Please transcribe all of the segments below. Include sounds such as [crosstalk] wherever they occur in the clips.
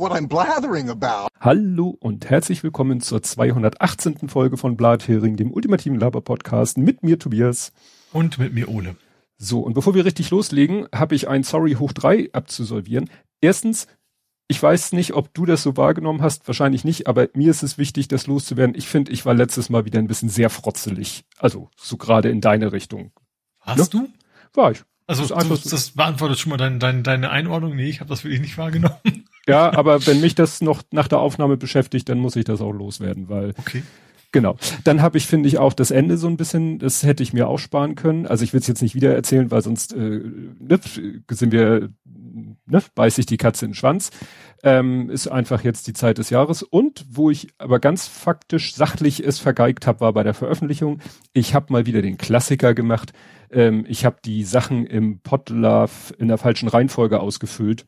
what I'm blathering about. Hallo und herzlich willkommen zur 218. Folge von Blathering, dem ultimativen Laber-Podcast mit mir Tobias. Und mit mir Ole. So, und bevor wir richtig loslegen, habe ich ein Sorry hoch drei abzusolvieren. Erstens, ich weiß nicht, ob du das so wahrgenommen hast, wahrscheinlich nicht, aber mir ist es wichtig, das loszuwerden. Ich finde, ich war letztes Mal wieder ein bisschen sehr frotzelig. Also, so gerade in deine Richtung. Hast ne? du? War ich. Also Das du, das beantwortet schon mal dein, dein, deine Einordnung. Nee, ich habe das wirklich nicht wahrgenommen. Ja, aber wenn mich das noch nach der Aufnahme beschäftigt, dann muss ich das auch loswerden, weil Okay. Genau. Dann habe ich, finde ich, auch das Ende so ein bisschen, das hätte ich mir auch sparen können. Also ich will es jetzt nicht wieder erzählen, weil sonst äh, ne, sind wir, ne, beiß ich die Katze in den Schwanz. Ähm, ist einfach jetzt die Zeit des Jahres. Und wo ich aber ganz faktisch sachlich es vergeigt habe, war bei der Veröffentlichung. Ich habe mal wieder den Klassiker gemacht. Ähm, ich habe die Sachen im Podlove in der falschen Reihenfolge ausgefüllt.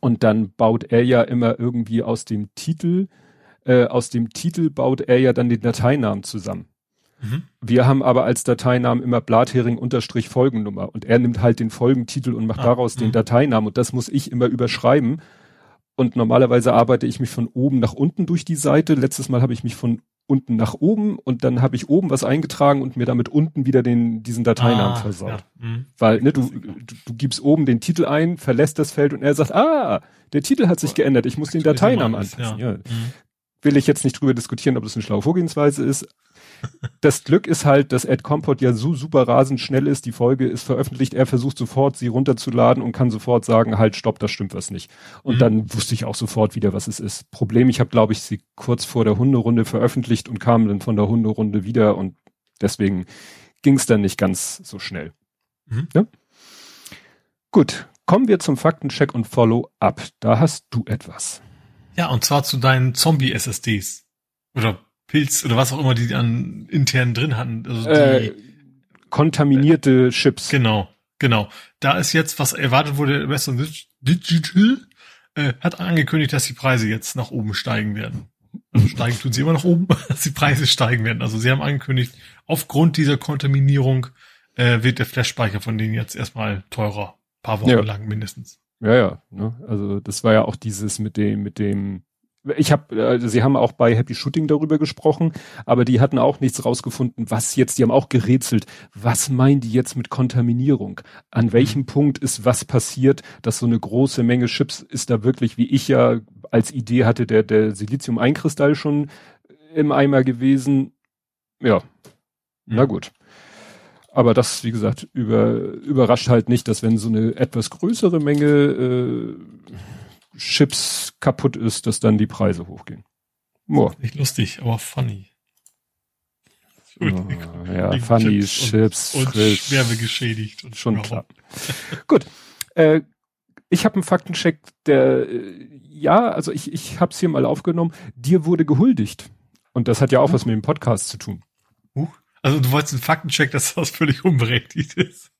Und dann baut er ja immer irgendwie aus dem Titel äh, aus dem Titel baut er ja dann den Dateinamen zusammen. Mhm. Wir haben aber als Dateinamen immer Blathering unterstrich Folgennummer und er nimmt halt den Folgentitel und macht Ah, daraus den mhm. Dateinamen und das muss ich immer überschreiben. Und normalerweise arbeite ich mich von oben nach unten durch die Seite. Letztes Mal habe ich mich von unten nach oben und dann habe ich oben was eingetragen und mir damit unten wieder den, diesen Dateinamen Ah, versaut. Ja. Mhm. Weil ne, du, du, du gibst oben den Titel ein, verlässt das Feld und er sagt, ah, der Titel hat sich geändert, ich muss den Dateinamen anpassen. alles, Ja Mhm. will ich jetzt nicht drüber diskutieren, ob das eine schlaue Vorgehensweise ist. Das Glück ist halt, dass Ed Compot ja so super rasend schnell ist. Die Folge ist veröffentlicht. Er versucht sofort, sie runterzuladen und kann sofort sagen, halt, stopp, da stimmt was nicht. Und Mhm. dann wusste ich auch sofort wieder, was es ist. Problem, ich habe, glaube ich, sie kurz vor der Hunderunde veröffentlicht und kam dann von der Hunderunde wieder und deswegen ging es dann nicht ganz so schnell. Mhm. Ja? Gut, kommen wir zum Faktencheck und Follow-up. Da hast du etwas. Ja, und zwar zu deinen Zombie-SSDs. Oder Pilz oder was auch immer die an intern drin hatten. Also die, Äh, kontaminierte Chips. Genau, genau. Da ist jetzt, was erwartet wurde, Western Digital äh, hat angekündigt, dass die Preise jetzt nach oben steigen werden. Also steigen tun sie immer nach oben, [laughs] dass die Preise steigen werden. Also sie haben angekündigt, aufgrund dieser Kontaminierung äh, wird der Flash-Speicher von denen jetzt erstmal teurer. Paar Wochen Ja. lang mindestens. Ja, ja. Ne? Also das war ja auch dieses mit dem, mit dem. Ich habe, also sie haben auch bei Happy Shooting darüber gesprochen, aber die hatten auch nichts rausgefunden, was jetzt. Die haben auch gerätselt. Was meinen die jetzt mit Kontaminierung? An welchem Punkt ist was passiert, dass so eine große Menge Chips ist da wirklich, wie ich ja als Idee hatte, der der Silizium-Einkristall schon im Eimer gewesen. Ja, na Mhm. gut. Aber das, wie gesagt, über, überrascht halt nicht, dass wenn so eine etwas größere Menge äh, Chips kaputt ist, dass dann die Preise hochgehen. Boah. Nicht lustig, aber funny. Oh, ja, funny, Chips, und, und frisch. schwer geschädigt. Und Schon überhaupt. klar. Gut. Äh, ich habe einen Faktencheck, der äh, ja, also ich, ich habe es hier mal aufgenommen. Dir wurde gehuldigt. Und das hat ja auch Uh. was mit dem Podcast zu tun. Huch. Also du wolltest einen Faktencheck, dass das völlig unberechtigt ist.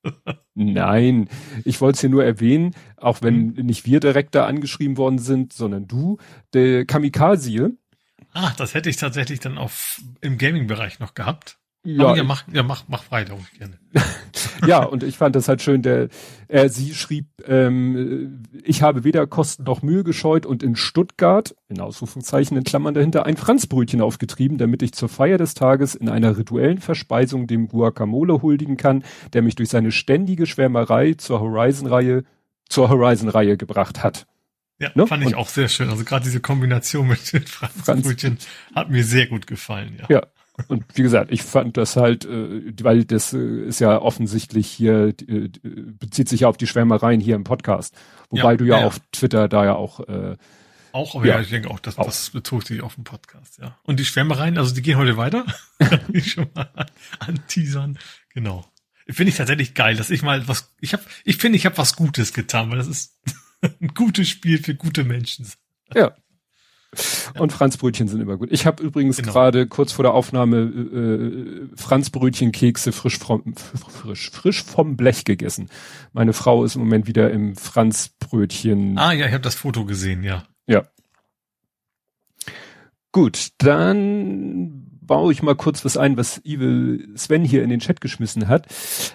Nein, ich wollte es hier nur erwähnen, auch wenn nicht wir direkt da angeschrieben worden sind, sondern du, der Kamikaze. Ah, das hätte ich tatsächlich dann auf im Gaming-Bereich noch gehabt. Ja, ja, mach, ja, mach, mach weiter, gerne. [laughs] ja, und ich fand das halt schön, der, er, sie schrieb, ähm, ich habe weder Kosten noch Mühe gescheut und in Stuttgart, in Ausrufungszeichen in Klammern dahinter, ein Franzbrötchen aufgetrieben, damit ich zur Feier des Tages in einer rituellen Verspeisung dem Guacamole huldigen kann, der mich durch seine ständige Schwärmerei zur Horizon-Reihe, zur Horizon-Reihe gebracht hat. Ja, Ne? fand ich Und- auch sehr schön. Also gerade diese Kombination mit [laughs] den Franzbrötchen hat mir sehr gut gefallen, ja. Ja. Und wie gesagt, ich fand das halt, äh, weil das äh, ist ja offensichtlich hier, äh, bezieht sich ja auf die Schwärmereien hier im Podcast. Wobei Ja, du ja, ja, auf Twitter da ja auch, äh, Auch, aber Ja. ja, ich denke auch, dass Auch. das bezog sich auf den Podcast, ja. Und die Schwärmereien, also die gehen heute weiter. [laughs] Kann ich schon mal anteasern. Genau. Finde ich tatsächlich geil, dass ich mal was, ich habe, ich finde, ich habe was Gutes getan, weil das ist [laughs] ein gutes Spiel für gute Menschen. ja. Und Franzbrötchen sind immer gut. Ich habe übrigens Genau. gerade kurz vor der Aufnahme äh, Franzbrötchenkekse frisch vom frisch frisch vom Blech gegessen. Meine Frau ist im Moment wieder im Franzbrötchen. Ah ja, ich habe das Foto gesehen, ja. Ja. Gut, dann baue ich mal kurz was ein, was Evil Sven hier in den Chat geschmissen hat.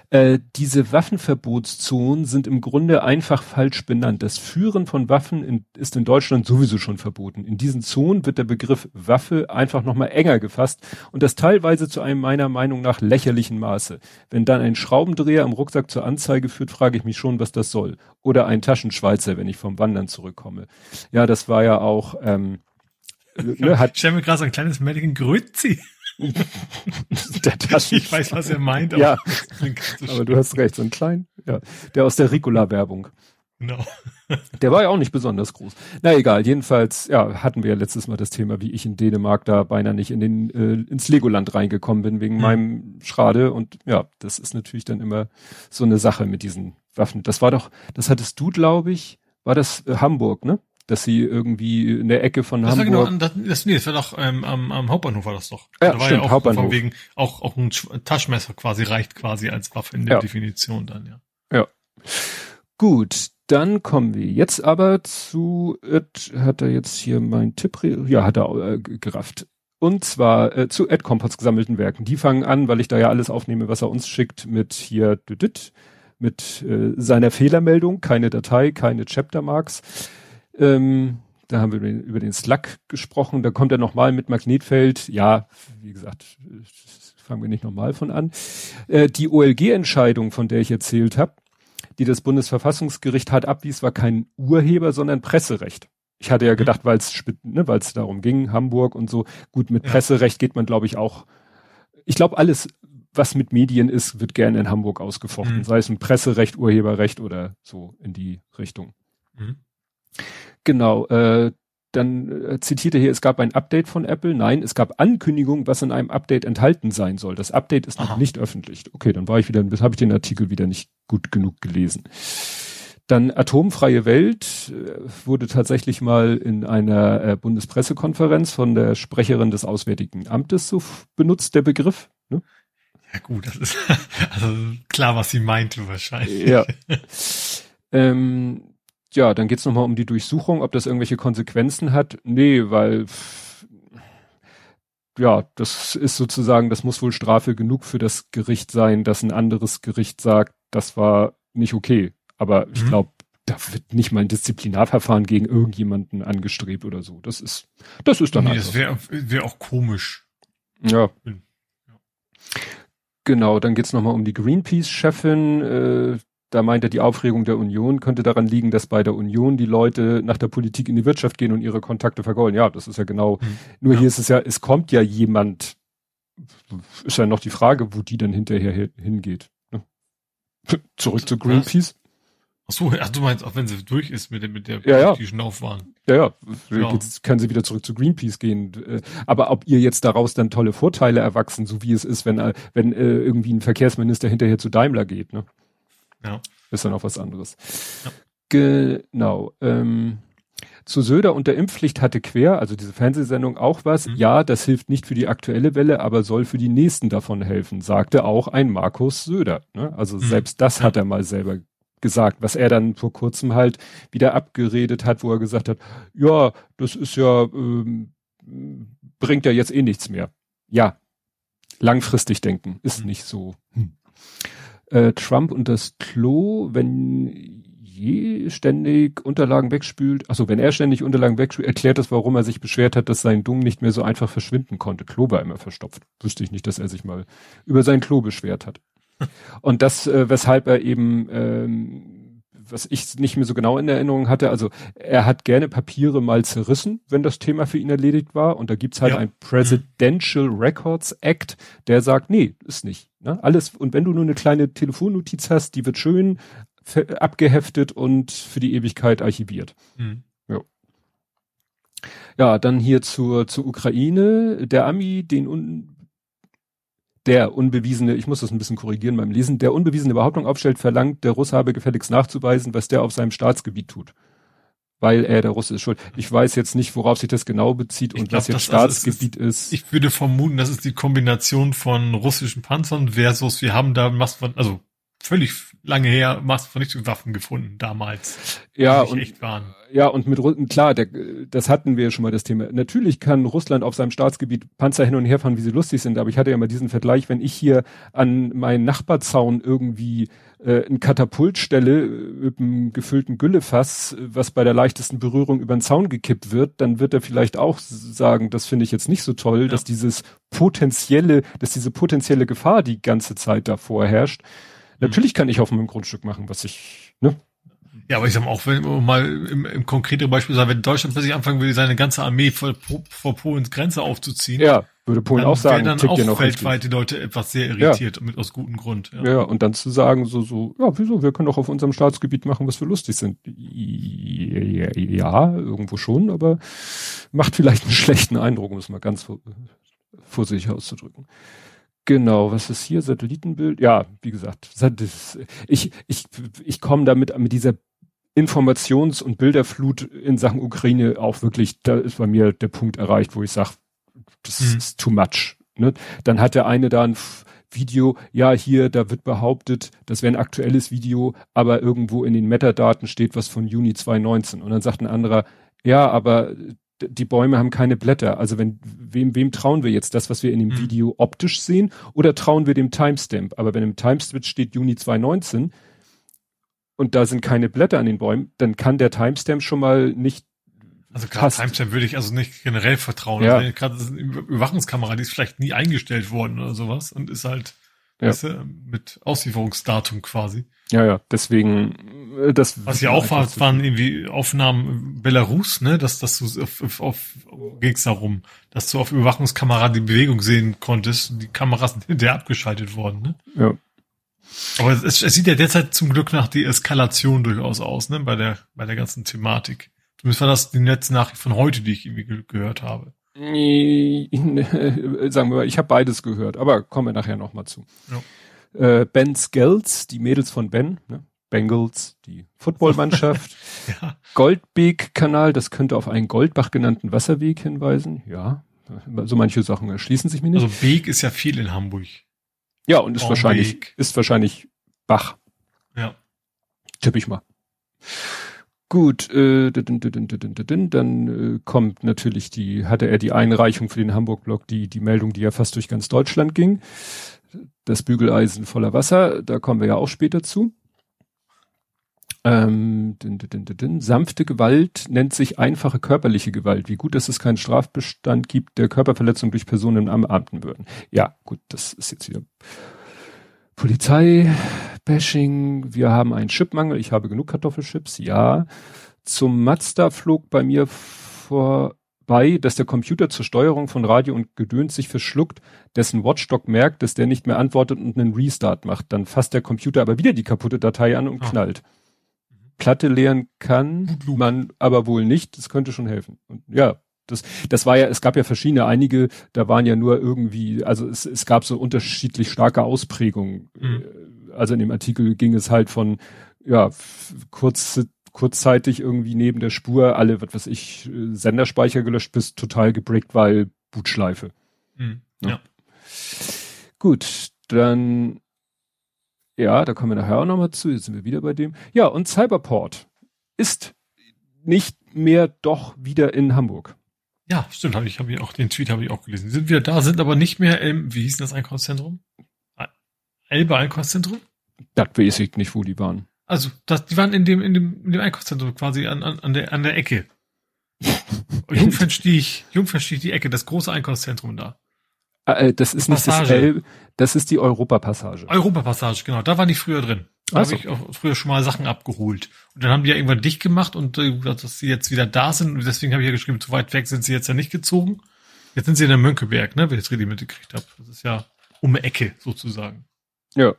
Äh, diese Waffenverbotszonen sind im Grunde einfach falsch benannt. Das Führen von Waffen in, ist in Deutschland sowieso schon verboten. In diesen Zonen wird der Begriff Waffe einfach nochmal enger gefasst und das teilweise zu einem meiner Meinung nach lächerlichen Maße. Wenn dann ein Schraubendreher im Rucksack zur Anzeige führt, frage ich mich schon, was das soll. Oder ein Taschenschweizer, wenn ich vom Wandern zurückkomme. Ja, das war ja auch ähm, ne, hat, ich stelle mir gerade so ein kleines Mädchen Grützi. [laughs] ich weiß, was er meint. Aber ja, so aber du hast recht, so ein klein, ja, der aus der Ricola-Werbung. Genau. [laughs] Der war ja auch nicht besonders groß. Na egal, jedenfalls, ja, hatten wir ja letztes Mal das Thema, wie ich in Dänemark da beinahe nicht in den, äh, ins Legoland reingekommen bin wegen mhm. meinem Schrade. Und ja, das ist natürlich dann immer so eine Sache mit diesen Waffen. Das war doch, das hattest du, glaube ich, war das äh, Hamburg, ne? Dass sie irgendwie in der Ecke von das Hamburg. War genau, das, das, nee, das war doch ähm, am, am Hauptbahnhof war das doch. Ja, da war stimmt, ja auch Hauptbahnhof. Von wegen auch auch ein Taschenmesser quasi reicht quasi als Waffe in der ja. Definition dann ja. Ja. Gut, dann kommen wir jetzt aber zu hat er jetzt hier mein Tipp ja hat er äh, gerafft. Und zwar äh, zu Ed Kompots gesammelten Werken. Die fangen an, weil ich da ja alles aufnehme, was er uns schickt, mit hier mit äh, seiner Fehlermeldung, keine Datei, keine Chaptermarks ähm, da haben wir über den, Slack gesprochen. Da kommt er nochmal mit Magnetfeld. Ja, wie gesagt, fangen wir nicht nochmal von an. Äh, die OLG-Entscheidung, von der ich erzählt habe, die das Bundesverfassungsgericht hat abwies, war kein Urheber, sondern Presserecht. Ich hatte ja mhm. gedacht, weil es ne, darum ging, Hamburg und so. Gut, mit ja. Presserecht geht man, glaube ich, auch. Ich glaube, alles, was mit Medien ist, wird gerne in Hamburg ausgefochten. Mhm. Sei es ein Presserecht, Urheberrecht oder so in die Richtung. Mhm. Genau, äh, dann äh, zitiert er hier, es gab ein Update von Apple. Nein, es gab Ankündigungen, was in einem Update enthalten sein soll. Das Update ist Aha. noch nicht öffentlich. Okay, dann war ich wieder, habe ich den Artikel wieder nicht gut genug gelesen. Dann atomfreie Welt äh, wurde tatsächlich mal in einer äh, Bundespressekonferenz von der Sprecherin des Auswärtigen Amtes so benutzt, der Begriff. Ne? Ja gut, das ist [laughs] also klar, was sie meinte wahrscheinlich. Ja. [laughs] ähm, ja, dann geht's nochmal um die Durchsuchung, ob das irgendwelche Konsequenzen hat. Nee, weil ja, das ist sozusagen, das muss wohl Strafe genug für das Gericht sein, dass ein anderes Gericht sagt, das war nicht okay. Aber ich mhm. glaube, da wird nicht mal ein Disziplinarverfahren gegen irgendjemanden angestrebt oder so. Das ist, das ist dann nee. Das wäre wär auch komisch. Ja. ja. Genau, dann geht's nochmal um die Greenpeace-Chefin, äh, da meint er, die Aufregung der Union könnte daran liegen, dass bei der Union die Leute nach der Politik in die Wirtschaft gehen und ihre Kontakte vergolden. Ja, das ist ja genau. Mhm. Nur ja. hier ist es ja, es kommt ja jemand. Ist ja noch die Frage, wo die dann hinterher hingeht. Ne? [laughs] Zurück zu Greenpeace. Ach so, ach, du meinst, auch wenn sie durch ist mit, mit der ja, politischen ja. Laufbahn. Ja, ja. Jetzt kann sie wieder zurück zu Greenpeace gehen. Äh, aber ob ihr jetzt daraus dann tolle Vorteile erwachsen, so wie es ist, wenn, äh, wenn äh, irgendwie ein Verkehrsminister hinterher zu Daimler geht, ne? Ja. Ist dann auch was anderes. Ja. Genau. Ähm, zu Söder und der Impfpflicht hatte Quer, also diese Fernsehsendung, auch was. Mhm. Ja, das hilft nicht für die aktuelle Welle, aber soll für die nächsten davon helfen, sagte auch ein Markus Söder. Ne? Also mhm. selbst das hat er mal selber gesagt, was er dann vor kurzem halt wieder abgeredet hat, wo er gesagt hat, ja, das ist ja, ähm, bringt ja jetzt eh nichts mehr. Ja, langfristig denken ist mhm. nicht so. Hm äh, Trump und das Klo, wenn je ständig Unterlagen wegspült, also wenn er ständig Unterlagen wegspült, erklärt das, warum er sich beschwert hat, dass sein Dung nicht mehr so einfach verschwinden konnte. Klo war immer verstopft. Wüsste ich nicht, dass er sich mal über sein Klo beschwert hat. Und das, äh, weshalb er eben ähm, was ich nicht mehr so genau in Erinnerung hatte, also er hat gerne Papiere mal zerrissen, wenn das Thema für ihn erledigt war. Und da gibt's halt ja. ein Presidential Records Act, der sagt, nee, ist nicht. Ne? Alles, und wenn du nur eine kleine Telefonnotiz hast, die wird schön abgeheftet und für die Ewigkeit archiviert. Mhm. Ja. Ja, dann hier zur, zur Ukraine. Der Ami, den un, der unbewiesene, ich muss das ein bisschen korrigieren beim Lesen, der unbewiesene Behauptung aufstellt, verlangt, der Russe habe gefälligst nachzuweisen, was der auf seinem Staatsgebiet tut. Weil er der Russe ist schuld. Ich weiß jetzt nicht, worauf sich das genau bezieht und glaub, was jetzt Staatsgebiet ist, ist, Ich würde vermuten, das ist die Kombination von russischen Panzern versus wir haben da was von, also völlig lange her Massenvernichtungswaffen gefunden damals. Ja, und, echt waren. ja, und mit klar, der, das hatten wir schon mal das Thema. Natürlich kann Russland auf seinem Staatsgebiet Panzer hin und her fahren, wie sie lustig sind, aber ich hatte ja mal diesen Vergleich, wenn ich hier an meinen Nachbarzaun irgendwie äh, ein Katapult stelle mit einem gefüllten Güllefass, was bei der leichtesten Berührung über den Zaun gekippt wird, dann wird er vielleicht auch sagen, das finde ich jetzt nicht so toll, ja. dass dieses potenzielle, dass diese potenzielle Gefahr die ganze Zeit davor herrscht. Natürlich kann ich auf meinem Grundstück machen, was ich, ne? Ja, aber ich sag mal, auch wenn wir mal im, im konkreten Beispiel sagen, wenn Deutschland plötzlich anfangen würde, seine ganze Armee vor, vor Polens Grenze aufzuziehen. Ja, würde Polen auch sagen. dann auch noch weltweit die Leute etwas sehr irritiert, ja. mit aus gutem Grund. Ja. ja, und dann zu sagen, so, so, ja, wieso, wir können doch auf unserem Staatsgebiet machen, was wir lustig sind. Ja, irgendwo schon, aber macht vielleicht einen [laughs] schlechten Eindruck, um es mal ganz vorsichtig auszudrücken. Genau, was ist hier? Satellitenbild? Ja, wie gesagt, ich, ich, ich komme damit mit dieser Informations- und Bilderflut in Sachen Ukraine auch wirklich, da ist bei mir der Punkt erreicht, wo ich sage, das mhm. ist too much. Ne? Dann hat der eine da ein Video, ja, hier, da wird behauptet, das wäre ein aktuelles Video, aber irgendwo in den Metadaten steht was von Juni 2019. Und dann sagt ein anderer, ja, aber die Bäume haben keine Blätter. Also wenn, wem, wem trauen wir jetzt das, was wir in dem mhm. Video optisch sehen, oder trauen wir dem Timestamp? Aber wenn im Timestamp steht Juni 2019 und da sind keine Blätter an den Bäumen, dann kann der Timestamp schon mal nicht also gerade Timestamp würde ich also nicht generell vertrauen. Ja. Also gerade eine Überwachungskamera, die ist vielleicht nie eingestellt worden oder sowas und ist halt ja. weißt du, mit Auslieferungsdatum quasi. Ja, ja, deswegen äh, das. Was ja auch war, waren irgendwie Aufnahmen Belarus, ne, dass, dass du auf, auf, auf ging's darum, dass du auf Überwachungskamera die Bewegung sehen konntest die Kameras sind hinterher abgeschaltet worden, ne? Ja. Aber es, es sieht ja derzeit zum Glück nach die Eskalation durchaus aus, ne, bei der, bei der ganzen Thematik. Zumindest war das die letzte Nachricht von heute, die ich irgendwie ge gehört habe. [laughs] Sagen wir mal, ich habe beides gehört, aber kommen wir nachher nochmal zu. Ja. Äh, ben Skells, die Mädels von Ben, ne? Bengals, die Footballmannschaft. [laughs] ja. Goldbeek-Kanal, das könnte auf einen Goldbach genannten Wasserweg hinweisen. Ja, so manche Sachen erschließen sich mir nicht. Also Beek ist ja viel in Hamburg. Ja, und ist wahrscheinlich, ist wahrscheinlich Bach. Ja. Tipp ich mal. Gut, dann kommt natürlich die, hatte er die Einreichung für den Hamburg-Blog, die, die Meldung, die ja fast durch ganz Deutschland ging. Das Bügeleisen voller Wasser, da kommen wir ja auch später zu. Ähm, din, din, din, Sanfte Gewalt nennt sich einfache körperliche Gewalt. Wie gut, dass es keinen Strafbestand gibt, der Körperverletzung durch Personen am Abenden würden. Ja, gut, das ist jetzt wieder Polizei-Bashing. Wir haben einen Chipmangel. Ich habe genug Kartoffelchips. Ja. Zum Mazda flog bei mir vorbei, dass der Computer zur Steuerung von Radio und Gedöns sich verschluckt, dessen Watchdog merkt, dass der nicht mehr antwortet und einen Restart macht. Dann fasst der Computer aber wieder die kaputte Datei an und ah. knallt. Platte leeren kann man aber wohl nicht. Das könnte schon helfen. Und ja, das, das war ja, es gab ja verschiedene, einige, da waren ja nur irgendwie, also es, es gab so unterschiedlich starke Ausprägungen. Mhm. Also in dem Artikel ging es halt von, ja, kurz, kurzzeitig irgendwie neben der Spur alle, was weiß ich, Senderspeicher gelöscht bis total gebrickt, weil Bootschleife. Mhm. Ja. ja. Gut, dann ja, da kommen wir nachher auch nochmal zu. Jetzt sind wir wieder bei dem. Ja, und Cyberport ist nicht mehr doch wieder in Hamburg. Ja, stimmt, habe ich, hab ich auch, den Tweet habe ich auch gelesen. Die sind wieder da, sind aber nicht mehr im, wie hieß denn das Einkaufszentrum? Elbe Einkaufszentrum? Das weiß ich nicht, wo die waren. Also, das, die waren in dem, in dem, in dem Einkaufszentrum quasi an, an, an der, an der Ecke. [laughs] Jungfernstich, Jungfernstich, die Ecke, das große Einkaufszentrum da. Äh, äh, das ist Passage. nicht das L, das ist die Europapassage. Europapassage, genau. Da waren die früher drin. Da also. habe ich auch früher schon mal Sachen abgeholt. Und dann haben die ja irgendwann dicht gemacht und äh, dass sie jetzt wieder da sind. Und deswegen habe ich ja geschrieben, zu weit weg sind sie jetzt ja nicht gezogen. Jetzt sind sie in der Mönckeberg, ne, wenn ich das richtig mitgekriegt habe. Das ist ja um die Ecke sozusagen. Ja.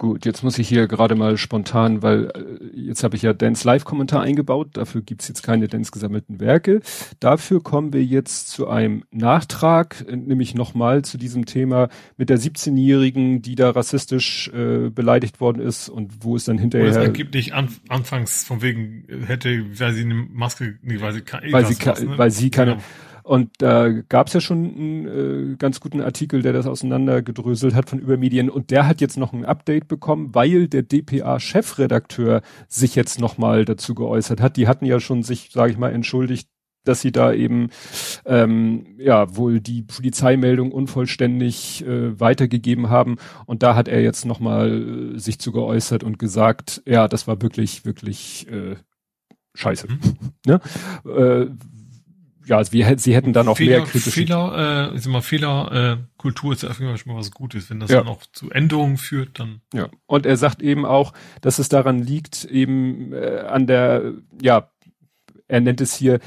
Gut, jetzt muss ich hier gerade mal spontan, weil äh, jetzt habe ich ja Dance Live-Kommentar eingebaut, dafür gibt's jetzt keine Dance gesammelten Werke. Dafür kommen wir jetzt zu einem Nachtrag, äh, nämlich nochmal zu diesem Thema mit der 17-Jährigen, die da rassistisch äh, beleidigt worden ist und wo es dann hinterher... Und es angeblich an, anfangs von wegen äh, hätte, weil sie eine Maske, nee, weil sie, weil sie, ne? weil sie keine... Genau Und da gab es ja schon einen äh, ganz guten Artikel, der das auseinandergedröselt hat von Übermedien. Und der hat jetzt noch ein Update bekommen, weil der DPA-Chefredakteur sich jetzt nochmal dazu geäußert hat. Die hatten ja schon sich, sage ich mal, entschuldigt, dass sie da eben ähm, ja wohl die Polizeimeldung unvollständig äh, weitergegeben haben und da hat er jetzt noch mal äh, sich zu geäußert und gesagt, ja, das war wirklich wirklich äh, scheiße. Mhm. [laughs] ne? äh, ja, also wir, sie hätten dann auch Fehler, mehr kritische Fehler, äh, ich sag mal, Fehlerkultur äh, ist ja schon mal was Gutes. Wenn das ja. dann auch zu Änderungen führt, dann. Ja. Und er sagt eben auch, dass es daran liegt, eben äh, an der, ja, er nennt es hier,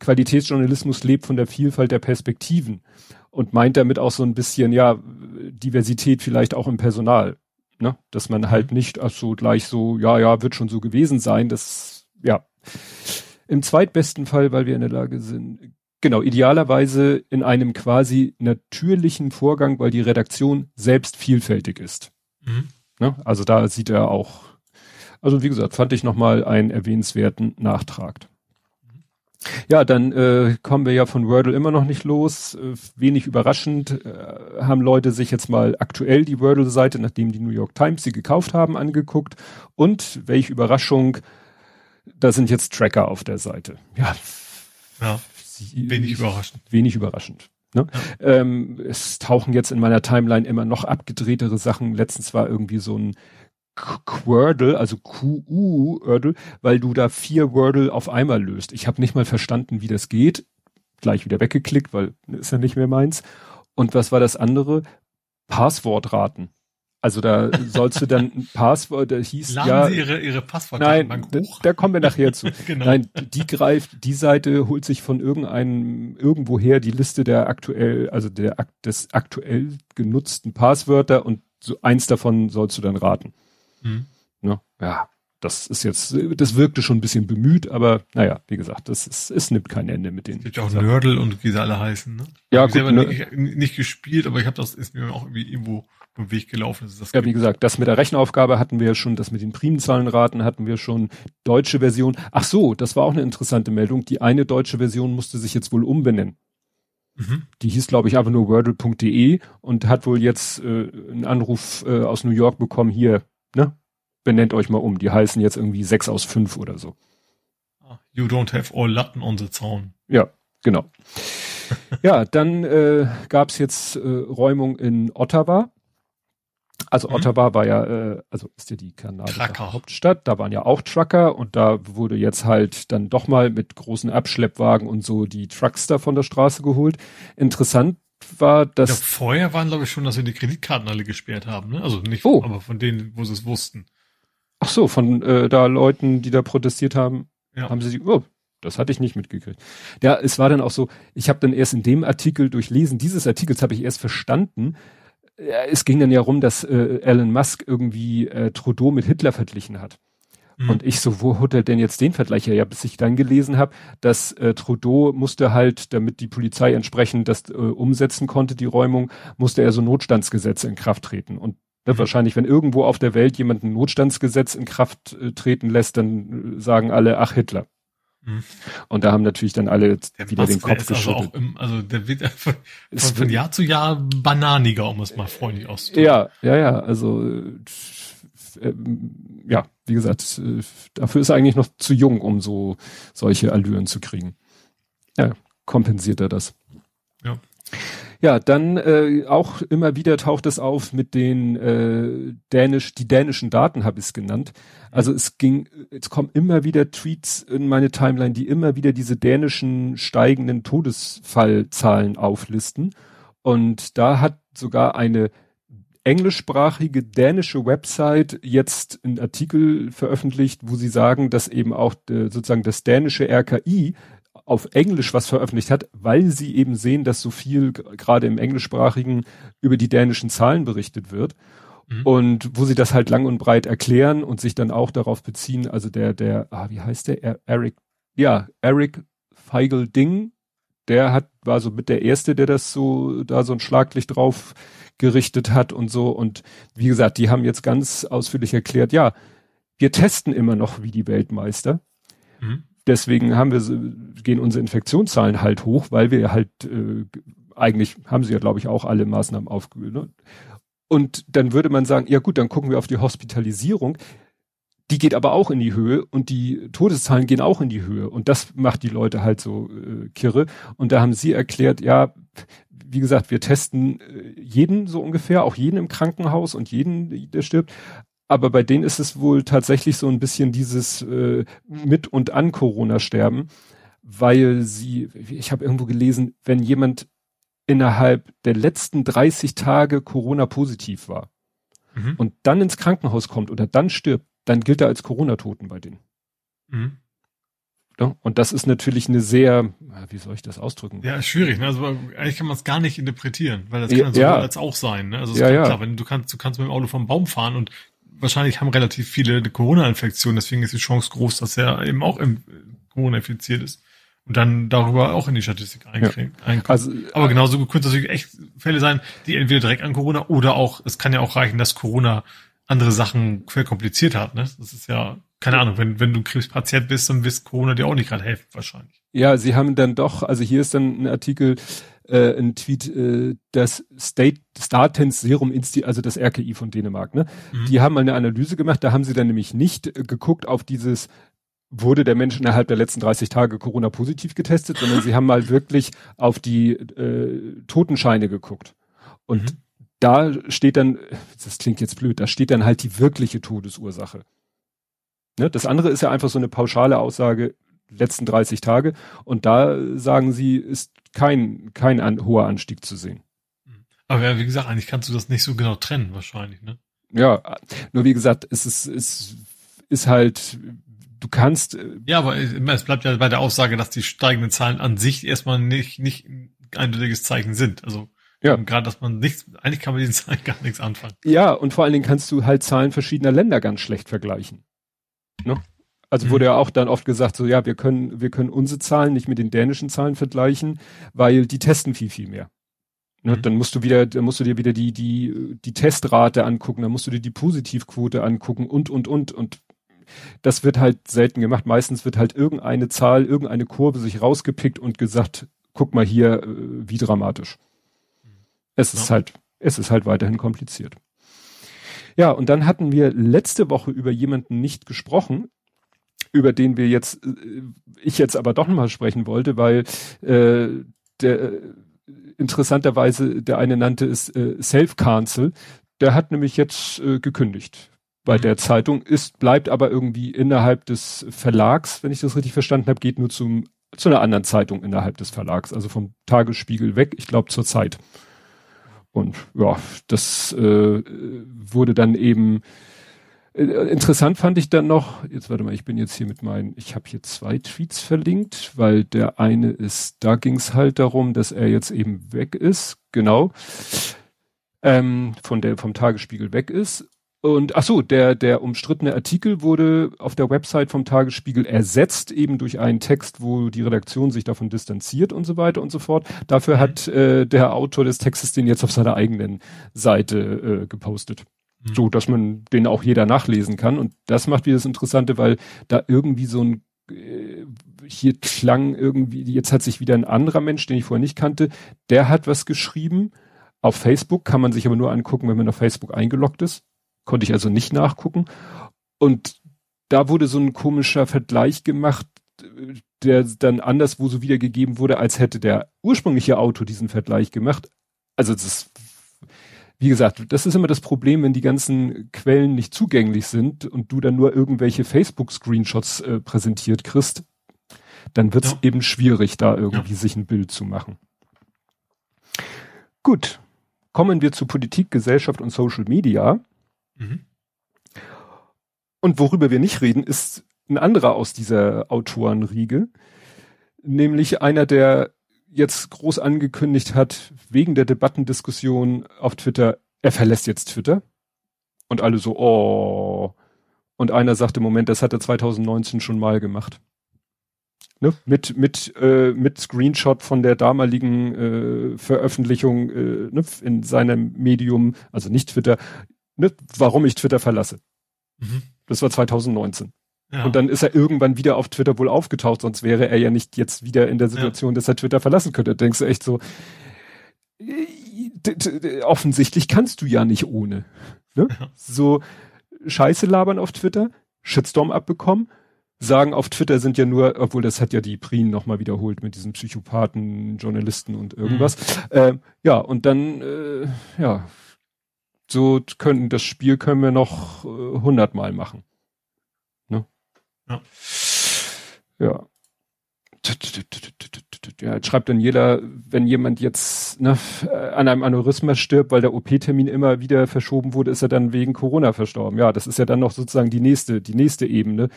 Qualitätsjournalismus lebt von der Vielfalt der Perspektiven und meint damit auch so ein bisschen, ja, Diversität vielleicht auch im Personal. Ne? Dass man halt mhm. nicht ach so gleich so, ja, ja, wird schon so gewesen sein. Das, ja. Im zweitbesten Fall, weil wir in der Lage sind, genau, idealerweise in einem quasi natürlichen Vorgang, weil die Redaktion selbst vielfältig ist. Mhm. Ne? Also da sieht er auch, also wie gesagt, fand ich nochmal einen erwähnenswerten Nachtrag. Ja, dann äh, kommen wir ja von Wordle immer noch nicht los. Äh, wenig überraschend äh, haben Leute sich jetzt mal aktuell die Wordle-Seite, nachdem die New York Times sie gekauft haben, angeguckt. Und welche Überraschung, da sind jetzt Tracker auf der Seite. Ja, ja wenig überraschend. Wenig überraschend. Ne? Ja. Ähm, es tauchen jetzt in meiner Timeline immer noch abgedrehtere Sachen. Letztens war irgendwie so ein Quordle, also QU-Wordle, weil du da vier Wordle auf einmal löst. Ich habe nicht mal verstanden, wie das geht. Gleich wieder weggeklickt, weil ist ja nicht mehr meins. Und was war das andere? Passwortraten. Also da sollst du dann ein [laughs] Passwort, da hieß Laden ja. Sie Ihre, Ihre Passwortdatenbank hoch? Da, da kommen wir nachher zu. [laughs] genau. Nein, die greift, die Seite holt sich von irgendeinem, irgendwoher die Liste der aktuell, also der, des aktuell genutzten Passwörter und so eins davon sollst du dann raten. Mhm. Ne? Ja, das ist jetzt, das wirkte schon ein bisschen bemüht, aber naja, wie gesagt, das ist, es nimmt kein Ende mit denen. Es gibt ja auch Nördel und wie sie alle heißen, ne? Ja, ich gut. Ne, nicht, nicht, gespielt, aber ich habe das, ist mir auch irgendwie irgendwo im Weg gelaufen. Dass das ja, wie gesagt, das mit der Rechenaufgabe hatten wir schon, das mit den Primzahlenraten hatten wir schon, deutsche Version. Ach so, das war auch eine interessante Meldung. Die eine deutsche Version musste sich jetzt wohl umbenennen. Mhm. Die hieß, glaube ich, einfach nur wordle.de und hat wohl jetzt äh, einen Anruf äh, aus New York bekommen, hier, ne? Benennt euch mal um. Die heißen jetzt irgendwie sechs aus fünf oder so. Ah, you don't have all Latten on the Zaun. Ja, genau. ja, dann äh, gab es jetzt äh, Räumung in Ottawa. Also mhm. Ottawa war ja, äh, also ist ja die kanadische Hauptstadt, da waren ja auch Trucker und da wurde jetzt halt dann doch mal mit großen Abschleppwagen und so die Trucks da von der Straße geholt. Interessant war, dass. Ja, vorher waren, glaube ich, schon, dass wir die Kreditkarten alle gesperrt haben, ne? Also nicht, oh. aber von denen, wo sie es wussten. Ach so, von äh, da Leuten, die da protestiert haben, ja. haben sie sie. Oh, das hatte ich nicht mitgekriegt. Ja, es war dann auch so, ich habe dann erst in dem Artikel durchlesen, dieses Artikels habe ich erst verstanden. Es ging dann ja rum, dass äh, Elon Musk irgendwie äh, Trudeau mit Hitler verglichen hat. Mhm. Und ich so, wo hat er denn jetzt den Vergleich her? Ja, bis ich dann gelesen habe, dass äh, Trudeau musste halt, damit die Polizei entsprechend das äh, umsetzen konnte, die Räumung, musste er so Notstandsgesetze in Kraft treten. Und ne, mhm. wahrscheinlich, wenn irgendwo auf der Welt jemand ein Notstandsgesetz in Kraft äh, treten lässt, dann äh, sagen alle, ach Hitler. Mhm. Und da haben natürlich dann alle der wieder den Kopf also geschüttelt. Also, im, also der wird [laughs] von, von, von, Jahr zu Jahr bananiger, um es mal freundlich auszudrücken. Ja, ja, ja. Also äh, ja, wie gesagt, äh, dafür ist er eigentlich noch zu jung, um so solche Allüren zu kriegen. Ja, kompensiert er das. Ja. Ja, dann äh, auch immer wieder taucht es auf mit den äh, dänisch, die dänischen Daten habe ich es genannt. Also es ging, es kommen immer wieder Tweets in meine Timeline, die immer wieder diese dänischen steigenden Todesfallzahlen auflisten. Und da hat sogar eine englischsprachige dänische Website jetzt einen Artikel veröffentlicht, wo sie sagen, dass eben auch äh, sozusagen das dänische RKI auf Englisch was veröffentlicht hat, weil sie eben sehen, dass so viel gerade im englischsprachigen über die dänischen Zahlen berichtet wird. Mhm. Und wo sie das halt lang und breit erklären und sich dann auch darauf beziehen, also der, der, ah, wie heißt der? Eric, ja, Eric Feigl Ding, der hat, war so mit der erste, der das so, da so ein Schlaglicht drauf gerichtet hat und so. Und wie gesagt, die haben jetzt ganz ausführlich erklärt, ja, wir testen immer noch wie die Weltmeister. Mhm. Deswegen haben wir, gehen unsere Infektionszahlen halt hoch, weil wir halt, äh, eigentlich haben sie ja, glaube ich, auch alle Maßnahmen aufgewühlt. Ne? Und dann würde man sagen, ja gut, dann gucken wir auf die Hospitalisierung. Die geht aber auch in die Höhe und die Todeszahlen gehen auch in die Höhe. Und das macht die Leute halt so äh, kirre. Und da haben sie erklärt, ja, wie gesagt, wir testen äh, jeden so ungefähr, auch jeden im Krankenhaus und jeden, der stirbt. Aber bei denen ist es wohl tatsächlich so ein bisschen dieses äh, mit und an Corona sterben, weil sie, ich habe irgendwo gelesen, wenn jemand innerhalb der letzten 30 Tage Corona positiv war mhm. und dann ins Krankenhaus kommt oder dann stirbt, dann gilt er als Corona-Toten bei denen. Mhm. Und das ist natürlich eine sehr, wie soll ich das ausdrücken? Ja, schwierig. Ne? Also eigentlich kann man es gar nicht interpretieren, weil das kann ja, so ja. als auch sein. Ne? Also ja, ja. klar, wenn du kannst, du kannst mit dem Auto vom Baum fahren und wahrscheinlich haben relativ viele eine Corona-Infektion, deswegen ist die Chance groß, dass er eben auch im Corona infiziert ist und dann darüber auch in die Statistik einkriegen. Ja. Also, Aber genauso könnte es natürlich echt Fälle sein, die entweder direkt an Corona oder auch, es kann ja auch reichen, dass Corona andere Sachen verkompliziert hat. Ne? Das ist ja, keine Ahnung, wenn, wenn du Krebspatient bist, dann wirst Corona dir auch nicht gerade helfen, wahrscheinlich. Ja, sie haben dann doch, also hier ist dann ein Artikel, äh, ein Tweet, äh, das State Statens Serum Institute, also das RKI von Dänemark, ne? Mhm. Die haben mal eine Analyse gemacht, da haben sie dann nämlich nicht äh, geguckt auf dieses wurde der Mensch innerhalb der letzten 30 Tage Corona positiv getestet, sondern sie haben mal wirklich auf die äh, Totenscheine geguckt. Und mhm. da steht dann, das klingt jetzt blöd, da steht dann halt die wirkliche Todesursache. Ne? Das andere ist ja einfach so eine pauschale Aussage, letzten 30 Tage. Und da sagen sie, ist kein, kein an, hoher Anstieg zu sehen. Aber ja, wie gesagt, eigentlich kannst du das nicht so genau trennen, wahrscheinlich, ne? Ja, nur wie gesagt, es ist, es ist halt, du kannst. Äh, ja, aber es bleibt ja bei der Aussage, dass die steigenden Zahlen an sich erstmal nicht, nicht ein eindeutiges Zeichen sind. Also ja. gerade, dass man nichts, eigentlich kann man mit diesen Zahlen [laughs] gar nichts anfangen. Ja, und vor allen Dingen kannst du halt Zahlen verschiedener Länder ganz schlecht vergleichen. Ne? Also wurde mhm. ja auch dann oft gesagt, so ja, wir können, wir können unsere Zahlen nicht mit den dänischen Zahlen vergleichen, weil die testen viel, viel mehr. Ne, mhm. Dann musst du wieder, dann musst du dir wieder die, die, die Testrate angucken, dann musst du dir die Positivquote angucken und, und, und, und das wird halt selten gemacht. Meistens wird halt irgendeine Zahl, irgendeine Kurve sich rausgepickt und gesagt, guck mal hier, äh, wie dramatisch. Es ja. ist halt, es ist halt weiterhin kompliziert. Ja, und dann hatten wir letzte Woche über jemanden nicht gesprochen, über den wir jetzt, äh, ich jetzt aber doch nochmal sprechen wollte, weil äh, der äh, interessanterweise, der eine nannte es äh, Self-Cancel, der hat nämlich jetzt äh, gekündigt bei mhm. der Zeitung, ist, bleibt aber irgendwie innerhalb des Verlags, wenn ich das richtig verstanden habe, geht nur zum, zu einer anderen Zeitung innerhalb des Verlags, also vom Tagesspiegel weg, ich glaube zur Zeit. Und ja, das äh, wurde dann eben interessant fand ich dann noch, jetzt warte mal, ich bin jetzt hier mit meinen, ich habe hier zwei Tweets verlinkt, weil der eine ist, da ging es halt darum, dass er jetzt eben weg ist, genau, ähm, von der vom Tagesspiegel weg ist und ach so, der, der umstrittene Artikel wurde auf der Website vom Tagesspiegel ersetzt, eben durch einen Text, wo die Redaktion sich davon distanziert und so weiter und so fort. Dafür mhm. hat äh, der Autor des Textes den jetzt auf seiner eigenen Seite äh, gepostet. Mhm. So, dass man den auch jeder nachlesen kann. Und das macht wieder das Interessante, weil da irgendwie so ein äh, hier klang irgendwie, jetzt hat sich wieder ein anderer Mensch, den ich vorher nicht kannte, der hat was geschrieben. Auf Facebook kann man sich aber nur angucken, wenn man auf Facebook eingeloggt ist Konnte ich also nicht nachgucken. Und da wurde so ein komischer Vergleich gemacht, der dann anderswo so wiedergegeben wurde, als hätte der ursprüngliche Autor diesen Vergleich gemacht. Also das ist, wie gesagt, das ist immer das Problem, wenn die ganzen Quellen nicht zugänglich sind und du dann nur irgendwelche Facebook-Screenshots äh, präsentiert kriegst, dann wird es ja. eben schwierig, da irgendwie ja. sich ein Bild zu machen. Gut, kommen wir zu Politik, Gesellschaft und Social Media. Mhm. Und worüber wir nicht reden, ist ein anderer aus dieser Autorenriege, nämlich einer, der jetzt groß angekündigt hat, wegen der Debattendiskussion auf Twitter, er verlässt jetzt Twitter. Und alle so, oh. Und einer sagte, Moment, das hat er 2019 schon mal gemacht. Ne? Mit, mit, äh, mit Screenshot von der damaligen äh, Veröffentlichung äh, ne? in seinem Medium, also nicht Twitter, ne, warum ich Twitter verlasse. Mhm. Das war 2019. Ja. Und dann ist er irgendwann wieder auf Twitter wohl aufgetaucht, sonst wäre er ja nicht jetzt wieder in der Situation, ja. dass er Twitter verlassen könnte. Da denkst du echt so, offensichtlich kannst du ja nicht ohne. Ne? Ja. So Scheiße labern auf Twitter, Shitstorm abbekommen, sagen auf Twitter sind ja nur, obwohl das hat ja die Prien nochmal wiederholt mit diesen Psychopathen, Journalisten und irgendwas. Mhm. Äh, ja, und dann, äh, ja, so können, das Spiel können wir noch hundertmal äh, machen. Ja. Ja. Ja, jetzt schreibt dann jeder, wenn jemand jetzt ne, an einem Aneurysma stirbt, weil der OP-Termin immer wieder verschoben wurde, ist er dann wegen Corona verstorben. Ja, das ist ja dann noch sozusagen die nächste, die nächste Ebene.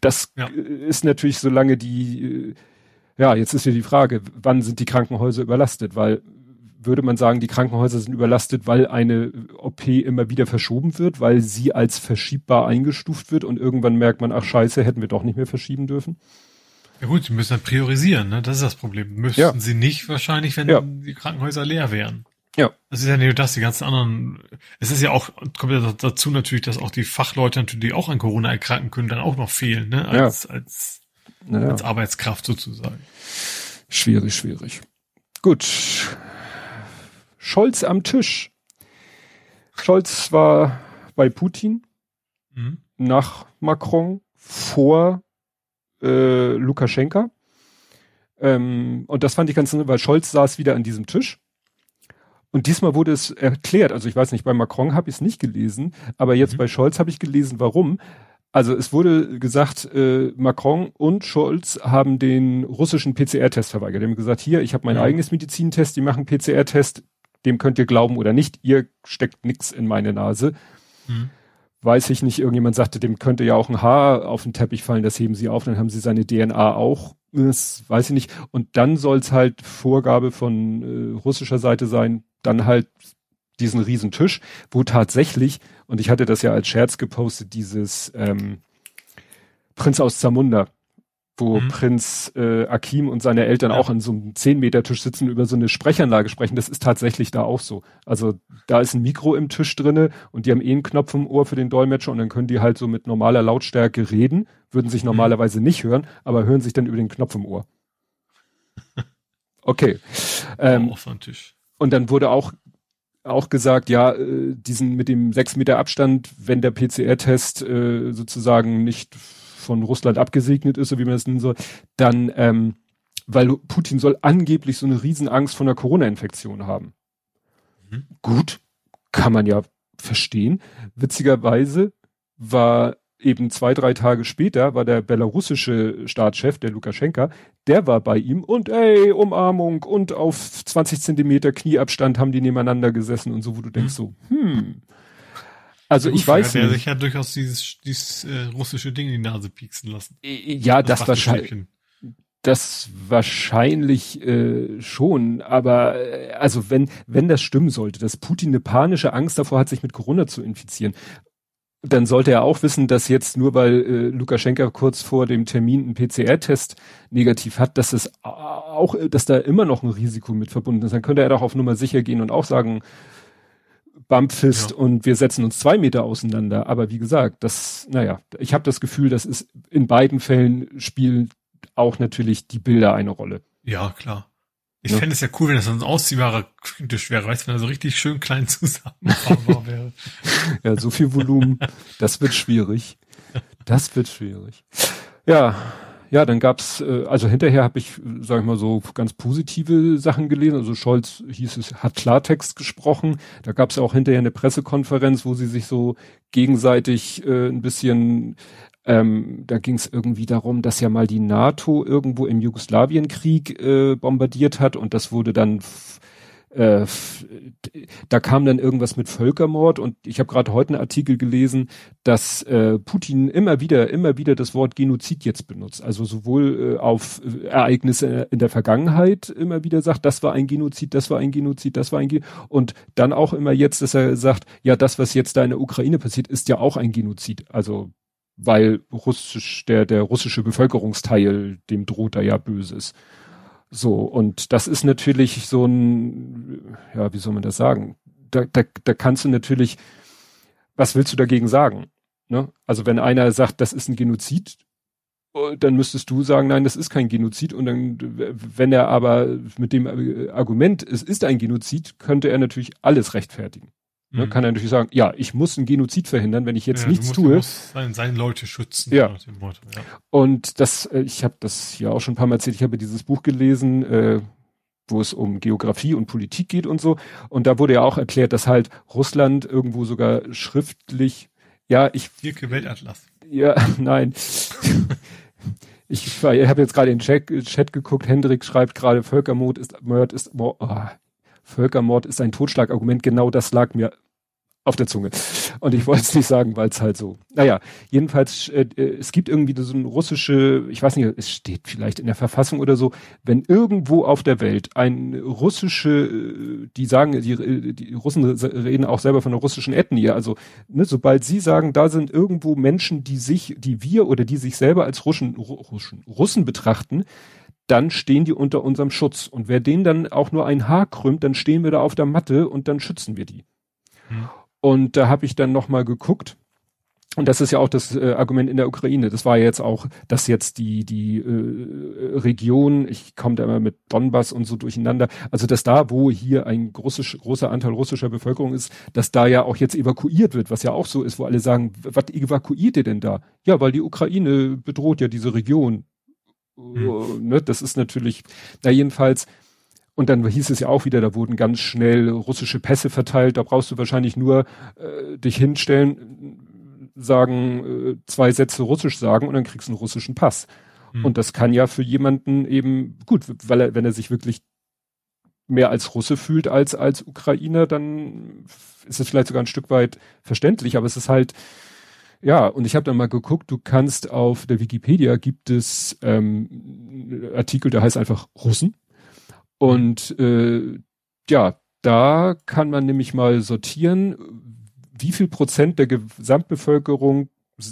Das ja. ist natürlich so lange die, ja, jetzt ist ja die Frage, wann sind die Krankenhäuser überlastet? Weil würde man sagen, die Krankenhäuser sind überlastet, weil eine OP immer wieder verschoben wird, weil sie als verschiebbar eingestuft wird und irgendwann merkt man, ach scheiße, hätten wir doch nicht mehr verschieben dürfen? Ja gut, sie müssen dann priorisieren, ne? Das ist das Problem. Müssten ja. sie nicht wahrscheinlich, wenn ja. die Krankenhäuser leer wären. Ja. Das ist ja nicht nur das, die ganzen anderen. Es ist ja auch, kommt ja dazu natürlich, dass auch die Fachleute natürlich, die auch an Corona erkranken können, dann auch noch fehlen, ne? Als, ja. als, ja. als Arbeitskraft sozusagen. Schwierig, schwierig. Gut. Scholz am Tisch. Scholz war bei Putin, mhm. nach Macron, vor äh, Lukaschenka. Ähm, und das fand ich ganz weil Scholz saß wieder an diesem Tisch. Und diesmal wurde es erklärt, also ich weiß nicht, bei Macron habe ich es nicht gelesen, aber jetzt mhm. bei Scholz habe ich gelesen, warum. Also es wurde gesagt, äh, Macron und Scholz haben den russischen PCR-Test verweigert. Die haben gesagt, hier, ich habe mein ja. eigenes Medizintest, die machen PCR-Test, dem könnt ihr glauben oder nicht, ihr steckt nix in meine Nase. Hm. Weiß ich nicht, irgendjemand sagte, dem könnte ja auch ein Haar auf den Teppich fallen, das heben sie auf, dann haben sie seine DNA auch. Das weiß ich nicht. Und dann soll es halt Vorgabe von äh, russischer Seite sein, dann halt diesen riesen Tisch, wo tatsächlich, und ich hatte das ja als Scherz gepostet, dieses ähm, Prinz aus Zamunda, wo mhm. Prinz äh, Akim und seine Eltern ja. auch an so einem 10-Meter-Tisch sitzen über so eine Sprechanlage sprechen. Das ist tatsächlich da auch so. Also da ist ein Mikro im Tisch drinne und die haben eh einen Knopf im Ohr für den Dolmetscher und dann können die halt so mit normaler Lautstärke reden, würden sich mhm. normalerweise mhm. nicht hören, aber hören sich dann über den Knopf im Ohr. [laughs] Okay. Ähm, auf den Tisch. Und dann wurde auch auch gesagt, ja, äh, diesen mit dem sechs Meter Abstand, wenn der PCR-Test äh, sozusagen nicht von Russland abgesegnet ist, so wie man das nennen soll, dann, ähm, weil Putin soll angeblich so eine Riesenangst vor einer Corona-Infektion haben. Mhm. Gut, kann man ja verstehen. Witzigerweise war eben zwei, drei Tage später war der belarussische Staatschef, der Lukaschenka, der war bei ihm und ey, Umarmung und auf 20 Zentimeter Knieabstand haben die nebeneinander gesessen und so, wo du denkst so, hm, also ich weiß nicht. Der sich ja durchaus dieses, dieses äh, russische Ding in die Nase pieksen lassen. Ja, das, das wahrscheinlich. Das wahrscheinlich äh, schon, aber äh, also wenn wenn das stimmen sollte, dass Putin eine panische Angst davor hat, sich mit Corona zu infizieren, dann sollte er auch wissen, dass jetzt nur weil äh, Lukaschenka kurz vor dem Termin einen PCR-Test negativ hat, dass es auch, dass da immer noch ein Risiko mit verbunden ist. Dann könnte er doch auf Nummer sicher gehen und auch sagen, Bumpfist ja. und wir setzen uns zwei Meter auseinander. Aber wie gesagt, das, naja, ich habe das Gefühl, das ist in beiden Fällen spielen auch natürlich die Bilder eine Rolle. Ja, klar. Ich ja. fände es ja cool, wenn das ein ausziehbarer Tisch wäre, weißt du, wenn er so richtig schön klein [laughs] zusammenbaubar wäre. [laughs] ja, so viel Volumen, das wird schwierig. Das wird schwierig. Ja, ja, dann gab's, äh, also hinterher habe ich, sag ich mal so, ganz positive Sachen gelesen. Also Scholz hieß es, hat Klartext gesprochen. Da gab's auch hinterher eine Pressekonferenz, wo sie sich so gegenseitig äh, ein bisschen ähm, da ging es irgendwie darum, dass ja mal die NATO irgendwo im Jugoslawienkrieg äh, bombardiert hat und das wurde dann äh, da kam dann irgendwas mit Völkermord und ich habe gerade heute einen Artikel gelesen, dass äh, Putin immer wieder, immer wieder das Wort Genozid jetzt benutzt. Also sowohl äh, auf Ereignisse in der Vergangenheit immer wieder sagt, das war ein Genozid, das war ein Genozid, das war ein Genozid. Und dann auch immer jetzt, dass er sagt, ja, das, was jetzt da in der Ukraine passiert, ist ja auch ein Genozid. Also weil russisch, der, der russische Bevölkerungsteil, dem droht da ja Böses. So, und das ist natürlich so ein, ja, wie soll man das sagen? Da, da, da kannst du natürlich, was willst du dagegen sagen? Ne? Also wenn einer sagt, das ist ein Genozid, äh, dann müsstest du sagen, nein, das ist kein Genozid. Und dann, wenn er aber mit dem Argument, es ist ein Genozid, könnte er natürlich alles rechtfertigen. Ne, mhm. Kann er natürlich sagen, ja, ich muss ein Genozid verhindern, wenn ich jetzt ja, nichts tue. Seine, seine Leute schützen. Ja. Motto, ja. Und das, äh, ich habe das hier auch schon ein paar Mal erzählt, ich habe dieses Buch gelesen, äh, wo es um Geografie und Politik geht und so. Und da wurde ja auch erklärt, dass halt Russland irgendwo sogar schriftlich, ja, ich. Dirke Weltatlas. Ja, [laughs] nein. ich ich habe jetzt gerade in den Chat, Chat geguckt, Hendrik schreibt gerade, Völkermord ist, Mord ist, oh, Völkermord ist ein Totschlagargument, genau das lag mir auf der Zunge. Und ich wollte es nicht sagen, weil es halt so. Naja, jedenfalls, äh, äh, es gibt irgendwie so ein russische, ich weiß nicht, es steht vielleicht in der Verfassung oder so, wenn irgendwo auf der Welt ein russische, äh, die sagen, die, äh, die Russen reden auch selber von einer russischen Ethnie, also ne, sobald sie sagen, da sind irgendwo Menschen, die sich, die wir oder die sich selber als Russen, Russen, Russen betrachten, dann stehen die unter unserem Schutz. Und wer denen dann auch nur ein Haar krümmt, dann stehen wir da auf der Matte und dann schützen wir die. Hm. Und da habe ich dann nochmal geguckt. Und das ist ja auch das äh, Argument in der Ukraine. Das war ja jetzt auch, dass jetzt die die äh, Region, ich komme da immer mit Donbass und so durcheinander, also dass da, wo hier ein großisch, großer Anteil russischer Bevölkerung ist, dass da ja auch jetzt evakuiert wird, was ja auch so ist, wo alle sagen, was evakuiert ihr denn da? Ja, weil die Ukraine bedroht ja diese Region. Hm. Ne, das ist natürlich, na jedenfalls, und dann hieß es ja auch wieder, da wurden ganz schnell russische Pässe verteilt, da brauchst du wahrscheinlich nur äh, dich hinstellen, sagen, äh, zwei Sätze Russisch sagen und dann kriegst du einen russischen Pass. Hm. Und das kann ja für jemanden eben, gut, weil er, wenn er sich wirklich mehr als Russe fühlt als als Ukrainer, dann ist es vielleicht sogar ein Stück weit verständlich, aber es ist halt, ja, und ich habe dann mal geguckt, du kannst auf der Wikipedia gibt es ähm, Artikel, der heißt einfach Russen. Und äh, ja, da kann man nämlich mal sortieren, wie viel Prozent der Gesamtbevölkerung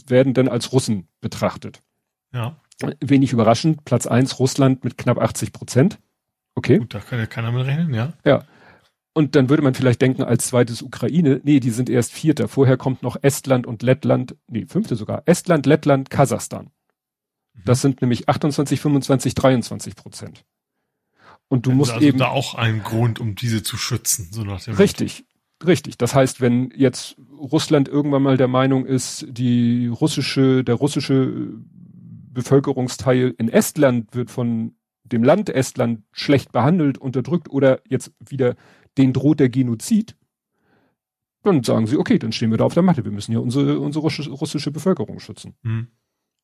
werden denn als Russen betrachtet. Ja. Wenig überraschend, Platz eins Russland mit knapp 80 Prozent. Okay. Gut, da kann ja keiner mit rechnen, ja. Ja. Und dann würde man vielleicht denken, als zweites Ukraine, nee, die sind erst Vierter. Vorher kommt noch Estland und Lettland, nee, Fünfte sogar. Estland, Lettland, Kasachstan. Mhm. Das sind nämlich 28, 25, 23 Prozent. Und du musst also eben. da auch einen Grund, um diese zu schützen, so nach dem Richtig, Motto. richtig. Das heißt, wenn jetzt Russland irgendwann mal der Meinung ist, die russische, der russische Bevölkerungsteil in Estland wird von dem Land Estland schlecht behandelt, unterdrückt oder jetzt wieder denen droht der Genozid, dann sagen sie, okay, dann stehen wir da auf der Matte. Wir müssen ja unsere, unsere russische Bevölkerung schützen. Mhm.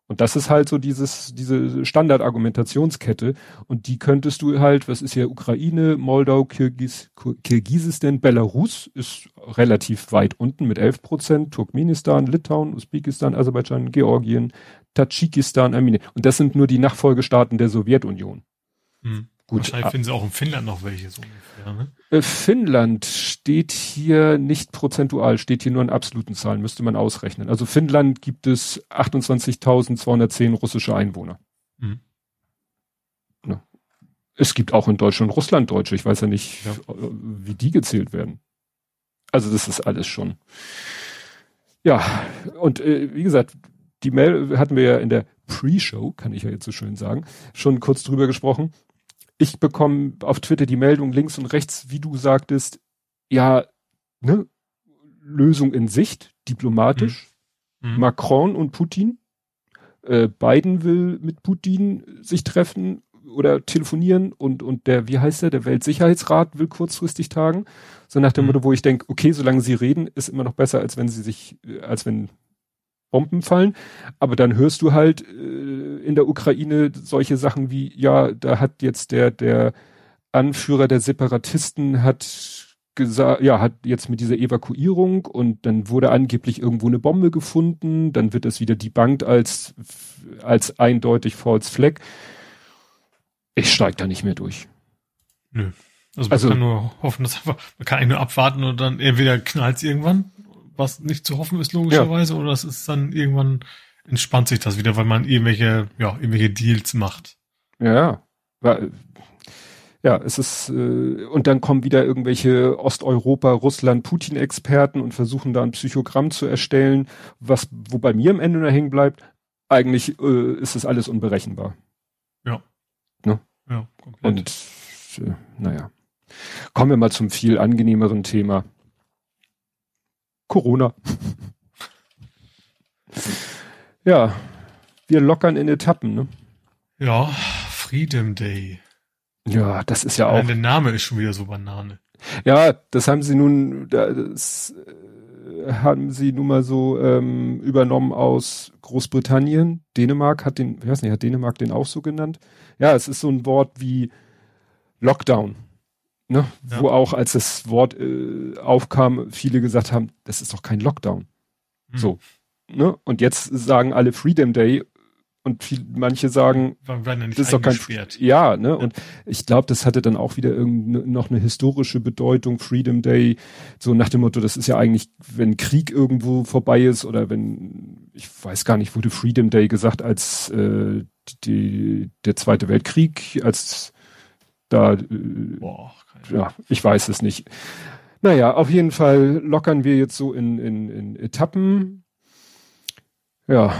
Und das ist halt so dieses, diese Standardargumentationskette. Und die könntest du halt, was ist hier Ukraine, Moldau, Kirgis, Kirgisistan, Belarus ist relativ weit unten mit 11 Prozent, Turkmenistan, Litauen, Usbekistan, Aserbaidschan, Georgien, Tadschikistan, Armenien. Und das sind nur die Nachfolgestaaten der Sowjetunion. Hm. Gut, Wahrscheinlich finden sie auch in Finnland noch welche so ungefähr, ne? Äh, Finnland steht hier nicht prozentual, steht hier nur in absoluten Zahlen, müsste man ausrechnen. Also Finnland gibt es 28.210 russische Einwohner. Mhm. Ja. Es gibt auch in Deutschland Russland Deutsche. Ich weiß ja nicht, ja. Wie die gezählt werden. Also das ist alles schon. Ja, und äh, wie gesagt, die Mail hatten wir ja in der Pre-Show, kann ich ja jetzt so schön sagen, schon kurz drüber gesprochen ich bekomme auf Twitter die Meldung links und rechts, wie du sagtest, ja, ne, Lösung in Sicht, diplomatisch. Mhm. mhm. Macron und Putin. Äh, Biden will mit Putin sich treffen oder telefonieren und, und der, wie heißt der, der Weltsicherheitsrat will kurzfristig tagen. So nach dem mhm. Motto, wo ich denke, okay, solange sie reden, ist immer noch besser, als wenn sie sich, als wenn Bomben fallen. Aber dann hörst du halt äh, in der Ukraine solche Sachen wie, ja, da hat jetzt der, der Anführer der Separatisten hat gesagt, ja, hat jetzt mit dieser Evakuierung und dann wurde angeblich irgendwo eine Bombe gefunden, dann wird das wieder debunked als, als eindeutig False Flag. Ich steig da nicht mehr durch. Nö. Also man also, kann nur hoffen, dass einfach, man kann eigentlich nur abwarten und dann entweder knallt irgendwann was nicht zu hoffen ist logischerweise, ja. oder es ist dann irgendwann entspannt sich das wieder, weil man irgendwelche, ja, irgendwelche Deals macht. Ja, weil ja, es ist, äh, und dann kommen wieder irgendwelche Osteuropa, Russland, Putin-Experten und versuchen da ein Psychogramm zu erstellen, was, wo bei mir am Ende nur hängen bleibt, eigentlich äh, ist es alles unberechenbar. Ja. Ne? Ja, komplett. Und äh, naja. Kommen wir mal zum viel angenehmeren Thema. Corona. ja, wir lockern in Etappen, ne? Ja, Freedom Day. Ja, das ist ja auch. Der Name ist schon wieder so Banane. Ja, das haben sie nun, das äh, haben sie nun mal so ähm, übernommen aus Großbritannien. Dänemark hat den, ich weiß nicht, hat Dänemark den auch so genannt? Ja, es ist so ein Wort wie Lockdown. Ne? Ja. Wo auch, als das Wort äh, aufkam, viele gesagt haben, das ist doch kein Lockdown. Hm. So. Ne? Und jetzt sagen alle Freedom Day und viel, manche sagen, ja das ist doch kein ja, ne? Ja. Und ich glaube, das hatte dann auch wieder irgendeine, noch eine historische Bedeutung, Freedom Day, so nach dem Motto, das ist ja eigentlich, wenn Krieg irgendwo vorbei ist oder wenn, ich weiß gar nicht, wurde Freedom Day gesagt, als äh, die, der Zweite Weltkrieg, als da, äh, Boah, ja, ich weiß es nicht. Naja, auf jeden Fall lockern wir jetzt so in, in, in Etappen. Ja,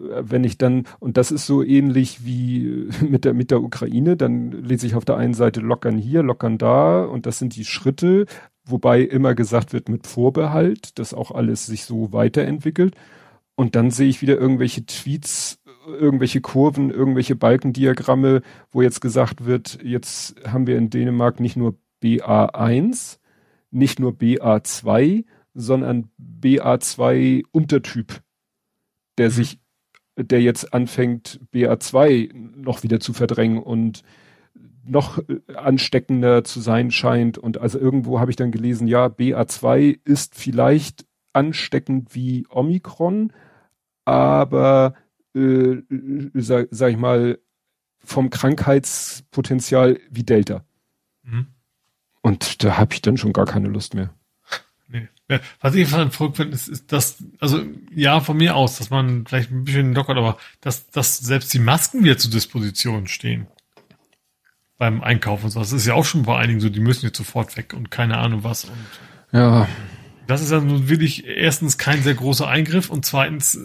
wenn ich dann, und das ist so ähnlich wie mit der, mit der Ukraine, dann lese ich auf der einen Seite lockern hier, lockern da, und das sind die Schritte, wobei immer gesagt wird mit Vorbehalt, dass auch alles sich so weiterentwickelt. Und dann sehe ich wieder irgendwelche Tweets, irgendwelche Kurven, irgendwelche Balkendiagramme, wo jetzt gesagt wird, jetzt haben wir in Dänemark nicht nur BA1, nicht nur BA2, sondern BA2 Untertyp, der mhm. sich der jetzt anfängt, BA2 noch wieder zu verdrängen und noch äh, ansteckender zu sein scheint. Und also irgendwo habe ich dann gelesen, ja, BA2 ist vielleicht ansteckend wie Omikron, aber äh, sag, sag ich mal, vom Krankheitspotenzial wie Delta. Mhm. Und da habe ich dann schon gar keine Lust mehr. Nee. Ja, was ich einfach verrückt finde, ist, ist, dass, also ja, von mir aus, dass man vielleicht ein bisschen lockert, aber dass, dass selbst die Masken wieder zur Disposition stehen. Beim Einkaufen und so. Das ist ja auch schon bei einigen so, die müssen jetzt sofort weg und keine Ahnung was. Und ja. Das ist ja nun wirklich erstens kein sehr großer Eingriff und zweitens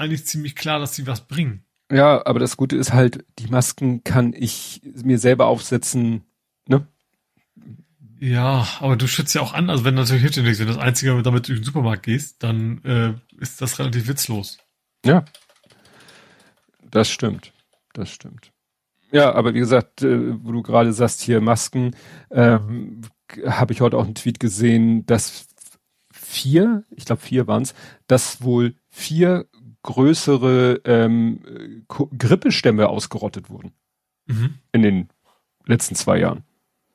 eigentlich ziemlich klar, dass sie was bringen. Ja, aber das Gute ist halt, die Masken kann ich mir selber aufsetzen, ne? Ja, aber du schützt ja auch an, also wenn natürlich hilft dir nichts, wenn du das Einzige damit durch den Supermarkt gehst, dann äh, ist das relativ witzlos. Ja. Das stimmt. Das stimmt. Ja, aber wie gesagt, äh, wo du gerade sagst, hier Masken, ähm, habe ich heute auch einen Tweet gesehen, dass vier, ich glaube vier waren es, dass wohl vier größere ähm, Grippestämme ausgerottet wurden. Mhm. In den letzten zwei Jahren.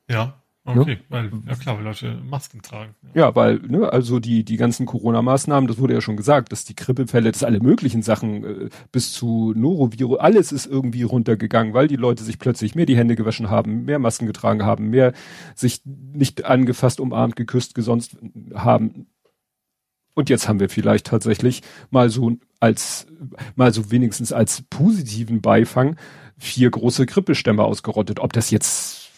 Ja. Okay, ne? weil, ja klar, weil Leute Masken tragen. Ja, ja weil, ne, also die, die ganzen Corona-Maßnahmen, das wurde ja schon gesagt, dass die Grippefälle, dass alle möglichen Sachen äh, bis zu Norovirus, alles ist irgendwie runtergegangen, weil die Leute sich plötzlich mehr die Hände gewaschen haben, mehr Masken getragen haben, mehr sich nicht angefasst, umarmt, geküsst, gesonst haben. Und jetzt haben wir vielleicht tatsächlich mal so als, mal so wenigstens als positiven Beifang vier große Grippestämme ausgerottet. Ob das jetzt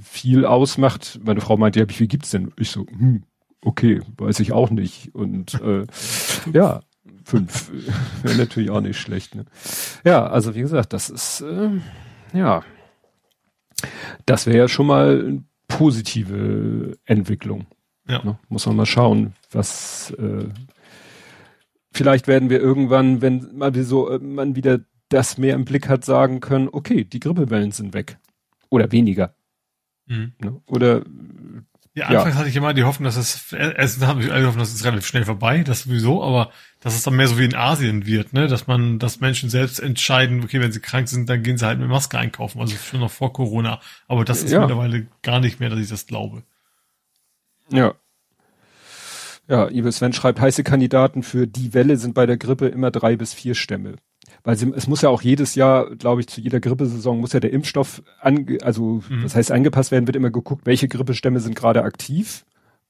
viel ausmacht, meine Frau meinte, ja, wie viel gibt's denn? Ich so, hm, okay, weiß ich auch nicht. Und äh, [laughs] ja, fünf [laughs] wäre natürlich auch nicht schlecht. Ne? Ja, also wie gesagt, das ist äh, ja, das wäre ja schon mal eine positive Entwicklung. Ja. Ne? Muss man mal schauen, was äh, vielleicht werden wir irgendwann, wenn man so äh, man wieder das mehr im Blick hat, sagen können, okay, die Grippewellen sind weg. Oder weniger. Mhm. Ne? Oder ja, anfangs ja. hatte ich immer die Hoffnung, dass es, erstens haben wir alle hoffen, dass es relativ schnell vorbei, das sowieso, aber dass es dann mehr so wie in Asien wird, ne, dass man, dass Menschen selbst entscheiden, okay, wenn sie krank sind, dann gehen sie halt mit Maske einkaufen, also schon noch vor Corona, aber das ist ja. mittlerweile gar nicht mehr, dass ich das glaube. Ja, ja, Ibe Sven schreibt, heiße Kandidaten für die Welle sind bei der Grippe immer drei bis vier Stämme. Weil sie, es muss ja auch jedes Jahr, glaube ich, zu jeder Grippesaison muss ja der Impfstoff, ange, also mhm. das heißt angepasst werden, wird immer geguckt, welche Grippestämme sind gerade aktiv.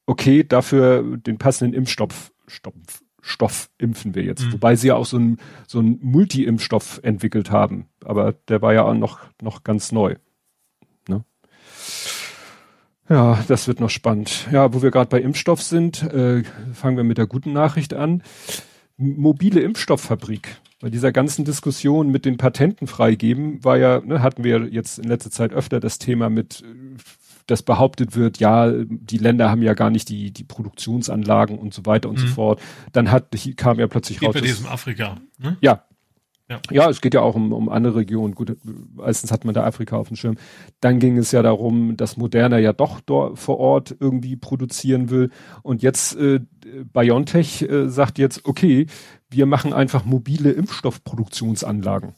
Okay, dafür den passenden Impfstoff, Stoff, Stoff impfen wir jetzt. Mhm. Wobei sie ja auch so einen so einen Multi-Impfstoff entwickelt haben. Aber der war ja auch noch, noch ganz neu. Ja, das wird noch spannend. Ja, wo wir gerade bei Impfstoff sind, äh, fangen wir mit der guten Nachricht an. Mobile Impfstofffabrik. Bei dieser ganzen Diskussion mit den Patenten freigeben war ja, ne, hatten wir jetzt in letzter Zeit öfter das Thema mit, dass behauptet wird, ja, die Länder haben ja gar nicht die, die Produktionsanlagen und so weiter und mhm. so fort. Dann hat, kam ja plötzlich Geht raus. Bei diesem Afrika. Ne? Ja, ja. ja, es geht ja auch um, um andere Regionen. Gut, meistens hat man da Afrika auf dem Schirm. Dann ging es ja darum, dass Moderna ja doch dort vor Ort irgendwie produzieren will. Und jetzt äh, BioNTech äh, sagt jetzt, okay, wir machen einfach mobile Impfstoffproduktionsanlagen.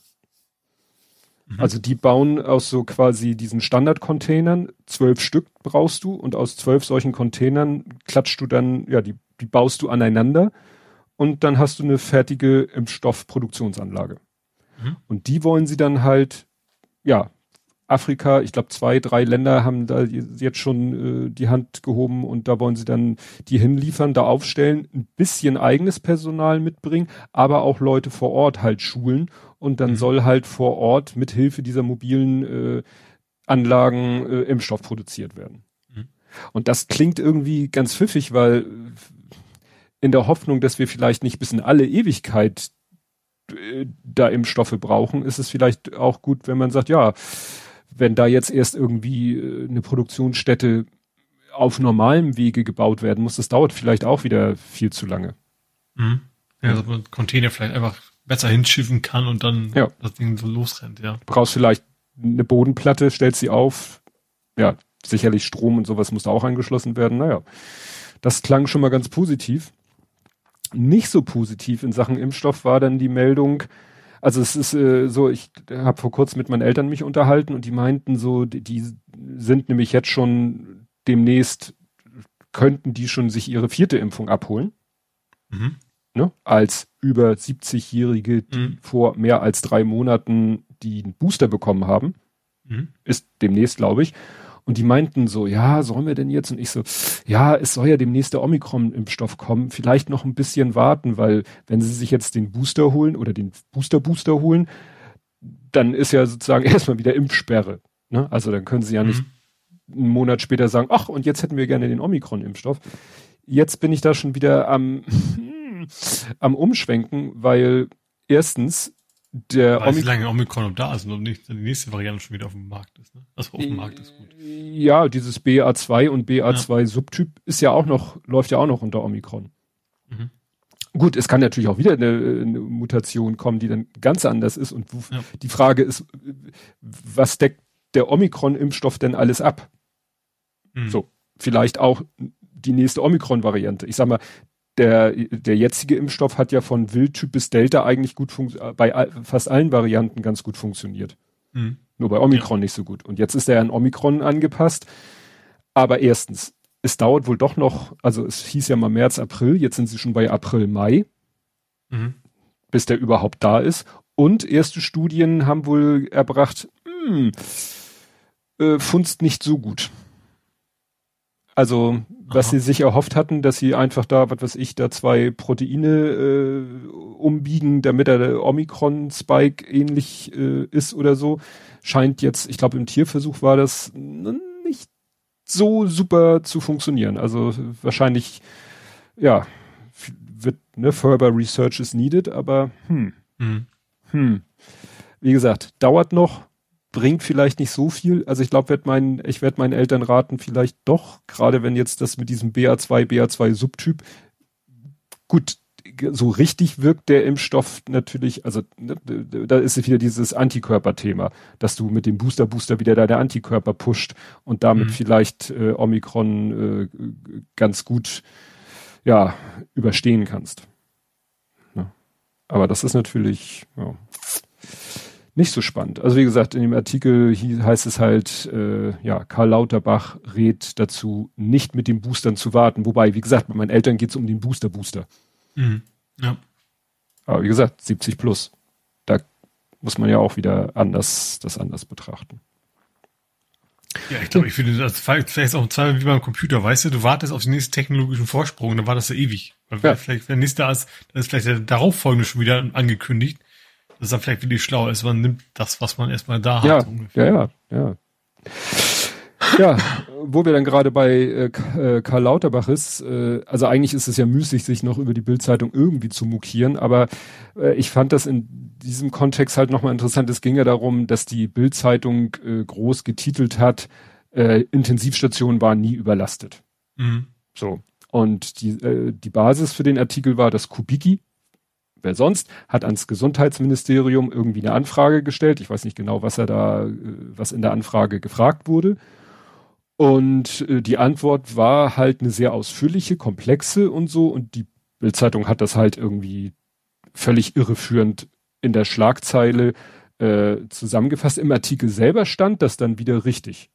Mhm. Also die bauen aus so quasi diesen Standardcontainern, zwölf Stück brauchst du und aus zwölf solchen Containern klatscht du dann, ja, die, die baust du aneinander und dann hast du eine fertige Impfstoffproduktionsanlage. Mhm. Und die wollen sie dann halt, ja, Afrika, ich glaube zwei, drei Länder haben da jetzt schon äh, die Hand gehoben und da wollen sie dann die hinliefern, da aufstellen, ein bisschen eigenes Personal mitbringen, aber auch Leute vor Ort halt schulen und dann mhm. soll halt vor Ort mit Hilfe dieser mobilen äh, Anlagen äh, Impfstoff produziert werden. Mhm. Und das klingt irgendwie ganz pfiffig, weil in der Hoffnung, dass wir vielleicht nicht bis in alle Ewigkeit äh, da Impfstoffe brauchen, ist es vielleicht auch gut, wenn man sagt, ja, wenn da jetzt erst irgendwie äh, eine Produktionsstätte auf normalem Wege gebaut werden muss, das dauert vielleicht auch wieder viel zu lange. Mhm. Ja, dass man Container vielleicht einfach besser hinschiffen kann und dann ja. das Ding so losrennt, ja. Du brauchst vielleicht eine Bodenplatte, stellst sie auf, ja, sicherlich Strom und sowas muss da auch angeschlossen werden, naja. Das klang schon mal ganz positiv nicht so positiv in Sachen Impfstoff war dann die Meldung, also es ist äh, so, ich habe vor kurzem mit meinen Eltern mich unterhalten und die meinten so, die, die sind nämlich jetzt schon demnächst, könnten die schon sich ihre vierte Impfung abholen. Mhm. Ne? Als über 70-Jährige, die mhm. vor mehr als drei Monaten die Booster bekommen haben. Mhm. Ist demnächst, glaube ich. Und die meinten so, ja, sollen wir denn jetzt? Und ich so, ja, es soll ja demnächst der Omikron-Impfstoff kommen. Vielleicht noch ein bisschen warten, weil wenn sie sich jetzt den Booster holen oder den Booster-Booster holen, dann ist ja sozusagen [laughs] erstmal wieder Impfsperre. Ne? Also dann können sie ja mhm. nicht einen Monat später sagen, ach, und jetzt hätten wir gerne den Omikron-Impfstoff. Jetzt bin ich da schon wieder am, [laughs] am Umschwenken, weil erstens der Weiß, wie lange Omikron da ist und ob nicht die nächste Variante schon wieder auf dem Markt ist. Ne? Also auf dem Markt ist gut. Ja, dieses BA2 und BA2 ja. Subtyp ist ja auch noch, läuft ja auch noch unter Omikron. Mhm. Gut, es kann natürlich auch wieder eine, eine, Mutation kommen, die dann ganz anders ist. Und ja. die Frage ist, was deckt der Omikron-Impfstoff denn alles ab? Mhm. So, vielleicht auch die nächste Omikron-Variante. Ich sag mal, der, der jetzige Impfstoff hat ja von Wildtyp bis Delta eigentlich gut bei fast allen Varianten ganz gut funktioniert. Mhm. Nur bei Omikron ja. nicht so gut. Und jetzt ist er an Omikron angepasst. Aber erstens, es dauert wohl doch noch, also es hieß ja mal März, April, jetzt sind sie schon bei April, Mai, mhm. bis der überhaupt da ist. Und erste Studien haben wohl erbracht, mh, hm, äh, Funst nicht so gut. Also, was Aha. sie sich erhofft hatten, dass sie einfach da, was weiß ich, da zwei Proteine äh, umbiegen, damit der Omikron-Spike ähnlich äh, ist oder so, scheint jetzt, ich glaube im Tierversuch war das nicht so super zu funktionieren. Also wahrscheinlich, ja, wird, ne, further research is needed, aber hm, mhm. hm. Wie gesagt, dauert noch, bringt vielleicht nicht so viel. Also ich glaube, werd mein, ich werde meinen Eltern raten, vielleicht doch, gerade wenn jetzt das mit diesem BA2, BA2 Subtyp, gut, so richtig wirkt der Impfstoff natürlich, also ne, da ist wieder dieses Antikörperthema, dass du mit dem Booster Booster wieder deine Antikörper pusht und damit mhm. vielleicht äh, Omikron äh, ganz gut ja überstehen kannst. Ja. Aber das ist natürlich ja nicht so spannend. Also wie gesagt, in dem Artikel heißt es halt, äh, ja, Karl Lauterbach rät dazu, nicht mit den Boostern zu warten. Wobei, wie gesagt, bei meinen Eltern geht es um den Booster-Booster. Mhm. Ja. Aber wie gesagt, 70 plus. Da muss man ja auch wieder anders, das anders betrachten. Ja, ich glaube, ich finde, das vielleicht auch zwei wie beim Computer, weißt du, du wartest auf den nächsten technologischen Vorsprung, dann war das ja ewig. Weil ja. vielleicht, wenn nächster ist, dann ist vielleicht der darauffolgende schon wieder angekündigt das ist dann vielleicht wirklich schlau ist, man nimmt das, was man erstmal da ja, hat. Ungefähr. Ja, ja, ja. Ja, wo wir dann gerade bei äh, äh, Karl Lauterbach ist, äh, also eigentlich ist es ja müßig, sich noch über die Bildzeitung irgendwie zu mokieren, aber äh, ich fand das in diesem Kontext halt nochmal interessant. Es ging ja darum, dass die Bildzeitung äh, groß getitelt hat, äh, Intensivstationen waren nie überlastet. Mhm. So. Und die, äh, die Basis für den Artikel war, dass Kubicki, wer sonst, hat ans Gesundheitsministerium irgendwie eine Anfrage gestellt. Ich weiß nicht genau, was er da, äh, was in der Anfrage gefragt wurde. Und äh, die Antwort war halt eine sehr ausführliche, komplexe und so. Und die Bildzeitung hat das halt irgendwie völlig irreführend in der Schlagzeile äh, zusammengefasst. Im Artikel selber stand das dann wieder richtig.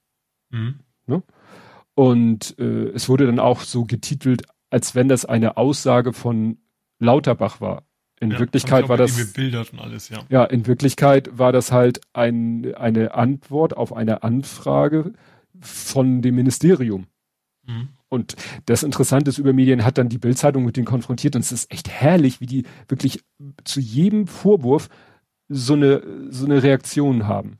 Mhm. Ne? Und äh, es wurde dann auch so getitelt, als wenn das eine Aussage von Lauterbach war. In ja, Wirklichkeit war das alles, ja. ja, in Wirklichkeit war das halt ein, eine Antwort auf eine Anfrage von dem Ministerium. Mhm. Und das Interessante ist, über Medien hat dann die Bildzeitung mit denen konfrontiert und es ist echt herrlich, wie die wirklich zu jedem Vorwurf so eine, so eine Reaktion haben.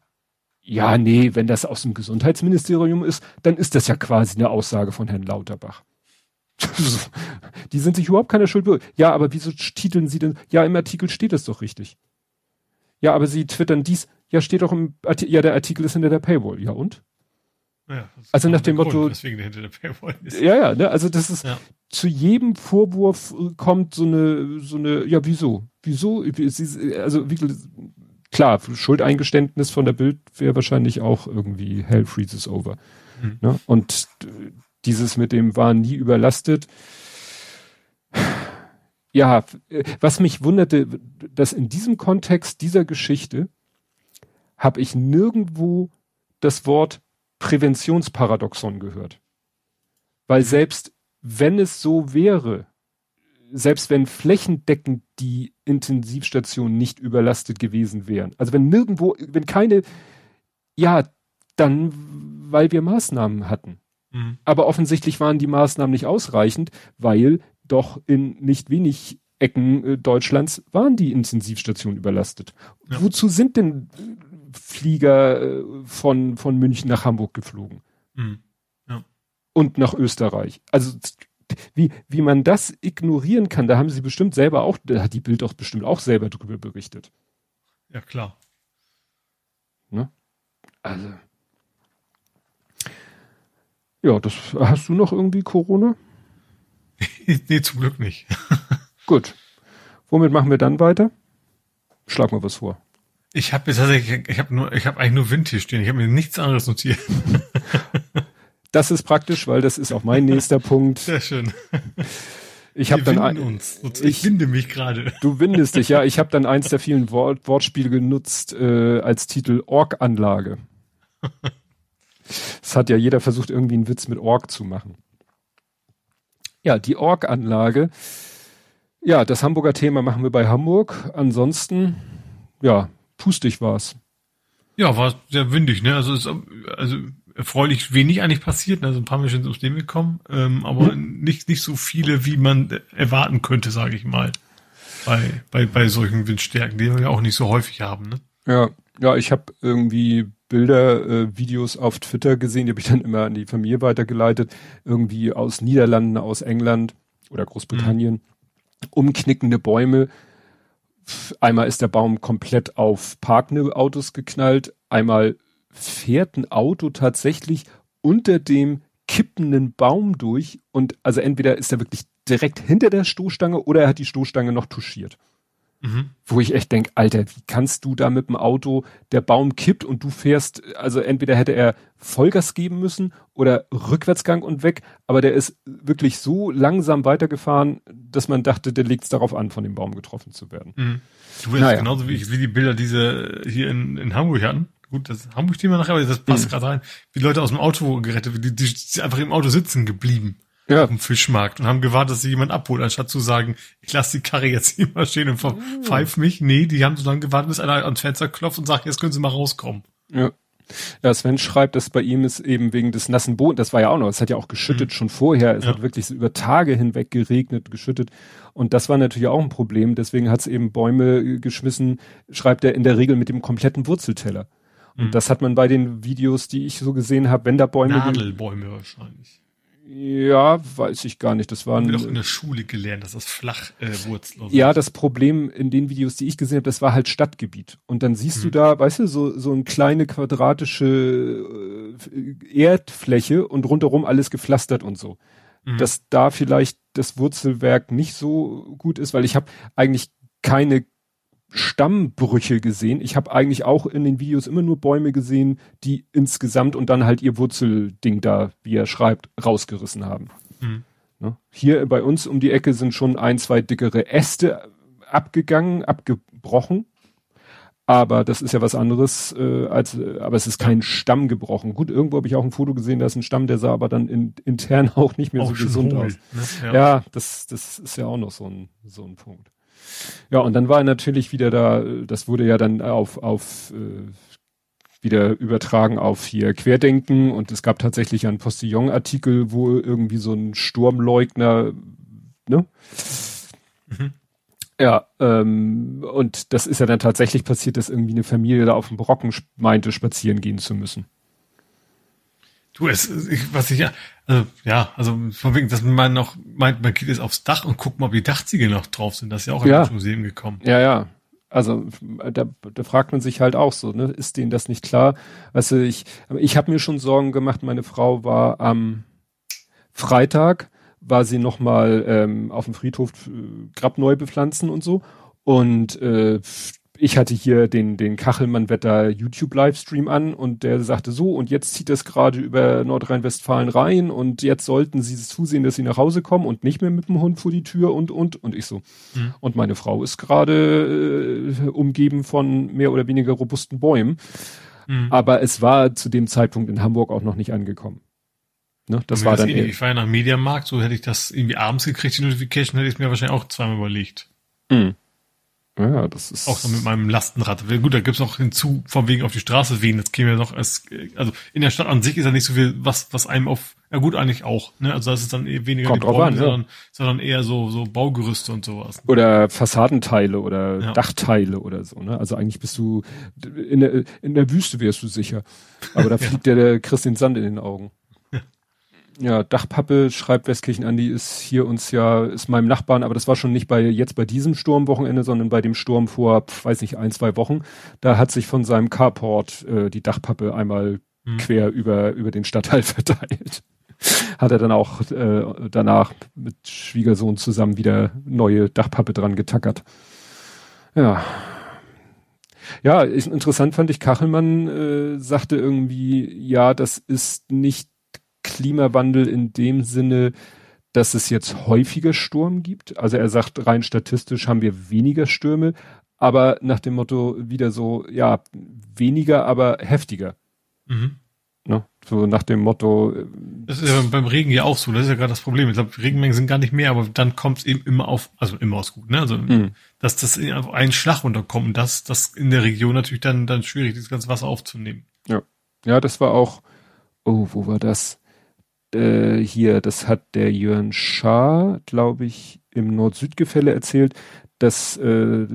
Ja, nee, wenn das aus dem Gesundheitsministerium ist, dann ist das ja quasi eine Aussage von Herrn Lauterbach. [laughs] die sind sich überhaupt keine Schuld. Ja, aber wieso titeln sie denn? Ja, im Artikel steht es doch richtig. Ja, aber sie twittern dies. Ja, steht doch im Artikel. Ja, der Artikel ist hinter der Paywall. Ja, und? Ja, also nach dem Motto. Grund, ja, ja, ne, also das ist ja. zu jedem Vorwurf äh, kommt so eine, so eine, ja, wieso? Wieso? Also wie, klar, Schuldeingeständnis von der Bild wäre wahrscheinlich auch irgendwie Hell freezes over. Mhm. Ne? Und dieses mit dem war nie überlastet. Ja, was mich wunderte, dass in diesem Kontext dieser Geschichte habe ich nirgendwo das Wort Präventionsparadoxon gehört. Weil selbst wenn es so wäre, selbst wenn flächendeckend die Intensivstationen nicht überlastet gewesen wären, also wenn nirgendwo, wenn keine, ja, dann weil wir Maßnahmen hatten. Mhm. Aber offensichtlich waren die Maßnahmen nicht ausreichend, weil doch in nicht wenig Ecken äh, Deutschlands waren die Intensivstationen überlastet. Ja. Wozu sind denn Flieger äh, von, von München nach Hamburg geflogen? Mhm. Ja. Und nach Österreich. Also wie, wie man das ignorieren kann, da haben sie bestimmt selber auch, da hat die Bild auch bestimmt auch selber drüber berichtet. Ja, klar. Ne? Also. Ja, das hast du noch irgendwie Corona? [laughs] nee, zum Glück nicht. [laughs] Gut. Womit machen wir dann weiter? Schlag mal was vor. Ich habe jetzt tatsächlich, ich habe nur, ich habe eigentlich nur Wind hier stehen. Ich habe mir nichts anderes notiert. [laughs] Das ist praktisch, weil das ist auch mein nächster Punkt. Sehr schön. Ich habe dann ein, uns. Ich, ich winde mich gerade. Du windest dich, ja. Ich habe dann eins der vielen Wort, Wortspiele genutzt äh, als Titel Org-Anlage. Es hat ja jeder versucht, irgendwie einen Witz mit Org zu machen. Ja, die Org-Anlage. Ja, das Hamburger Thema machen wir bei Hamburg. Ansonsten, ja, pustig war's. Ja, war sehr windig, ne? Also, es, also erfreulich wenig eigentlich passiert. Also ein paar Menschen sind ums Leben gekommen, ähm, aber hm. nicht, nicht so viele, wie man erwarten könnte, sage ich mal. Bei, bei, bei solchen Windstärken, die wir ja auch nicht so häufig haben. Ne? Ja, ja, ich habe irgendwie Bilder, äh, Videos auf Twitter gesehen, die habe ich dann immer an die Familie weitergeleitet, irgendwie aus Niederlanden, aus England oder Großbritannien, mhm. umknickende Bäume. Einmal ist der Baum komplett auf parkende Autos geknallt, einmal fährt ein Auto tatsächlich unter dem kippenden Baum durch und also entweder ist er wirklich direkt hinter der Stoßstange oder er hat die Stoßstange noch touchiert. Mhm. Wo ich echt denke, Alter, wie kannst du da mit dem Auto, der Baum kippt und du fährst, also entweder hätte er Vollgas geben müssen oder Rückwärtsgang und weg, aber der ist wirklich so langsam weitergefahren, dass man dachte, der legt es darauf an, von dem Baum getroffen zu werden. Mhm. Du bist naja. genauso wie, wie die Bilder, diese hier in, in Hamburg hatten gut, das Hamburg-Thema nachher, aber das passt mhm. gerade rein, wie Leute aus dem Auto gerettet, die, die, die einfach im Auto sitzen geblieben. Ja. Auf dem Fischmarkt und haben gewartet, dass sie jemand abholt, anstatt zu sagen, ich lasse die Karre jetzt hier mal stehen und mhm. pfeif mich. Nee, die haben so lange gewartet, bis einer ans Fenster klopft und sagt, jetzt können sie mal rauskommen. Ja. Ja, Sven schreibt, dass bei ihm ist eben wegen des nassen Bodens, das war ja auch noch, es hat ja auch geschüttet mhm. schon vorher, es ja. hat wirklich über Tage hinweg geregnet, geschüttet und das war natürlich auch ein Problem, deswegen hat es eben Bäume geschmissen, schreibt er in der Regel mit dem kompletten Wurzelteller. Und mhm. das hat man bei den Videos, die ich so gesehen habe, wenn da Bäume. Nadelbäume wahrscheinlich. Ja, weiß ich gar nicht. Das waren. Haben wir doch in der Schule gelernt, dass das flach äh. Ja, das Problem in den Videos, die ich gesehen habe, das war halt Stadtgebiet. Und dann siehst mhm. du da, weißt du, so so eine kleine quadratische äh, Erdfläche und rundherum alles gepflastert und so. Mhm. Dass da vielleicht das Wurzelwerk nicht so gut ist, weil ich habe eigentlich keine Stammbrüche gesehen. Ich habe eigentlich auch in den Videos immer nur Bäume gesehen, die insgesamt und dann halt ihr Wurzelding da, wie er schreibt, rausgerissen haben. Mhm. Ne? Hier bei uns um die Ecke sind schon ein, zwei dickere Äste abgegangen, abgebrochen. Aber das ist ja was anderes, äh, als, aber es ist kein Stamm gebrochen. Gut, irgendwo habe ich auch ein Foto gesehen, da ist ein Stamm, der sah aber dann in, intern [laughs] auch nicht mehr auch so gesund hohl, aus. Ne? Ja, ja das, das ist ja auch noch so ein, so ein Punkt. Ja, und dann war er natürlich wieder da, das wurde ja dann auf, auf äh, wieder übertragen auf hier Querdenken und es gab tatsächlich einen Postillon-Artikel, wo irgendwie so ein Sturmleugner, ne? Mhm. Ja, ähm, und das ist ja dann tatsächlich passiert, dass irgendwie eine Familie da auf dem Brocken meinte, spazieren gehen zu müssen. Du, es, ich, was ich ja, also, ja, also von wegen, dass man noch meint, man geht jetzt aufs Dach und guckt mal, ob die Dachziegel noch drauf sind. Das ist ja auch ja. ins Museum gekommen. Ja, ja. Also da, da fragt man sich halt auch so, ne? Ist denen das nicht klar? Also ich, ich habe mir schon Sorgen gemacht. Meine Frau war am Freitag, war sie noch mal ähm, auf dem Friedhof äh, Grab neu bepflanzen und so. Und äh, ich hatte hier den, den Kachelmann-Wetter YouTube-Livestream an und der sagte so, und jetzt zieht das gerade über Nordrhein-Westfalen rein und jetzt sollten sie zusehen, dass sie nach Hause kommen und nicht mehr mit dem Hund vor die Tür und, und, und ich so. Mhm. Und meine Frau ist gerade äh, umgeben von mehr oder weniger robusten Bäumen. Mhm. Aber es war zu dem Zeitpunkt in Hamburg auch noch nicht angekommen. Ne, das war das dann. Eh, ich war ja nach Mediamarkt, so hätte ich das irgendwie abends gekriegt, die Notification, hätte ich mir wahrscheinlich auch zweimal überlegt. Mhm. Ja, das ist. Auch so mit meinem Lastenrad. Gut, da gibt's noch hinzu, von wegen auf die Straße wehen. Das käme ja noch als, also in der Stadt an sich ist ja nicht so viel, was, was einem auf, ja gut, eigentlich auch, ne? Also das ist dann eher weniger Kommt die Bäume, an, sondern, ja. sondern eher so, so Baugerüste und sowas. Oder Fassadenteile oder ja. Dachteile oder so, ne? Also eigentlich bist du, in der, in der Wüste wärst du sicher. Aber da [laughs] fliegt ja. der, der Christ Sand in den Augen. Ja, Dachpappe schreibt Westkirchen Andi ist hier uns ja, ist meinem Nachbarn, aber das war schon nicht bei, jetzt bei diesem Sturmwochenende, sondern bei dem Sturm vor, weiß nicht, ein, zwei Wochen. Da hat sich von seinem Carport äh, die Dachpappe einmal mhm. quer über, über den Stadtteil [laughs] verteilt. hat er dann auch äh, danach mit Schwiegersohn zusammen wieder neue Dachpappe dran getackert. Ja. Ja, ist, interessant fand ich, Kachelmann äh, sagte irgendwie, ja, das ist nicht Klimawandel in dem Sinne, dass es jetzt häufiger Sturm gibt. Also er sagt, rein statistisch haben wir weniger Stürme, aber nach dem Motto wieder so, ja, weniger, aber heftiger. Mhm. Ne? So nach dem Motto. Äh, das ist ja beim Regen ja auch so, das ist ja gerade das Problem. Ich glaube, Regenmengen sind gar nicht mehr, aber dann kommt es eben immer auf, also immer aus gut, ne? Also mhm. dass das auf einen Schlag runterkommt und das, das in der Region natürlich dann, dann schwierig, das ganze Wasser aufzunehmen. Ja. Ja, das war auch, oh, wo war das? Äh, hier, das hat der Jörn Schaar, glaube ich, im Nord-Süd-Gefälle erzählt, dass äh,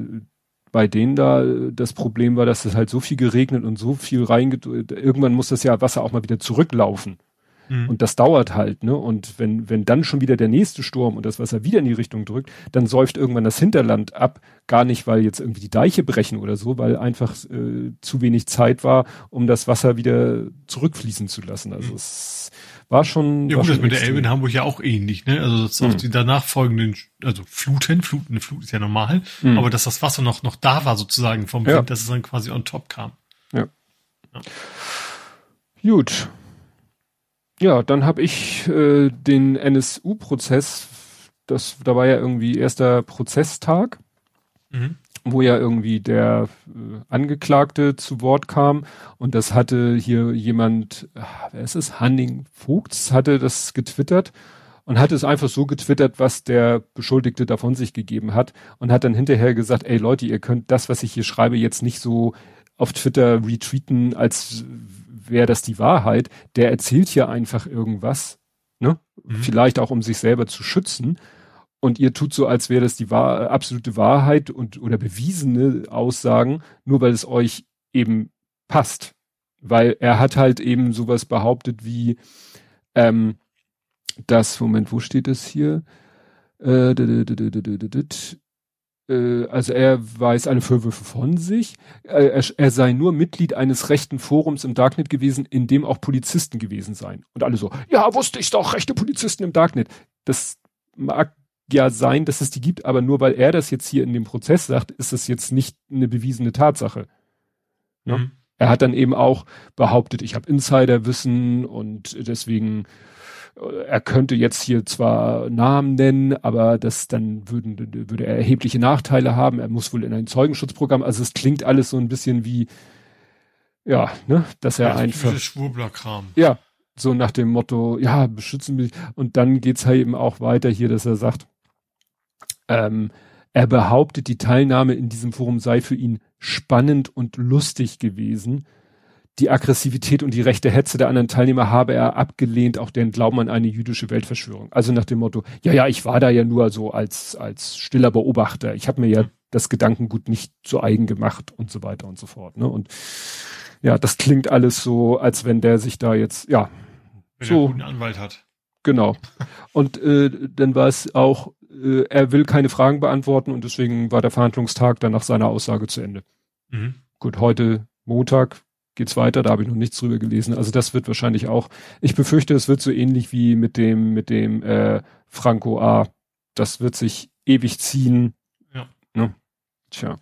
bei denen da das Problem war, dass es halt so viel geregnet und so viel reinget irgendwann muss das ja Wasser auch mal wieder zurücklaufen. Mhm. Und das dauert halt, ne? Und wenn, wenn dann schon wieder der nächste Sturm und das Wasser wieder in die Richtung drückt, dann säuft irgendwann das Hinterland ab. Gar nicht, weil jetzt irgendwie die Deiche brechen oder so, weil einfach äh, zu wenig Zeit war, um das Wasser wieder zurückfließen zu lassen. Also mhm. es war schon. Ja, gut, das mit der Elbe in Hamburg ja auch ähnlich, ne? Also das mhm. die danach folgenden, also Fluten, Fluten, eine Flut ist ja normal, mhm. aber dass das Wasser noch, noch da war sozusagen vom Wind, dass es dann quasi on top kam. Ja. ja. Gut. Ja, dann habe ich äh, den NSU-Prozess, das, da war ja irgendwie erster Prozesstag. Mhm wo ja irgendwie der äh, Angeklagte zu Wort kam und das hatte hier jemand, ach, wer ist es, Hanning Vogts hatte das getwittert und hat es einfach so getwittert, was der Beschuldigte davon sich gegeben hat und hat dann hinterher gesagt, ey Leute, ihr könnt das, was ich hier schreibe, jetzt nicht so auf Twitter retweeten, als wäre das die Wahrheit. Der erzählt hier einfach irgendwas, ne? Mhm. Vielleicht auch, um sich selber zu schützen und ihr tut so, als wäre das die wahr, absolute Wahrheit und oder bewiesene Aussagen, nur weil es euch eben passt. Weil er hat halt eben sowas behauptet wie, ähm, das, Moment, wo steht es hier? Äh, also er weiß alle Vorwürfe von sich. Äh, er, er, sei nur Mitglied eines rechten Forums im Darknet gewesen, in dem auch Polizisten gewesen seien. Und alle so, ja, wusste ich doch, rechte Polizisten im Darknet. Das mag ja sein, dass es die gibt, aber nur weil er das jetzt hier in dem Prozess sagt, ist das jetzt nicht eine bewiesene Tatsache. Ne? Mhm. Er hat dann eben auch behauptet, ich habe Insiderwissen und deswegen er könnte jetzt hier zwar Namen nennen, aber das dann würden, würde er erhebliche Nachteile haben. Er muss wohl in ein Zeugenschutzprogramm. Also es klingt alles so ein bisschen wie, ja, ne, dass er ja, einfach. Schwurblerkram. Ja, so nach dem Motto, ja, beschützen mich. Und dann geht's halt eben auch weiter hier, dass er sagt, ähm, er behauptet, die Teilnahme in diesem Forum sei für ihn spannend und lustig gewesen die Aggressivität und die rechte Hetze der anderen Teilnehmer habe er abgelehnt, auch den Glauben an eine jüdische Weltverschwörung. Also nach dem Motto, ja, ja, ich war da ja nur so als, als stiller Beobachter. Ich habe mir ja das Gedankengut nicht zu eigen gemacht und so weiter und so fort. Ne? Und ja, das klingt alles so, als wenn der sich da jetzt, ja, wenn so. einen guten Anwalt hat. Genau. Und äh, dann war es auch, äh, er will keine Fragen beantworten und deswegen war der Verhandlungstag dann nach seiner Aussage zu Ende. Mhm. Gut, heute Montag, geht's weiter, da habe ich noch nichts drüber gelesen. Also das wird wahrscheinlich auch, ich befürchte, es wird so ähnlich wie mit dem, mit dem äh, Franco A. Das wird sich ewig ziehen. Ja. Ne? Tja.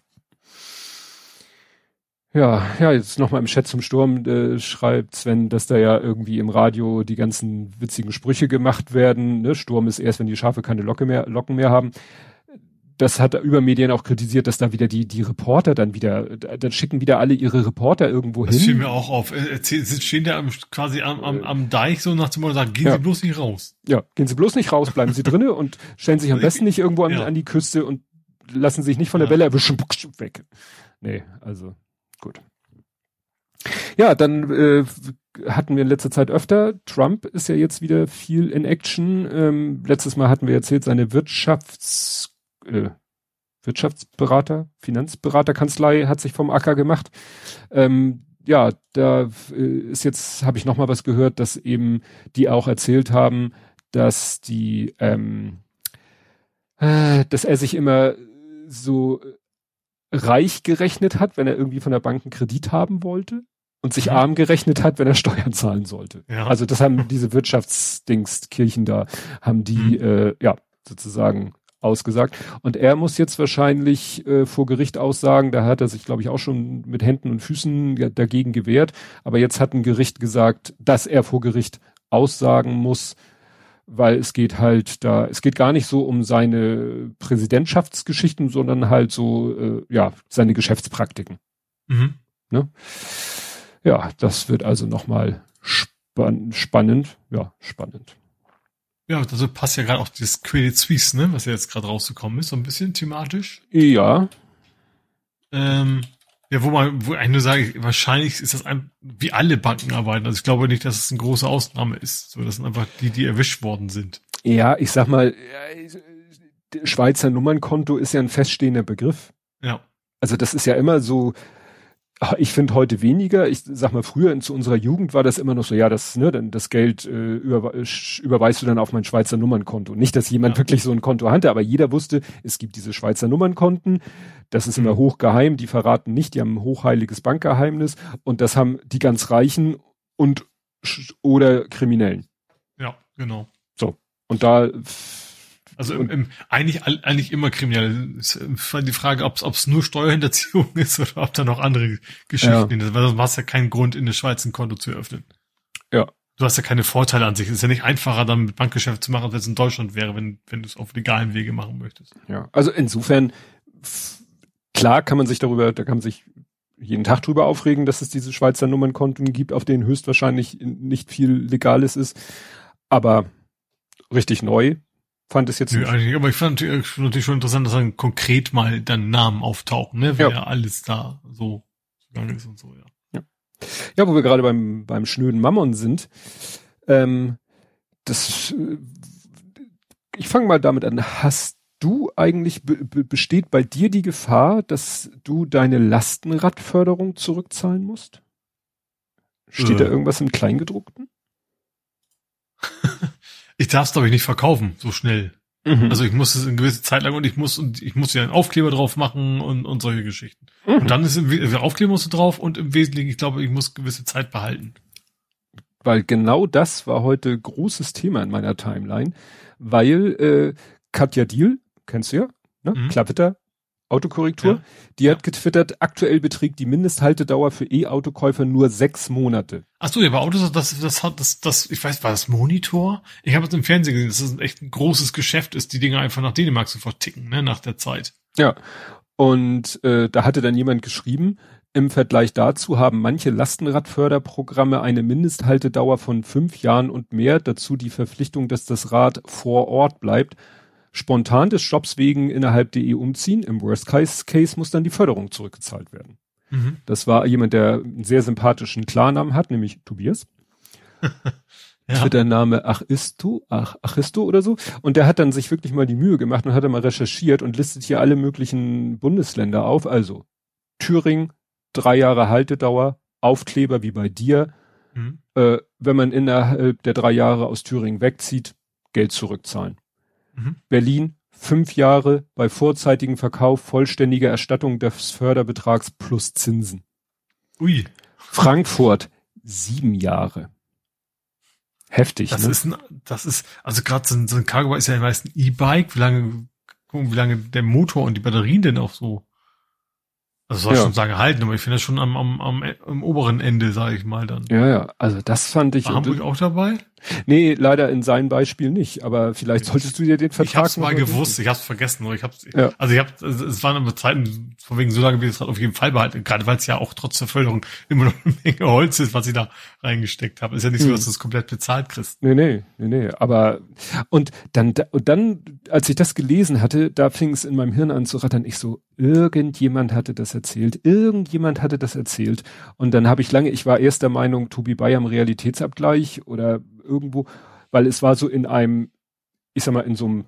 Ja, ja, jetzt nochmal im Chat zum Sturm äh, schreibt Sven, dass da ja irgendwie im Radio die ganzen witzigen Sprüche gemacht werden. Ne? Sturm ist erst, wenn die Schafe keine Locke mehr, Locken mehr haben das hat über Medien auch kritisiert, dass da wieder die, die Reporter dann wieder, dann schicken wieder alle ihre Reporter irgendwo das hin. Das fiel mir auch auf. Äh, sie stehen da quasi am, am, am Deich so nach dem Motto, sagen, gehen ja. Sie bloß nicht raus. Ja, gehen Sie bloß nicht raus, bleiben Sie drinnen [laughs] und stellen sich am besten nicht irgendwo an, ja. an die Küste und lassen sich nicht von der Welle erwischen, [laughs] weg. Nee, also gut. Ja, dann äh, hatten wir in letzter Zeit öfter. Trump ist ja jetzt wieder viel in Action. Ähm, letztes Mal hatten wir erzählt, seine Wirtschafts äh, Wirtschaftsberater, Finanzberaterkanzlei hat sich vom Acker gemacht. Ähm, ja, da äh, ist jetzt, habe ich noch mal was gehört, dass eben die auch erzählt haben, dass die, ähm, äh, dass er sich immer so reich gerechnet hat, wenn er irgendwie von der Bank einen Kredit haben wollte und sich mhm. arm gerechnet hat, wenn er Steuern zahlen sollte. Ja. Also das haben diese Wirtschaftsdings, Kirchen da, haben die, mhm. äh, ja, sozusagen ausgesagt. Und er muss jetzt wahrscheinlich äh, vor Gericht aussagen, da hat er sich, glaube ich, auch schon mit Händen und Füßen dagegen gewehrt. Aber jetzt hat ein Gericht gesagt, dass er vor Gericht aussagen muss, weil es geht halt da, es geht gar nicht so um seine Präsidentschaftsgeschichten, sondern halt so, äh, ja, seine Geschäftspraktiken. Mhm. Ne? Ja, das wird also nochmal spann spannend. Ja, spannend. Ja, also passt ja gerade auch das Credit Suisse, ne, was ja jetzt gerade rausgekommen ist, so ein bisschen thematisch. Ja. Ähm, ja, wo man, wo ich nur sage, wahrscheinlich ist das ein, wie alle Banken arbeiten. Also ich glaube nicht, dass es eine große Ausnahme ist. So, das sind einfach die, die erwischt worden sind. Ja, ich sag mal, Schweizer Nummernkonto ist ja ein feststehender Begriff. Ja. Also das ist ja immer so, ich finde heute weniger. Ich sag mal, früher in, zu unserer Jugend war das immer noch so, ja, das, ne, dann das Geld äh, über, überweist du dann auf mein Schweizer Nummernkonto. Nicht, dass jemand ja. wirklich so ein Konto hatte, aber jeder wusste, es gibt diese Schweizer Nummernkonten. Das ist mhm. immer hochgeheim, die verraten nicht, die haben ein hochheiliges Bankgeheimnis und das haben die ganz Reichen und oder Kriminellen. Ja, genau. So. Und da also im, im, eigentlich, eigentlich immer kriminell. Ist die Frage, ob es nur Steuerhinterziehung [laughs] ist oder ob da noch andere Geschichten ja. sind. Weil sonst hast du ja keinen Grund, in der Schweiz ein Konto zu eröffnen. Ja. Du hast ja keine Vorteile an sich. Es ist ja nicht einfacher, dann mit Bankgeschäft zu machen, als es in Deutschland wäre, wenn, wenn du es auf legalen Wege machen möchtest. Ja, also insofern, klar kann man sich darüber, da kann man sich jeden Tag drüber aufregen, dass es diese Schweizer Nummernkonten gibt, auf denen höchstwahrscheinlich nicht viel Legales ist. Aber richtig neu fand es jetzt Nö, nicht. Aber ich fand natürlich schon interessant, dass dann konkret mal dann Namen auftauchen, ne? Wer ja. alles da so gegangen ist und so, ja. Ja, ja wo wir gerade beim, beim schnöden Mammon sind, ähm, das, äh, ich fange mal damit an. Hast du eigentlich, besteht bei dir die Gefahr, dass du deine Lastenradförderung zurückzahlen musst? Steht äh. da irgendwas im Kleingedruckten? [laughs] ich darf es, glaube ich, nicht verkaufen, so schnell. Mhm. Also ich muss es eine gewisse Zeit lang und ich muss und ich muss ja einen Aufkleber drauf machen und, und solche Geschichten. Mhm. Und dann ist im Aufkleber musst du drauf und im Wesentlichen, ich glaube, ich muss gewisse Zeit behalten. Weil genau das war heute großes Thema in meiner Timeline, weil äh, Katja Diel, kennst du ja, ne? Mhm. Klappiter, Autokorrektur, ja. die ja. hat getwittert, aktuell beträgt die Mindesthaltedauer für E-Autokäufer nur sechs Monate. Ach so, ja, bei Autos, das, das hat, das, das, ich weiß, war das Monitor? Ich habe es im Fernsehen gesehen, dass das echt ein großes Geschäft ist, die Dinge einfach nach Dänemark zu verticken, ne, nach der Zeit. Ja. Und äh, da hatte dann jemand geschrieben, im Vergleich dazu haben manche Lastenradförderprogramme eine Mindesthaltedauer von fünf Jahren und mehr, dazu die Verpflichtung, dass das Rad vor Ort bleibt spontan des Jobs wegen innerhalb der EU umziehen. Im Worst Case, Case muss dann die Förderung zurückgezahlt werden. Mhm. Das war jemand, der einen sehr sympathischen Klarnamen hat, nämlich Tobias. [laughs] ja. Twitter-Name Achisto, Ach, Achisto oder so. Und der hat dann sich wirklich mal die Mühe gemacht und hat dann mal recherchiert und listet hier alle möglichen Bundesländer auf. Also Thüringen, drei Jahre Haltedauer, Aufkleber wie bei dir. Mhm. Äh, wenn man innerhalb der drei Jahre aus Thüringen wegzieht, Geld zurückzahlen. Mhm. Berlin fünf Jahre bei vorzeitigem Verkauf vollständige Erstattung des Förderbetrags plus Zinsen. Ui. Frankfurt sieben Jahre. Heftig. Das ne? ist ein, das ist, also gerade so ein, so ein Cargo ist ja meist ein E-Bike. Wie lange, gucken, wie lange der Motor und die Batterien denn auch so also soll ja. schon sagen halten, aber ich finde das schon am, am, am, am oberen Ende, sage ich mal dann. Ja, ja, also das fand ich. War Hamburg auch dabei? Nee, leider in seinem Beispiel nicht, aber vielleicht solltest du dir den Vertrag Ich hab's mal gewusst, ich hab's vergessen, ich hab's, ja. also ich hab, es waren immer Zeiten, von wegen so lange wie es auf jeden Fall behalten, gerade weil es ja auch trotz der Förderung immer noch eine Menge Holz ist, was ich da reingesteckt habe. Ist ja nicht so, hm. dass du es komplett bezahlt kriegst. Nee, nee, nee, nee, aber, und dann, und dann, als ich das gelesen hatte, da fing es in meinem Hirn an zu rattern, ich so, irgendjemand hatte das erzählt, irgendjemand hatte das erzählt. Und dann habe ich lange, ich war erst der Meinung, Tobi Bayer im Realitätsabgleich oder irgendwo, weil es war so in einem, ich sag mal, in so einem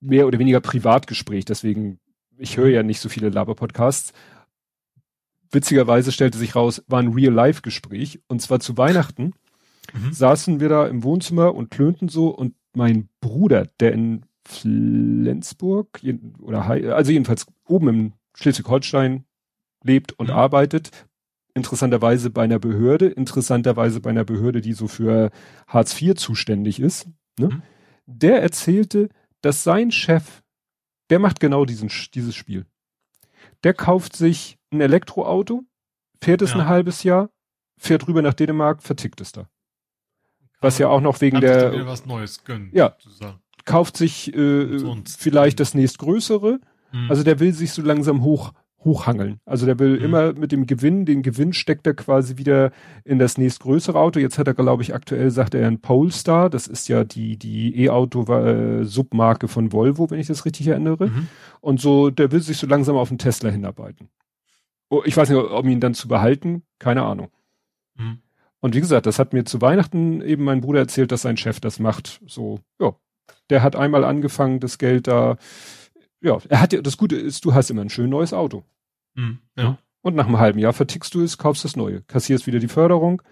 mehr oder weniger Privatgespräch, deswegen, ich höre ja nicht so viele Laber-Podcasts. Witzigerweise stellte sich raus, war ein Real-Life-Gespräch und zwar zu Weihnachten mhm. saßen wir da im Wohnzimmer und klönten so und mein Bruder, der in Flensburg oder also jedenfalls oben im Schleswig-Holstein lebt und mhm. arbeitet. Interessanterweise bei einer Behörde, interessanterweise bei einer Behörde, die so für Hartz IV zuständig ist. Ne? Mhm. Der erzählte, dass sein Chef, der macht genau diesen, dieses Spiel. Der kauft sich ein Elektroauto, fährt es ja. ein halbes Jahr, fährt rüber nach Dänemark, vertickt es da. Was ja auch noch wegen der. was Neues gönnen, ja. Sozusagen kauft sich äh, vielleicht das nächstgrößere. Mhm. Also der will sich so langsam hoch hochhangeln. Also der will mhm. immer mit dem Gewinn, den Gewinn steckt er quasi wieder in das nächstgrößere Auto. Jetzt hat er, glaube ich, aktuell sagt er ein Polestar. Das ist ja die, die E-Auto-Submarke von Volvo, wenn ich das richtig erinnere. Mhm. Und so, der will sich so langsam auf den Tesla hinarbeiten. Oh, ich weiß nicht, ob ihn dann zu behalten, keine Ahnung. Mhm. Und wie gesagt, das hat mir zu Weihnachten eben mein Bruder erzählt, dass sein Chef das macht. So, ja, der hat einmal angefangen, das Geld da, ja, er hat ja, das Gute ist, du hast immer ein schön neues Auto. Mhm, ja. Und nach einem halben Jahr vertickst du es, kaufst das neue, kassierst wieder die Förderung,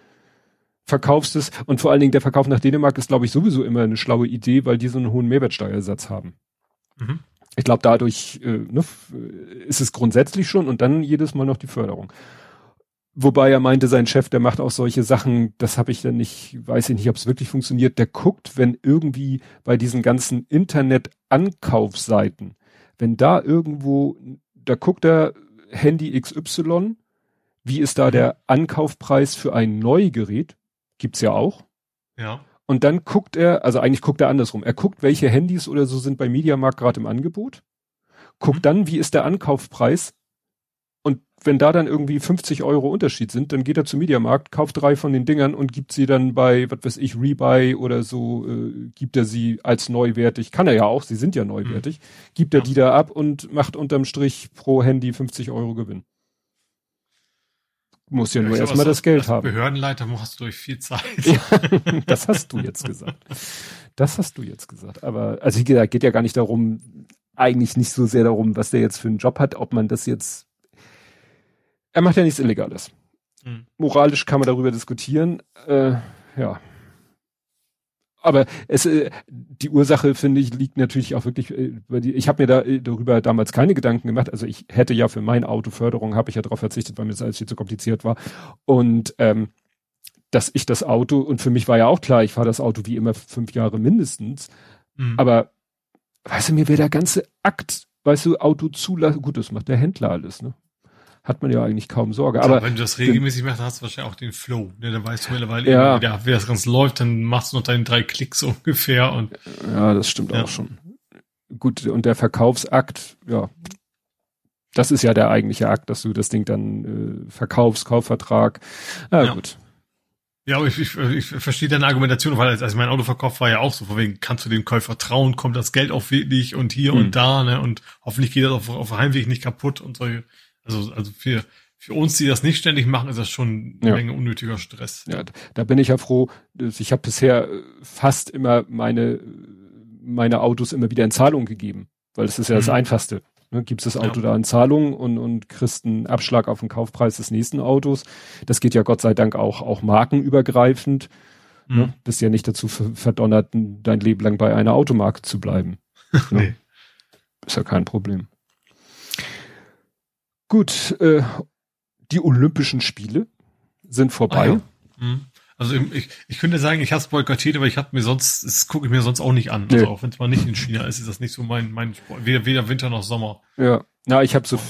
verkaufst es und vor allen Dingen der Verkauf nach Dänemark ist, glaube ich, sowieso immer eine schlaue Idee, weil die so einen hohen Mehrwertsteuersatz haben. Mhm. Ich glaube, dadurch äh, ne, ist es grundsätzlich schon und dann jedes Mal noch die Förderung. Wobei er meinte, sein Chef, der macht auch solche Sachen, das habe ich dann nicht, weiß ich nicht, ob es wirklich funktioniert. Der guckt, wenn irgendwie bei diesen ganzen Internet-Ankaufsseiten, wenn da irgendwo, da guckt er Handy XY, wie ist da der Ankaufpreis für ein Neugerät? Gibt's ja auch. Ja. Und dann guckt er, also eigentlich guckt er andersrum. Er guckt, welche Handys oder so sind bei Mediamarkt gerade im Angebot. Guckt mhm. dann, wie ist der Ankaufpreis wenn da dann irgendwie 50 Euro Unterschied sind, dann geht er zum Mediamarkt, kauft drei von den Dingern und gibt sie dann bei, was weiß ich, Rebuy oder so, äh, gibt er sie als neuwertig. Kann er ja auch, sie sind ja neuwertig. Mhm. Gibt er ja. die da ab und macht unterm Strich pro Handy 50 Euro Gewinn. Muss ja, ja nur erstmal das Geld haben. Behördenleiter hast du durch viel Zeit. [laughs] Ja, das hast du jetzt gesagt. Das hast du jetzt gesagt. Aber, also gesagt, geht ja gar nicht darum, eigentlich nicht so sehr darum, was der jetzt für einen Job hat, ob man das jetzt er macht ja nichts Illegales. Mhm. Moralisch kann man darüber diskutieren. Äh, ja. Aber es, äh, die Ursache, finde ich, liegt natürlich auch wirklich äh, die, ich habe mir da äh, darüber damals keine Gedanken gemacht. Also ich hätte ja für mein Autoförderung, habe ich ja darauf verzichtet, weil mir das alles viel zu kompliziert war. Und ähm, dass ich das Auto, und für mich war ja auch klar, ich fahre das Auto wie immer fünf Jahre mindestens. Mhm. Aber weißt du, mir wäre der ganze Akt, weißt du, Auto zulassen, gut, das macht der Händler alles, ne? Hat man ja eigentlich kaum Sorge. Ja, aber wenn du das regelmäßig machst, dann hast du wahrscheinlich auch den Flow. Ne? Dann weißt du mittlerweile, ja. wie, das Ganze läuft, dann machst du noch deine drei Klicks [laughs] ungefähr. Und ja, das stimmt ja. auch schon. Gut, und der Verkaufsakt, ja, das ist ja der eigentliche Akt, dass du das Ding dann äh, verkaufst, Kaufvertrag. Ja, ja. gut. Ja, aber ich, ich, ich verstehe deine Argumentation, weil als, als mein Auto verkauft war ja auch so, von wegen, kannst du dem Käufer trauen, kommt das Geld auch wirklich und hier mhm. und da, ne? Und hoffentlich geht das auf, auf Heimweg nicht kaputt und solche. Also, also für, für uns, die das nicht ständig machen, ist das schon eine ja. Menge unnötiger Stress. Ja, da bin ich ja froh. Ich habe bisher äh, fast immer meine, meine Autos immer wieder in Zahlung gegeben, weil das ist ja mhm. das Einfachste. Ne, gibst das Auto ja. da in Zahlung und, und kriegst einen Abschlag auf den Kaufpreis des nächsten Autos. Das geht ja Gott sei Dank auch, auch markenübergreifend. Ne, mhm. Ne, bist ja nicht dazu verdonnert, dein Leben lang bei einer Automarke zu bleiben. [laughs] Ne? nee. Ist ja kein Problem. Gut, äh, die Olympischen Spiele sind vorbei. Ah, ja. mhm. Also ich, ich könnte sagen, ich habe es boykottiert, aber ich habe mir sonst, das gucke ich mir sonst auch nicht an. Also nee. auch wenn es mal nicht in China ist, ist das nicht so mein, mein Sport. Weder, weder Winter noch Sommer. Ja, na, ich habe so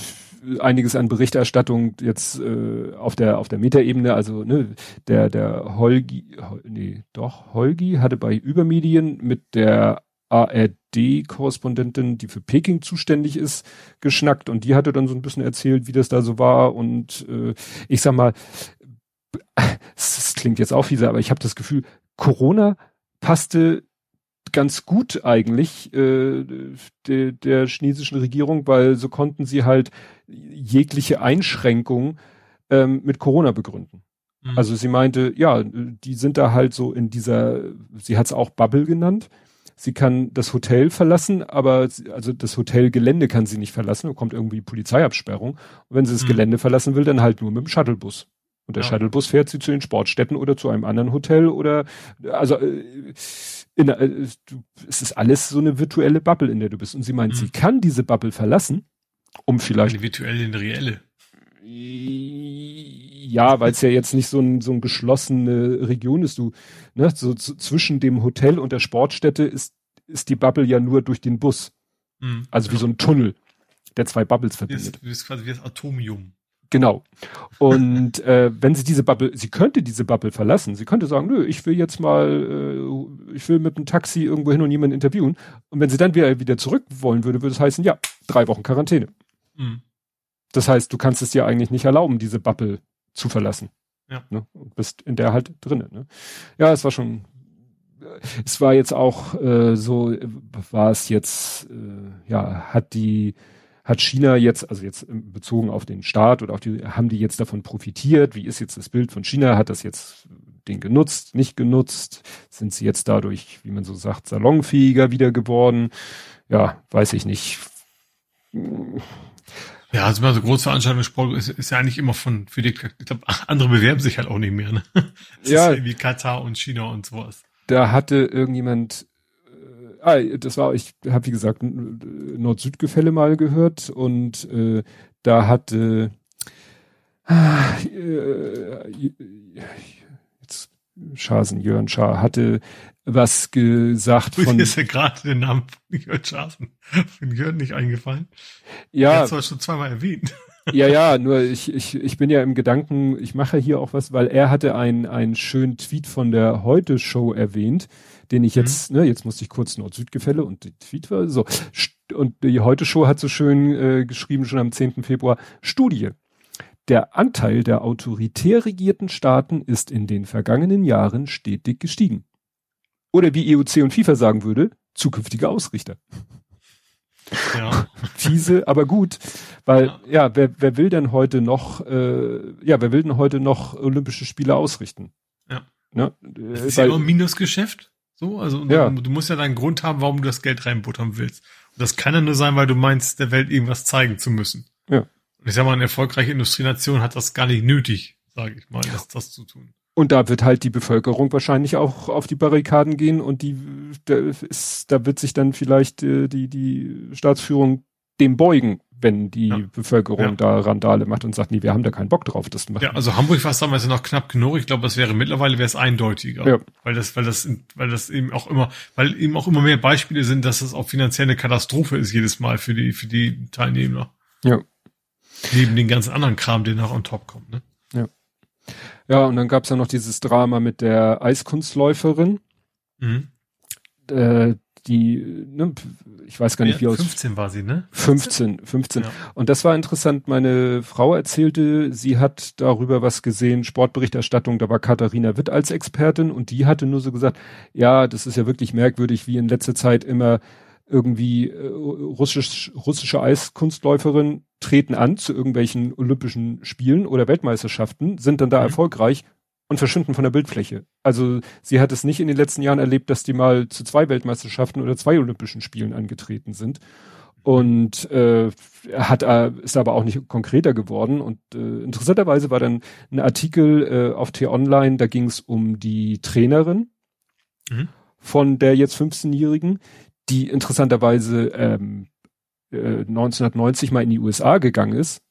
einiges an Berichterstattung jetzt äh, auf der auf der Metaebene, also ne, der der Holgi, nee, doch Holgi hatte bei Übermedien mit der ARD-Korrespondentin, die für Peking zuständig ist, geschnackt und die hatte dann so ein bisschen erzählt, wie das da so war und äh, ich sag mal, es klingt jetzt auch fiese, aber ich habe das Gefühl, Corona passte ganz gut eigentlich äh, de, der chinesischen Regierung, weil so konnten sie halt jegliche Einschränkung ähm, mit Corona begründen. Mhm. Also sie meinte, ja, die sind da halt so in dieser, sie hat es auch Bubble genannt, Sie kann das Hotel verlassen, aber also das Hotelgelände kann sie nicht verlassen. Da kommt irgendwie Polizeiabsperrung. Und wenn sie das mhm. Gelände verlassen will, dann halt nur mit dem Shuttlebus. Und der ja. Shuttlebus fährt sie zu den Sportstätten oder zu einem anderen Hotel oder also äh, in, äh, es ist alles so eine virtuelle Bubble, in der du bist. Und sie meint, mhm. sie kann diese Bubble verlassen, um vielleicht. Eine virtuelle, eine reelle. Ja, weil es ja jetzt nicht so ein, so ein geschlossene Region ist. Du, ne, so zwischen dem Hotel und der Sportstätte ist, ist die Bubble ja nur durch den Bus. Mhm. Also wie so ein Tunnel, der zwei Bubbles verbindet. Das ist quasi wie das Atomium. Genau. Und äh, wenn sie diese Bubble, sie könnte diese Bubble verlassen. Sie könnte sagen, nö, ich will jetzt mal, äh, ich will mit dem Taxi irgendwo hin und jemanden interviewen. Und wenn sie dann wieder, wieder zurück wollen würde, würde es heißen, ja, drei Wochen Quarantäne. Mhm. Das heißt, du kannst es dir eigentlich nicht erlauben, diese Bubble zu verlassen. Ja. Ne? Und bist in der halt drinnen. Ne? Ja, es war schon, es war jetzt auch äh, so, war es jetzt, äh, ja, hat die, hat China jetzt, also jetzt bezogen auf den Staat oder auf die, haben die jetzt davon profitiert? Wie ist jetzt das Bild von China? Hat das jetzt den genutzt, nicht genutzt? Sind sie jetzt dadurch, wie man so sagt, salonfähiger wieder geworden? Ja, weiß ich nicht. Ja, also mal so Großveranstaltungen Sport ist, ist ja eigentlich immer von für die, ich glaube, andere bewerben sich halt auch nicht mehr, ne? [laughs] Das ja. Ist ja wie Katar und China und sowas. Da hatte irgendjemand, äh, ah, das war, ich habe wie gesagt Nord-Süd-Gefälle mal gehört und äh, da hatte äh, jetzt Schasen, Jörn Schaar hatte was gesagt von. Mir ist ja gerade der Name von Jörn Schasen von Jörn nicht eingefallen. Ja. Hat schon zweimal erwähnt. Ja, ja, nur ich, ich, ich bin ja im Gedanken, ich mache hier auch was, weil er hatte einen, einen schönen Tweet von der Heute-Show erwähnt, den ich jetzt, mhm. ne, jetzt musste ich kurz Nord-Süd-Gefälle und die Tweet war so. Und die Heute-Show hat so schön äh, geschrieben, schon am 10. Februar, Studie. Der Anteil der autoritär regierten Staaten ist in den vergangenen Jahren stetig gestiegen. Oder wie EUC und FIFA sagen würde, zukünftige Ausrichter. Ja. [laughs] Fiese, aber gut. Weil, ja, ja wer, wer will denn heute noch, äh, ja, wer will denn heute noch Olympische Spiele ausrichten? Ja. Ne? Das ist ja auch ein Minusgeschäft. So, also ja. du, du, musst ja deinen Grund haben, warum du das Geld reinbuttern willst. Und das kann ja nur sein, weil du meinst, der Welt irgendwas zeigen zu müssen. Ja. Und ich sag mal, eine erfolgreiche Industrienation hat das gar nicht nötig, sage ich mal, das, das zu tun. Und da wird halt die Bevölkerung wahrscheinlich auch auf die Barrikaden gehen und die da, ist, da wird sich dann vielleicht äh, die die Staatsführung dem beugen, wenn die ja. Bevölkerung ja. da Randale macht und sagt, nee, wir haben da keinen Bock drauf, das machen. Ja, also Hamburg war es damals noch knapp genug. Ich glaube, es wäre mittlerweile wäre es eindeutiger, ja. weil das, weil das, weil das eben auch immer, weil eben auch immer mehr Beispiele sind, dass es auch finanziell eine Katastrophe ist jedes Mal für die für die Teilnehmer. Ja. Neben den ganzen anderen Kram, der noch on top kommt. Ne? Ja. Ja, und dann gab's ja noch dieses Drama mit der Eiskunstläuferin. Mhm. Äh, die, ne, ich weiß gar nicht, wie aus. 15 war sie, ne? 15, 15. Ja. Und das war interessant. Meine Frau erzählte, sie hat darüber was gesehen, Sportberichterstattung, da war Katharina Witt als Expertin und die hatte nur so gesagt, ja, das ist ja wirklich merkwürdig, wie in letzter Zeit immer irgendwie äh, russisch, russische Eiskunstläuferin treten an zu irgendwelchen Olympischen Spielen oder Weltmeisterschaften, sind dann da mhm. erfolgreich und verschwinden von der Bildfläche. Also sie hat es nicht in den letzten Jahren erlebt, dass die mal zu zwei Weltmeisterschaften oder zwei Olympischen Spielen angetreten sind. Und äh, hat äh, ist aber auch nicht konkreter geworden. Und äh, interessanterweise war dann ein Artikel äh, auf T-Online, da ging es um die Trainerin mhm. von der jetzt 15-Jährigen, die interessanterweise ähm, äh, 1990 mal in die USA gegangen ist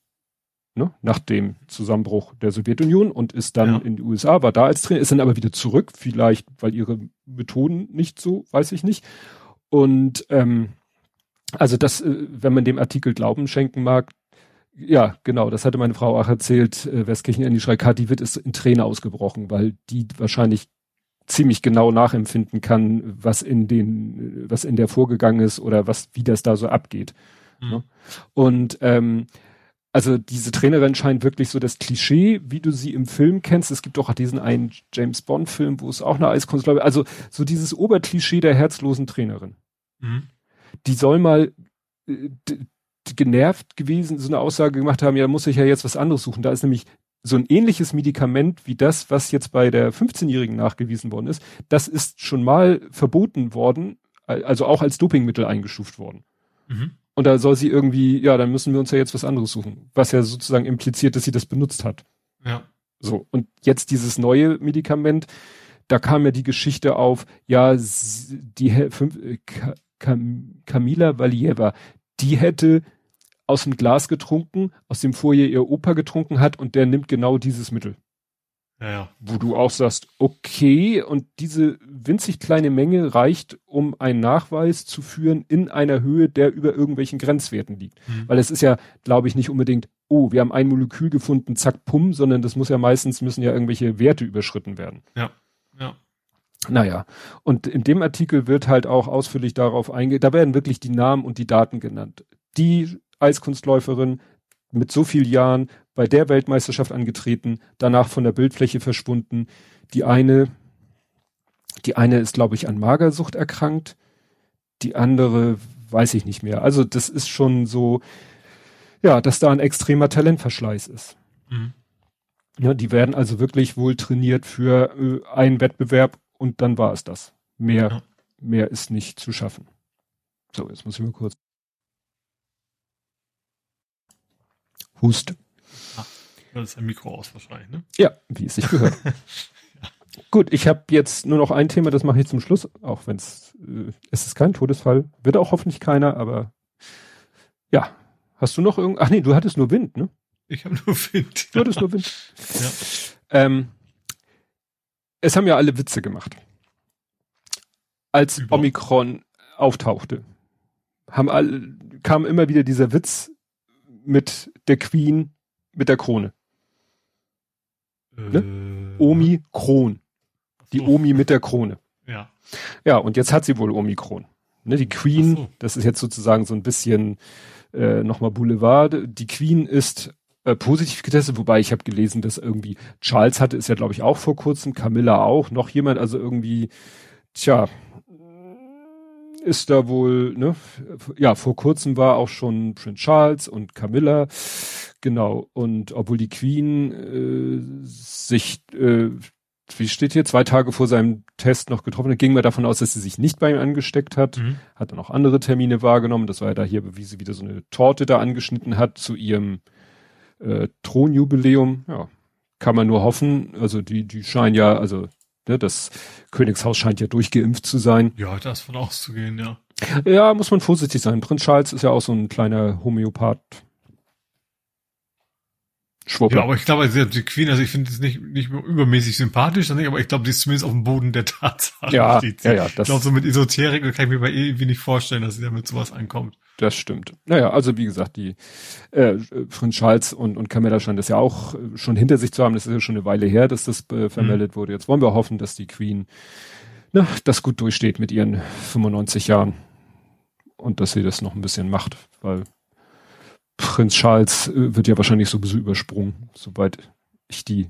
ne, nach dem Zusammenbruch der Sowjetunion und ist dann ja. in die USA, war da als Trainer, ist dann aber wieder zurück, vielleicht weil ihre Methoden nicht so, weiß ich nicht. Und ähm, also das, äh, wenn man dem Artikel Glauben schenken mag, ja, genau, das hatte meine Frau auch erzählt, äh, Westkirchen Andy Schreikart, die wird es in Träne ausgebrochen, weil die wahrscheinlich ziemlich genau nachempfinden kann, was in den, was in der vorgegangen ist oder was, wie das da so abgeht. Mhm. Ne? Und ähm, also diese Trainerin scheint wirklich so das Klischee, wie du sie im Film kennst. Es gibt auch diesen einen James Bond Film, wo es auch eine Eiskunst, glaube also so dieses Oberklischee der herzlosen Trainerin. Mhm. Die soll mal äh, genervt gewesen, so eine Aussage gemacht haben, ja, muss ich ja jetzt was anderes suchen. Da ist nämlich so ein ähnliches Medikament wie das, was jetzt bei der 15-Jährigen nachgewiesen worden ist. Das ist schon mal verboten worden, also auch als Dopingmittel eingestuft worden. Mhm. Und da soll sie irgendwie, ja, dann müssen wir uns ja jetzt was anderes suchen. Was ja sozusagen impliziert, dass sie das benutzt hat. Ja. So. Und jetzt dieses neue Medikament, da kam ja die Geschichte auf, ja, die fünf, äh, Valieva, die hätte aus dem Glas getrunken, aus dem vorher ihr Opa getrunken hat und der nimmt genau dieses Mittel. Ja, ja. Wo du auch sagst, okay, und diese winzig kleine Menge reicht, um einen Nachweis zu führen in einer Höhe, der über irgendwelchen Grenzwerten liegt. Mhm. Weil es ist ja, glaube ich, nicht unbedingt, oh, wir haben ein Molekül gefunden, zack, pum, sondern das muss ja meistens, müssen ja irgendwelche Werte überschritten werden. Ja, ja. Naja, und in dem Artikel wird halt auch ausführlich darauf eingegangen, da werden wirklich die Namen und die Daten genannt. Die Eiskunstläuferin mit so vielen Jahren bei der Weltmeisterschaft angetreten, danach von der Bildfläche verschwunden. Die eine, die eine ist, glaube ich, an Magersucht erkrankt. Die andere weiß ich nicht mehr. Also das ist schon so, ja, dass da ein extremer Talentverschleiß ist. Mhm. Ja, die werden also wirklich wohl trainiert für äh, einen Wettbewerb und dann war es das. Mehr, ja. mehr ist nicht zu schaffen. So, jetzt muss ich mal kurz. Hust. Ah, das ist ein Mikro aus wahrscheinlich, ne? Ja, wie es sich gehört. ja. [laughs] Gut, ich habe jetzt nur noch ein Thema, das mache ich zum Schluss, auch wenn es äh, es ist kein Todesfall, wird auch hoffentlich keiner, aber ja. Hast du noch irgend? Ach nee, du hattest nur Wind, ne? Ich habe nur Wind. Du hattest nur Wind. ja. Ähm, es haben ja alle Witze gemacht. Als Über. Omikron auftauchte, haben alle, kam immer wieder dieser Witz, mit der Queen mit der Krone. Ne? Äh, ne? Omi Kron. Die so. Omi mit der Krone. Ja. Ja, und jetzt hat sie wohl Omikron. Ne, die Queen, so. das ist jetzt sozusagen so ein bisschen äh, nochmal Boulevard. Die Queen ist äh, positiv getestet, wobei ich habe gelesen, dass irgendwie Charles hatte es ja, glaube ich, auch vor kurzem, Camilla auch, noch jemand, also irgendwie, tja, ist da wohl, ne, ja, vor kurzem war auch schon Prince Charles und Camilla, genau, und obwohl die Queen äh, sich, äh, wie steht hier, zwei Tage vor seinem Test noch getroffen hat, ging man davon aus, dass sie sich nicht bei ihm angesteckt hat, mhm. hat dann auch andere Termine wahrgenommen, das war ja da hier, wie sie wieder so eine Torte da angeschnitten hat zu ihrem äh, Thronjubiläum, ja, kann man nur hoffen. Also die, die scheinen ja, also ne, das Königshaus scheint ja durchgeimpft zu sein. Ja, das von auszugehen, ja. Ja, muss man vorsichtig sein. Prinz Charles ist ja auch so ein kleiner Homöopath. Schwuppe. Ja, aber ich glaube, also die Queen, also ich finde es nicht, nicht übermäßig sympathisch, aber ich glaube, die ist zumindest auf dem Boden der Tatsache. Ja, ja, ja. Das ich glaube, so mit Esoterik kann ich mir bei irgendwie nicht vorstellen, dass sie damit sowas ankommt. Das stimmt. Naja, also wie gesagt, die äh, Prinz Charles und, und Camilla scheinen das ja auch schon hinter sich zu haben. Das ist ja schon eine Weile her, dass das äh, vermeldet mhm. wurde. Jetzt wollen wir hoffen, dass die Queen na, das gut durchsteht mit ihren 95 Jahren und dass sie das noch ein bisschen macht, weil Prinz Charles äh, wird ja wahrscheinlich sowieso übersprungen, soweit ich die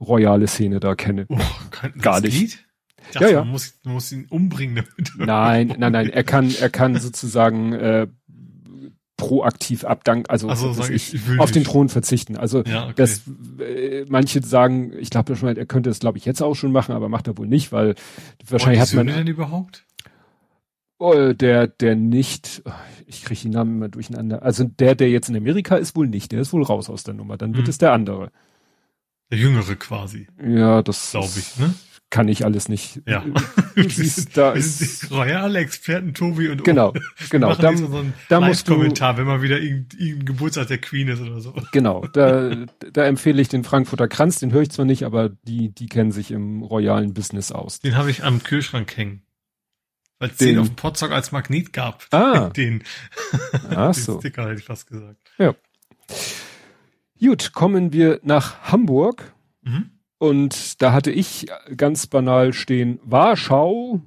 royale Szene da kenne. Oh, Gar nicht. Geht? Dachte, ja, ja. Man muss, man muss ihn umbringen damit. Nein, nein, nein. Er kann, er kann sozusagen äh, proaktiv abdanken, also so, ich, ich auf nicht. den Thron verzichten. Also ja, okay. das äh, manche sagen, ich glaube schon, er könnte das glaube ich jetzt auch schon machen, aber macht er wohl nicht, weil wahrscheinlich hat man denn überhaupt? Oh, der, der nicht, ich kriege die Namen immer durcheinander. Also der, der jetzt in Amerika ist, wohl nicht. Der ist wohl raus aus der Nummer. Dann wird hm. es der andere. Der Jüngere quasi. Ja, das glaube ich. Ne? Kann ich alles nicht. Ja. [laughs] Siehst, [laughs] da ist royale Experten Tobi und genau, [laughs] genau. Da, so einen da musst du Kommentar, wenn mal wieder irgendein Geburtstag der Queen ist oder so. Genau, da, da empfehle ich den Frankfurter Kranz. Den höre ich zwar nicht, aber die, die kennen sich im royalen Business aus. Den habe ich am Kühlschrank hängen. Weil es den auf dem Potstock als Magnet gab. Ah. Den. Ach so. Sticker hätte ich fast gesagt. Ja. Gut, kommen wir nach Hamburg. Mhm. Und da hatte ich ganz banal stehen Warschau,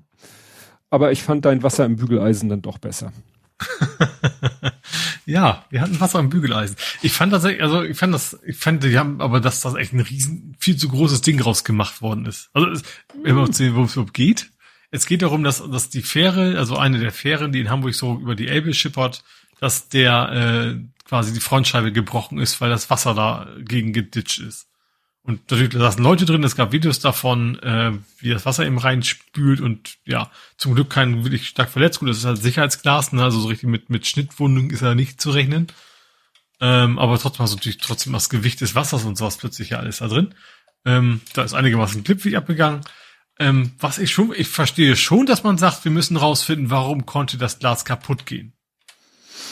aber ich fand dein Wasser im Bügeleisen dann doch besser. [laughs] ja, wir hatten Wasser im Bügeleisen. Ich fand das, also ich fand das, ich fand, die haben aber, dass das echt ein riesen, viel zu großes Ding rausgemacht worden ist. Also, wenn man sehen, worum es überhaupt geht. Es geht darum, dass, dass die Fähre, also eine der Fähren, die in Hamburg so über die Elbe schippert, dass der äh, quasi die Frontscheibe gebrochen ist, weil das Wasser da gegen geditscht ist. Und natürlich da saßen Leute drin, es gab Videos davon, äh, wie das Wasser eben reinspült und ja, zum Glück kein wirklich stark verletzt. Gut, das ist halt Sicherheitsglas, ne? also so richtig mit, mit Schnittwundung ist ja nicht zu rechnen. Ähm, aber trotzdem hast du natürlich trotzdem das Gewicht des Wassers und sowas plötzlich ja alles da drin. Ähm, da ist einigermaßen glimpflich abgegangen. Ähm, was ich schon, ich verstehe schon, dass man sagt, wir müssen rausfinden, warum konnte das Glas kaputt gehen.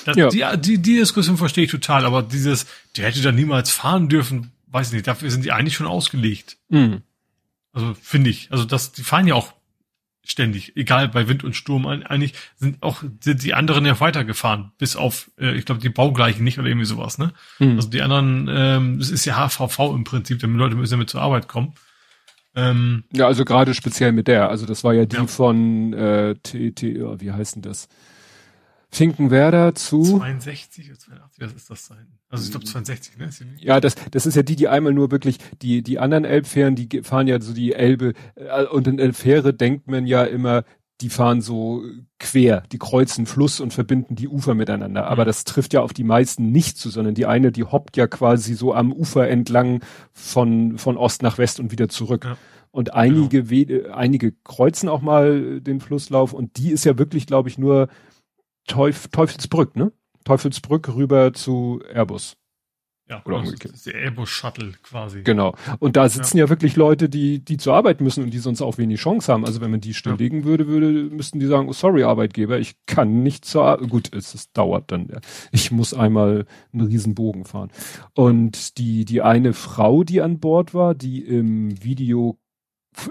Das, ja. die, die, die Diskussion verstehe ich total, aber dieses, der hätte da niemals fahren dürfen, weiß nicht, dafür sind die eigentlich schon ausgelegt. Mhm. Also finde ich. Also das, die fahren ja auch ständig, egal bei Wind und Sturm. Eigentlich sind auch sind die anderen ja weitergefahren, bis auf, äh, ich glaube, die Baugleichen nicht oder irgendwie sowas. Ne? Mhm. Also die anderen, ähm, es ist ja HVV im Prinzip, damit Leute müssen ja mit zur Arbeit kommen. Ähm, ja, also gerade speziell mit der. Also das war ja die ja. von äh, TT, oh, wie heißt denn das? Finkenwerder zu 62 oder 82, was ist das sein? Also ich glaube 62, ne? Ja, das, das ist ja die, die einmal nur wirklich, die, die anderen Elbfähren, die fahren ja so die Elbe, äh, und in Elbfähre denkt man ja immer, die fahren so quer, die kreuzen Fluss und verbinden die Ufer miteinander. Aber mhm. das trifft ja auf die meisten nicht zu, sondern die eine, die hoppt ja quasi so am Ufer entlang von, von Ost nach West und wieder zurück. Ja. Und einige, genau. einige kreuzen auch mal den Flusslauf und die ist ja wirklich, glaube ich, nur Teuf Teufelsbrück, ne? Teufelsbrück rüber zu Airbus. Ja, oder also umgekehrt. Das ist der Airbus Shuttle quasi. Genau. Und da sitzen ja. ja. wirklich Leute, die, die zur Arbeit müssen und die sonst auch wenig Chance haben. Also wenn man die stilllegen ja. würde, würde, müssten die sagen, oh, sorry, Arbeitgeber, ich kann nicht zur Arbeit. Gut, es, es dauert dann. Ich muss einmal einen riesen Bogen fahren. Und die, die eine Frau, die an Bord war, die im Video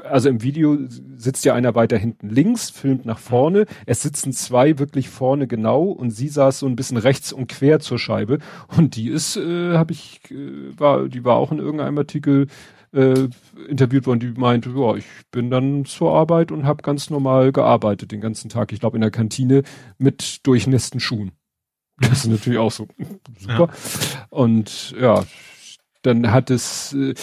also im Video sitzt ja einer weiter hinten links, filmt nach vorne. Es sitzen zwei wirklich vorne genau und sie saß so ein bisschen rechts und quer zur Scheibe. Und die ist, äh, habe ich, äh, war, die war auch in irgendeinem Artikel äh, interviewt worden, die meinte, ja, ich bin dann zur Arbeit und habe ganz normal gearbeitet den ganzen Tag. Ich glaube in der Kantine mit durchnässten Schuhen. Das ist natürlich auch so super. Ja. Und ja, dann hat es äh,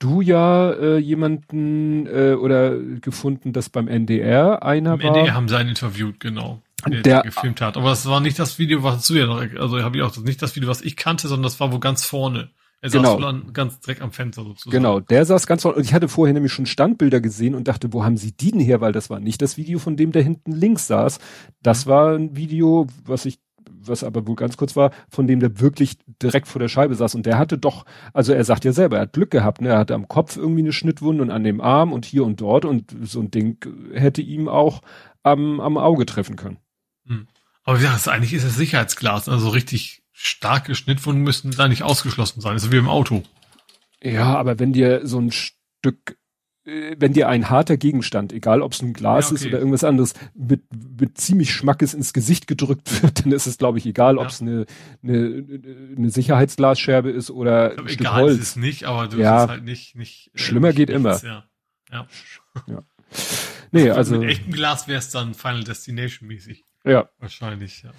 du ja äh, jemanden äh, oder gefunden, dass beim NDR einer Im war. NDR haben sie einen interviewt, genau. Der, der gefilmt hat. Aber das war nicht das Video, was du ja noch, also habe ich auch nicht das Video, was ich kannte, sondern das war wo ganz vorne. Er genau. saß an, ganz direkt am Fenster sozusagen. Genau, der saß ganz vorne. Und ich hatte vorher nämlich schon Standbilder gesehen und dachte, wo haben sie die denn her? Weil das war nicht das Video von dem, der hinten links saß. Das mhm. war ein Video, was ich was aber wohl ganz kurz war, von dem der wirklich direkt vor der Scheibe saß und der hatte doch, also er sagt ja selber, er hat Glück gehabt, ne? er hatte am Kopf irgendwie eine Schnittwunde und an dem Arm und hier und dort und so ein Ding hätte ihm auch am, am Auge treffen können. Hm. Aber ja, das, eigentlich ist es Sicherheitsglas, also richtig starke Schnittwunden müssten da nicht ausgeschlossen sein, so wie im Auto. Ja, aber wenn dir so ein Stück wenn dir ein harter Gegenstand, egal ob es ein Glas ja, okay. ist oder irgendwas anderes, mit, mit ziemlich Schmackes ins Gesicht gedrückt [laughs] wird, dann ist es, glaube ich, egal, ja. ob es eine, eine, eine Sicherheitsglasscherbe ist oder glaub, ein Stück egal Holz. ist es nicht, aber du ja. halt nicht, nicht äh, schlimmer nicht, geht nichts, immer. Ja. ja. [laughs] Nee, also, also mit echtem Glas wäre es dann Final Destination mäßig. Ja. Wahrscheinlich, ja.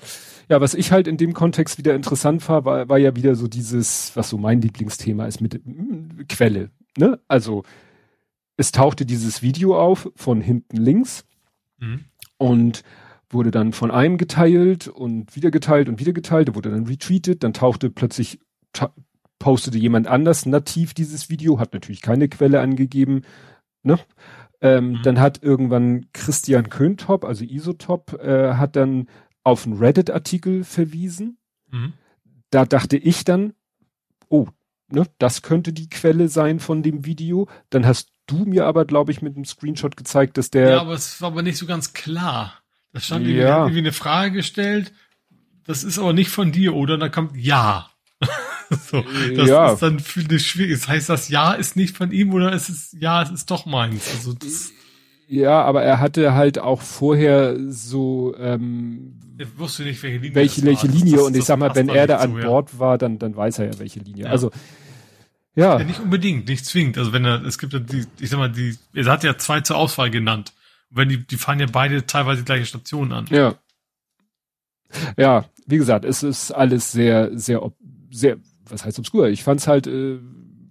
Ja, was ich halt in dem Kontext wieder interessant war, war, war ja wieder so dieses, was so mein Lieblingsthema ist mit äh, Quelle. Ne? Also es tauchte dieses Video auf von hinten links mhm. und wurde dann von einem geteilt und wieder geteilt und wieder geteilt, wurde dann retweetet, dann tauchte plötzlich, ta postete jemand anders nativ dieses Video, hat natürlich keine Quelle angegeben, ne? Ähm, mhm. Dann hat irgendwann Christian Köntop, also Isotop, äh, hat dann auf einen Reddit-Artikel verwiesen. Mhm. Da dachte ich dann, oh, ne, das könnte die Quelle sein von dem Video. Dann hast du mir aber, glaube ich, mit einem Screenshot gezeigt, dass der. Ja, aber es war aber nicht so ganz klar. Das stand ja. irgendwie eine Frage gestellt. Das ist aber nicht von dir, oder? Und dann kommt ja. [laughs] so, das ja. ist dann für eine schwierig. Das heißt, das Ja ist nicht von ihm oder ist es ja, es ist doch meins. Also das ja, aber er hatte halt auch vorher so ähm, ich wusste nicht, welche Linie. Welche, welche Linie und ich sag mal, wenn er da an so, Bord ja. war, dann, dann weiß er ja, welche Linie. Ja. Also ja. ja. Nicht unbedingt, nicht zwingend. Also wenn er, es gibt ja die, ich sag mal, die, er hat ja zwei zur Auswahl genannt. Und wenn die, die fahren ja beide teilweise die gleiche Station an. Ja. Ja, wie gesagt, es ist alles sehr, sehr, sehr, was heißt obskur? Ich fand's halt äh,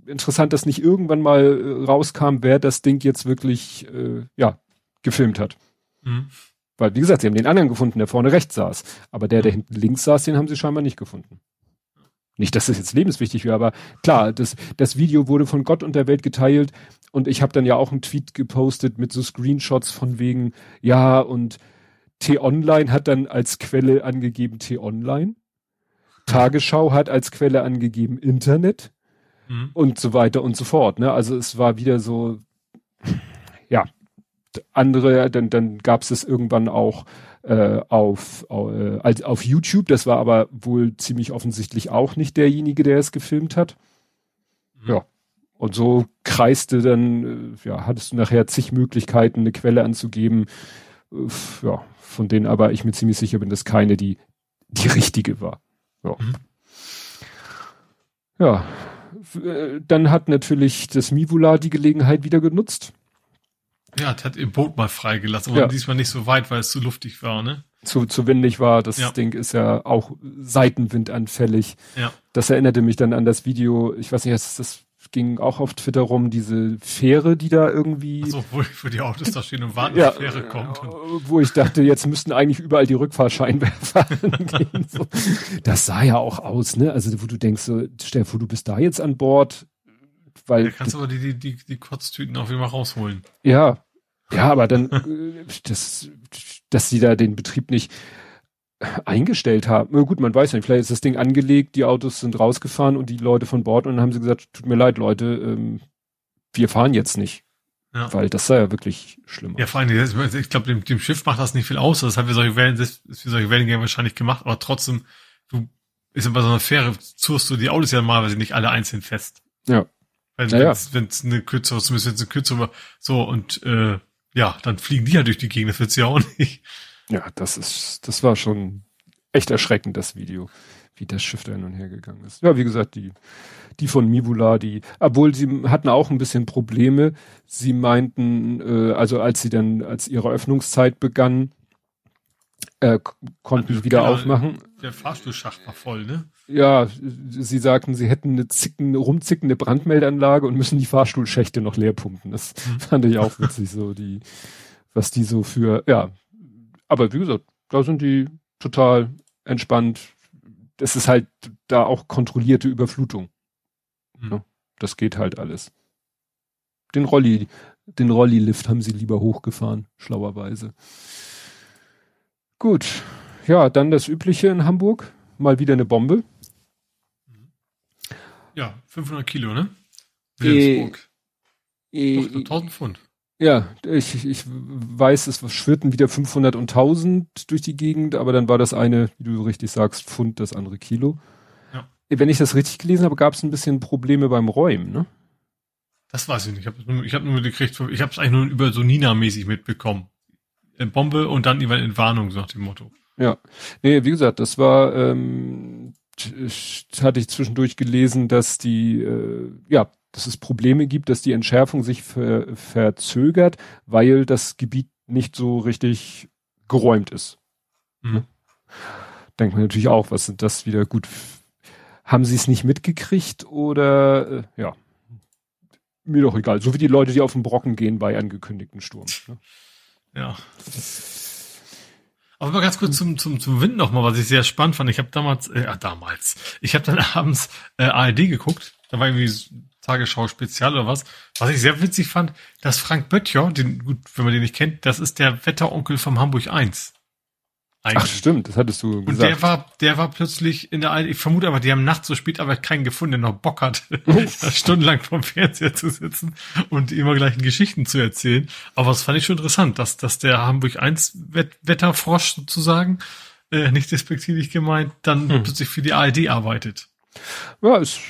interessant, dass nicht irgendwann mal äh, rauskam, wer das Ding jetzt wirklich, äh, ja, gefilmt hat. Mhm. Weil, wie gesagt, sie haben den anderen gefunden, der vorne rechts saß. Aber der, der mhm. hinten links saß, den haben sie scheinbar nicht gefunden. Nicht, dass das jetzt lebenswichtig wäre, aber klar, das, das Video wurde von Gott und der Welt geteilt und ich habe dann ja auch einen Tweet gepostet mit so Screenshots von wegen, ja, und T-Online hat dann als Quelle angegeben T-Online. Tagesschau hat als Quelle angegeben Internet mhm. und so weiter und so fort. Ne? Also es war wieder so, ja, andere, dann, dann gab es es irgendwann auch äh, auf, äh, als, auf YouTube. Das war aber wohl ziemlich offensichtlich auch nicht derjenige, der es gefilmt hat. Mhm. Ja. Und so kreiste dann, äh, ja, hattest du nachher zig Möglichkeiten, eine Quelle anzugeben. Ja, von denen aber ich mir ziemlich sicher bin, dass keine die, die richtige war. Ja. Mhm. Ja. Äh, dann hat natürlich das Mivula die Gelegenheit wieder genutzt ja, hat ihr Boot mal freigelassen, aber ja. diesmal nicht so weit, weil es zu luftig war, ne? Zu, zu windig war. Das ja. Ding ist ja auch seitenwindanfällig. Ja. Das erinnerte mich dann an das Video, ich weiß nicht, das, das ging auch auf Twitter rum, diese Fähre, die da irgendwie. Ach so, wo, wo die Autos da stehen und warten, ja, die Fähre kommt. Wo ich dachte, jetzt müssten eigentlich überall die Rückfahrscheinwerfer [laughs] gehen. So. Das sah ja auch aus, ne? Also, wo du denkst, so, stell dir vor, du bist da jetzt an Bord, weil. Da kannst du aber die, die, die, die Kotztüten auch immer rausholen. Ja. Ja, aber dann, äh, das, dass sie da den Betrieb nicht eingestellt haben. Na gut, man weiß nicht, vielleicht ist das Ding angelegt, die Autos sind rausgefahren und die Leute von Bord und dann haben sie gesagt, tut mir leid, Leute, ähm, wir fahren jetzt nicht. Ja. Weil das sah ja wirklich schlimm. Ja, vor allem, ich glaube, dem, dem Schiff macht das nicht viel aus. Das hat für solche Wellen, das ist für solche Wellengänge wahrscheinlich gemacht, aber trotzdem, du, ist ja bei so einer Fähre, zurst du die Autos ja normalerweise nicht alle einzeln fest. Ja. Wenn es eine kürzere, zumindest wenn es eine kürzere, so und äh, ja, dann fliegen die ja durch die Gegend, das wird's ja auch nicht. Ja, das ist, das war schon echt erschreckend, das Video, wie das Schiff da hin und her gegangen ist. Ja, wie gesagt, die, die von Mibula, die, obwohl sie hatten auch ein bisschen Probleme. Sie meinten, äh, also als sie dann, als ihre Öffnungszeit begann, äh, konnten also, wieder genau, aufmachen. Der Fahrstuhlschacht war voll, ne? Ja, sie sagten, sie hätten eine zickende, rumzickende Brandmeldanlage und müssen die Fahrstuhlschächte noch leer pumpen. Das mhm. [laughs] fand ich auch witzig, so die, was die so für, ja. Aber wie gesagt, da sind die total entspannt. Das ist halt da auch kontrollierte Überflutung. Mhm. Ja, das geht halt alles. Den Rolli, den Rolli-Lift haben sie lieber hochgefahren, schlauerweise. Gut. ja, dann das Übliche in Hamburg. Mal wieder eine Bombe. Ja, 500 Kilo, ne? Äh, Wilhelmsburg. Äh, Doch, 1000 Pfund. Ja, ich, ich weiß, es schwirrten wieder 500 und 1000 durch die Gegend, aber dann war das eine, wie du richtig sagst, Pfund, das andere Kilo. Ja. Wenn ich das richtig gelesen habe, gab es ein bisschen Probleme beim Räumen, ne? Das weiß ich nicht. Ich habe nur, ich hab nur mitgekriegt, ich habe es eigentlich nur über so Nina-mäßig mitbekommen. Bombe und dann über Entwarnung, so nach dem Motto. Ja. Nee, wie gesagt, das war, ähm, hatte ich zwischendurch gelesen, dass die, äh, ja, dass es Probleme gibt, dass die Entschärfung sich ver verzögert, weil das Gebiet nicht so richtig geräumt ist. Hm. Denkt man natürlich auch, was sind das wieder gut? Haben sie es nicht mitgekriegt oder äh, ja? Mir doch egal. So wie die Leute, die auf den Brocken gehen bei angekündigten Sturm. Ne? Ja. Aber mal ganz kurz zum, zum, zum Wind nochmal, was ich sehr spannend fand. Ich habe damals, äh, damals, ich habe dann [laughs] abends äh, ARD geguckt, da war irgendwie Tagesschau Spezial oder was. Was ich sehr witzig fand, dass Frank Böttcher, den, gut, wenn man den nicht kennt, das ist der Wetteronkel vom Hamburg 1. Ach stimmt, das hattest du Und gesagt. der war, der war plötzlich in der ARD, ich vermute aber, die haben nachts so spät aber keinen gefunden, der noch Bock hat, [laughs] stundenlang vorm Fernseher zu sitzen und immer gleichen Geschichten zu erzählen. Aber das fand ich schon interessant, dass, dass der Hamburg 1 Wett Wetterfrosch sozusagen, äh, nicht despektierlich gemeint, dann Hm. plötzlich für die ARD arbeitet. ja, ist,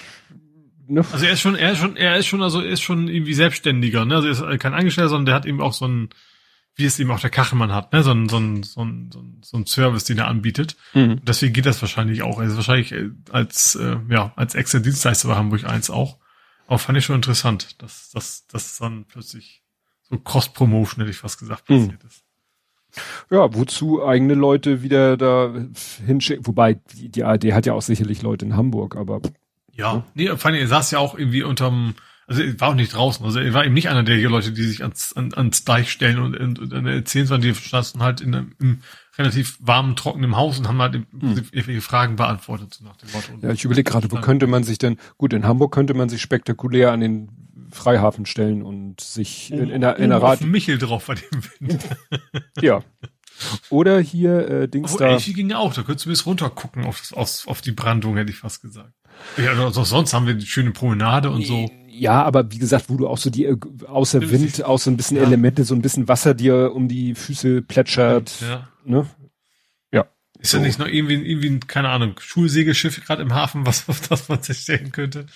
ne, Also er ist schon, er ist schon, er ist schon, also er ist schon irgendwie selbstständiger, ne? Also er ist kein Angestellter, sondern der hat eben auch so ein, wie es eben auch der Kachelmann hat, ne? So ein, so ein, so ein, so ein, Service, den er anbietet. mhm. Deswegen geht das wahrscheinlich auch. Also wahrscheinlich äh, als, äh, ja, als extra Dienstleister bei Hamburg 1 auch. Aber fand ich schon interessant, dass, dass, dass dann plötzlich so Cross-Promotion, hätte ich fast gesagt, Mhm. passiert ist. Ja, wozu eigene Leute wieder da hinschicken? Wobei, die, die ARD hat ja auch sicherlich Leute in Hamburg, aber Ja, nee, vor allem, er saß ja auch irgendwie unterm, also er war auch nicht draußen, also er war eben nicht einer der Leute, die sich ans, an, ans Deich stellen und, und, und dann erzählen, sondern die standen halt in einem im relativ warmen, trockenen Haus und haben halt Prinzip irgendwelche Fragen beantwortet, so nach dem Motto. Ja, ich überlege gerade, wo könnte man sich denn, gut, in Hamburg könnte man sich spektakulär an den Freihafen stellen und sich in, in, der, in der auf Rad, Michel drauf bei dem Wind. [laughs] ja. Oder hier, äh, Dings Obwohl, da, Elfi ging ja auch, da könntest du bis runter gucken auf, auf, auf die Brandung, hätte ich fast gesagt. Ja, also sonst haben wir die schöne Promenade und so. Ja, aber wie gesagt, wo du auch so die, äh, außer Wind, auch so ein bisschen Ja. Elemente, so ein bisschen Wasser dir um die Füße plätschert, Ja. ne? Ist ja So. nicht noch irgendwie, irgendwie, ein, keine Ahnung, Schulsegelschiff gerade im Hafen, was, auf das man sich stellen könnte?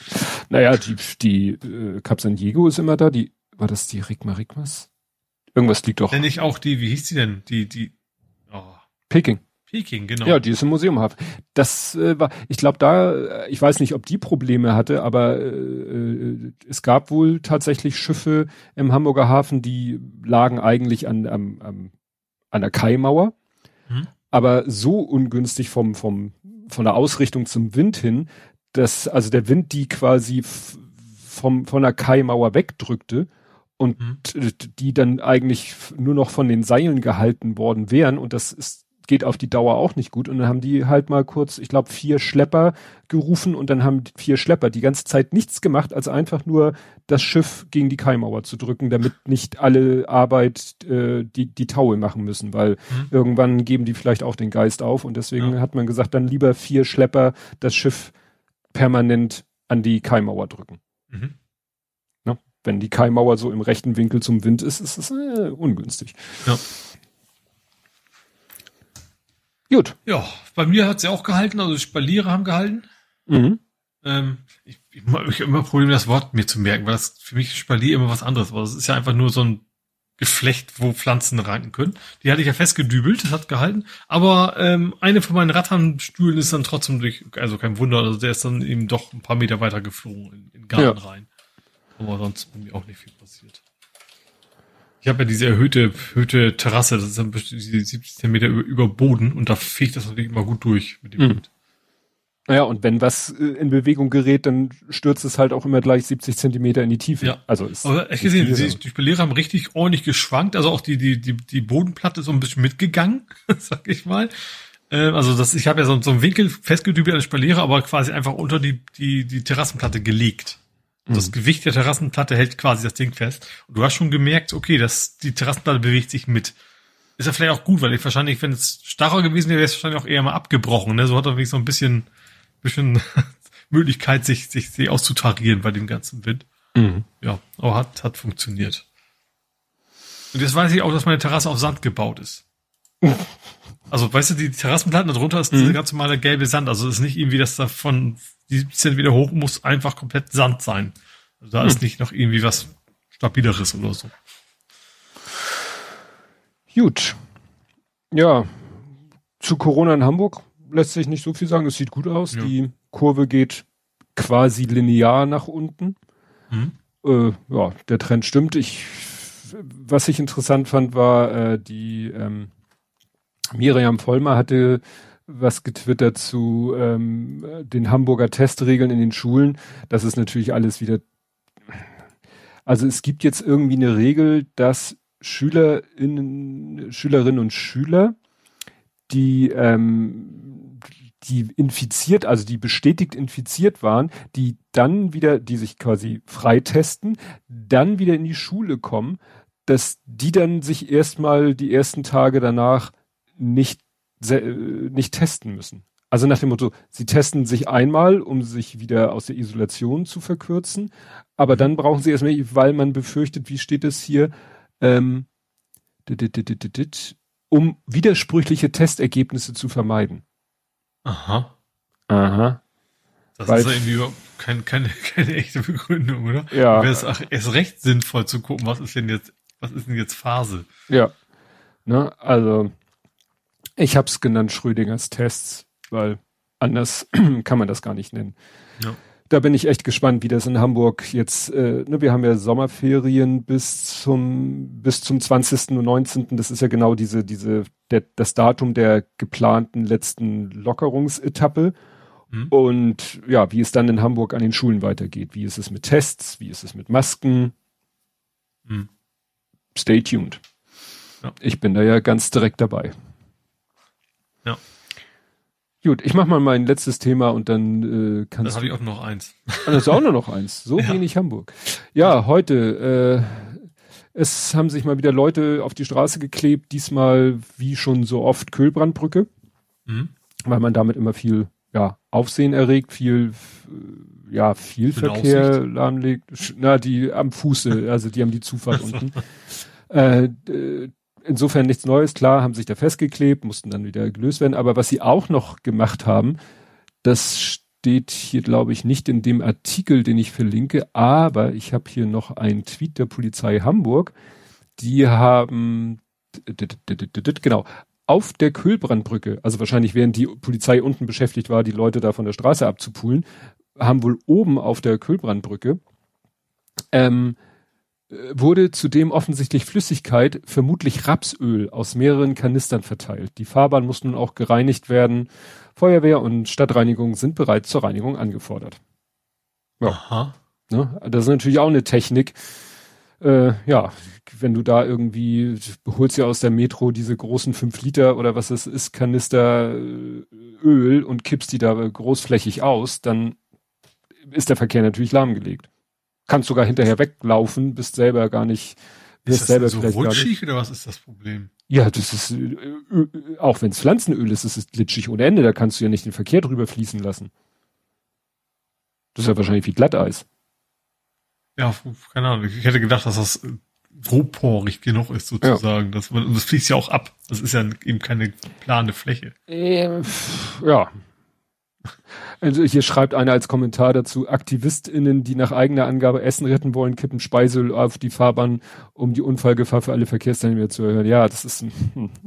Naja, die, die äh, Cap San Diego ist immer da, die, war das die Rigma Rigmas? Irgendwas liegt doch. Nenn ich auch die, wie hieß die denn? Die, die, oh, Peking. Peking, genau. Ja, die ist im Museumhafen. Das äh, war, ich glaube, da, äh, ich weiß nicht, ob die Probleme hatte, aber äh, äh, es gab wohl tatsächlich Schiffe im Hamburger Hafen, die lagen eigentlich an, am, am, an der Kaimauer, Mhm. aber so ungünstig vom, vom, von der Ausrichtung zum Wind hin, dass also der Wind die quasi vom, von der Kaimauer wegdrückte und t- die dann eigentlich nur noch von den Seilen gehalten worden wären und das ist geht auf die Dauer auch nicht gut und dann haben die halt mal kurz, ich glaube, vier Schlepper gerufen und dann haben die vier Schlepper die ganze Zeit nichts gemacht, als einfach nur das Schiff gegen die Kaimauer zu drücken, damit nicht alle Arbeit äh, die die Taue machen müssen, weil Mhm. irgendwann geben die vielleicht auch den Geist auf und deswegen Ja. hat man gesagt, dann lieber vier Schlepper das Schiff permanent an die Kaimauer drücken. Mhm. Ne? Wenn die Kaimauer so im rechten Winkel zum Wind ist, ist es äh, ungünstig. Ja. Gut. Ja, bei mir hat's ja auch gehalten, also Spaliere haben gehalten. Mhm. Ähm, ich ich, ich habe immer Probleme, das Wort mir zu merken, weil das für mich ist Spalier immer was anderes war. Das ist ja einfach nur so ein Geflecht, wo Pflanzen ranken können. Die hatte ich ja festgedübelt, das hat gehalten. Aber ähm, eine von meinen Ratternstühlen ist dann trotzdem durch, also kein Wunder, also der ist dann eben doch ein paar Meter weiter geflogen in, in den Garten Ja. rein. Aber sonst bei mir auch nicht viel passiert. Ich habe ja diese erhöhte, erhöhte Terrasse, das ist dann bestimmt diese 70 Zentimeter über, über Boden und da fegt das natürlich immer gut durch mit dem Mhm. Wind. Naja, und wenn was äh, in Bewegung gerät, dann stürzt es halt auch immer gleich 70 Zentimeter in die Tiefe. Ja. Also ist Aber echt gesehen, die, die Spaliere haben richtig ordentlich geschwankt, also auch die, die, die, die Bodenplatte ist so ein bisschen mitgegangen, [laughs] sag ich mal. Ähm, also das, ich habe ja so, so einen Winkel festgedübelt an der Spaliere, aber quasi einfach unter die, die, die Terrassenplatte gelegt. Das Gewicht der Terrassenplatte hält quasi das Ding fest. Und du hast schon gemerkt, okay, das, die Terrassenplatte bewegt sich mit. ist ja vielleicht auch gut, weil ich wahrscheinlich, wenn es starrer gewesen wäre, wäre es wahrscheinlich auch eher mal abgebrochen. Ne? So hat er wirklich so ein bisschen, [laughs] bisschen [laughs] Möglichkeit, sich, sich, sich auszutarieren bei dem ganzen Wind. Mhm. Ja, aber hat, hat funktioniert. Und jetzt weiß ich auch, dass meine Terrasse auf Sand gebaut ist. Also, weißt du, die Terrassenplatten darunter ist mhm. dieser ganz normale gelbe Sand. Also, es ist nicht irgendwie, dass da von 70 wieder hoch muss einfach komplett Sand sein. Also, da mhm. ist nicht noch irgendwie was stabileres oder so. Gut. Ja. Zu Corona in Hamburg lässt sich nicht so viel sagen. Es sieht gut aus. Ja. Die Kurve geht quasi linear nach unten. Mhm. Äh, ja, der Trend stimmt. Ich, was ich interessant fand, war äh, die ähm, Miriam Vollmer hatte was getwittert zu ähm, den Hamburger Testregeln in den Schulen. Das ist natürlich alles wieder. Also es gibt jetzt irgendwie eine Regel, dass Schülerinnen, Schülerinnen und Schüler, die ähm, die infiziert, also die bestätigt infiziert waren, die dann wieder, die sich quasi freitesten, dann wieder in die Schule kommen, dass die dann sich erstmal die ersten Tage danach nicht, nicht testen müssen. Also nach dem Motto, sie testen sich einmal, um sich wieder aus der Isolation zu verkürzen, aber dann brauchen sie erstmal, weil man befürchtet, wie steht es hier, ähm, um widersprüchliche Testergebnisse zu vermeiden. Aha. Aha. Das Weil, ist ja irgendwie keine, keine, keine echte Begründung, oder? Ja. Wäre es erst recht sinnvoll zu gucken, was ist denn jetzt, was ist denn jetzt Phase? Ja. Ne, also ich habe es genannt Schrödingers Tests, weil anders [clears throat] kann man das gar nicht nennen. Ja. Da bin ich echt gespannt, wie das in Hamburg jetzt, äh, ne, wir haben ja Sommerferien bis zum bis zum 20. und 19. Das ist ja genau diese, diese, der, das Datum der geplanten letzten Lockerungsetappe. Mhm. Und ja, wie es dann in Hamburg an den Schulen weitergeht. Wie ist es mit Tests? Wie ist es mit Masken? Mhm. Stay tuned. Ja. Ich bin da ja ganz direkt dabei. Ja. Gut, ich mach mal mein letztes Thema und dann äh, kannst Das habe ich auch noch eins. Ah, das ist auch nur noch eins. So [laughs] ja. wenig Hamburg. Ja, heute äh, es haben sich mal wieder Leute auf die Straße geklebt, diesmal wie schon so oft Köhlbrandbrücke, mhm. weil man damit immer viel ja, Aufsehen erregt, viel ja, viel Verkehr lahmlegt. Na, die am Fuße, also die haben die Zufahrt [laughs] unten. Äh, insofern nichts Neues, klar, haben sich da festgeklebt, mussten dann wieder gelöst werden. Aber was sie auch noch gemacht haben, das steht hier, glaube ich, nicht in dem Artikel, den ich verlinke, aber ich habe hier noch einen Tweet der Polizei Hamburg. Die haben, genau, auf der Kühlbrandbrücke, also wahrscheinlich während die Polizei unten beschäftigt war, die Leute da von der Straße abzupulen, haben wohl oben auf der Kühlbrandbrücke ähm, wurde zudem offensichtlich Flüssigkeit, vermutlich Rapsöl, aus mehreren Kanistern verteilt. Die Fahrbahn muss nun auch gereinigt werden. Feuerwehr und Stadtreinigung sind bereits zur Reinigung angefordert. Ja. Aha. Ne? Das ist natürlich auch eine Technik. Äh, ja, wenn du da irgendwie, holst ja aus der Metro diese großen fünf Liter oder was es ist, Kanister äh, Öl und kippst die da großflächig aus, dann ist der Verkehr natürlich lahmgelegt kannst sogar hinterher weglaufen, bist selber gar nicht, bist ist selber so rutschig oder was ist das Problem? Ja, das ist, äh, äh, auch wenn es Pflanzenöl ist, ist es glitschig ohne Ende, da kannst du ja nicht den Verkehr drüber fließen lassen. Das ist ja wahrscheinlich wie Glatteis. Ja, keine Ahnung. Ich hätte gedacht, dass das grobporig genug ist, sozusagen. Ja. Das, und das fließt ja auch ab. Das ist ja eben keine plane Fläche. Ähm, ja, also hier schreibt einer als Kommentar dazu, AktivistInnen, die nach eigener Angabe Essen retten wollen, kippen Speiseöl auf die Fahrbahn, um die Unfallgefahr für alle Verkehrsteilnehmer zu erhöhen. Ja, das ist,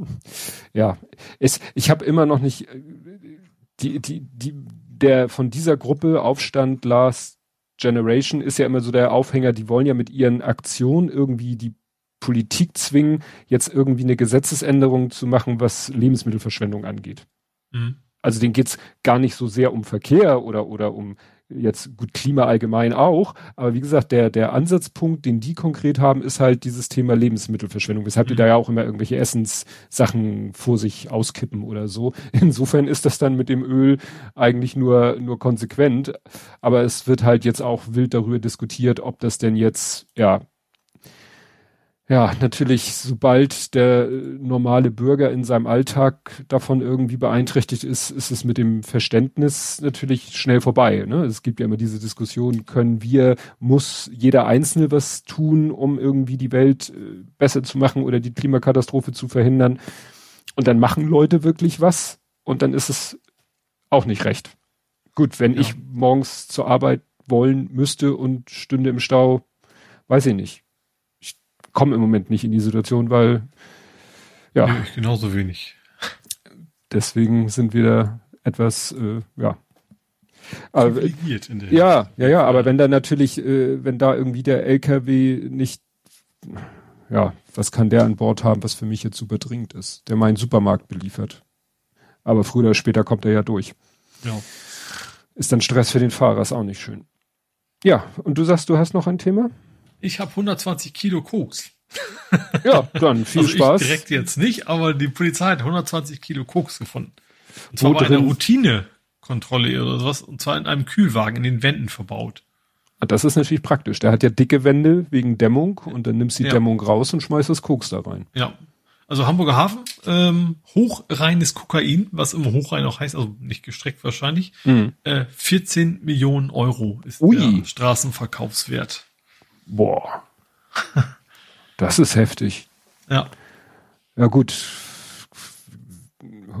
[laughs] ja, es, ich habe immer noch nicht, die, die, die, der von dieser Gruppe Aufstand Last Generation ist ja immer so der Aufhänger, die wollen ja mit ihren Aktionen irgendwie die Politik zwingen, jetzt irgendwie eine Gesetzesänderung zu machen, was Lebensmittelverschwendung angeht. Mhm also denen geht's gar nicht so sehr um Verkehr oder, oder um jetzt gut Klima allgemein auch, aber wie gesagt, der, der Ansatzpunkt, den die konkret haben, ist halt dieses Thema Lebensmittelverschwendung, weshalb mhm. die da ja auch immer irgendwelche Essenssachen vor sich auskippen oder so. [laughs] Insofern ist das dann mit dem Öl eigentlich nur, nur konsequent, aber es wird halt jetzt auch wild darüber diskutiert, ob das denn jetzt, ja, ja, natürlich, sobald der äh, normale Bürger in seinem Alltag davon irgendwie beeinträchtigt ist, ist es mit dem Verständnis natürlich schnell vorbei. Ne? Es gibt ja immer diese Diskussion, können wir, muss jeder Einzelne was tun, um irgendwie die Welt äh, besser zu machen oder die Klimakatastrophe zu verhindern? Und dann machen Leute wirklich was und dann ist es auch nicht recht. Gut, wenn ja. ich morgens zur Arbeit wollen müsste und stünde im Stau, weiß ich nicht komme im Moment nicht in die Situation, weil ja. Nee, genauso wenig. Deswegen sind wir da etwas, äh, ja. Aber, ja, ja, ja, aber wenn da natürlich, äh, wenn da irgendwie der LKW nicht, ja, was kann der an Bord haben, was für mich jetzt super dringend ist, der meinen Supermarkt beliefert. Aber früher oder später kommt er ja durch. Ja. Ist dann Stress für den Fahrer, ist auch nicht schön. Ja, und du sagst, du hast noch ein Thema? Ich habe 120 Kilo Koks. [laughs] ja, dann viel also Spaß. direkt jetzt nicht, aber die Polizei hat 120 Kilo Koks gefunden. Und zwar Wo bei einer Routinekontrolle oder sowas, und zwar in einem Kühlwagen in den Wänden verbaut. Ah, das ist natürlich praktisch. Der hat ja dicke Wände wegen Dämmung und dann nimmst du die ja. Dämmung raus und schmeißt das Koks da rein. Ja. Also Hamburger Hafen, ähm, hochreines Kokain, was im Hochrein auch heißt, also nicht gestreckt wahrscheinlich. Mhm. Äh, 14 Millionen Euro ist Ui. der Straßenverkaufswert. Boah. Das ist heftig. Ja. Ja, gut.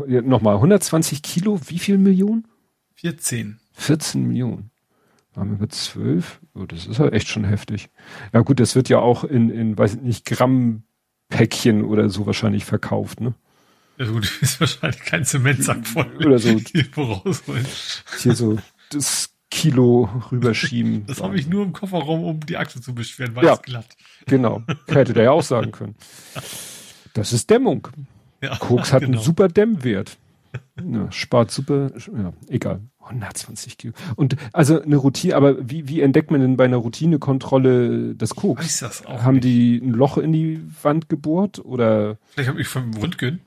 Nochmal, 120 Kilo, wie viel Millionen? 14. 14 Millionen. Waren wir 12? Oh, das ist halt echt schon heftig. Ja, gut, das wird ja auch in, in weiß ich nicht, Gramm-Päckchen oder so wahrscheinlich verkauft, ne? Ja, gut, [laughs] ist wahrscheinlich kein Zementsack voll. Oder so. Hier so, das Kilo rüberschieben. [laughs] Das habe ich nur im Kofferraum, um die Achse zu beschweren, weil ja, es glatt. Genau. [laughs] Hätte der ja auch sagen können. Das ist Dämmung. Ja, Koks hat genau. einen super Dämmwert. Ja, spart super, ja, egal. 120 Kilo. Und also eine Routine, aber wie, wie entdeckt man denn bei einer Routinekontrolle das Koks? Ich weiß das auch Haben nicht. die ein Loch in die Wand gebohrt oder? Vielleicht habe ich vom Röntgen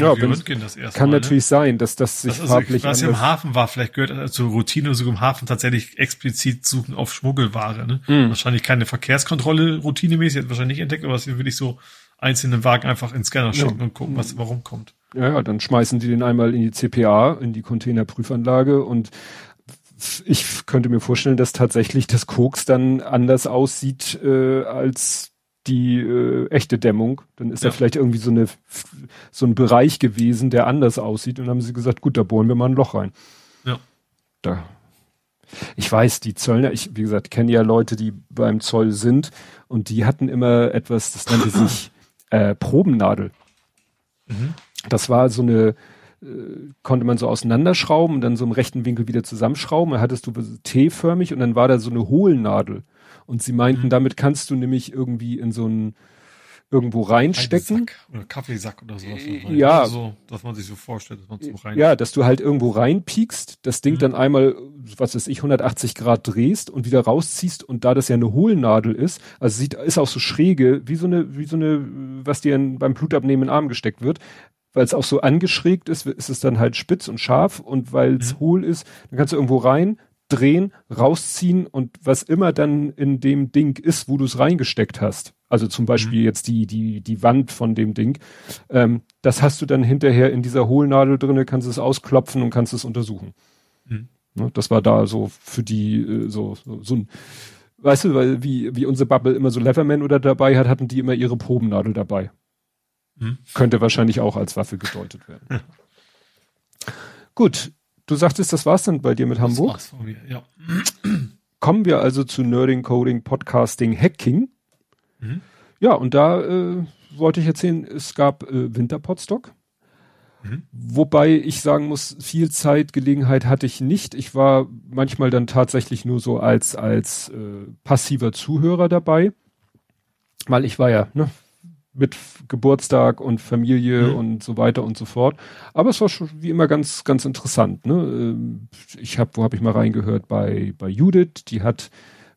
ja, Röntgen das erste kann Mal, ne? natürlich ne? sein, dass das sich das also, farblich Was im Hafen war, vielleicht gehört zur Routine sogar im Hafen tatsächlich explizit suchen auf Schmuggelware. Ne? Mhm. Wahrscheinlich keine Verkehrskontrolle routinemäßig, hat wahrscheinlich nicht entdeckt, aber es will ich so einzelne Wagen einfach in Scanner schicken ja. und gucken, was warum kommt. Ja, ja, dann schmeißen die den einmal in die CPA, in die Containerprüfanlage und ich könnte mir vorstellen, dass tatsächlich das Koks dann anders aussieht äh, als die äh, echte Dämmung. Dann ist ja. da vielleicht irgendwie so eine so ein Bereich gewesen, der anders aussieht. Und dann haben sie gesagt, gut, da bohren wir mal ein Loch rein. Ja. Da. Ich weiß, die Zöllner, ich, wie gesagt, kenne ja Leute, die beim Zoll sind und die hatten immer etwas, das nannte sich [clears throat] äh, Probennadel. Mhm. Das war so eine, äh, konnte man so auseinanderschrauben und dann so im rechten Winkel wieder zusammenschrauben. Da hattest du T-förmig und dann war da so eine Hohlnadel. Und sie meinten, mhm. damit kannst du nämlich irgendwie in so ein irgendwo reinstecken. Oder Kaffeesack oder sowas. Ja. Also so, dass man sich so vorstellt, dass man so rein. Ja, dass du halt irgendwo reinpiekst, das Ding mhm. dann einmal, was weiß ich, 180 Grad drehst und wieder rausziehst und da das ja eine Hohlnadel ist, also sieht, ist auch so schräge, wie so eine, wie so eine, was dir beim Blutabnehmen in den Arm gesteckt wird. Weil es auch so angeschrägt ist, ist es dann halt spitz und scharf und weil es mhm. hohl ist, dann kannst du irgendwo rein, drehen, rausziehen und was immer dann in dem Ding ist, wo du es reingesteckt hast. Also zum Beispiel mhm. jetzt die, die, die Wand von dem Ding. Ähm, das hast du dann hinterher in dieser Hohlnadel drinne, kannst es ausklopfen und kannst es untersuchen. Mhm. Ne, das war da so für die, äh, so, so, so ein, weißt du, weil wie, wie unsere Bubble immer so Leverman oder dabei hat, hatten die immer ihre Probennadel dabei. Mhm. Könnte wahrscheinlich auch als Waffe gedeutet werden. [laughs] Gut, Du sagtest, das war's dann bei dir mit Hamburg. Das war's von mir, ja. [clears throat] Kommen wir also zu Nerding, Coding, Podcasting, Hacking. Mhm. Ja, und da äh, wollte ich erzählen, es gab äh, Winterpodstock. Mhm. Wobei ich sagen muss, viel Zeit, Gelegenheit hatte ich nicht. Ich war manchmal dann tatsächlich nur so als, als äh, passiver Zuhörer dabei. Weil ich war ja, ne, mit Geburtstag und Familie mhm. und so weiter und so fort. Aber es war schon wie immer ganz, ganz interessant. Ne? Ähm, ich habe, wo habe ich mal reingehört? Bei, bei Judith, die hat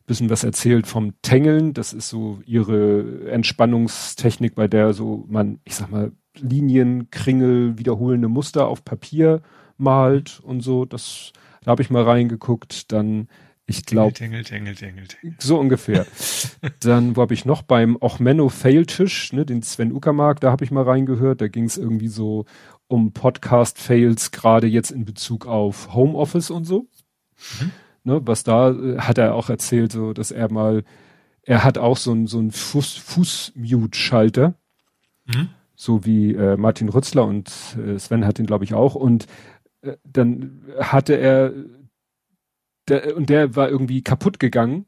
bisschen was erzählt vom Tängeln. Das ist so ihre Entspannungstechnik, bei der so man, ich sag mal, Linien, Kringel, wiederholende Muster auf Papier malt und so. Das, da habe ich mal reingeguckt. Dann Ich glaube. Tingel, tingel, tingel, tingel. So ungefähr. [laughs] Dann, wo habe ich noch beim Ochmenno Failtisch, ne, den Sven Uckermark, da habe ich mal reingehört. Da ging es irgendwie so um Podcast-Fails, gerade jetzt in Bezug auf Homeoffice und so. Mhm. Ne, was da äh, hat er auch erzählt, so dass er mal, er hat auch so ein so ein Fuß, Fuß-Mute-Schalter, mhm. so wie äh, Martin Rützler und äh, Sven hat den, glaube ich, auch. Und äh, dann hatte er der, und der war irgendwie kaputt gegangen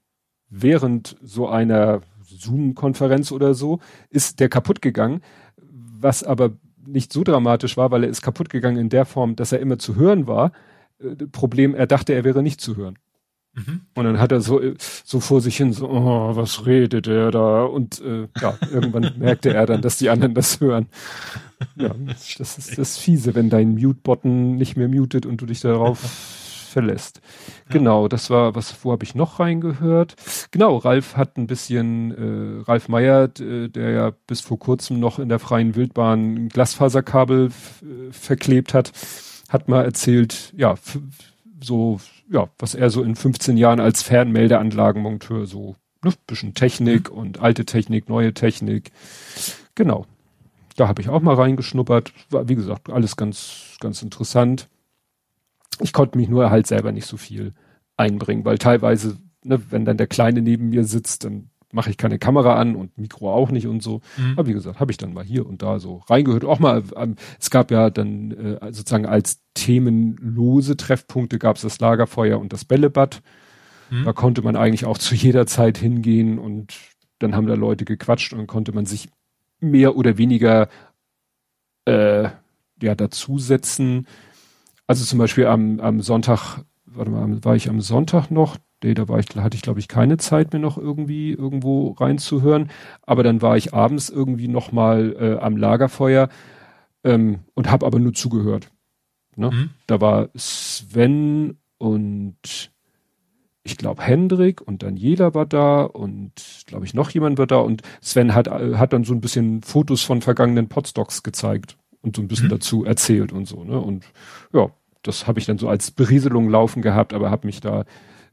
während so einer Zoom-Konferenz oder so, ist der kaputt gegangen, was aber nicht so dramatisch war, weil er ist kaputt gegangen in der Form, dass er immer zu hören war. Äh, Problem, er dachte, er wäre nicht zu hören. Mhm. Und dann hat er so, so vor sich hin, so, oh, was redet er da? Und äh, ja, irgendwann [laughs] merkte er dann, dass die anderen das hören. Ja, das ist das Fiese, wenn dein Mute-Button nicht mehr mutet und du dich darauf [laughs] verlässt. Ja. Genau, das war, was, wo habe ich noch reingehört? Genau, Ralf hat ein bisschen, äh, Ralf Meyer, äh, der ja bis vor kurzem noch in der freien Wildbahn ein Glasfaserkabel äh, verklebt hat, hat mal erzählt, ja, so, ja, was er so in 15 Jahren als Fernmeldeanlagenmonteur so, ne, bisschen Technik mhm. und alte Technik, neue Technik. Genau. Da habe ich auch mal reingeschnuppert. War, wie gesagt, alles ganz, ganz interessant. Ich konnte mich nur halt selber nicht so viel einbringen, weil teilweise, ne, wenn dann der Kleine neben mir sitzt, dann mache ich keine Kamera an und Mikro auch nicht und so. Mhm. Aber wie gesagt, habe ich dann mal hier und da so reingehört. Auch mal, ähm, es gab ja dann äh, sozusagen als themenlose Treffpunkte gab es das Lagerfeuer und das Bällebad. Mhm. Da konnte man eigentlich auch [laughs] zu jeder Zeit hingehen und dann haben da Leute gequatscht und konnte man sich mehr oder weniger äh, ja dazusetzen. Also zum Beispiel am, am Sonntag, warte mal, war ich am Sonntag noch, nee, da war ich, hatte ich glaube ich keine Zeit mehr noch irgendwie irgendwo reinzuhören, aber dann war ich abends irgendwie noch mal äh, am Lagerfeuer ähm, und habe aber nur zugehört. Ne? Mhm. Da war Sven und ich glaube Hendrik und Daniela war da und glaube ich noch jemand war da und Sven hat äh, hat dann so ein bisschen Fotos von vergangenen Podstocks gezeigt und so ein bisschen mhm. dazu erzählt und so, ne? Und ja, das habe ich dann so als Berieselung laufen gehabt, aber habe mich da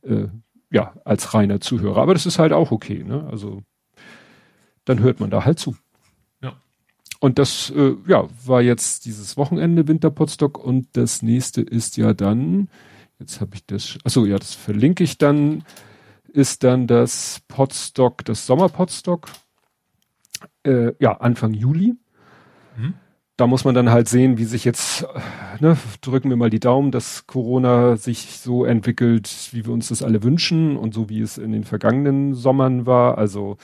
äh, ja als reiner Zuhörer. Aber das ist halt auch okay, ne? Also dann hört man da halt zu. Ja. Und das äh, ja war jetzt dieses Wochenende Winterpotstock und das nächste ist ja dann, jetzt habe ich das, achso, ja, das verlinke ich dann, ist dann das Potstock, das Sommerpotstock, äh, ja, Anfang Juli. Mhm da muss man dann halt sehen, wie sich jetzt, ne, drücken wir mal die Daumen, dass Corona sich so entwickelt, wie wir uns das alle wünschen und so wie es in den vergangenen Sommern war. Also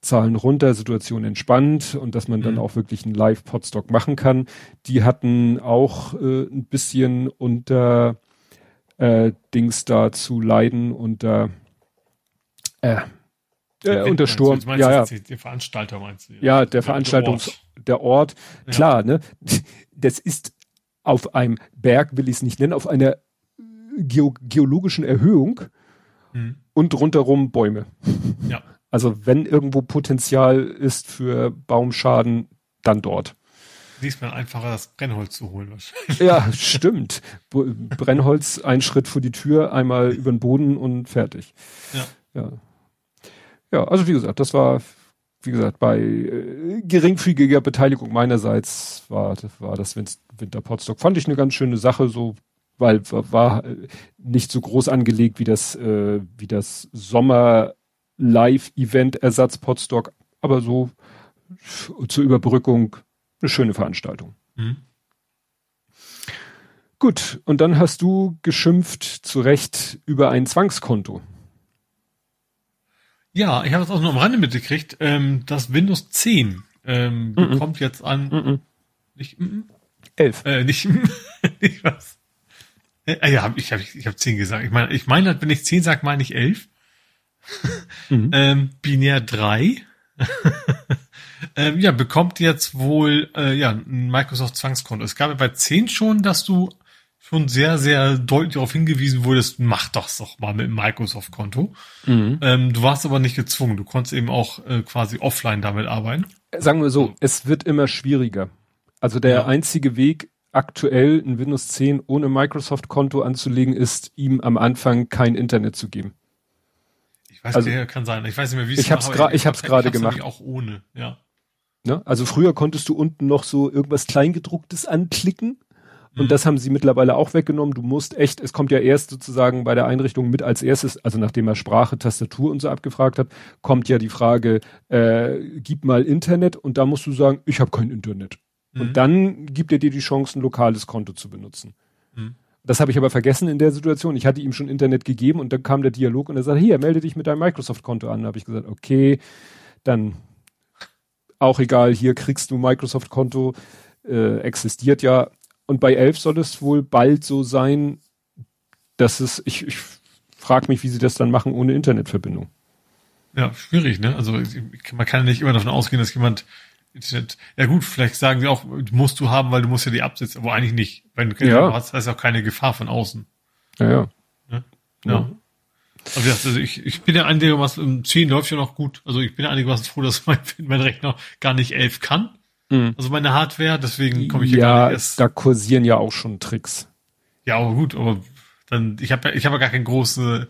Zahlen runter, Situation entspannt und dass man mhm. dann auch wirklich einen Live-Podstock machen kann. Die hatten auch äh, ein bisschen unter äh, Dings da zu leiden, unter äh, äh, unter Sturm. Du, ja, ja. Die Veranstalter meinst du? Ja, der Veranstaltungs, der Ort. Ja. Klar, ne? Das ist auf einem Berg, will ich es nicht nennen, auf einer Geo geologischen Erhöhung mhm. und rundherum Bäume. Ja. Also wenn irgendwo Potenzial ist für Baumschaden, dann dort. Diesmal einfacher, das Brennholz zu holen wahrscheinlich. Ja, stimmt. Brennholz, ein Schritt vor die Tür, einmal über den Boden und fertig. Ja. Ja. Ja, also wie gesagt, das war, wie gesagt, bei äh, geringfügiger Beteiligung meinerseits war, war das Winter Potstock. Fand ich eine ganz schöne Sache, so, weil war, äh, nicht so groß angelegt wie das, äh, wie das Sommer Live-Event Ersatz Potstock, aber so zur Überbrückung eine schöne Veranstaltung. Mhm. Gut, und dann hast du geschimpft zu Recht über ein Zwangskonto. Ja, ich habe es auch nur am Rande mitgekriegt. Ähm, das Windows 10 ähm, mm -mm. kommt jetzt an. Mm nicht mm, 11. Äh, nicht, [laughs] nicht was. Äh, ja, ich habe ich hab 10 gesagt. Ich meine, ich meine, wenn ich 10 sage, meine ich 11. mhm. [laughs] ähm, binär 3. [laughs] ähm, ja, bekommt jetzt wohl äh, ja, ein Microsoft Zwangskonto. Es gab ja bei 10 schon, dass du schon sehr, sehr deutlich darauf hingewiesen wurdest, mach das doch mal mit dem Microsoft-Konto. Mhm. Ähm, du warst aber nicht gezwungen. Du konntest eben auch äh, quasi offline damit arbeiten. Sagen wir so, es wird immer schwieriger. Also der ja. einzige Weg, aktuell ein Windows 10 ohne Microsoft-Konto anzulegen, ist, ihm am Anfang kein Internet zu geben. Ich weiß also, nicht, kann sein. Ich weiß nicht mehr, wie es Ich hab's gerade, ich hab's gerade gemacht. Auch ohne, ja. Ne? Also früher konntest du unten noch so irgendwas Kleingedrucktes anklicken. Und mhm. das haben sie mittlerweile auch weggenommen. Du musst echt, es kommt ja erst sozusagen bei der Einrichtung mit als erstes, also nachdem er Sprache, Tastatur und so abgefragt hat, kommt ja die Frage, äh, gib mal Internet und da musst du sagen, ich habe kein Internet. Mhm. Und dann gibt er dir die Chance, ein lokales Konto zu benutzen. Mhm. Das habe ich aber vergessen in der Situation. Ich hatte ihm schon Internet gegeben und dann kam der Dialog und er sagte, hier, melde dich mit deinem Microsoft-Konto an. Da habe ich gesagt, okay, dann auch egal, hier kriegst du Microsoft-Konto, äh, existiert ja. Und bei 11 soll es wohl bald so sein, dass es, ich, ich frage mich, wie sie das dann machen ohne Internetverbindung. Ja, schwierig, ne? Also man kann nicht immer davon ausgehen, dass jemand Internet, ja gut, vielleicht sagen sie auch, musst du haben, weil du musst ja die absetzen, aber eigentlich nicht. Wenn du ja. hast, hast auch keine Gefahr von außen. Ja, ja. Ja. ja. ja. Also, also ich, ich bin ja einigermaßen, im 10 läuft ja noch gut. Also ich bin ja einigermaßen froh, dass mein, [laughs] mein Rechner gar nicht 11 kann. Mhm. Also meine Hardware, deswegen komme ich hier ja, gar nicht erst. da kursieren ja auch schon Tricks. Ja, aber gut, aber dann, ich habe ja, ich habe ja gar keine große,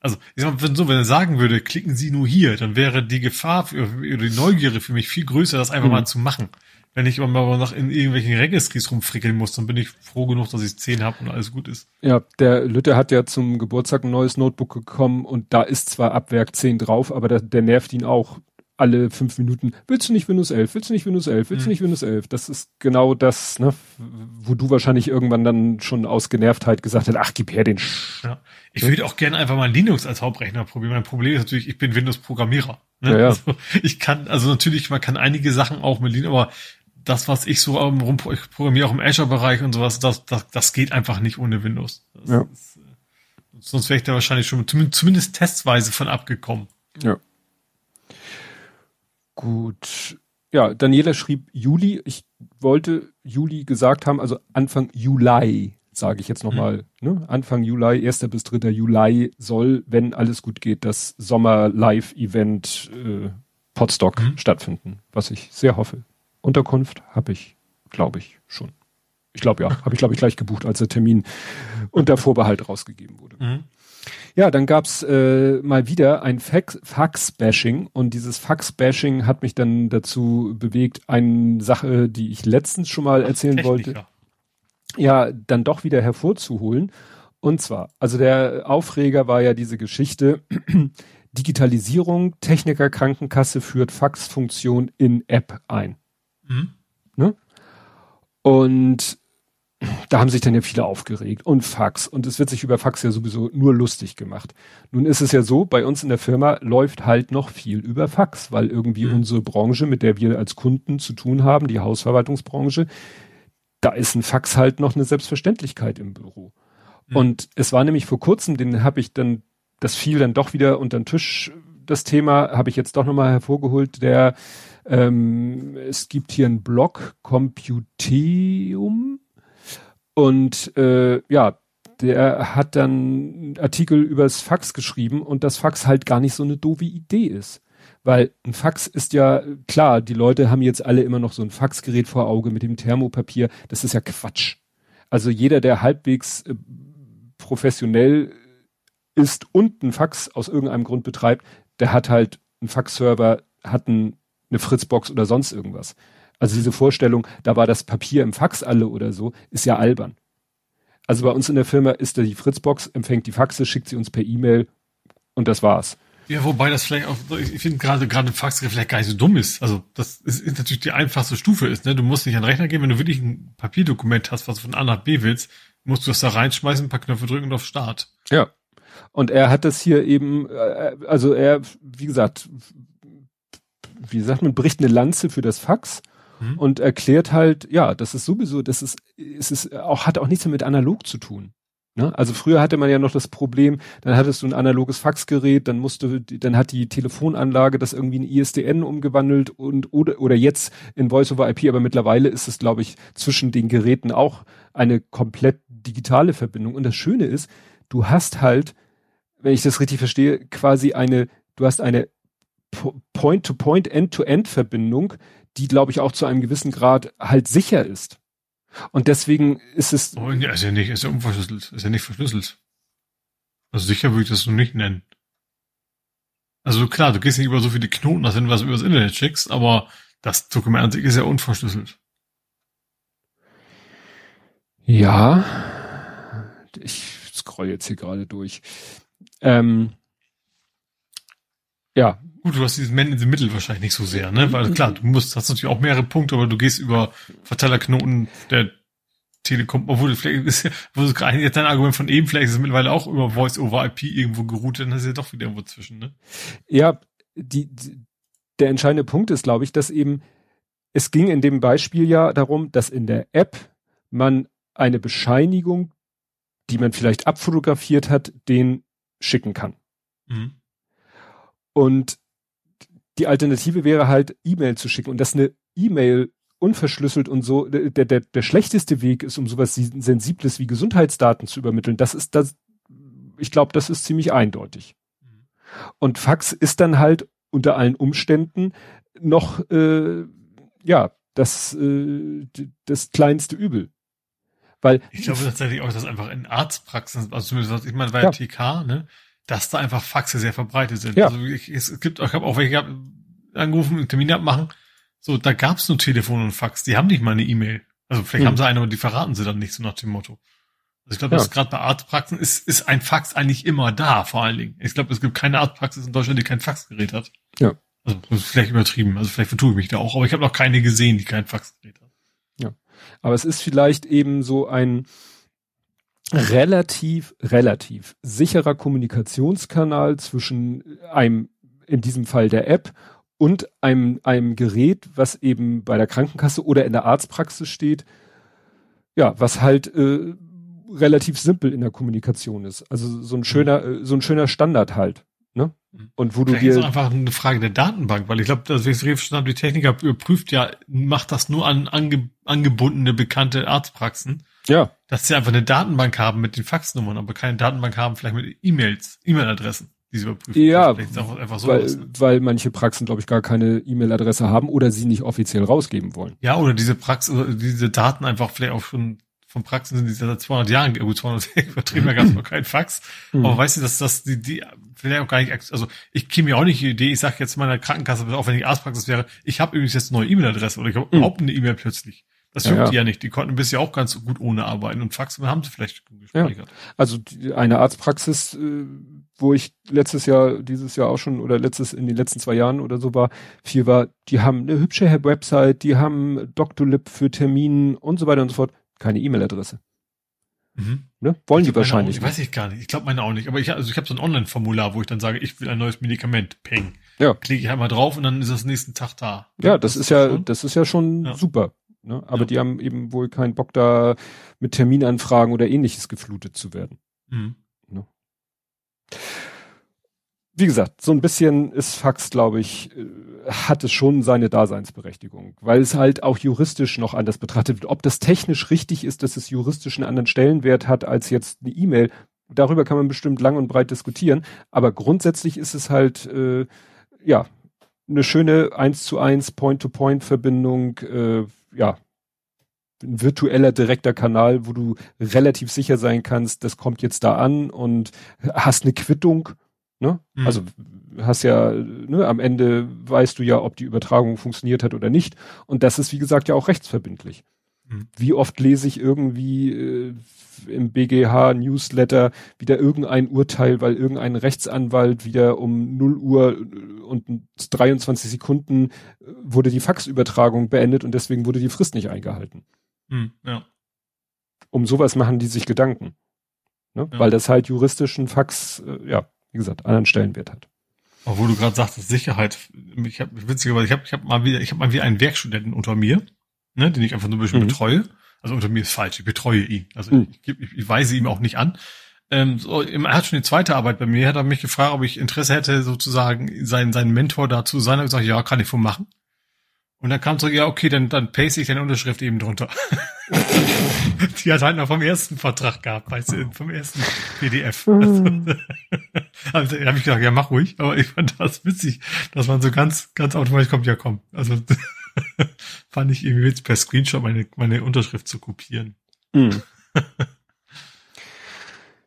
also ich sag mal, wenn so, wenn er sagen würde, klicken Sie nur hier, dann wäre die Gefahr für, oder die Neugierde für mich viel größer, das einfach mhm. mal zu machen wenn ich immer noch in irgendwelchen Registries rumfrickeln muss, dann bin ich froh genug, dass ich zehn habe und alles gut ist. Ja, der Lütte hat ja zum Geburtstag ein neues Notebook bekommen und da ist zwar ab Werk 10 drauf, aber der, der nervt ihn auch alle fünf Minuten. Willst du nicht Windows 11? Willst du nicht Windows 11? Willst du hm. nicht Windows 11? Das ist genau das, ne, wo du wahrscheinlich irgendwann dann schon aus Genervtheit gesagt hast, ach, gib her den Sch ja. Ich würde auch gerne einfach mal Linux als Hauptrechner probieren. Mein Problem ist natürlich, ich bin Windows-Programmierer. Ne? Ja, ja. Also ich kann, also natürlich, man kann einige Sachen auch mit Linux, aber das, was ich so rum programmiere, auch im Azure-Bereich und sowas, das, das, das geht einfach nicht ohne Windows. Ja. Ist, äh, sonst wäre ich da wahrscheinlich schon zumindest testweise von abgekommen. Ja. Gut. Ja, Daniela schrieb Juli. Ich wollte Juli gesagt haben, also Anfang Juli, sage ich jetzt nochmal. Mhm. Ne? Anfang Juli, 1. bis 3. Juli soll, wenn alles gut geht, das Sommer-Live-Event äh, Podstock mhm. stattfinden, was ich sehr hoffe. Unterkunft habe ich, glaube ich, schon. Ich glaube ja, habe ich glaube ich gleich gebucht, als der Termin unter Vorbehalt rausgegeben wurde. Mhm. Ja, dann gab's äh, mal wieder ein Fax-Bashing und dieses Fax-Bashing hat mich dann dazu bewegt, eine Sache, die ich letztens schon mal erzählen Techniker. wollte, ja, dann doch wieder hervorzuholen. Und zwar, also der Aufreger war ja diese Geschichte, [clears throat] Digitalisierung, Techniker Krankenkasse führt Faxfunktion in App ein. Mhm. Ne? Und da haben sich dann ja viele aufgeregt und Fax. Und es wird sich über Fax ja sowieso nur lustig gemacht. Nun ist es ja so, bei uns in der Firma läuft halt noch viel über Fax, weil irgendwie mhm. unsere Branche, mit der wir als Kunden zu tun haben, die Hausverwaltungsbranche, da ist ein Fax halt noch eine Selbstverständlichkeit im Büro. Mhm. Und es war nämlich vor kurzem, den habe ich dann, das fiel dann doch wieder unter den Tisch, das Thema, habe ich jetzt doch nochmal hervorgeholt, der ähm, es gibt hier einen Blog, Computeum. Und äh, ja, der hat dann Artikel übers Fax geschrieben und das Fax halt gar nicht so eine doofe Idee ist. Weil ein Fax ist ja, klar, die Leute haben jetzt alle immer noch so ein Faxgerät vor Auge mit dem Thermopapier. Das ist ja Quatsch. Also jeder, der halbwegs äh, professionell ist und ein Fax aus irgendeinem Grund betreibt, der hat halt einen Faxserver, hat einen eine Fritzbox oder sonst irgendwas. Also diese Vorstellung, da war das Papier im Fax alle oder so, ist ja albern. Also bei uns in der Firma ist da die Fritzbox, empfängt die Faxe, schickt sie uns per E-Mail und das war's. Ja, wobei das vielleicht auch, ich finde gerade gerade ein Fax vielleicht gar nicht so dumm ist. Also das ist, ist natürlich die einfachste Stufe ist. Ne? Du musst nicht an den Rechner gehen, wenn du wirklich ein Papierdokument hast, was du von A nach B willst, musst du das da reinschmeißen, ein paar Knöpfe drücken und auf Start. Ja. Und er hat das hier eben, äh, also er, wie gesagt, wie sagt man, bricht eine Lanze für das Fax mhm. und erklärt halt, ja, das ist sowieso, das ist, es ist auch, hat auch nichts mehr mit analog zu tun. Ne? Also früher hatte man ja noch das Problem, dann hattest du ein analoges Faxgerät, dann musste, dann hat die Telefonanlage das irgendwie in ISDN umgewandelt und oder oder jetzt in Voice over IP, aber mittlerweile ist es, glaube ich, zwischen den Geräten auch eine komplett digitale Verbindung. Und das Schöne ist, du hast halt, wenn ich das richtig verstehe, quasi eine, du hast eine Point-to-Point, End-to-End-Verbindung, die, glaube ich, auch zu einem gewissen Grad halt sicher ist. Und deswegen ist es. Oh, ja, ist ja nicht, ist ja unverschlüsselt, ist ja nicht verschlüsselt. Also sicher würde ich das so nicht nennen. Also klar, du gehst nicht über so viele Knoten, dass wenn du was übers Internet schickst, aber das Dokument an sich ist ja unverschlüsselt. Ja, ich scroll jetzt hier gerade durch. Ähm, ja. Gut, du hast dieses Man in the Middle wahrscheinlich nicht so sehr, ne? Weil klar, du musst, hast natürlich auch mehrere Punkte, aber du gehst über Verteilerknoten der Telekom, obwohl du vielleicht ist ja, wo du gerade jetzt dein Argument von eben, vielleicht ist es mittlerweile auch über Voice over IP irgendwo geroutet, dann ist ja doch wieder irgendwo zwischen, ne? Ja, die, die der entscheidende Punkt ist, glaube ich, dass eben es ging in dem Beispiel ja darum, dass in der App man eine Bescheinigung, die man vielleicht abfotografiert hat, den schicken kann. Mhm. Und die Alternative wäre halt, E-Mail zu schicken und dass eine E-Mail unverschlüsselt und so, der, der, der schlechteste Weg ist, um sowas Sensibles wie Gesundheitsdaten zu übermitteln. Das ist das, ich glaube, das ist ziemlich eindeutig. Und Fax ist dann halt unter allen Umständen noch, äh, ja, das, äh, das kleinste Übel. Weil ich glaube tatsächlich auch, dass einfach in Arztpraxen, also zumindest, ich meine, bei ja. TK, ne, dass da einfach Faxe sehr verbreitet sind. Ja. Also ich, es gibt, ich habe auch welche gehabt, angerufen, einen Termin abmachen. So, da gab's nur Telefon und Fax. Die haben nicht mal eine E-Mail. Also vielleicht hm. haben sie eine, aber die verraten sie dann nicht, so nach dem Motto. Also ich glaube, ja. gerade bei Arztpraxen ist, ist ein Fax eigentlich immer da, vor allen Dingen. Ich glaube, es gibt keine Arztpraxis in Deutschland, die kein Faxgerät hat. Ja. Also vielleicht übertrieben, also vielleicht vertue ich mich da auch, aber ich habe noch keine gesehen, die kein Faxgerät hat. Aber es ist vielleicht eben so ein relativ, relativ sicherer Kommunikationskanal zwischen einem, in diesem Fall der App und einem, einem Gerät, was eben bei der Krankenkasse oder in der Arztpraxis steht. Ja, was halt äh, relativ simpel in der Kommunikation ist. Also so ein schöner, mhm. so ein schöner Standard halt. Mhm. Und wo du Vielleicht dir ist einfach eine Frage der Datenbank, weil ich glaube, das schon die Techniker überprüft ja, macht das nur an ange, angebundene bekannte Arztpraxen. Ja. Dass sie einfach eine Datenbank haben mit den Faxnummern, aber keine Datenbank haben, vielleicht mit E-Mails, E-Mail-Adressen, die sie überprüfen. Ja, so weil, weil manche Praxen, glaube ich, gar keine E-Mail-Adresse haben oder sie nicht offiziell rausgeben wollen. Ja, oder diese Praxis, diese Daten einfach vielleicht auch schon von Praxen sind die seit 200 Jahren, gut 200 [laughs] übertrieben, da gab es noch keinen Fax. Mhm. Aber weißt du, dass das die, die vielleicht auch gar nicht, also ich käme mir auch nicht die Idee, ich sage jetzt meiner Krankenkasse, auch wenn ich Arztpraxis wäre, ich habe übrigens jetzt eine neue E-Mail-Adresse oder ich habe mhm. überhaupt eine E-Mail plötzlich. Das juckt ja, die ja nicht. Die konnten bisher auch ganz gut ohne arbeiten und Faxen haben sie vielleicht gespeichert. Ja. Also eine Arztpraxis, äh, wo ich letztes Jahr, dieses Jahr auch schon oder letztes in den letzten zwei Jahren oder so war, viel war, die haben eine hübsche Website, die haben Doctolib für Terminen und so weiter und so fort keine E-Mail-Adresse. Mhm. Ne? Wollen die wahrscheinlich. Auch, weiß ich gar nicht. Ich glaube meine auch nicht. Aber ich, also ich habe so ein Online-Formular, wo ich dann sage, ich will ein neues Medikament. Peng. Ja. Klicke ich einmal drauf und dann ist das nächsten Tag da. Ja, das, das ist ja, schon? das ist ja schon ja. super. Ne? Aber ja. die haben eben wohl keinen Bock da mit Terminanfragen oder ähnliches geflutet zu werden. Mhm. Ne? Wie gesagt, so ein bisschen ist Fax, glaube ich, äh, hat es schon seine Daseinsberechtigung, weil es halt auch juristisch noch anders betrachtet wird. Ob das technisch richtig ist, dass es juristisch einen anderen Stellenwert hat als jetzt eine E-Mail, darüber kann man bestimmt lang und breit diskutieren. Aber grundsätzlich ist es halt, äh, ja, eine schöne 1 zu 1 Point-to-Point-Verbindung, äh, ja, ein virtueller direkter Kanal, wo du relativ sicher sein kannst, das kommt jetzt da an und hast eine Quittung, ne? Mhm. Also hast ja, ne, am Ende weißt du ja, ob die Übertragung funktioniert hat oder nicht. Und das ist, wie gesagt, ja auch rechtsverbindlich. Mhm. Wie oft lese ich irgendwie äh, im BGH Newsletter wieder irgendein Urteil, weil irgendein Rechtsanwalt wieder um 0 Uhr und 23 Sekunden äh, wurde die Faxübertragung beendet und deswegen wurde die Frist nicht eingehalten. Mhm, ja. Um sowas machen die sich Gedanken. Ne? Ja. Weil das halt juristischen Fax, äh, ja, wie gesagt, anderen Stellenwert hat. Obwohl du gerade sagtest, Sicherheit. Ich habe witzigerweise, ich habe ich hab mal wieder, ich habe mal wieder einen Werkstudenten unter mir, ne, den ich einfach nur ein bisschen mhm. betreue. Also unter mir ist falsch, ich betreue ihn. Also mhm. ich, ich, ich weise ihm auch nicht an. Ähm, so, er hat schon die zweite Arbeit bei mir, hat er mich gefragt, ob ich Interesse hätte, sozusagen seinen, seinen Mentor dazu sein. Da ich gesagt, ja, kann ich wohl machen. Und dann kam so, ja, okay, dann, dann paste ich deine Unterschrift eben drunter. [laughs] die hat halt noch vom ersten Vertrag gehabt, weißt du, vom ersten PDF. Mhm. [laughs] also, da habe ich gedacht, ja, mach ruhig, aber ich fand das witzig, dass man so ganz, ganz automatisch kommt, ja komm. Also [laughs] fand ich irgendwie witzig, per Screenshot meine, meine Unterschrift zu kopieren. Mhm.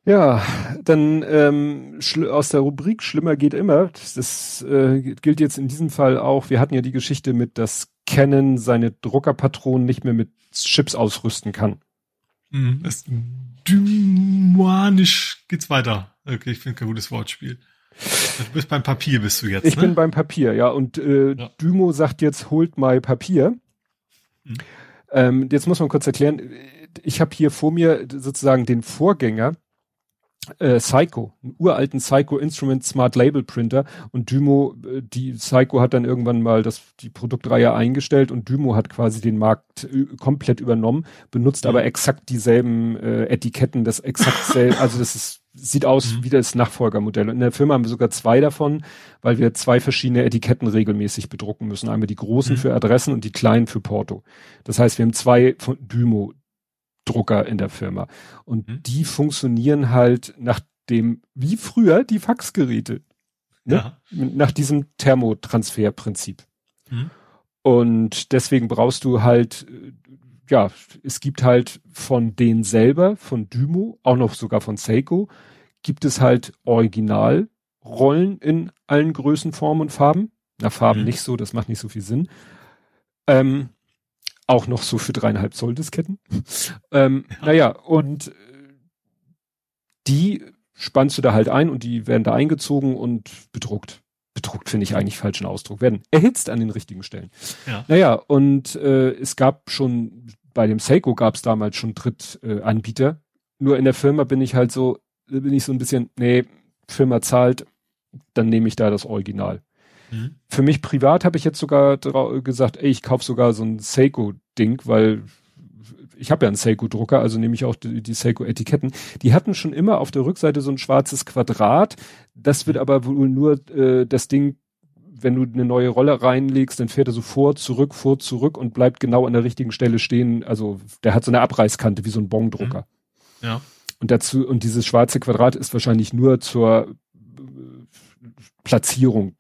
Ja, dann ähm, aus der Rubrik Schlimmer geht immer. Das äh, gilt jetzt in diesem Fall auch. Wir hatten ja die Geschichte mit, dass Canon seine Druckerpatronen nicht mehr mit Chips ausrüsten kann. Hm, ist dymanisch geht's weiter. Okay, ich finde kein gutes Wortspiel. Du bist beim Papier, bist du jetzt. Ich ne? bin beim Papier, ja. Und äh, ja. Dymo sagt jetzt, holt mal Papier. Hm. Ähm, jetzt muss man kurz erklären, ich habe hier vor mir sozusagen den Vorgänger äh, Psycho, einen uralten Psycho Instrument Smart Label Printer und Dymo, äh, die Psycho hat dann irgendwann mal das, die Produktreihe eingestellt und Dymo hat quasi den Markt äh, komplett übernommen, benutzt mhm. aber exakt dieselben äh, Etiketten, das exakt selbe, [laughs] also das ist, sieht aus mhm. wie das Nachfolgermodell. Und in der Firma haben wir sogar zwei davon, weil wir zwei verschiedene Etiketten regelmäßig bedrucken müssen. Einmal die großen mhm. für Adressen und die kleinen für Porto. Das heißt, wir haben zwei von Dymo Drucker in der Firma. Und mhm. die funktionieren halt nach dem, wie früher die Faxgeräte. Ne? Ja. Nach diesem Thermotransferprinzip. Mhm. Und deswegen brauchst du halt, ja, es gibt halt von denen selber, von Dymo, auch noch sogar von Seiko, gibt es halt Originalrollen in allen Größen, Formen und Farben. Na, Farben mhm. nicht so, das macht nicht so viel Sinn. Ähm, auch noch so für dreieinhalb Zoll Disketten. ähm, ja. Naja, und äh, die spannst du da halt ein und die werden da eingezogen und bedruckt. Bedruckt finde ich eigentlich falschen Ausdruck. Werden erhitzt an den richtigen Stellen. Ja. Naja, und äh, es gab schon, bei dem Seiko gab es damals schon Drittanbieter. Äh, Nur in der Firma bin ich halt so, bin ich so ein bisschen, nee, Firma zahlt, dann nehme ich da das Original. Mhm. Für mich privat habe ich jetzt sogar gesagt, ey, ich kaufe sogar so ein Seiko-Ding, weil ich habe ja einen Seiko-Drucker, also nehme ich auch die, die Seiko-Etiketten. Die hatten schon immer auf der Rückseite so ein schwarzes Quadrat. Das wird aber wohl nur äh, das Ding, wenn du eine neue Rolle reinlegst, dann fährt er so vor, zurück, vor, zurück und bleibt genau an der richtigen Stelle stehen. Also der hat so eine Abreißkante wie so ein Bongdrucker. Mhm. Ja. Und dazu, und dieses schwarze Quadrat ist wahrscheinlich nur zur äh, Platzierung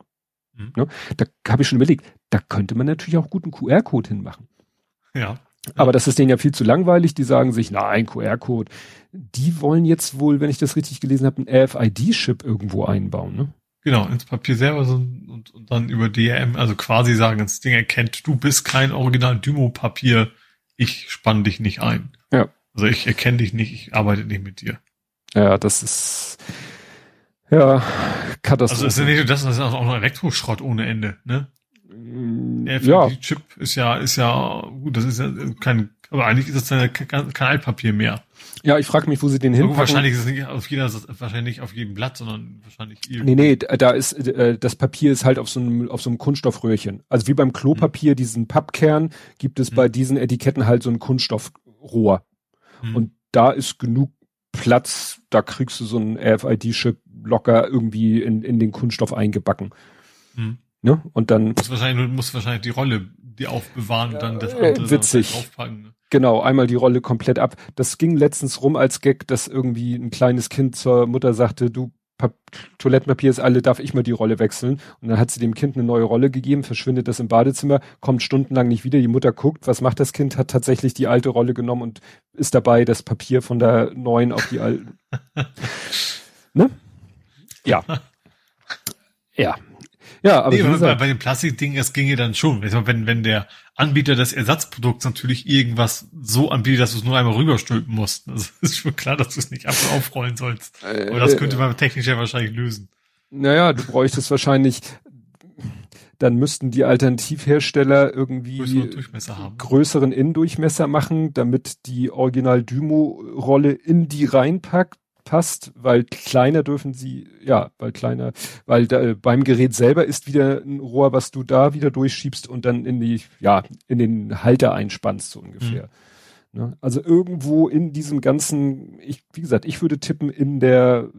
Mhm. Ne? Da habe ich schon überlegt, da könnte man natürlich auch guten QR-Code hinmachen. Ja. Aber das ist denen ja viel zu langweilig. Die sagen sich, nein, QR-Code. Die wollen jetzt wohl, wenn ich das richtig gelesen habe, einen RFID-Chip irgendwo einbauen. Ne? Genau, ins Papier selber so, und, und dann über DRM, also quasi sagen, das Ding erkennt, du bist kein Original Dymo-Papier, ich spann dich nicht ein. Ja. Also ich erkenne dich nicht, ich arbeite nicht mit dir. Ja, das ist ja, Katastrophe. Also ist ja nicht das, das ist auch noch Elektroschrott ohne Ende, ne? Mm, der ja. Chip ist ja, ist ja, gut, das ist ja kein, aber eigentlich ist das ja kein, kein Altpapier mehr. Ja, ich frage mich, wo sie den hinpacken. Wahrscheinlich ist es nicht auf jeder, wahrscheinlich nicht auf jedem Blatt, sondern wahrscheinlich irgendwie. Nee, nee, da ist, äh, das Papier ist halt auf so einem, auf so einem Kunststoffröhrchen. Also wie beim Klopapier, hm. diesen Pappkern, gibt es hm. bei diesen Etiketten halt so ein Kunststoffrohr. Hm. Und da ist genug Platz, da kriegst du so einen RFID-Chip locker irgendwie in, in den Kunststoff eingebacken. Hm. Ne? Und dann. Du musst wahrscheinlich, du musst wahrscheinlich die Rolle, die aufbewahren und dann das äh, andere witzig. aufpacken. Ne? Genau, einmal die Rolle komplett ab. Das ging letztens rum als Gag, dass irgendwie ein kleines Kind zur Mutter sagte, du Pap Toilettenpapier ist alle, darf ich mal die Rolle wechseln? Und dann hat sie dem Kind eine neue Rolle gegeben, verschwindet das im Badezimmer, kommt stundenlang nicht wieder, die Mutter guckt, was macht das Kind, hat tatsächlich die alte Rolle genommen und ist dabei, das Papier von der neuen auf die alten. [laughs] ne? Ja. [laughs] ja. Ja, aber nee, bei, bei dem Plastikding, das ginge dann schon. Wenn, wenn der Anbieter des Ersatzprodukts natürlich irgendwas so anbietet, dass du es nur einmal rüberstülpen musst. [laughs] Also ist schon klar, dass du es nicht ab und aufrollen sollst. Äh, aber das könnte man technisch ja wahrscheinlich lösen. Naja, du bräuchtest wahrscheinlich, dann müssten die Alternativhersteller irgendwie größeren Innendurchmesser machen, damit die Original Dymo Rolle in die reinpackt passt, weil kleiner dürfen sie, ja, weil kleiner, weil da, beim Gerät selber ist wieder ein Rohr, was du da wieder durchschiebst und dann in die, ja, in den Halter einspannst, so ungefähr. Mhm. Ne? Also irgendwo in diesem ganzen, ich, wie gesagt, ich würde tippen in der,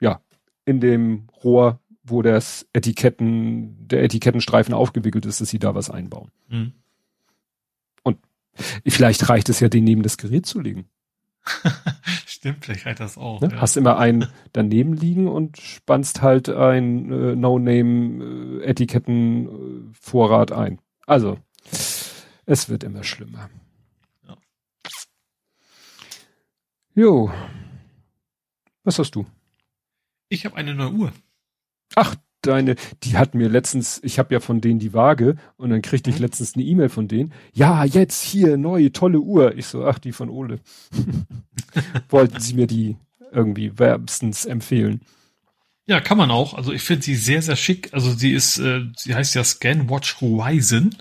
ja, in dem Rohr, wo das Etiketten, der Etikettenstreifen aufgewickelt ist, dass sie da was einbauen. Mhm. Und vielleicht reicht es ja, den neben das Gerät zu legen. [laughs] Stimmt, vielleicht reicht das auch. Ne? Ja. Hast immer einen daneben liegen und spannst halt ein äh, No-Name-Etikettenvorrat äh, ein. Also, es wird immer schlimmer. Ja. Jo. Was hast du? Ich habe eine neue Uhr. Ach, deine, die hat mir letztens, ich habe ja von denen die Waage und dann kriegte ich mhm. letztens eine E-Mail von denen. Ja, jetzt hier neue tolle Uhr. Ich so, ach, die von Ole. [laughs] Wollten sie mir die irgendwie wärmstens empfehlen. Ja, kann man auch. Also ich finde sie sehr, sehr schick. Also sie ist, äh, sie heißt ja Scanwatch Horizon.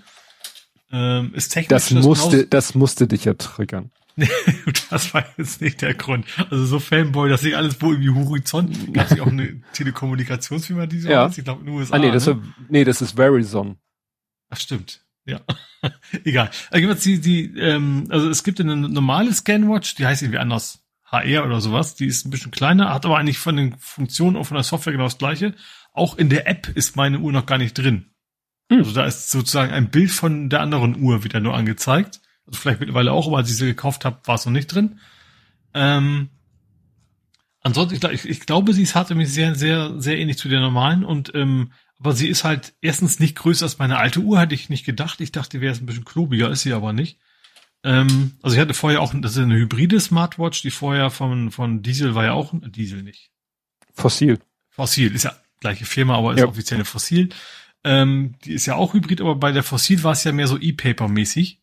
Ähm, ist technisch. Das musste, das musste dich ja triggern. [laughs] das war jetzt nicht der Grund. Also so Fanboy, dass ich alles wo irgendwie Horizont. Gab es auch eine Telekommunikationsfirma, die so ja. heißt? Ich glaube in den USA. Ah, nee, das, ne? war, nee, das ist Verizon. Ach, stimmt. Ja. [laughs] Egal. Also, die, die, ähm, also es gibt eine normale Scanwatch, die heißt irgendwie anders. HR oder sowas. Die ist ein bisschen kleiner, hat aber eigentlich von den Funktionen und von der Software genau das gleiche. Auch in der App ist meine Uhr noch gar nicht drin. Hm. Also da ist sozusagen ein Bild von der anderen Uhr wieder nur angezeigt. Also vielleicht mittlerweile auch, aber als ich sie gekauft habe, war es noch nicht drin. Ähm, ansonsten, ich, ich glaube, sie ist hart nämlich sehr, sehr, sehr ähnlich zu der normalen und ähm, aber sie ist halt erstens nicht größer als meine alte Uhr, hätte ich nicht gedacht. Ich dachte, die wäre ein bisschen klobiger, ist sie aber nicht. Ähm, also ich hatte vorher auch, das ist eine hybride Smartwatch, die vorher von, von Diesel war ja auch, Diesel nicht. Fossil. Fossil, ist ja gleiche Firma, aber ist ja. offiziell eine Fossil. Ähm, die ist ja auch hybrid, aber bei der Fossil war es ja mehr so E-Paper-mäßig.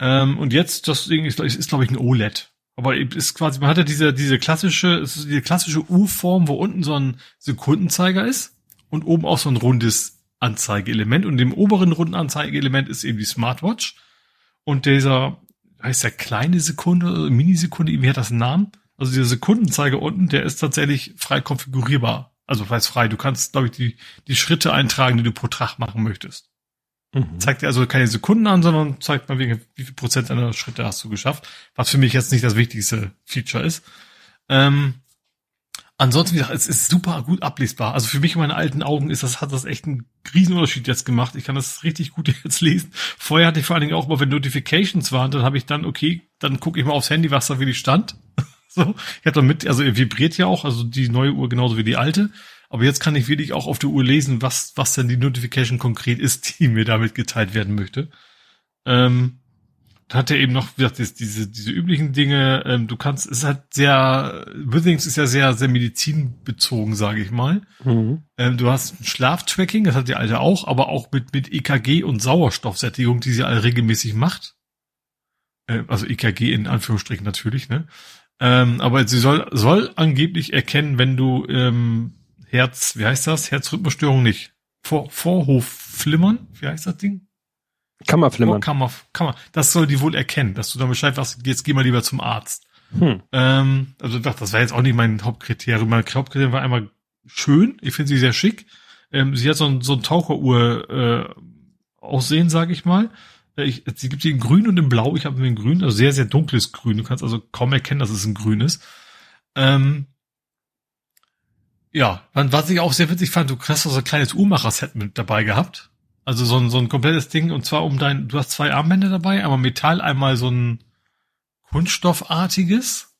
Ähm, und jetzt, das Ding ist, ist glaube ich, ein OLED. Aber ist quasi, man hat ja diese, diese klassische, diese klassische U-Form, wo unten so ein Sekundenzeiger ist und oben auch so ein rundes Anzeigeelement. Und dem oberen runden Anzeigeelement ist eben die Smartwatch. Und dieser, heißt der kleine Sekunde, Minisekunde, irgendwie hat das einen Namen. Also dieser Sekundenzeiger unten, der ist tatsächlich frei konfigurierbar. Also weiß frei, du kannst, glaube ich, die, die Schritte eintragen, die du pro Tag machen möchtest. Mhm. Zeigt dir also keine Sekunden an, sondern zeigt mal, wie, wie viel Prozent deiner Schritte hast du geschafft. Was für mich jetzt nicht das wichtigste Feature ist. Ähm, ansonsten, wie gesagt, es ist super gut ablesbar. Also für mich und meine alten Augen ist das, hat das echt einen Riesenunterschied jetzt gemacht. Ich kann das richtig gut [laughs] jetzt lesen. Vorher hatte ich vor allen Dingen auch mal, wenn Notifications waren, dann habe ich dann, okay, dann gucke ich mal aufs Handy, was da wirklich stand. [laughs] so. Ich habe dann mit, also er vibriert ja auch, also die neue Uhr genauso wie die alte. Aber jetzt kann ich wirklich auch auf der Uhr lesen, was, was denn die Notification konkret ist, die mir damit geteilt werden möchte. Ähm, da hat er eben noch, wie gesagt, diese, diese üblichen Dinge, ähm, du kannst, es ist halt sehr, Withings ist ja sehr, sehr medizinbezogen, sage ich mal. Mhm. Ähm, du hast ein Schlaftracking, das hat die alte auch, aber auch mit, mit EKG und Sauerstoffsättigung, die sie alle regelmäßig macht. Äh, also EKG in Anführungsstrichen natürlich, ne? Ähm, aber sie soll, soll angeblich erkennen, wenn du ähm, Herz, wie heißt das? Herzrhythmusstörung nicht. Vor, Vorhofflimmern, wie heißt das Ding? Kammerflimmern. Kammer, Kammer. Das soll die wohl erkennen, dass du dann Bescheid weißt, jetzt geh mal lieber zum Arzt. Hm. Ähm, also das war jetzt auch nicht mein Hauptkriterium. Mein Hauptkriterium war einmal schön. Ich finde sie sehr schick. Ähm, sie hat so ein, so ein Taucheruhr äh, Aussehen, sage ich mal. Äh, ich, sie gibt sie in grün und in blau. Ich habe in grün, also sehr, sehr dunkles Grün. Du kannst also kaum erkennen, dass es ein grün ist. Ähm, ja, was ich auch sehr witzig fand, du hast so ein kleines Uhrmacher-Set mit dabei gehabt. Also so ein, so ein komplettes Ding und zwar um dein, du hast zwei Armbänder dabei, einmal Metall, einmal so ein Kunststoffartiges.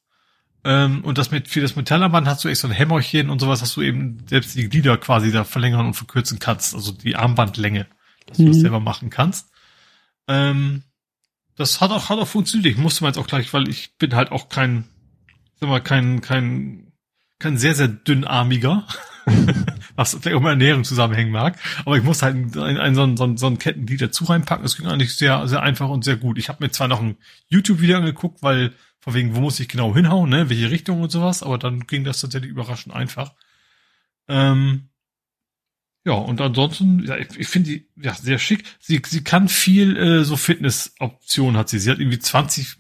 Ähm, und das mit, für das Metallarmband hast du echt so ein Hämmerchen und sowas, dass du eben selbst die Glieder quasi da verlängern und verkürzen kannst. Also die Armbandlänge, dass mhm. du das mhm. selber machen kannst. Ähm, das hat auch, hat auch funktioniert. Ich musste mal jetzt auch gleich, weil ich bin halt auch kein, sag mal, kein, kein kein sehr, sehr dünnarmiger, [laughs] was vielleicht auch mal Ernährung zusammenhängen mag. Aber ich musste halt ein, ein, so, ein, so, ein, so ein Kettenglied dazu reinpacken. Das ging eigentlich sehr, sehr einfach und sehr gut. Ich habe mir zwar noch ein YouTube-Video angeguckt, weil von wegen, wo muss ich genau hinhauen, ne, welche Richtung und sowas, aber dann ging das tatsächlich überraschend einfach. Ähm, ja, und ansonsten, ja, ich, ich finde die ja sehr schick. Sie, sie kann viel äh, so Fitness-Optionen hat sie. Sie hat irgendwie 20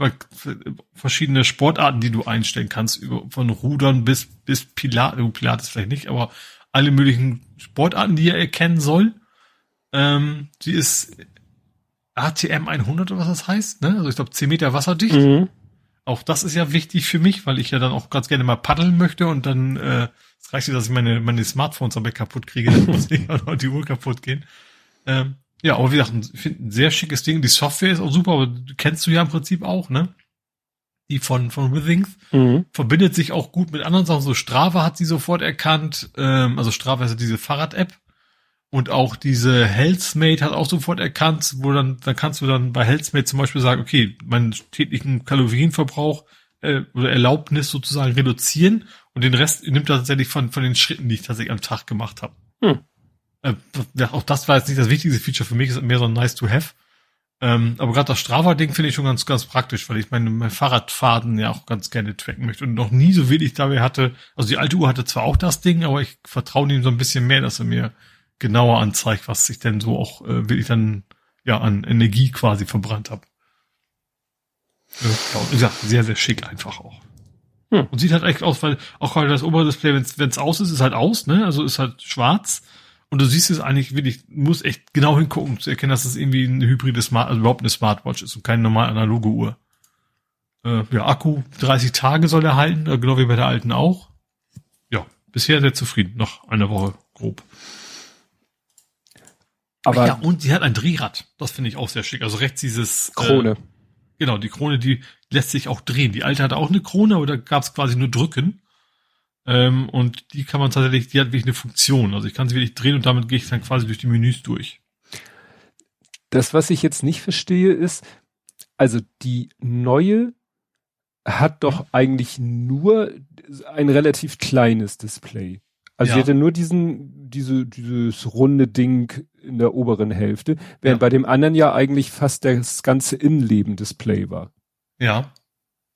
verschiedene Sportarten, die du einstellen kannst, über, von Rudern bis bis Pilates, Pilates vielleicht nicht, aber alle möglichen Sportarten, die er erkennen soll. Ähm, sie ist ATM 100 oder was das heißt, ne? Also ich glaube 10 Meter wasserdicht. Mhm. Auch das ist ja wichtig für mich, weil ich ja dann auch ganz gerne mal paddeln möchte und dann äh, es reicht nicht, dass ich meine, meine Smartphones dabei kaputt kriege, dann muss ich [laughs] auch noch die Uhr kaputt gehen. Ähm, ja, aber wie gesagt, ich finde ein sehr schickes Ding. Die Software ist auch super, aber kennst du ja im Prinzip auch, ne? Die von, von Withings. Mhm. Verbindet sich auch gut mit anderen Sachen. So Strava hat sie sofort erkannt. Ähm, also Strava ist ja diese Fahrrad-App. Und auch diese Healthmate hat auch sofort erkannt, wo dann, dann kannst du dann bei Healthmate zum Beispiel sagen, okay, meinen täglichen Kalorienverbrauch äh, oder Erlaubnis sozusagen reduzieren Und den Rest nimmt er tatsächlich von, von den Schritten, die ich tatsächlich am Tag gemacht habe. Hm. Äh, auch das war jetzt nicht das wichtigste Feature für mich, ist mehr so ein nice to have. Ähm, aber gerade das Strava-Ding finde ich schon ganz, ganz praktisch, weil ich meine, mein Fahrradfaden ja auch ganz gerne tracken möchte und noch nie so wenig dabei hatte. Also die alte Uhr hatte zwar auch das Ding, aber ich vertraue ihm so ein bisschen mehr, dass er mir genauer anzeigt, was ich denn so auch äh, wirklich dann ja an Energie quasi verbrannt habe. Ja, sehr, sehr schick einfach auch. Hm. Und sieht halt echt aus, weil auch halt das Oberdisplay, wenn es aus ist, ist halt aus, ne? Also ist halt schwarz. Und du siehst es eigentlich wirklich, muss echt genau hingucken, um zu erkennen, dass es irgendwie ein hybrides Smart, also überhaupt eine Smartwatch ist und keine normal analoge Uhr. Äh, ja, Akku 30 Tage soll er halten, äh, genau wie bei der alten auch. Ja, bisher sehr zufrieden. Noch eine Woche grob. Aber ja, und sie hat ein Drehrad. Das finde ich auch sehr schick. Also rechts dieses Krone. Äh, genau, die Krone, die lässt sich auch drehen. Die alte hatte auch eine Krone, aber da gab es quasi nur drücken. Ähm, und die kann man tatsächlich, die hat wirklich eine Funktion. Also ich kann sie wirklich drehen und damit gehe ich dann quasi durch die Menüs durch. Das, was ich jetzt nicht verstehe, ist, also die neue hat doch eigentlich nur ein relativ kleines Display. Also ja. sie hatte nur diesen, diese, dieses runde Ding in der oberen Hälfte, während ja. bei dem anderen ja eigentlich fast das ganze Innenleben-Display war. Ja.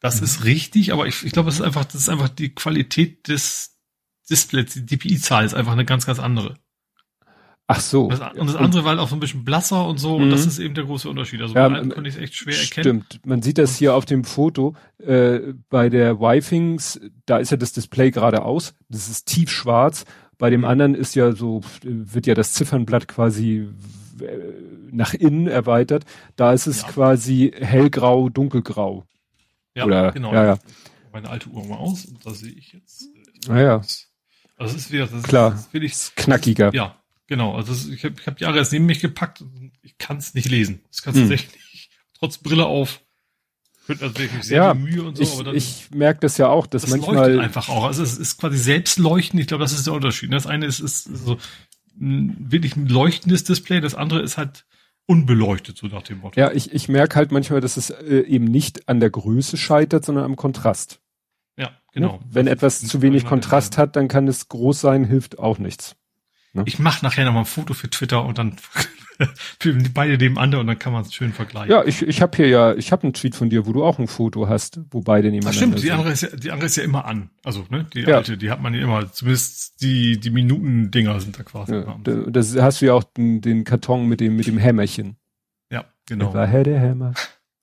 Das mhm. ist richtig, aber ich, ich glaube, es ist einfach, das ist einfach die Qualität des Displays, die DPI-Zahl ist einfach eine ganz, ganz andere. Ach so. Das, und das andere war halt auch so ein bisschen blasser und so, mhm. und das mhm. ist eben der große Unterschied. Also ja, einem konnte ich es echt schwer erkennen. Stimmt. Man sieht das hier auf dem Foto, äh, bei der Wifings, da ist ja das Display gerade aus, das ist tiefschwarz. Bei dem mhm. anderen ist ja so, wird ja das Ziffernblatt quasi äh, nach innen erweitert. Da ist es ja. quasi hellgrau, dunkelgrau. Ja, Oder, genau. Ja, ja. Meine alte Uhr mal aus und da sehe ich jetzt. Äh, naja. Also es ist wieder, das Klar, ist, will ich, knackiger. Ja, genau. Also ist, ich habe ich hab die ARS neben mich gepackt und ich kann es nicht lesen. Das kannst du hm. tatsächlich trotz Brille auf. Also wirklich sehr ja, Mühe und so, ich, aber dann, ich merke das ja auch, dass das manchmal einfach auch. Also es ist quasi selbstleuchten. Ich glaube, das ist der Unterschied. Das eine ist, ist so ein wirklich ein leuchtendes Display, das andere ist halt unbeleuchtet, so nach dem Motto. Ja, ich, ich merke halt manchmal, dass es äh, eben nicht an der Größe scheitert, sondern am Kontrast. Ja, genau. Ne? Wenn das etwas zu wenig Kontrast hat, dann kann es groß sein, hilft auch nichts. Ne? Ich mache nachher noch mal ein Foto für Twitter und dann [laughs] beide nebeneinander und dann kann man es schön vergleichen. Ja, ich, ich habe hier ja, ich habe einen Tweet von dir, wo du auch ein Foto hast, wo beide nebeneinander Ach stimmt, die andere, ist ja, die andere ist ja immer an. Also, ne, die ja. alte, die hat man ja immer, zumindest die, die Minuten-Dinger sind da quasi. Ja, da, das hast du ja auch den, den Karton mit dem, mit dem Hämmerchen. Ja, genau. War Herr der Hämmer.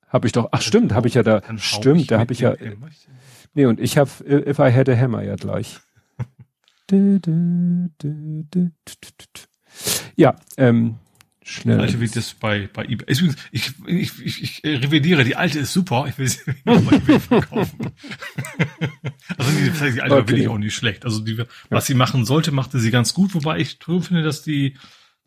Hab ich doch, ach stimmt, habe ich ja da, stimmt, da habe ich ja, nee, und ich habe If I Had a Hammer ja gleich. Ja, ähm, Schnell. Alte wie das bei, bei eBay. Ich, ich, ich, ich, ich revidiere, die alte ist super, ich will sie nochmal eBay verkaufen. [laughs] also die, die alte okay. will ich auch nicht schlecht. Also die, was ja. sie machen sollte, machte sie ganz gut, wobei ich finde, dass die,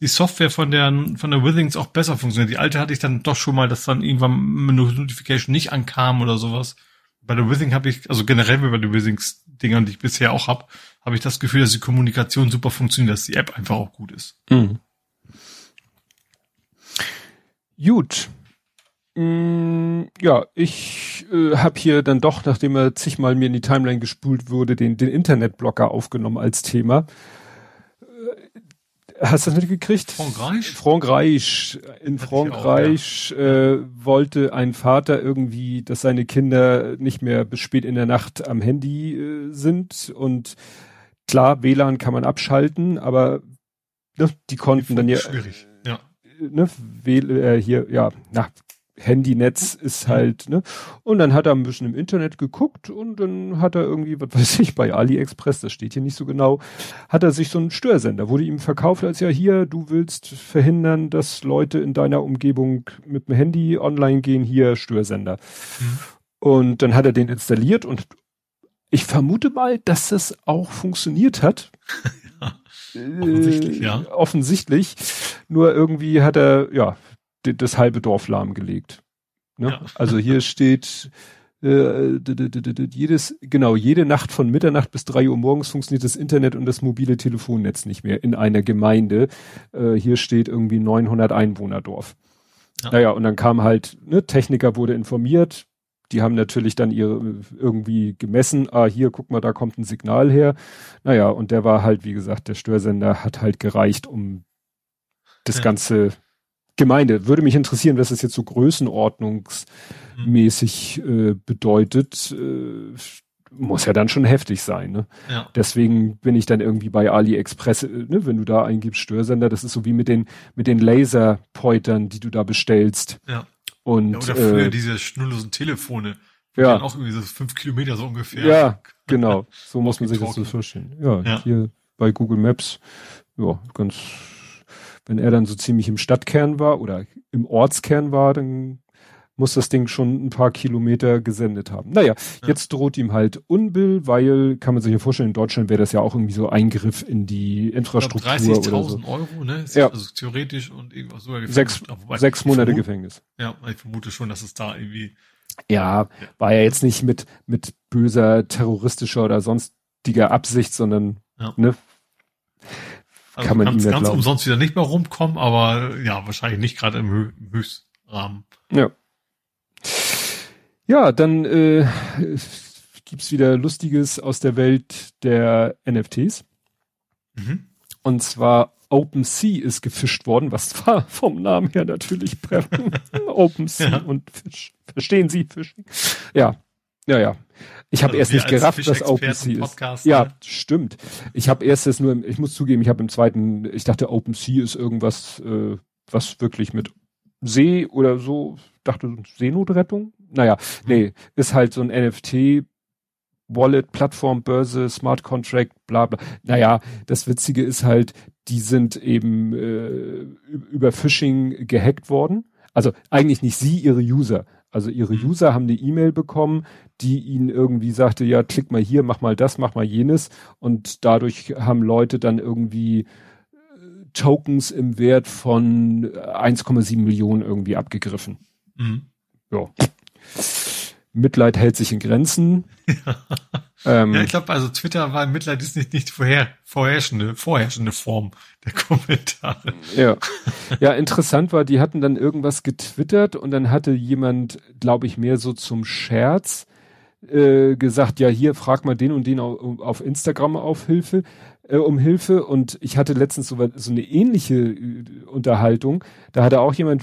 die Software von der, von der Withings auch besser funktioniert. Die alte hatte ich dann doch schon mal, dass dann irgendwann eine Notification nicht ankam oder sowas. Bei der Withing habe ich, also generell bei den Withings-Dingern, die ich bisher auch habe, habe ich das Gefühl, dass die Kommunikation super funktioniert, dass die App einfach auch gut ist. Mhm. Gut. Mm, ja, ich äh, habe hier dann doch, nachdem er zigmal mir in die Timeline gespult wurde, den, den Internetblocker aufgenommen als Thema. Äh, hast du das mitgekriegt? Frankreich? Frankreich. In Hat Frankreich auch, ja. äh, wollte ein Vater irgendwie, dass seine Kinder nicht mehr bis spät in der Nacht am Handy äh, sind. Und klar, WLAN kann man abschalten, aber ne, die konnten dann ja. Schwierig ne, äh, hier, ja, na, Handynetz ist halt, ne? Und dann hat er ein bisschen im Internet geguckt und dann hat er irgendwie, was weiß ich, bei AliExpress, das steht hier nicht so genau, hat er sich so einen Störsender, wurde ihm verkauft als ja hier, du willst verhindern, dass Leute in deiner Umgebung mit dem Handy online gehen, hier Störsender. Mhm. Und dann hat er den installiert und ich vermute mal, dass das auch funktioniert hat. [laughs] Offensichtlich, äh, ja. Offensichtlich. Nur irgendwie hat er, ja, das halbe Dorf lahmgelegt. Ne? Ja. [laughs] Also hier steht, äh, jedes, genau, jede Nacht von Mitternacht bis drei Uhr morgens funktioniert das Internet und das mobile Telefonnetz nicht mehr in einer Gemeinde. Äh, hier steht irgendwie 900 Einwohnerdorf. Ja. Naja, und dann kam halt, ne, Techniker wurde informiert, Die haben natürlich dann ihre irgendwie gemessen, ah, hier, guck mal, da kommt ein Signal her. Naja, und der war halt, wie gesagt, der Störsender hat halt gereicht, um das ja. ganze Gemeinde. Würde mich interessieren, was das jetzt so größenordnungsmäßig äh, bedeutet. Äh, muss ja dann schon heftig sein. Ne? Ja. Deswegen bin ich dann irgendwie bei AliExpress, äh, ne, wenn du da eingibst Störsender, das ist so wie mit den mit den Laserpointern, die du da bestellst. Ja. Und, ja, oder früher äh, diese schnurlosen Telefone. Ja. Auch irgendwie so fünf Kilometer so ungefähr. Ja, genau. [laughs] So muss man sich das so vorstellen. Ja, ja, hier bei Google Maps, ja, ganz wenn er dann so ziemlich im Stadtkern war oder im Ortskern war, dann muss das Ding schon ein paar Kilometer gesendet haben. Naja, ja. jetzt droht ihm halt Unbill, weil, kann man sich ja vorstellen, in Deutschland wäre das ja auch irgendwie so Eingriff in die Infrastruktur. 30.000 so. Euro, ne? Ist ja. Also theoretisch und irgendwas sogar Gefängnis. Sechs, Wobei, sechs Monate Gefängnis. Ja, ich vermute schon, dass es da irgendwie. Ja, ja, war ja jetzt nicht mit, mit böser, terroristischer oder sonstiger Absicht, sondern, ja. ne? Also kann man ganz glauben. umsonst wieder nicht mehr rumkommen, aber ja, wahrscheinlich nicht gerade im Höchstrahmen. Ja. Ja, dann äh, gibt's wieder Lustiges aus der Welt der NFTs. Mhm. Und zwar OpenSea ist gefischt worden, was war [laughs] vom Namen her natürlich [laughs] OpenSea ja. und Fisch. Verstehen Sie Fischen? Ja, ja, ja. Ich habe also erst nicht gerafft, was OpenSea ist. Ja, ne? stimmt. Ich habe erst das nur, ich muss zugeben, ich habe im zweiten, ich dachte OpenSea ist irgendwas, äh, was wirklich mit See oder so, dachte Seenotrettung. Naja, mhm. nee, ist halt so ein NFT, Wallet, Plattform, Börse, Smart Contract, bla bla. Naja, das Witzige ist halt, die sind eben äh, über Phishing gehackt worden. Also eigentlich nicht sie, ihre User. Also ihre mhm. User haben eine E-Mail bekommen, die ihnen irgendwie sagte, ja, klick mal hier, mach mal das, mach mal jenes. Und dadurch haben Leute dann irgendwie äh, Tokens im Wert von 1,7 Millionen irgendwie abgegriffen. Mhm. Ja. Mitleid hält sich in Grenzen. [laughs] Ja, ähm, ja ich glaube, also Twitter war Mitleid ist nicht, nicht vorher, vorherrschende, vorherrschende Form der Kommentare. Ja. ja, interessant war, die hatten dann irgendwas getwittert und dann hatte jemand, glaube ich, mehr so zum Scherz äh, gesagt, ja, hier frag mal den und den auf, auf Instagram auf Hilfe äh, um Hilfe und ich hatte letztens so, so eine ähnliche äh, Unterhaltung. Da hatte auch jemand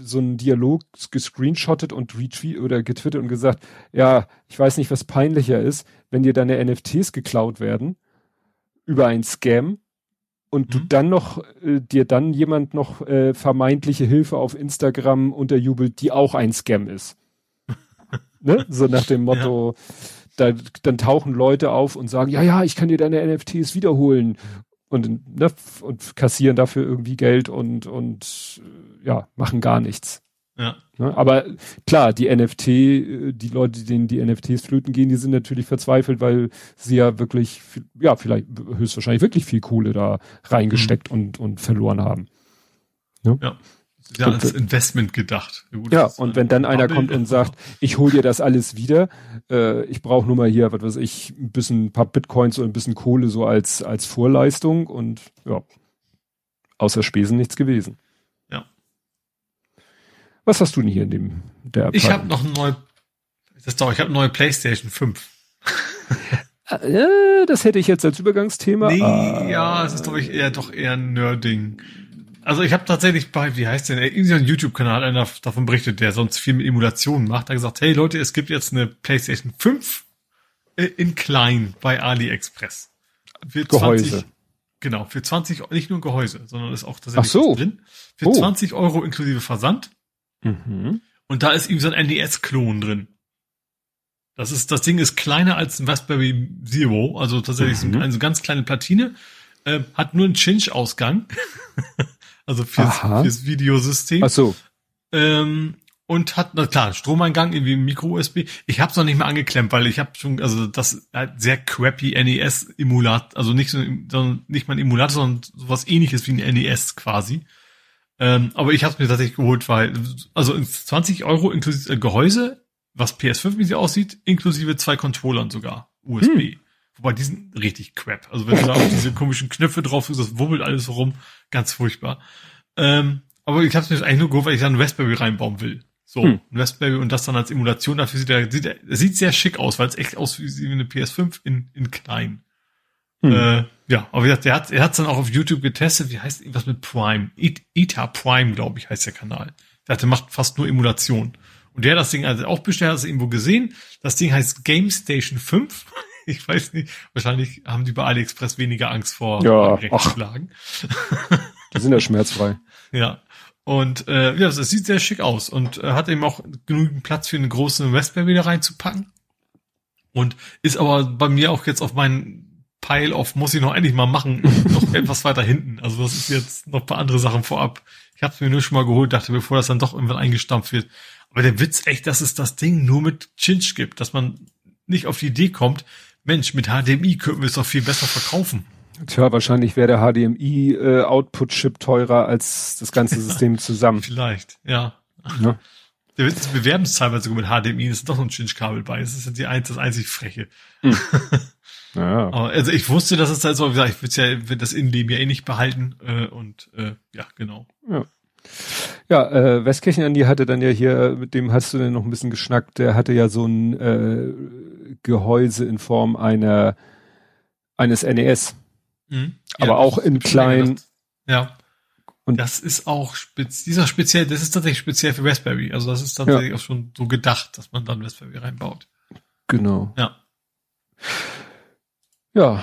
so einen Dialog gescreenshottet und retweet oder getwittert und gesagt, ja, ich weiß nicht, was peinlicher ist, wenn dir deine NFTs geklaut werden über ein Scam und mhm. du dann noch äh, dir dann jemand noch äh, vermeintliche Hilfe auf Instagram unterjubelt, die auch ein Scam ist. [laughs] ne? So nach dem Motto, ja da, dann tauchen Leute auf und sagen, ja, ja, ich kann dir deine NFTs wiederholen und, ne, und kassieren dafür irgendwie Geld und, und ja, machen gar nichts. Ja. Ne, aber klar, die NFT, die Leute, denen die NFTs flöten gehen, die sind natürlich verzweifelt, weil sie ja wirklich, ja, vielleicht höchstwahrscheinlich wirklich viel Kohle da reingesteckt mhm. und, und verloren haben. Ne? Ja ja als Investment gedacht. Gut, ja, und wenn dann einer kommt und sagt, ich hol dir das alles wieder, äh, ich brauche nur mal hier, was weiß ich, ein bisschen ein paar Bitcoins und ein bisschen Kohle so als als Vorleistung und ja, außer Spesen nichts gewesen. Ja. Was hast du denn hier in dem der? Ich habe noch ein neue das doch, ich habe neue PlayStation 5. Äh, das hätte ich jetzt als Übergangsthema. Nee, ah. ja, es ist glaube ich eher doch eher ein Nerding. Also ich habe tatsächlich bei, wie heißt denn, irgendwie ein YouTube-Kanal einer davon berichtet, der sonst viel mit Emulationen macht. Da gesagt, hey Leute, es gibt jetzt eine PlayStation 5 äh, in klein bei AliExpress. Für Gehäuse. 20, genau, für 20, nicht nur Gehäuse, sondern ist auch tatsächlich so. drin. Für oh. 20 Euro inklusive Versand. Mhm. Und da ist eben so ein NES-Klon drin. Das ist, das Ding ist kleiner als ein Raspberry Zero, also tatsächlich mhm. so eine ganz kleine Platine, äh, hat nur einen Chinch-Ausgang. [laughs] also fürs, fürs Videosystem. Ach so. Ähm, und hat, na klar, Stromeingang, irgendwie Micro-USB. Ich habe es noch nicht mal angeklemmt, weil ich habe schon, also das halt sehr crappy NES-Emulat, also nicht so, sondern nicht mal ein Emulator, sondern sowas ähnliches wie ein NES quasi. Ähm, aber ich habe es mir tatsächlich geholt, weil, also 20 Euro inklusive Gehäuse, was PS5 wie sie aussieht, inklusive zwei Controllern sogar, USB. Hm. Wobei die sind richtig crap. Also wenn du da auf [laughs] diese komischen Knöpfe drauf tust, das wubbelt alles rum. Ganz furchtbar. Ähm, aber ich habe mir eigentlich nur geholt, weil ich da einen Raspberry reinbauen will. So, hm. ein Raspberry und das dann als Emulation, dafür sieht er, sieht er, sieht sehr schick aus, weil es echt aus wie eine PS5 in, in klein. Hm. Äh, ja, aber wie gesagt, er hat er hat's dann auch auf YouTube getestet, wie heißt irgendwas mit Prime? ETA Prime, glaube ich, heißt der Kanal. Der hatte, macht fast nur Emulation. Und der hat das Ding also auch bestellt, hat es irgendwo gesehen. Das Ding heißt Game Station 5. [laughs] Ich weiß nicht, wahrscheinlich haben die bei AliExpress weniger Angst vor ja, Rechtsschlagen. Die sind ja schmerzfrei. [laughs] ja. Und äh, ja, es sieht sehr schick aus und äh, hat eben auch genügend Platz für eine große Raspberry da reinzupacken. Und ist aber bei mir auch jetzt auf meinen Pile of muss ich noch endlich mal machen, [laughs] noch etwas weiter hinten. Also das ist jetzt noch ein paar andere Sachen vorab. Ich habe es mir nur schon mal geholt, dachte, bevor das dann doch irgendwann eingestampft wird. Aber der Witz echt, dass es das Ding nur mit Chinch gibt, dass man nicht auf die Idee kommt, Mensch, mit HDMI könnten wir es doch viel besser verkaufen. Tja, wahrscheinlich wäre der HDMI-Output-Chip äh, teurer als das ganze System [laughs] zusammen. Vielleicht, ja. ja. Ist, bewerben es teilweise sogar mit HDMI, es ist doch noch ein Cinch-Kabel bei. Das ist die ein, das einzig Freche. Hm. [laughs] Ja. also ich wusste, dass es da so, wie gesagt, ich würde ja, das Innenleben ja eh nicht behalten. Äh, und äh, ja, genau. Ja. Ja, äh, Westkirchen Andi hatte dann ja hier, mit dem hast du denn noch ein bisschen geschnackt, der hatte ja so ein äh, Gehäuse in Form einer eines NES. Mhm. Aber ja, auch in klein. Ja. Und das ist auch spez dieser speziell, das ist tatsächlich speziell für Raspberry. Also das ist tatsächlich ja. auch schon so gedacht, dass man dann Raspberry reinbaut. Genau. Ja. Ja,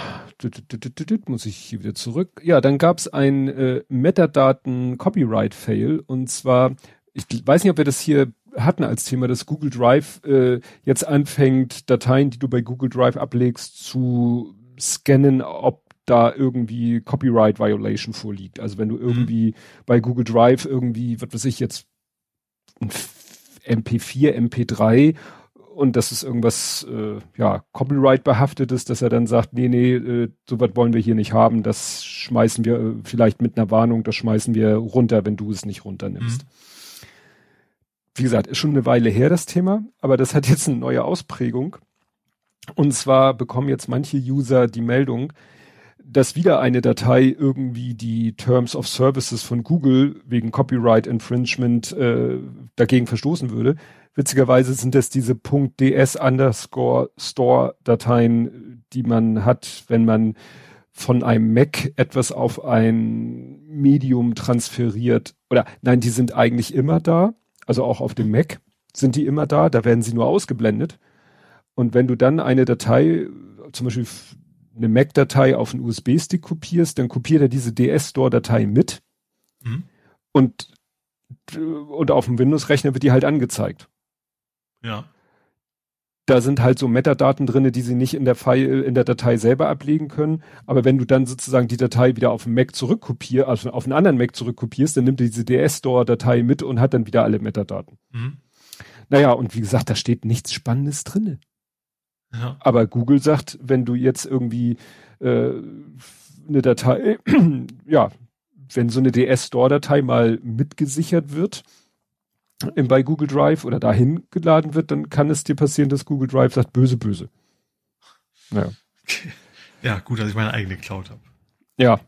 muss ich hier wieder zurück. Ja, dann gab es ein äh, Metadaten-Copyright-Fail und zwar, ich weiß nicht, ob wir das hier hatten als Thema, dass Google Drive äh, jetzt anfängt, Dateien, die du bei Google Drive ablegst, zu scannen, ob da irgendwie Copyright Violation vorliegt. Also wenn du irgendwie mhm. bei Google Drive irgendwie, was weiß ich jetzt, ein MP4, MP3 und das ist irgendwas, äh, ja, Copyright behaftetes, dass er dann sagt, nee, nee, äh, sowas wollen wir hier nicht haben, das schmeißen wir äh, vielleicht mit einer Warnung, das schmeißen wir runter, wenn du es nicht runternimmst. Mhm. Wie gesagt, ist schon eine Weile her das Thema, aber das hat jetzt eine neue Ausprägung. Und zwar bekommen jetzt manche User die Meldung, dass wieder eine Datei irgendwie die Terms of Services von Google wegen Copyright Infringement äh, dagegen verstoßen würde. Witzigerweise sind es diese .ds underscore Store Dateien, die man hat, wenn man von einem Mac etwas auf ein Medium transferiert. Oder nein, die sind eigentlich immer da. Also auch auf dem Mac sind die immer da. Da werden sie nur ausgeblendet. Und wenn du dann eine Datei, zum Beispiel eine Mac-Datei auf einen USB-Stick kopierst, dann kopiert er diese DS-Store-Datei mit mhm. und, und auf dem Windows-Rechner wird die halt angezeigt. Ja. Da sind halt so Metadaten drinne, die sie nicht in der File, in der Datei selber ablegen können. Aber wenn du dann sozusagen die Datei wieder auf den Mac zurückkopierst, also auf einen anderen Mac zurückkopierst, dann nimmt er diese DS-Store-Datei mit und hat dann wieder alle Metadaten. Mhm. Naja, und wie gesagt, da steht nichts Spannendes drinne. Ja. Aber Google sagt, wenn du jetzt irgendwie äh, eine Datei, [clears throat] ja, wenn so eine DS-Store-Datei mal mitgesichert wird bei Google Drive oder dahin geladen wird, dann kann es dir passieren, dass Google Drive sagt, böse, böse. Ja, [laughs] ja gut, dass ich meine eigene Cloud habe. Ja,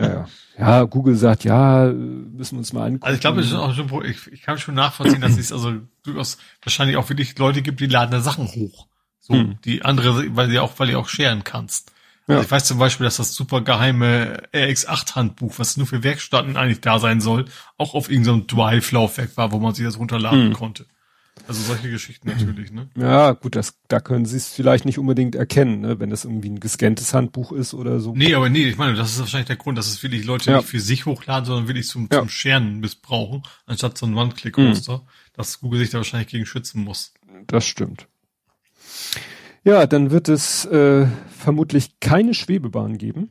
ja, ja. ja, Google sagt, ja, müssen wir uns mal angucken. Also ich glaube, das ist auch schon, ich, ich kann schon nachvollziehen, dass es also durchaus wahrscheinlich auch wirklich Leute gibt, die laden da Sachen hoch. So, hm. die andere, weil du auch, weil du auch scheren kannst. Ja. Also ich weiß zum Beispiel, dass das super geheime RX8 Handbuch, was nur für Werkstätten eigentlich da sein soll, auch auf irgendeinem Drive-Laufwerk war, wo man sich das runterladen hm. konnte. Also solche Geschichten natürlich, ne? Ja, gut, das, da können sie es vielleicht nicht unbedingt erkennen, ne? wenn das irgendwie ein gescanntes Handbuch ist oder so. Nee, aber nee, ich meine, das ist wahrscheinlich der Grund, dass es wirklich Leute ja. nicht für sich hochladen, sondern wirklich zum, ja. zum Scheren missbrauchen, anstatt so ein One-Click-Hoster, mhm. dass Google sich da wahrscheinlich gegen schützen muss. Das stimmt. Ja, dann wird es äh, vermutlich keine Schwebebahn geben.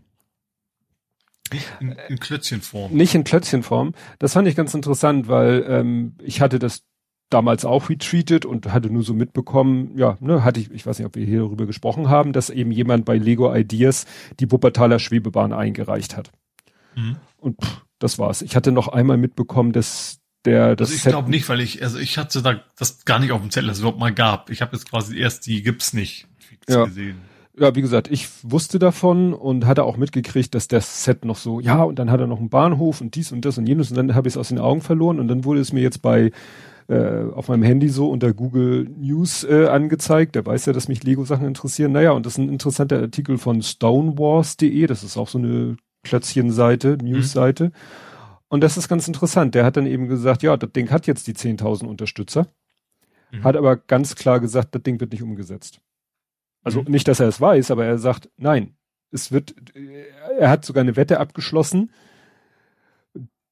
In, in Klötzchenform. Nicht in Klötzchenform. Das fand ich ganz interessant, weil ähm, ich hatte das damals auch retweetet und hatte nur so mitbekommen, ja, ne, hatte ich, ich weiß nicht, ob wir hier darüber gesprochen haben, dass eben jemand bei Lego Ideas die Wuppertaler Schwebebahn eingereicht hat. Mhm. Und pff, das war's. Ich hatte noch einmal mitbekommen, dass der das. Also ich glaube nicht, weil ich, also ich hatte da das gar nicht auf dem Zettel, dass es überhaupt mal gab. Ich habe jetzt quasi erst die gibt's nicht ja. gesehen. Ja, wie gesagt, ich wusste davon und hatte auch mitgekriegt, dass das Set noch so, ja, und dann hat er noch einen Bahnhof und dies und das und jenes und dann habe ich es aus den Augen verloren und dann wurde es mir jetzt bei äh, auf meinem Handy so unter Google News äh, angezeigt. Der weiß ja, dass mich Lego-Sachen interessieren. Naja, und das ist ein interessanter Artikel von stonewars.de. Das ist auch so eine Klötzchenseite, Newsseite. Mhm. Und das ist ganz interessant. Der hat dann eben gesagt, ja, das Ding hat jetzt die 10.000 Unterstützer. Mhm. Hat aber ganz klar gesagt, das Ding wird nicht umgesetzt. Also mhm. nicht, dass er es weiß, aber er sagt, nein, es wird, er hat sogar eine Wette abgeschlossen,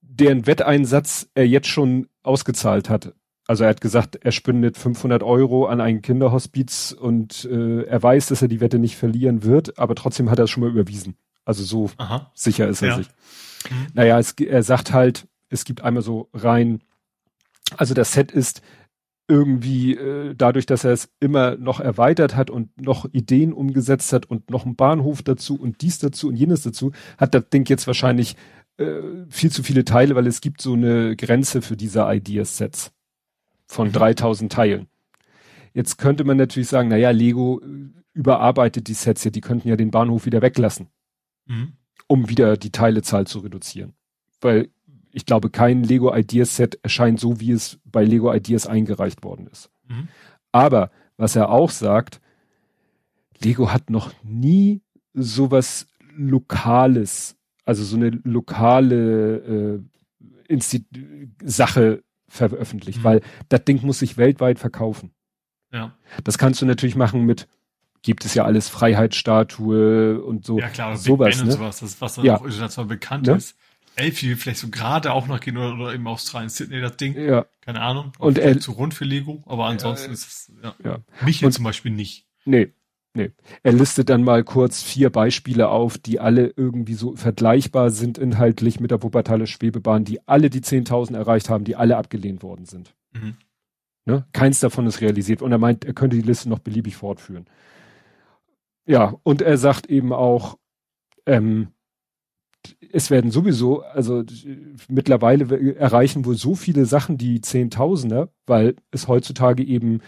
deren Wetteinsatz er jetzt schon ausgezahlt hat. Also er hat gesagt, er spendet 500 Euro an ein Kinderhospiz und äh, er weiß, dass er die Wette nicht verlieren wird, aber trotzdem hat er es schon mal überwiesen. Also so Aha. sicher ist er ja. sich. Mhm. Naja, es, er sagt halt, es gibt einmal so rein, also das Set ist irgendwie äh, dadurch, dass er es immer noch erweitert hat und noch Ideen umgesetzt hat und noch einen Bahnhof dazu und dies dazu und jenes dazu, hat das Ding jetzt wahrscheinlich äh, viel zu viele Teile, weil es gibt so eine Grenze für diese Ideasets von mhm. 3000 Teilen. Jetzt könnte man natürlich sagen, naja, Lego äh, überarbeitet die Sets ja, die könnten ja den Bahnhof wieder weglassen, mhm. Um wieder die Teilezahl zu reduzieren. Weil ich glaube, kein Lego Ideas Set erscheint so, wie es bei Lego Ideas eingereicht worden ist. Mhm. Aber was er auch sagt, Lego hat noch nie sowas Lokales, also so eine lokale äh, Insti Sache veröffentlicht, mhm. weil das Ding muss sich weltweit verkaufen. Ja. Das kannst du natürlich machen mit, gibt es ja alles Freiheitsstatue und so. Ja klar, sowas, Big ben ne? und sowas, das, was dann ja. auch international bekannt ne? ist. Elfi vielleicht so gerade auch noch gehen oder, oder eben Australien, Sydney das Ding. Ja. Keine Ahnung. Und er, zu rund für Lego, aber ansonsten äh, ist es, ja. ja. Mich jetzt zum Beispiel nicht. Nee. Nee. Er listet dann mal kurz vier Beispiele auf, die alle irgendwie so vergleichbar sind inhaltlich mit der Wuppertaler Schwebebahn, die alle die 10.000 erreicht haben, die alle abgelehnt worden sind. Mhm. Ne? Keins davon ist realisiert. Und er meint, er könnte die Liste noch beliebig fortführen. Ja, und er sagt eben auch, ähm, es werden sowieso, also mittlerweile erreichen wohl so viele Sachen die Zehntausender, weil es heutzutage eben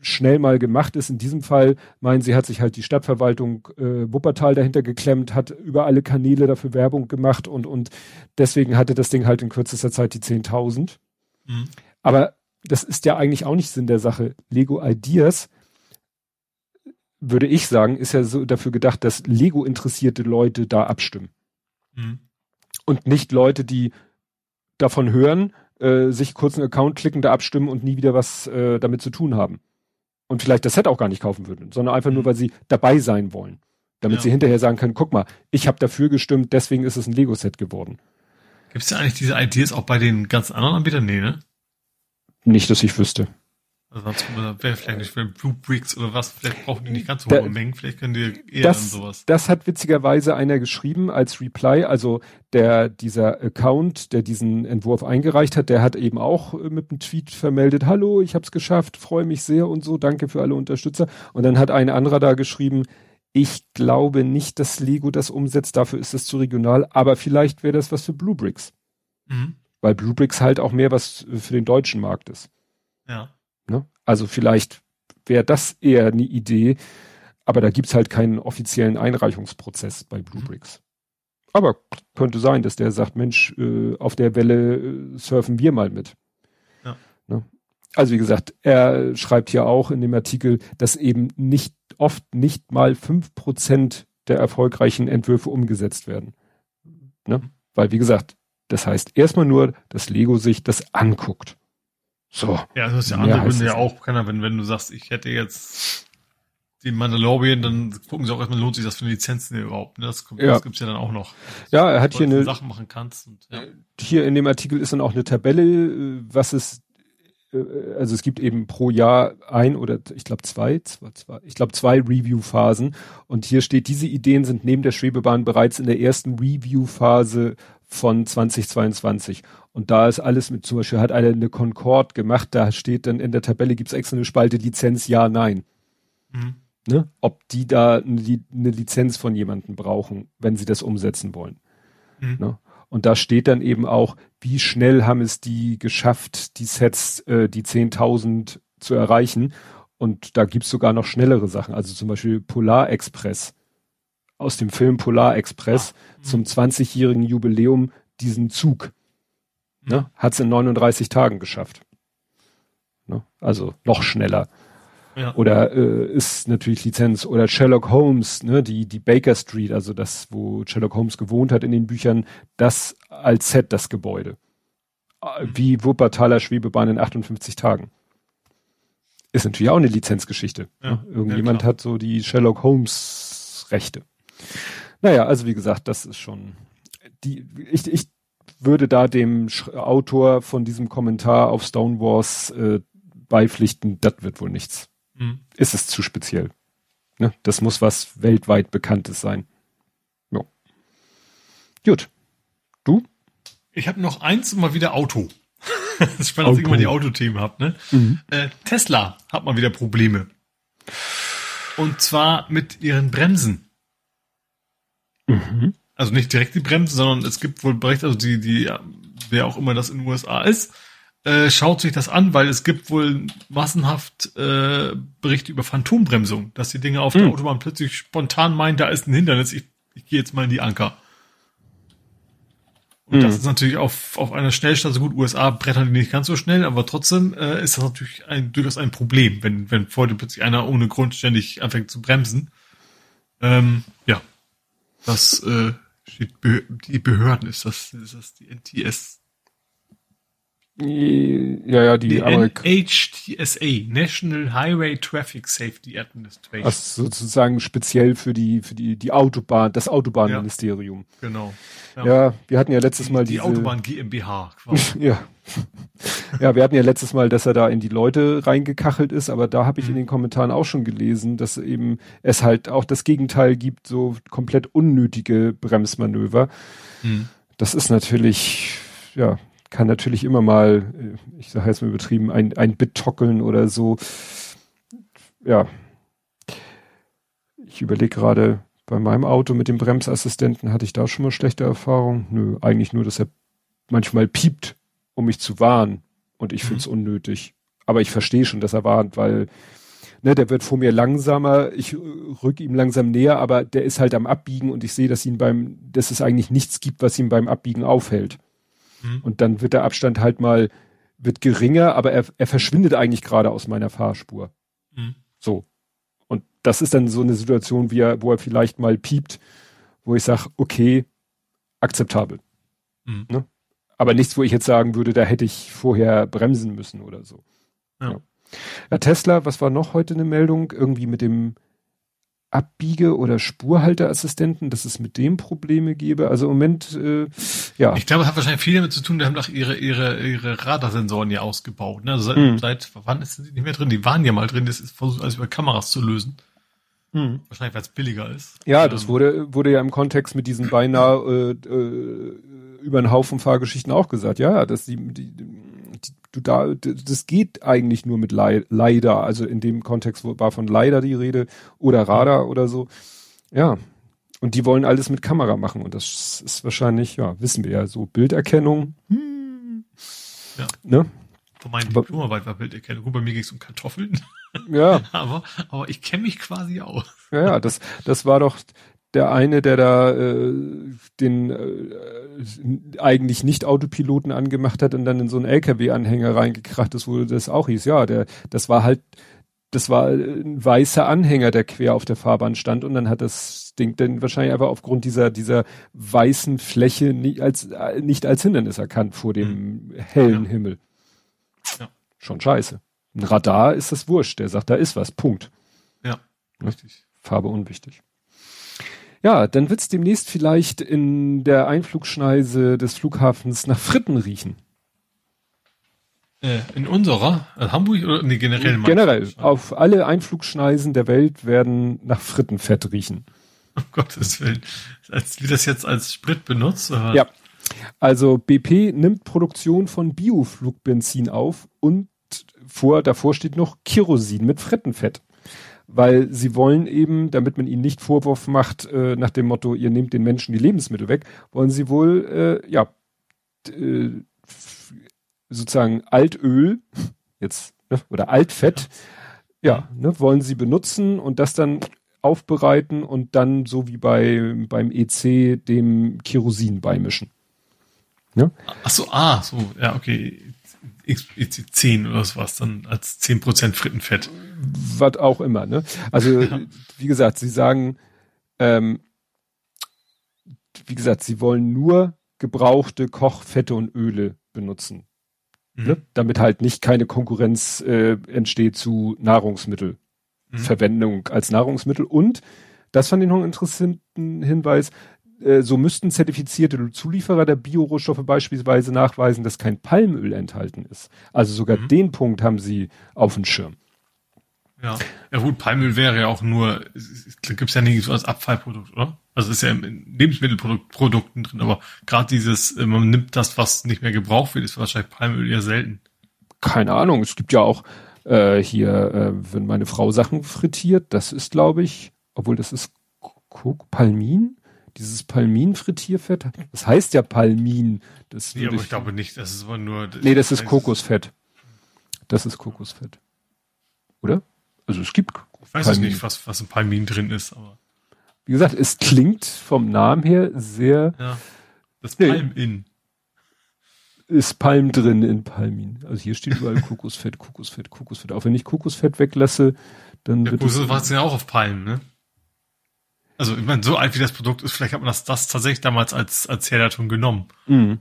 schnell mal gemacht ist. In diesem Fall meinen sie, hat sich halt die Stadtverwaltung äh, Wuppertal dahinter geklemmt, hat über alle Kanäle dafür Werbung gemacht und, und deswegen hatte das Ding halt in kürzester Zeit die 10.000. Mhm. Aber das ist ja eigentlich auch nicht Sinn der Sache. Lego Ideas, würde ich sagen, ist ja so dafür gedacht, dass Lego interessierte Leute da abstimmen. Mhm. Und nicht Leute, die davon hören, äh, sich kurz einen Account klicken, da abstimmen und nie wieder was äh, damit zu tun haben. Und vielleicht das Set auch gar nicht kaufen würden, sondern einfach mhm. nur, weil sie dabei sein wollen. Damit ja. sie hinterher sagen können, guck mal, ich habe dafür gestimmt, deswegen ist es ein Lego-Set geworden. Gibt es ja eigentlich diese Ideas auch bei den ganz anderen Anbietern? Nee, ne? Nicht, dass ich wüsste. Also sonst wäre vielleicht nicht für Blue Bricks oder was, vielleicht brauchen die nicht ganz so hohe Mengen, vielleicht können die eher das, dann sowas. Das hat witzigerweise einer geschrieben als Reply, also der, dieser Account, der diesen Entwurf eingereicht hat, der hat eben auch äh, mit einem Tweet vermeldet, hallo, ich hab's geschafft, freue mich sehr und so, danke für alle Unterstützer. Und dann hat ein anderer da geschrieben, ich glaube nicht, dass Lego das umsetzt, dafür ist es zu regional, aber vielleicht wäre das was für Blue Bricks. Mhm. Weil Blue Bricks halt auch mehr was für den deutschen Markt ist. Ja. Also vielleicht wäre das eher eine Idee, aber da gibt's halt keinen offiziellen Einreichungsprozess bei Bluebricks. Mhm. Aber könnte sein, dass der sagt, Mensch, äh, auf der Welle äh, surfen wir mal mit. Ja. Ne? Also wie gesagt, er schreibt hier auch in dem Artikel, dass eben nicht oft nicht mal fünf Prozent der erfolgreichen Entwürfe umgesetzt werden. Ne? Mhm. Weil wie gesagt, das heißt erstmal nur, dass Lego sich das anguckt. So. Ja, das ist ja andere Gründe ja auch, keiner, wenn, wenn du sagst, ich hätte jetzt den Mandalorian, dann gucken sie auch erstmal, lohnt sich das für eine Lizenz überhaupt. Ne? Das, kommt, ja. das gibt's ja dann auch noch. Ja, er hat hier eine Sachen machen kannst. Und, ja. Hier in dem Artikel ist dann auch eine Tabelle, was es äh, also es gibt eben pro Jahr ein oder ich glaube zwei, zwei, zwei, ich glaube zwei Review-Phasen und hier steht, diese Ideen sind neben der Schwebebahn bereits in der ersten Review-Phase von 2022. Und da ist alles mit, zum Beispiel hat einer eine Concorde gemacht, da steht dann in der Tabelle gibt's extra eine Spalte Lizenz, ja, nein. Mhm. Ne? Ob die da eine, eine, Lizenz von jemandem brauchen, wenn sie das umsetzen wollen. Mhm. Ne? Und da steht dann eben auch, wie schnell haben es die geschafft, die Sets, äh, die 10.000 zu erreichen. Und da gibt's sogar noch schnellere Sachen. Also zum Beispiel Polar Express aus dem Film Polar Express ah, zum 20-jährigen Jubiläum diesen Zug. Ne, hat es in 39 Tagen geschafft. Ne? Also noch schneller. Ja. Oder äh, ist natürlich Lizenz oder Sherlock Holmes, ne, die die Baker Street, also das, wo Sherlock Holmes gewohnt hat in den Büchern, das als Set das Gebäude. Äh, Mhm. Wie Wuppertaler Schwebebahn in 58 Tagen. Ist natürlich auch eine Lizenzgeschichte. Ja, ne? Irgendjemand ja, hat so die Sherlock Holmes Rechte. Naja, also wie gesagt, das ist schon die ich, ich würde da dem Autor von diesem Kommentar auf Stonewalls äh, beipflichten, das wird wohl nichts Mhm. ist es zu speziell. Ne? Das muss was weltweit Bekanntes sein. Ja. Gut. Du? Ich habe noch eins und mal wieder Auto. [laughs] das ist spannend, dass ich Auto. immer die Autothemen habt, ne? Äh, Tesla hat mal wieder Probleme. Und zwar mit ihren Bremsen. Mhm. Also nicht direkt die Bremsen, sondern es gibt wohl Berichte, also die, die, wer auch immer das in den USA ist, äh, schaut sich das an, weil es gibt wohl massenhaft äh, Berichte über Phantombremsung, dass die Dinge auf der Hm. Autobahn plötzlich spontan meinen, da ist ein Hindernis, ich, ich gehe jetzt mal in die Anker. Und das Hm. ist natürlich auf, auf einer Schnellstraße, gut, USA brettern die nicht ganz so schnell, aber trotzdem äh, ist das natürlich ein, durchaus ein Problem, wenn, wenn vor dir plötzlich einer ohne Grund ständig anfängt zu bremsen. Ähm, ja, das äh, die Behörden, ist das, ist das die NTS? Ja, ja, die, Die NHTSA, National Highway Traffic Safety Administration. also sozusagen speziell für die, für die, die Autobahn, das Autobahnministerium. genau. Ja. wir hatten ja letztes Mal die diese, Autobahn GmbH quasi. [laughs] Ja. ja, wir hatten ja letztes Mal, dass er da in die Leute reingekachelt ist, aber da habe ich in Mhm. den Kommentaren auch schon gelesen, dass eben es halt auch das Gegenteil gibt, so komplett unnötige Bremsmanöver. Hm. Das ist natürlich, ja, kann natürlich immer mal, äh, ich sage jetzt mal übertrieben, ein, ein Bit tockeln oder so. Ja. Ich überlege gerade, bei meinem Auto mit dem Bremsassistenten hatte ich da schon mal schlechte Erfahrungen. Nö, eigentlich nur, dass er manchmal piept, um mich zu warnen. Und ich Mhm. find's unnötig. Aber ich verstehe schon, dass er warnt, weil ne, der wird vor mir langsamer, ich äh, rück ihm langsam näher, aber der ist halt am Abbiegen und ich sehe, dass ihn beim, dass es eigentlich nichts gibt, was ihn beim Abbiegen aufhält. Mhm. Und dann wird der Abstand halt mal, wird geringer, aber er, er verschwindet eigentlich gerade aus meiner Fahrspur. Hm. So. Und das ist dann so eine Situation, wie er, wo er vielleicht mal piept, wo ich sage, okay, akzeptabel. Hm. Ne? Aber nichts, wo ich jetzt sagen würde, da hätte ich vorher bremsen müssen oder so. Ja. Ja. ja, Tesla, was war noch heute eine Meldung? Irgendwie mit dem Abbiege- oder Spurhalteassistenten, dass es mit dem Probleme gäbe. Also im Moment, äh, ja. Ich glaube, es hat wahrscheinlich viel damit zu tun, die haben doch ihre, ihre, ihre Radarsensoren ja ausgebaut. Ne? Also seit, Hm. seit wann ist sie nicht mehr drin? Die waren ja mal drin, das ist versucht, alles über Kameras zu lösen. Wahrscheinlich, weil es billiger ist. Ja, das wurde, wurde ja im Kontext mit diesen beinahe äh, äh, über den Haufen Fahrgeschichten auch gesagt. Ja, dass die, die du da, das geht eigentlich nur mit Lei- leider. Also in dem Kontext wo- war von leider die Rede oder Radar oder so. Ja. Und die wollen alles mit Kamera machen und das ist wahrscheinlich, ja, wissen wir ja, so Bilderkennung. Hm, Ja. Ne? Von meinen Aber- Diplomarbeit war Bilderkennung. Gut, bei mir ging es um Kartoffeln, Ja, [laughs] aber, aber ich kenne mich quasi aus. Ja, ja, das, das war doch der eine, der da äh, den äh, eigentlich nicht Autopiloten angemacht hat und dann in so einen LKW-Anhänger reingekracht ist, wo das auch hieß. Ja, der, das war halt, das war ein weißer Anhänger, der quer auf der Fahrbahn stand und dann hat das Ding dann wahrscheinlich aber aufgrund dieser dieser weißen Fläche nicht als äh, nicht als Hindernis erkannt vor dem hellen Ja. Himmel. Ja. Schon scheiße. Ein Radar ist das wurscht, der sagt, da ist was. Punkt. Ja, Ja. richtig. Farbe unwichtig. Ja, dann wird's demnächst vielleicht in der Einflugschneise des Flughafens nach Fritten riechen. Äh, in unserer, also Hamburg oder nee, generell? Generell. Auf alle Einflugschneisen der Welt werden nach Frittenfett riechen. Um [laughs] Gottes Willen. Als wie das jetzt als Sprit benutzt? Oder? Ja. Also BP nimmt Produktion von Bioflugbenzin auf und vor, davor steht noch Kerosin mit Frittenfett. Weil sie wollen eben, damit man ihnen nicht Vorwurf macht, äh, nach dem Motto, ihr nehmt den Menschen die Lebensmittel weg, wollen sie wohl, äh, ja, äh, sozusagen Altöl, [laughs] jetzt, ne, oder Altfett, ja, ne, wollen sie benutzen und das dann aufbereiten und dann so wie bei, beim EC dem Kerosin beimischen. Ach so, ah, so, ja, okay. EC10 oder sowas, dann als 10% Frittenfett. Was auch immer, ne? Also, ja. wie gesagt, sie sagen, ähm, wie gesagt, sie wollen nur gebrauchte Kochfette und Öle benutzen. Mhm. Ne? Damit halt nicht keine Konkurrenz äh, entsteht zu Nahrungsmittelverwendung mhm. als Nahrungsmittel. Und, das fand ich noch einen interessanten Hinweis, äh, so müssten zertifizierte Zulieferer der Biorohstoffe beispielsweise nachweisen, dass kein Palmöl enthalten ist. Also sogar mhm. den Punkt haben sie auf dem Schirm. Ja, ja gut, Palmöl wäre ja auch nur, gibt es ja nicht so als Abfallprodukt, oder? Also ist ja in Lebensmittelprodukten drin, aber gerade dieses, äh, man nimmt das, was nicht mehr gebraucht wird, ist wahrscheinlich Palmöl eher selten. Keine Ahnung, es gibt ja auch äh, hier, äh, wenn meine Frau Sachen frittiert, das ist, glaube ich, obwohl das ist Palmin, dieses Palmin-Frittierfett, das heißt ja Palmin. Das nee, aber ich, ich glaube nicht, das ist aber nur... Nee, das ist Kokosfett. Das ist Kokosfett. Oder? Also es gibt. Ich weiß Palmin. nicht, was, was in Palmin drin ist, aber. Wie gesagt, es klingt vom Namen her sehr. Ja. Das Palm in. Ist Palm drin in Palmin. Also hier steht überall Kokosfett, Kokosfett, Kokosfett. Auch wenn ich Kokosfett weglasse, dann ja, wird Kokosfett war es ja auch auf Palmen, ne? Also ich meine, so alt wie das Produkt ist, vielleicht hat man das, das tatsächlich damals als, als Herleitung genommen. Mhm.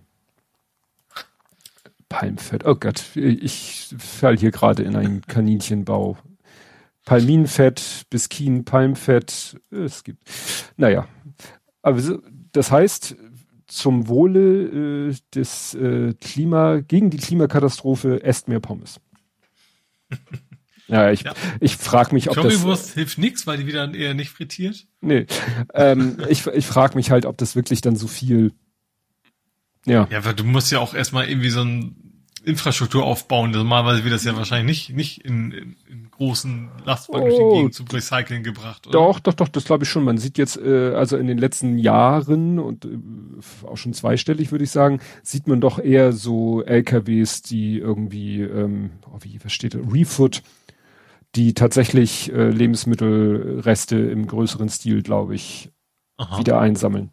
Palmfett. Oh Gott, ich fall hier gerade in einen Kaninchenbau. Palminfett, Biskin, Palmfett, es gibt. Naja, aber das heißt, zum Wohle äh, des äh, Klima, gegen die Klimakatastrophe esst mehr Pommes. [laughs] Ja, ich, ja. ich frage mich, ob Currywurst das... hilft nichts, weil die wieder eher nicht frittiert? Nee, ähm, ich, ich frage mich halt, ob das wirklich dann so viel... Ja. Ja, weil du musst ja auch erstmal irgendwie so ein Infrastruktur aufbauen. Normalerweise wird das ja wahrscheinlich nicht, nicht in, in, in großen Lastwagen oh, zum Recyceln gebracht. Oder? Doch, doch, doch, das glaube ich schon. Man sieht jetzt, äh, also in den letzten Jahren und äh, auch schon zweistellig, würde ich sagen, sieht man doch eher so LKWs, die irgendwie, ähm, oh, wie versteht das, Refoot, die tatsächlich äh, Lebensmittelreste im größeren Stil, glaube ich, Aha. wieder einsammeln.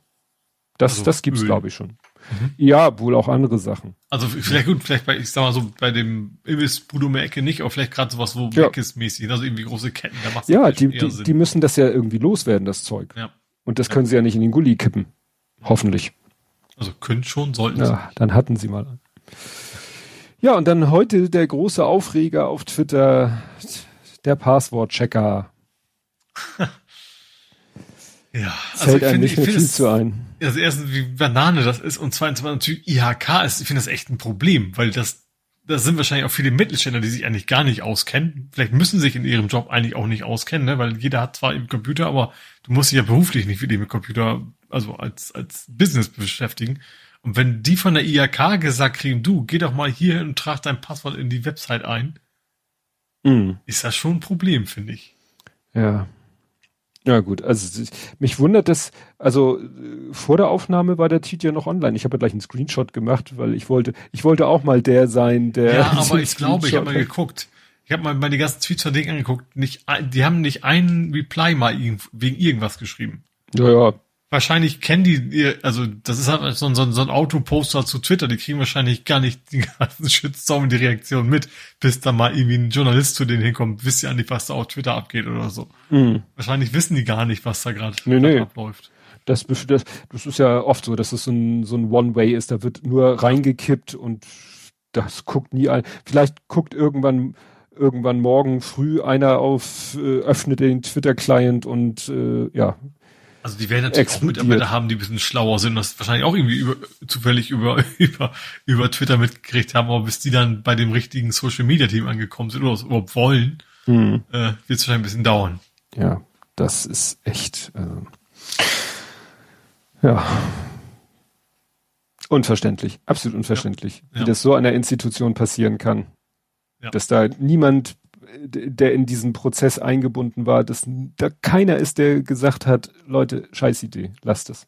Das, also das gibt's, glaube ich, schon. Mhm. Ja, wohl auch andere Sachen. Also vielleicht gut, vielleicht bei, ich sag mal so, bei dem Imbiss Budo Ecke nicht, aber vielleicht gerade sowas, wo ja. Meckes mäßig, also irgendwie große Ketten, da macht's Ja, die, die, die, müssen das ja irgendwie loswerden, das Zeug. Ja. Und das ja. können sie ja nicht in den Gully kippen. Hoffentlich. Also können schon, sollten ja, sie. dann hatten sie mal. Ja, und dann heute der große Aufreger auf Twitter, der Passwortchecker. [laughs] Ja, also fällt einem nicht mehr viel zu ein. Also erstens, wie Banane das ist und zweitens, natürlich IHK ist, ich finde das echt ein Problem, weil das, das sind wahrscheinlich auch viele Mittelständler, die sich eigentlich gar nicht auskennen. Vielleicht müssen sich in ihrem Job eigentlich auch nicht auskennen, ne? weil jeder hat zwar eben Computer, aber du musst dich ja beruflich nicht wirklich mit Computer, also als, als Business beschäftigen. Und wenn die von der IHK gesagt kriegen, du, geh doch mal hier und trag dein Passwort in die Website ein, mm. ist das schon ein Problem, finde ich. Ja, ja gut, also mich wundert das, also vor der Aufnahme war der Tweet ja noch online. Ich habe ja gleich einen Screenshot gemacht, weil ich wollte, ich wollte auch mal der sein, der. Ja, [laughs] aber ich glaube, ich habe mal geguckt. Ich habe mal meine ganzen Tweets von denen angeguckt. Nicht, die haben nicht einen Reply mal wegen irgendwas geschrieben. Ja, ja wahrscheinlich kennen die, also das ist halt so, so, so ein Autoposter zu Twitter, die kriegen wahrscheinlich gar nicht die ganzen Shitstorm und die Reaktion mit, bis da mal irgendwie ein Journalist zu denen hinkommt, wisst ihr eigentlich, was da auf Twitter abgeht oder so. Mhm. Wahrscheinlich wissen die gar nicht, was da gerade nee, nee. abläuft. Das, das, das ist ja oft so, dass es so ein, so ein One-Way ist, da wird nur reingekippt und das guckt nie ein. Vielleicht guckt irgendwann irgendwann morgen früh einer auf, äh, öffnet den Twitter-Client und äh, ja, also die werden natürlich explodiert. auch Mitarbeiter haben, die ein bisschen schlauer sind, das wahrscheinlich auch irgendwie über, zufällig über, [laughs] über, über Twitter mitgekriegt haben, aber bis die dann bei dem richtigen Social Media Team angekommen sind oder es überhaupt wollen, mhm. äh, wird es wahrscheinlich ein bisschen dauern. Ja, das ist echt, äh, ja. Unverständlich, absolut unverständlich, ja. wie ja. das so einer Institution passieren kann. Ja. Dass da niemand der in diesen Prozess eingebunden war, dass da keiner ist, der gesagt hat, Leute, scheiß Idee, lasst es.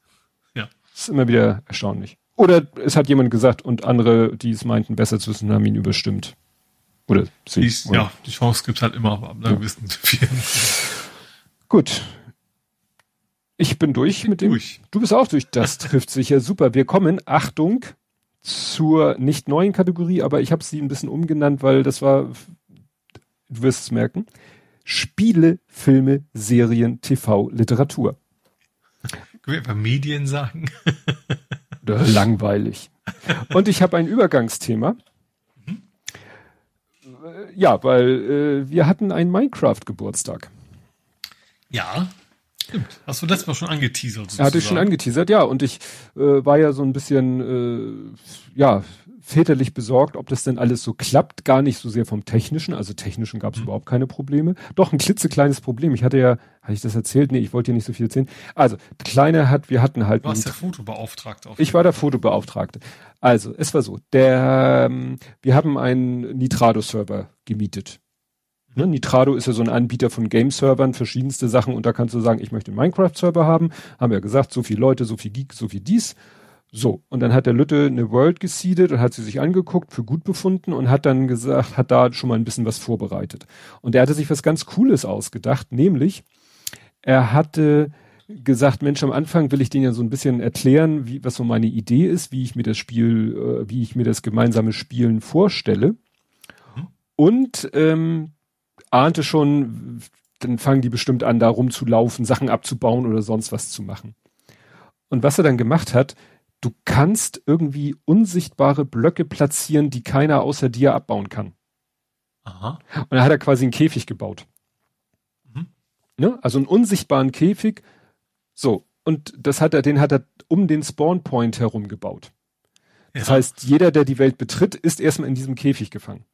Ja. Das ist immer wieder erstaunlich. Oder es hat jemand gesagt und andere, die es meinten, besser zu wissen, haben ihn überstimmt. Oder sie. Dies, oder? Ja, die Chance gibt halt immer, aber ab gewissen vielen. Gut. Ich bin durch mit dem. Durch. Du bist auch durch. Das trifft sich ja super. Wir kommen, Achtung, zur nicht neuen Kategorie, aber ich habe sie ein bisschen umgenannt, weil das war, du wirst es merken, Spiele, Filme, Serien, TV, Literatur. Können wir einfach Medien sagen? [laughs] Langweilig. Und ich habe ein Übergangsthema. Mhm. Ja, weil äh, wir hatten einen Minecraft-Geburtstag. Ja, stimmt. Hast du das mal schon angeteasert? Sozusagen? Hatte ich schon angeteasert, ja. Und ich äh, war ja so ein bisschen, äh, ja, väterlich besorgt, ob das denn alles so klappt. Gar nicht so sehr vom Technischen. Also Technischen gab es mhm. überhaupt keine Probleme. Doch ein klitzekleines Problem. Ich hatte ja, hatte ich das erzählt? Nee, ich wollte dir nicht so viel erzählen. Also, Kleine hat, wir hatten halt. Du warst der Fotobeauftragte. ich war der Fotobeauftragte. Also, es war so. Der, ähm, wir haben einen Nitrado-Server gemietet. Ne, Nitrado ist ja so ein Anbieter von Game-Servern, verschiedenste Sachen und da kannst du sagen, ich möchte einen Minecraft-Server haben. Haben wir ja gesagt, so viele Leute, so viel Geek, so viel dies. So, und dann hat der Lütte eine World gesiedet und hat sie sich angeguckt, für gut befunden und hat dann gesagt, hat da schon mal ein bisschen was vorbereitet. Und er hatte sich was ganz Cooles ausgedacht, nämlich er hatte gesagt, Mensch, am Anfang will ich denen ja so ein bisschen erklären, wie, was so meine Idee ist, wie ich mir das Spiel, äh, wie ich mir das gemeinsame Spielen vorstelle. Und ähm, ahnte schon, dann fangen die bestimmt an, da rumzulaufen, Sachen abzubauen oder sonst was zu machen. Und was er dann gemacht hat, du kannst irgendwie unsichtbare Blöcke platzieren, die keiner außer dir abbauen kann. Aha. Und da hat er quasi einen Käfig gebaut. Mhm. Ne? Also einen unsichtbaren Käfig. So. Und das hat er, den hat er um den Spawn Point herum gebaut. Ja. Das heißt, jeder, der die Welt betritt, ist erstmal in diesem Käfig gefangen.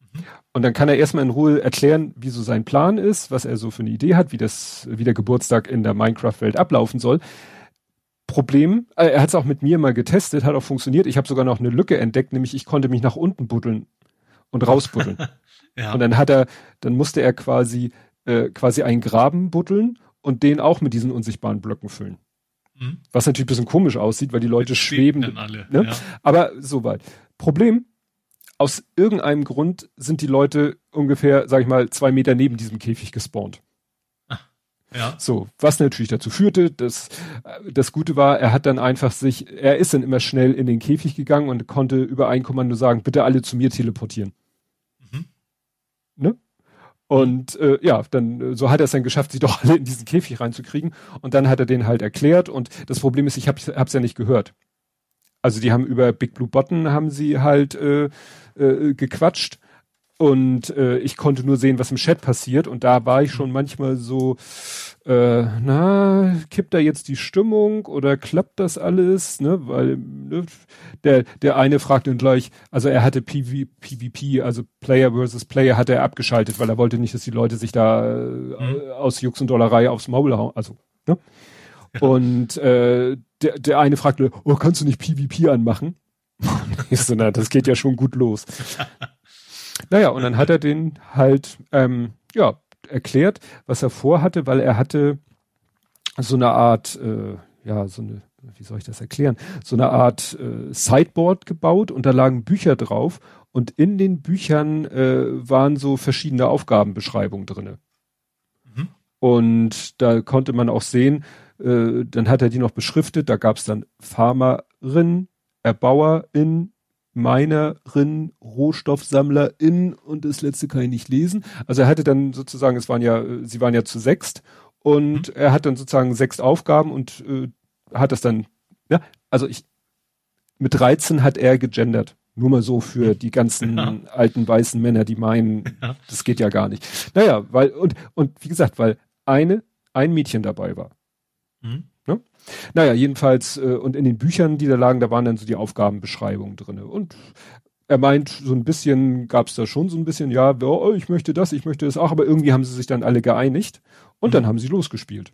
Mhm. Und dann kann er erstmal in Ruhe erklären, wie so sein Plan ist, was er so für eine Idee hat, wie das, wie der Geburtstag in der Minecraft-Welt ablaufen soll. Problem, äh, er hat es auch mit mir mal getestet, hat auch funktioniert. Ich habe sogar noch eine Lücke entdeckt, nämlich ich konnte mich nach unten buddeln und rausbuddeln. [laughs] ja. Und dann hat er, dann musste er quasi äh, quasi einen Graben buddeln und den auch mit diesen unsichtbaren Blöcken füllen. Mhm. Was natürlich ein bisschen komisch aussieht, weil die Leute Jetzt schweben. Alle, ne? ja. Aber soweit. Problem, aus irgendeinem Grund sind die Leute ungefähr, sag ich mal, zwei Meter neben diesem Käfig gespawnt. Ja. So, was natürlich dazu führte, dass das Gute war, er hat dann einfach sich, er ist dann immer schnell in den Käfig gegangen und konnte über ein Kommando sagen, bitte alle zu mir teleportieren. Mhm. Ne? Und äh, ja, dann so hat er es dann geschafft, sie [laughs] doch alle in diesen Käfig reinzukriegen. Und dann hat er den halt erklärt. Und das Problem ist, ich habe es ja nicht gehört. Also die haben über Big Blue Button haben sie halt äh, äh, gequatscht und äh, ich konnte nur sehen, was im Chat passiert. Und da war ich schon manchmal so, äh, na, kippt da jetzt die Stimmung oder klappt das alles? Ne? Weil ne, der, der eine fragt ihn gleich, also er hatte PV, PvP, also Player versus Player, hat er abgeschaltet, weil er wollte nicht, dass die Leute sich da äh, mhm. aus Jux und Dollerei aufs Maul hauen. Also, ne? Und äh, der, der eine fragte, oh, kannst du nicht PvP anmachen? [laughs] ich so, na, das geht ja schon gut los. [laughs] Naja, und dann hat er den halt, ähm, ja, erklärt, was er vorhatte, weil er hatte so eine Art, äh, ja, so eine, wie soll ich das erklären, so eine Art äh, Sideboard gebaut und da lagen Bücher drauf und in den Büchern äh, waren so verschiedene Aufgabenbeschreibungen drinne. Mhm. Und da konnte man auch sehen, äh, dann hat er die noch beschriftet, da gab es dann Farmerin, Erbauerin, Minerin, Rohstoffsammlerin und das letzte kann ich nicht lesen. Also er hatte dann sozusagen, es waren ja, sie waren ja zu sechst und mhm. er hat dann sozusagen sechs Aufgaben und äh, hat das dann, ja, also ich, mit 13 hat er gegendert. Nur mal so für die ganzen [laughs] ja. alten weißen Männer, die meinen, ja. das geht ja gar nicht. Naja, weil, und, und wie gesagt, weil eine, ein Mädchen dabei war. Mhm. Ne? Naja, jedenfalls, äh, und in den Büchern, die da lagen, da waren dann so die Aufgabenbeschreibungen drinne. Und er meint, so ein bisschen gab es da schon so ein bisschen, ja, oh, ich möchte das, ich möchte das auch, aber irgendwie haben sie sich dann alle geeinigt und mhm. dann haben sie losgespielt.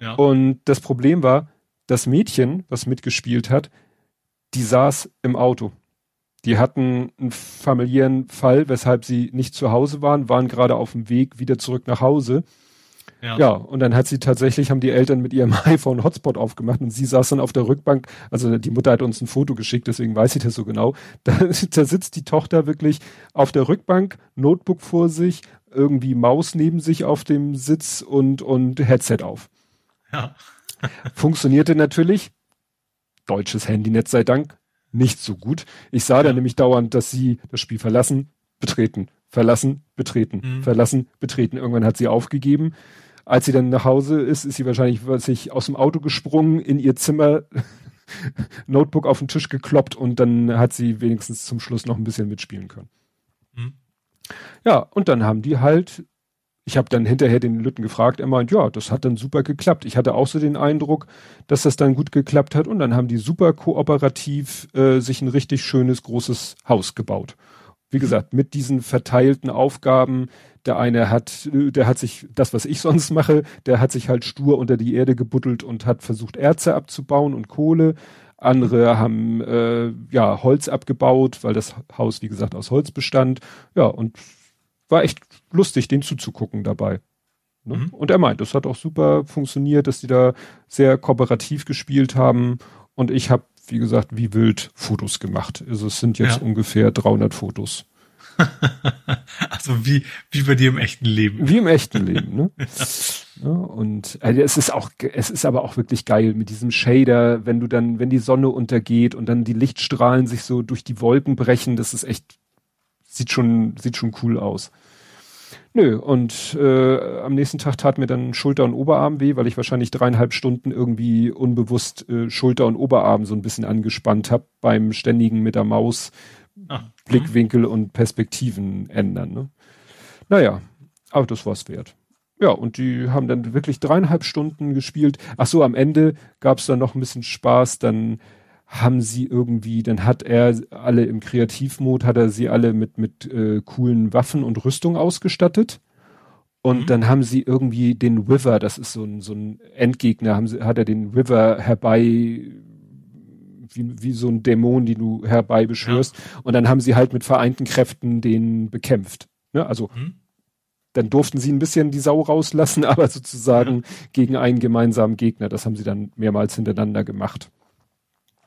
Ja. Und das Problem war, das Mädchen, was mitgespielt hat, die saß im Auto. Die hatten einen familiären Fall, weshalb sie nicht zu Hause waren, waren gerade auf dem Weg wieder zurück nach Hause ja. ja, und dann hat sie tatsächlich, haben die Eltern mit ihrem [laughs] iPhone Hotspot aufgemacht und sie saß dann auf der Rückbank, also die Mutter hat uns ein Foto geschickt, deswegen weiß ich das so genau. [laughs] Da, da sitzt die Tochter wirklich auf der Rückbank, Notebook vor sich, irgendwie Maus neben sich auf dem Sitz und, und Headset auf. Ja. [laughs] Funktionierte natürlich, deutsches Handynetz sei Dank, nicht so gut. Ich sah Ja. dann nämlich dauernd, dass sie das Spiel verlassen, betreten, verlassen, betreten, Mhm. verlassen, betreten. Irgendwann hat sie aufgegeben. Als sie dann nach Hause ist, ist sie wahrscheinlich sich aus dem Auto gesprungen, in ihr Zimmer, [laughs] Notebook auf den Tisch gekloppt und dann hat sie wenigstens zum Schluss noch ein bisschen mitspielen können. Mhm. Ja, und dann haben die halt, ich habe dann hinterher den Lütten gefragt, er meint, ja, das hat dann super geklappt. Ich hatte auch so den Eindruck, dass das dann gut geklappt hat und dann haben die super kooperativ äh, sich ein richtig schönes, großes Haus gebaut. Wie gesagt, mit diesen verteilten Aufgaben, der eine hat, der hat sich, das was ich sonst mache, der hat sich halt stur unter die Erde gebuddelt und hat versucht Erze abzubauen und Kohle. Andere haben äh, ja Holz abgebaut, weil das Haus wie gesagt aus Holz bestand. Ja und war echt lustig, den zuzugucken dabei. Ne? Mhm. Und er meint, das hat auch super funktioniert, dass die da sehr kooperativ gespielt haben. Und ich habe, wie gesagt, wie wild Fotos gemacht. Also es sind jetzt Ja. ungefähr 300 Fotos. [laughs] Also wie, wie bei dir im echten Leben. Wie im echten Leben, ne? [laughs] Ja, und also es ist auch, es ist aber auch wirklich geil mit diesem Shader, wenn du dann, wenn die Sonne untergeht und dann die Lichtstrahlen sich so durch die Wolken brechen, das ist echt, sieht schon, sieht schon cool aus. Nö, und äh, am nächsten Tag tat mir dann Schulter und Oberarm weh, weil ich wahrscheinlich dreieinhalb Stunden irgendwie unbewusst äh, Schulter und Oberarm so ein bisschen angespannt habe beim ständigen mit der Maus Ah, Blickwinkel und Perspektiven ändern. Ne? Naja, aber das war's wert. Ja, und die haben dann wirklich dreieinhalb Stunden gespielt. Ach so, am Ende gab's dann noch ein bisschen Spaß. Dann haben sie irgendwie, dann hat er alle im Kreativmod, hat er sie alle mit, mit äh, coolen Waffen und Rüstung ausgestattet. Und Mhm. dann haben sie irgendwie den Wither, das ist so ein, so ein Endgegner, haben sie, hat er den Wither herbei, wie, wie so ein Dämon, den du herbei beschwörst. Und dann haben sie halt mit vereinten Kräften den bekämpft. Ne? Also Mhm. dann durften sie ein bisschen die Sau rauslassen, [laughs] aber sozusagen gegen einen gemeinsamen Gegner. Das haben sie dann mehrmals hintereinander gemacht.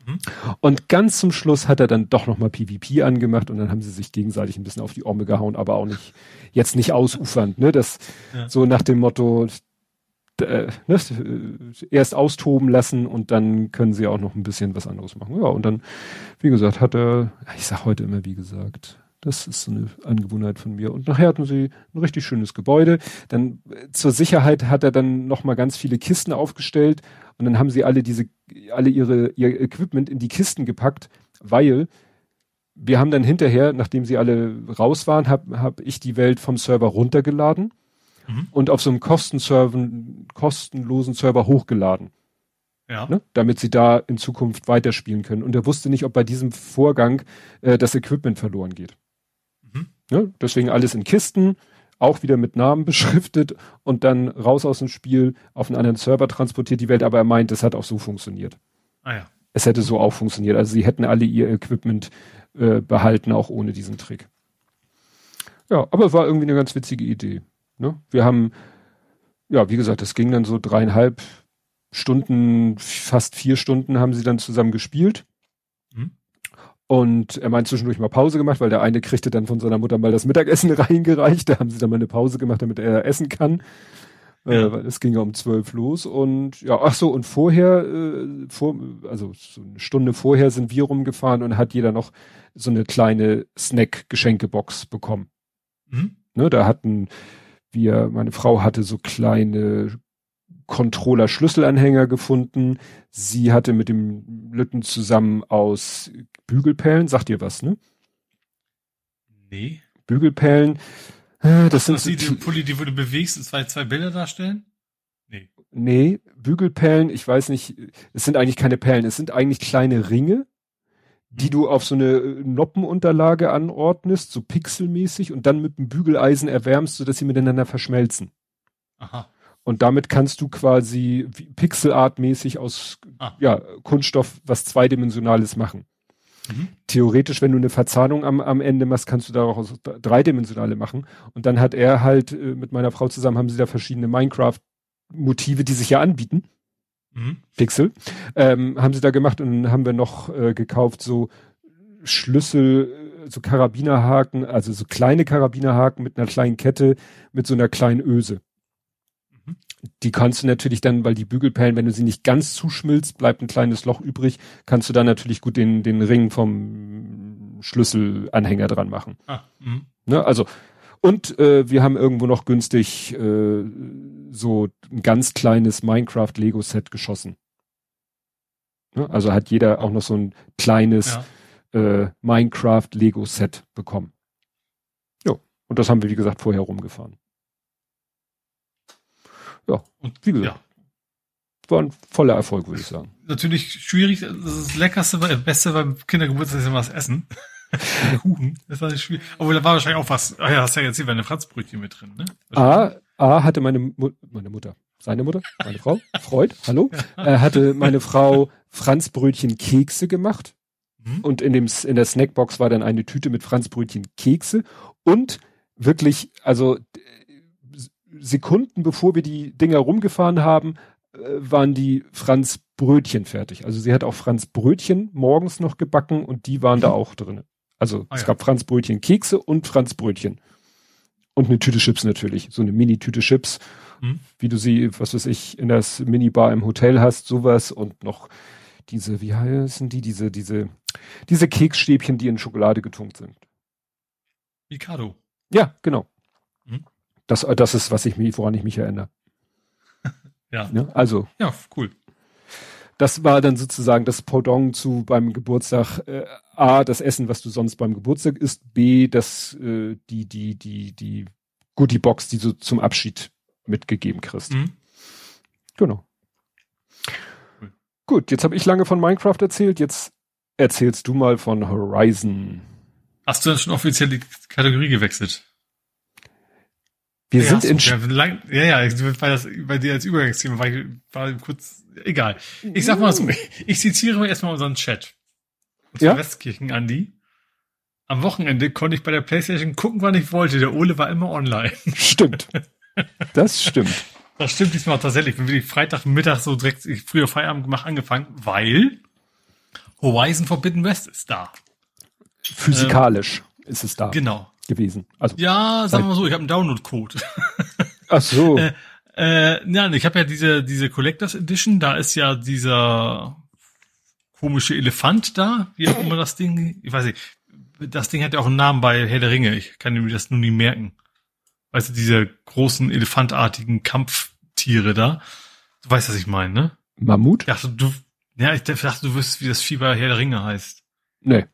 Mhm. Und ganz zum Schluss hat er dann doch nochmal PvP angemacht und dann haben sie sich gegenseitig ein bisschen auf die Orme gehauen, aber auch nicht, jetzt nicht ausufernd, ne? Das Ja. so nach dem Motto, äh, ne, erst austoben lassen und dann können sie auch noch ein bisschen was anderes machen. Ja, und dann, wie gesagt, hat er, ich sag heute immer wie gesagt, das ist so eine Angewohnheit von mir. Und nachher hatten sie ein richtig schönes Gebäude. Dann äh, zur Sicherheit hat er dann noch mal ganz viele Kisten aufgestellt und dann haben sie alle diese, alle ihre ihr Equipment in die Kisten gepackt, weil wir haben dann hinterher, nachdem sie alle raus waren, habe hab ich die Welt vom Server runtergeladen Mhm. und auf so einem kostenlosen Server hochgeladen, Ja. ne? damit sie da in Zukunft weiterspielen können. Und er wusste nicht, ob bei diesem Vorgang äh, das Equipment verloren geht. Mhm. Ne? Deswegen alles in Kisten, auch wieder mit Namen [laughs] beschriftet und dann raus aus dem Spiel auf einen anderen Server transportiert die Welt. Aber er meint, es hat auch so funktioniert. Ah ja. Es hätte so auch funktioniert. Also sie hätten alle ihr Equipment äh, behalten, auch ohne diesen Trick. Ja, aber es war irgendwie eine ganz witzige Idee. Ne? Wir haben, ja, wie gesagt, es ging dann so dreieinhalb Stunden, fast vier Stunden haben sie dann zusammen gespielt. Und er meint zwischendurch mal Pause gemacht, weil der eine kriegte dann von seiner Mutter mal das Mittagessen [laughs] reingereicht. Da haben sie dann mal eine Pause gemacht, damit er essen kann. Ja. Äh, weil es ging ja um zwölf los und ja, ach so, und vorher, äh, vor, also so eine Stunde vorher sind wir rumgefahren und hat jeder noch so eine kleine Snack-Geschenkebox bekommen. Mhm. Ne, da hatten wir, meine Frau hatte so kleine Controller-Schlüsselanhänger gefunden. Sie hatte mit dem Lütten zusammen aus Bügelperlen, sagt ihr was, ne? Nee. Bügelperlen, äh, das sind Das so sieht die Pulli, die wo du bewegst, und zwei, zwei Bilder darstellen? Nee. Nee, Bügelperlen, ich weiß nicht, es sind eigentlich keine Perlen, es sind eigentlich kleine Ringe, die Mhm. du auf so eine äh, Noppenunterlage anordnest, so pixelmäßig und dann mit dem Bügeleisen erwärmst, sodass sie miteinander verschmelzen. Aha. Und damit kannst du quasi pixelartmäßig aus Ah. ja, Kunststoff was zweidimensionales machen. Mhm. Theoretisch, wenn du eine Verzahnung am, am Ende machst, kannst du daraus dreidimensionale machen. Und dann hat er halt äh, mit meiner Frau zusammen, haben sie da verschiedene Minecraft-Motive, die sich ja anbieten. Mhm. Pixel, ähm, haben sie da gemacht und dann haben wir noch äh, gekauft so Schlüssel, äh, so Karabinerhaken, also so kleine Karabinerhaken mit einer kleinen Kette, mit so einer kleinen Öse. Mhm. die kannst du natürlich dann, weil die Bügelperlen, wenn du sie nicht ganz zuschmilzt, bleibt ein kleines Loch übrig, kannst du dann natürlich gut den, den Ring vom Schlüsselanhänger dran machen. Ah, mh. ne, also, und äh, wir haben irgendwo noch günstig äh, so ein ganz kleines Minecraft-Lego-Set geschossen. Ne, also hat jeder auch noch so ein kleines ja. äh, Minecraft-Lego-Set bekommen. Ja, und das haben wir, wie gesagt, vorher rumgefahren. Ja, und wie gesagt, ja. war ein voller Erfolg, würde ich sagen. Natürlich schwierig, das das leckerste, das Beste beim Kindergeburtstag ist immer das Essen. [laughs] Kuchen, das war schwierig. Aber da war wahrscheinlich auch was, ah ja, hast ja jetzt hier eine Franzbrötchen mit drin, ne? A, A hatte meine, Mu meine Mutter, seine Mutter, meine Frau, [laughs] Freud, hallo, äh, hatte meine Frau Franzbrötchen Kekse gemacht. Mhm. Und in dem, in der Snackbox war dann eine Tüte mit Franzbrötchen Kekse und wirklich, also Sekunden bevor wir die Dinger rumgefahren haben, äh, waren die Franz Brötchen fertig. Also sie hat auch Franz Brötchen morgens noch gebacken und die waren da mhm. auch drin. Also ah, es ja. gab Franz Brötchen Kekse und Franz Brötchen. Und eine Tüte Chips natürlich. So eine Mini-Tüte Chips. Mhm. Wie du sie, was weiß ich, in das Minibar im Hotel hast, sowas und noch diese, wie heißen die, diese, diese, diese Keksstäbchen, die in Schokolade getunkt sind. Mikado. Ja, genau. Das, das ist, was ich mich, woran ich mich erinnere. [laughs] ja. ja. Also. Ja, cool. Das war dann sozusagen das Pendant zu beim Geburtstag äh, A, das Essen, was du sonst beim Geburtstag isst, B, das äh, die die die die Goodie Box, die du zum Abschied mitgegeben kriegst. Mhm. Genau. Cool. Gut, jetzt habe ich lange von Minecraft erzählt, jetzt erzählst du mal von Horizon. Hast du dann schon offiziell die Kategorie gewechselt? Wir ja, sind in ja, lang, ja, ja, weil das bei dir als Übergangsthema war, ich, war kurz egal. Ich sag mal so, ich zitiere erstmal unseren Chat. Und ja? Westkirchen Andi. Am Wochenende konnte ich bei der Playstation gucken, wann ich wollte. Der Ole war immer online. Stimmt. Das stimmt. [laughs] Das stimmt diesmal tatsächlich. Bin wirklich Freitagmittag so direkt früher Feierabend gemacht angefangen, weil Horizon Forbidden West ist da. Physikalisch ähm, ist es da. Genau gewesen. Also ja, sagen wir mal so, ich habe einen Download-Code. [laughs] Ach so. äh, äh, ja, ich habe ja diese diese Collectors Edition. Da ist ja dieser komische Elefant da, wie auch immer das Ding. Ich weiß nicht. Das Ding hat ja auch einen Namen bei Herr der Ringe. Ich kann mir das nur nie merken. Weißt du, diese großen elefantartigen Kampftiere da. Du weißt, was ich meine, ne? Mammut? Ich dachte, du, ja, ich dachte, du wüsstest, wie das Vieh bei Herr der Ringe heißt. Nee.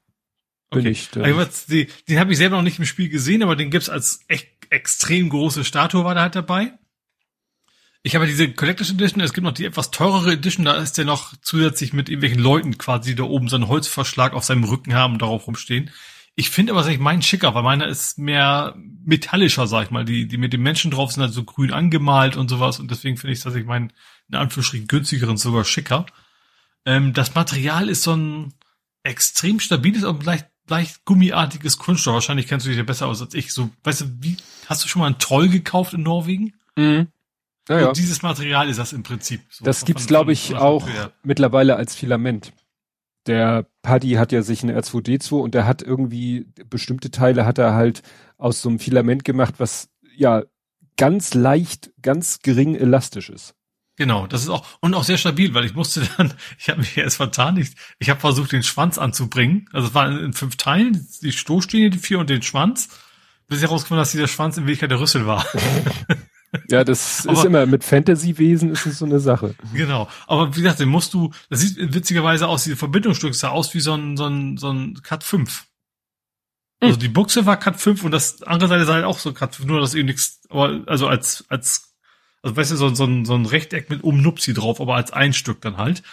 Okay. Ich, äh, also, die, den habe ich selber noch nicht im Spiel gesehen, aber den gibt's als echt extrem große Statue war da halt dabei. Ich habe diese Collector's Edition, es gibt noch die etwas teurere Edition, da ist der noch zusätzlich mit irgendwelchen Leuten quasi, die da oben so einen Holzverschlag auf seinem Rücken haben und darauf rumstehen. Ich finde aber tatsächlich meinen schicker, weil meiner ist mehr metallischer, sag ich mal. Die, die mit den Menschen drauf sind halt so grün angemalt und sowas und deswegen finde ich tatsächlich meinen, in Anführungsstrichen, günstigeren sogar schicker. Ähm, das Material ist so ein extrem stabiles, aber leicht leicht gummiartiges Kunststoff. Wahrscheinlich kennst du dich ja besser aus als ich. So, weißt du, wie, hast du schon mal einen Troll gekauft in Norwegen? Mhm. Ja, ja. dieses Material ist das im Prinzip. So das gibt's, glaube ich, auch mittlerweile als Filament. Der Paddy hat ja sich eine R2D2 und der hat irgendwie bestimmte Teile hat er halt aus so einem Filament gemacht, was ja ganz leicht, ganz gering elastisch ist. Genau, das ist auch und auch sehr stabil, weil ich musste [laughs] dann, ich habe mich erst vertan, ich, ich habe versucht, den Schwanz anzubringen. Also es war in, in fünf Teilen, die Stoßstehne, die vier und den Schwanz, bis ich herausgefunden dass dieser Schwanz in Wirklichkeit der Rüssel war. [laughs] ja, das aber, ist immer mit Fantasy-Wesen ist es so eine Sache. Genau, aber wie gesagt, den musst du, das sieht witzigerweise aus, diese Verbindungsstück sah aus wie so ein so ein so ein Cut 5. Also die Buchse war Cut 5 und das andere Seite sah halt auch so Cut 5, nur dass eben nichts, aber also als als also weißt du, so, so, ein, so ein Rechteck mit oben Nupsi drauf, aber als ein Stück dann halt.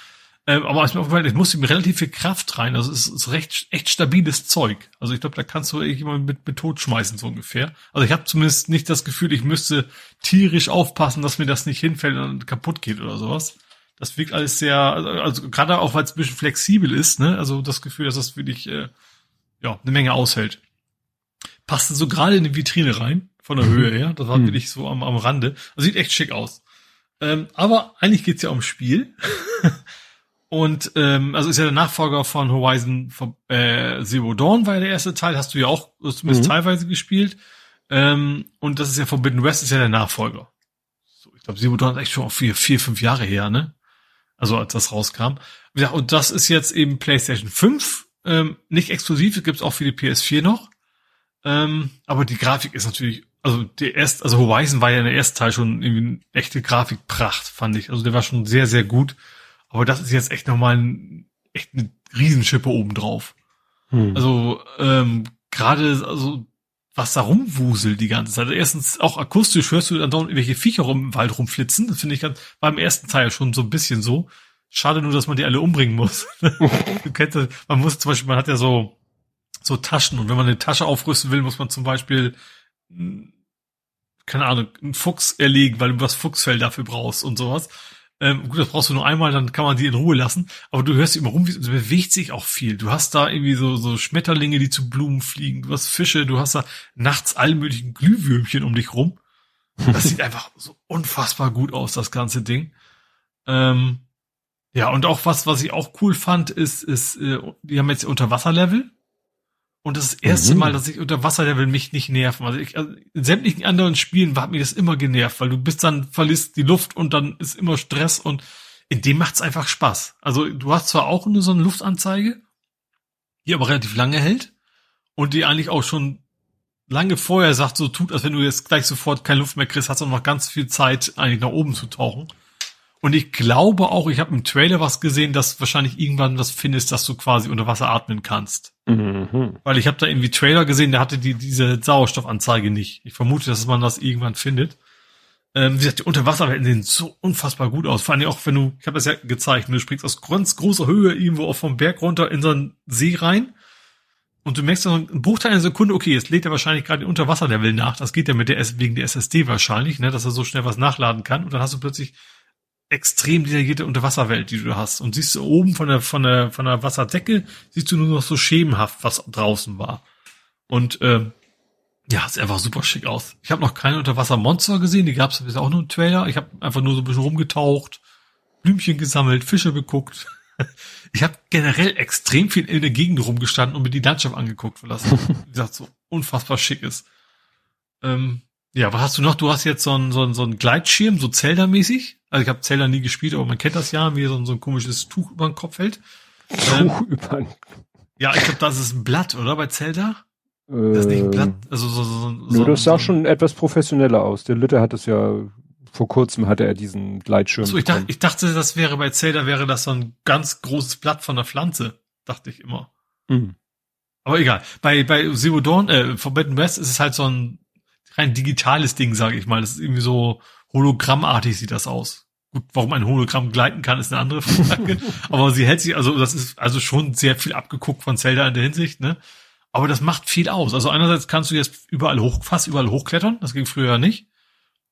Ähm, aber als mir aufgefallen, ich musste ihm relativ viel Kraft rein. Also es ist recht echt stabiles Zeug. Also ich glaube, da kannst du jemanden mit, mit tot schmeißen, so ungefähr. Also ich habe zumindest nicht das Gefühl, ich müsste tierisch aufpassen, dass mir das nicht hinfällt und kaputt geht oder sowas. Das wirkt alles sehr, also, also gerade auch, weil es ein bisschen flexibel ist, ne? Also das Gefühl, dass das wirklich äh, ja eine Menge aushält. Passte so gerade in die Vitrine rein von der Höhe her. Das war mhm. wirklich so am, am Rande. Das sieht echt schick aus. Ähm, aber eigentlich geht's ja ums Spiel. [laughs] Und ähm, also ist ja der Nachfolger von Horizon äh, Zero Dawn, war ja der erste Teil, hast du ja auch zumindest mhm. teilweise gespielt. Ähm, und das ist ja Forbidden West, ist ja der Nachfolger. So, ich glaube, Zero Dawn ist echt schon vier, vier, fünf Jahre her, ne? Also als das rauskam. Ja, und das ist jetzt eben PlayStation 5, ähm, nicht exklusiv, gibt's auch für die PS4 noch. Ähm, aber die Grafik ist natürlich, also der erste, also Horizon war ja in der ersten Teil schon irgendwie eine echte Grafikpracht, fand ich. Also der war schon sehr, sehr gut. Aber das ist jetzt echt nochmal ein, echt eine Riesenschippe obendrauf. Hm. Also ähm, gerade, also was da rumwuselt die ganze Zeit. Also erstens auch akustisch hörst du dann doch irgendwelche Viecher rum im Wald rumflitzen. Das finde ich ganz, war im ersten Teil schon so ein bisschen so. Schade nur, dass man die alle umbringen muss. [laughs] du kennst das, man muss zum Beispiel, man hat ja so, so Taschen und wenn man eine Tasche aufrüsten will, muss man zum Beispiel, keine Ahnung, einen Fuchs erlegen, weil du was Fuchsfell dafür brauchst und sowas. Ähm, gut, das brauchst du nur einmal, dann kann man die in Ruhe lassen. Aber du hörst immer rum, wie, bewegt sich auch viel. Du hast da irgendwie so, so Schmetterlinge, die zu Blumen fliegen. Du hast Fische, du hast da nachts alle möglichen Glühwürmchen um dich rum. Das sieht [laughs] einfach so unfassbar gut aus, das ganze Ding. Ähm, ja, und auch was, was ich auch cool fand, ist, ist, äh, die haben jetzt Unterwasserlevel. Und das ist das erste mhm. Mal, dass ich unter Wasserlevel mich nicht nerven. Also, ich, also in sämtlichen anderen Spielen hat mir das immer genervt, weil du bist dann, verlierst die Luft und dann ist immer Stress und in dem macht's einfach Spaß. Also du hast zwar auch nur so eine Luftanzeige, die aber relativ lange hält und die eigentlich auch schon lange vorher sagt, so tut, als wenn du jetzt gleich sofort keine Luft mehr kriegst, hast du noch ganz viel Zeit, eigentlich nach oben zu tauchen. Und ich glaube auch, ich habe im Trailer was gesehen, dass wahrscheinlich irgendwann was findest, dass du quasi unter Wasser atmen kannst. Mhm. Weil ich habe da irgendwie Trailer gesehen, der hatte die, diese Sauerstoffanzeige nicht. Ich vermute, dass man das irgendwann findet. Ähm, wie gesagt, die Unterwasserwelten sehen so unfassbar gut aus. Vor allem auch, wenn du, ich habe das ja gezeigt, du springst aus ganz großer Höhe irgendwo auch vom Berg runter in so einen See rein. Und du merkst dann einen Bruchteil einer Sekunde, okay, jetzt lädt er wahrscheinlich gerade den Unterwasserlevel nach. Das geht ja mit der wegen der SSD wahrscheinlich, ne, dass er so schnell was nachladen kann. Und dann hast du plötzlich extrem detaillierte Unterwasserwelt, die du hast. Und siehst du oben von der, von der, von der Wasserdecke, siehst du nur noch so schemenhaft, was draußen war. Und ähm, ja, sieht einfach super schick aus. Ich habe noch keine Unterwassermonster gesehen, die gab es bisher auch nur im Trailer. Ich habe einfach nur so ein bisschen rumgetaucht, Blümchen gesammelt, Fische beguckt. [laughs] Ich habe generell extrem viel in der Gegend rumgestanden und mir die Landschaft angeguckt, weil das, wie gesagt, so unfassbar schick ist. Ähm, ja, was hast du noch? Du hast jetzt so einen, so einen, so einen Gleitschirm, so Zelda-mäßig. Also ich habe Zelda nie gespielt, aber man kennt das ja, wie so ein, so ein komisches Tuch über den Kopf hält. Tuch ähm, über den Ja, ich glaube, das ist ein Blatt, oder? Bei Zelda? Äh, das ist nicht ein Blatt. Also so, so, so, nö, das sah so schon etwas professioneller aus. Der Lütte hat es ja vor kurzem hatte er diesen Gleitschirm. So, ich, dachte, ich dachte, das wäre bei Zelda wäre das so ein ganz großes Blatt von der Pflanze, dachte ich immer. Mhm. Aber egal. Bei bei Zero Dawn, äh, Forbidden West ist es halt so ein rein digitales Ding, sage ich mal. Das ist irgendwie so hologrammartig sieht das aus. Gut, warum ein Hologramm gleiten kann, ist eine andere Frage. [laughs] Aber sie hält sich, also das ist also schon sehr viel abgeguckt von Zelda in der Hinsicht, ne? Aber das macht viel aus. Also einerseits kannst du jetzt überall hoch, fast überall hochklettern. Das ging früher nicht.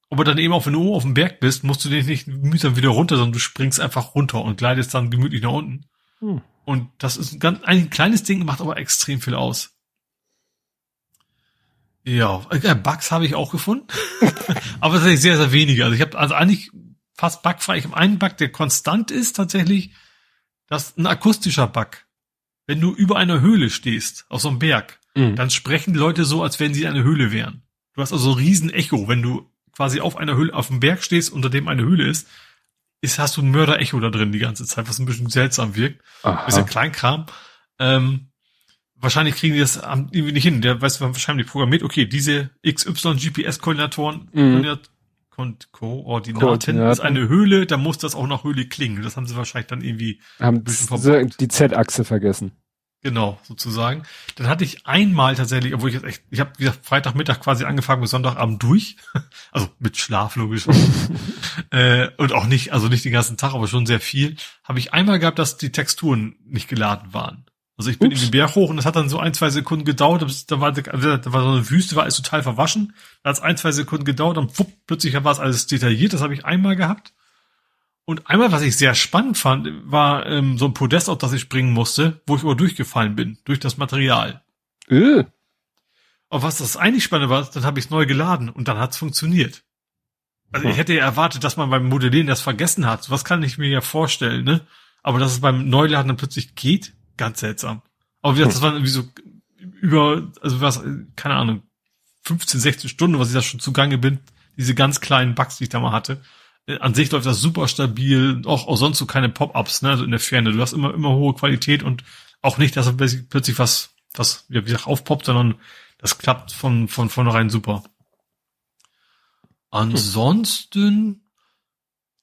Aber dann eben auch, wenn du oben auf dem Berg bist, musst du dich nicht mühsam wieder runter, sondern du springst einfach runter und gleitest dann gemütlich nach unten. Hm. Und das ist ein ganz, ein kleines Ding, macht aber extrem viel aus. Ja, äh, Bugs habe ich auch gefunden. [laughs] aber tatsächlich sehr, sehr wenige. Also ich habe also eigentlich fast bugfrei. Ich habe einen Bug, der konstant ist tatsächlich. Das ist ein akustischer Bug. Wenn du über einer Höhle stehst, auf so einem Berg, mhm. dann sprechen die Leute so, als wenn sie in einer Höhle wären. Du hast also ein riesen Echo. Wenn du quasi auf einer Höhle, auf dem Berg stehst, unter dem eine Höhle ist, ist, hast du ein Mörder-Echo da drin die ganze Zeit, was ein bisschen seltsam wirkt. Aha. Bisschen Kleinkram. Ähm, wahrscheinlich kriegen die das irgendwie nicht hin. Der weiß wahrscheinlich programmiert, okay, diese XY GPS-Koordinatoren, mhm. Koordinaten ist eine Höhle, da muss das auch nach Höhle klingen. Das haben sie wahrscheinlich dann irgendwie haben die Z-Achse vergessen. Genau, sozusagen. Dann hatte ich einmal tatsächlich, obwohl ich jetzt echt, ich habe wieder Freitagmittag quasi angefangen bis Sonntagabend durch, [laughs] also mit Schlaf logisch [laughs] äh, und auch nicht, also nicht den ganzen Tag, aber schon sehr viel, habe ich einmal gehabt, dass die Texturen nicht geladen waren. Also ich bin Ups. in den Berg hoch und das hat dann so ein, zwei Sekunden gedauert. Da war, da war so eine Wüste, war alles total verwaschen. Da hat es ein, zwei Sekunden gedauert und wupp, plötzlich war es alles detailliert. Das habe ich einmal gehabt. Und einmal, was ich sehr spannend fand, war ähm, so ein Podest, auf das ich springen musste, wo ich aber durchgefallen bin, durch das Material. Äh. Aber was das eigentlich spannend war, dann habe ich es neu geladen und dann hat es funktioniert. Also hm. ich hätte ja erwartet, dass man beim Modellieren das vergessen hat. Was kann ich mir ja vorstellen, ne? Aber dass es beim Neuladen dann plötzlich geht, Ganz seltsam. Aber wie gesagt, das [laughs] waren irgendwie so über, also was, keine Ahnung, 15, 16 Stunden, was ich da schon zugange bin, diese ganz kleinen Bugs, die ich da mal hatte. Äh, an sich läuft das super stabil, auch, auch sonst so keine Pop-ups, ne, also in der Ferne. Du hast immer, immer hohe Qualität und auch nicht, dass plötzlich was, was, wie gesagt, aufpoppt, sondern das klappt von, von vornherein super. Ansonsten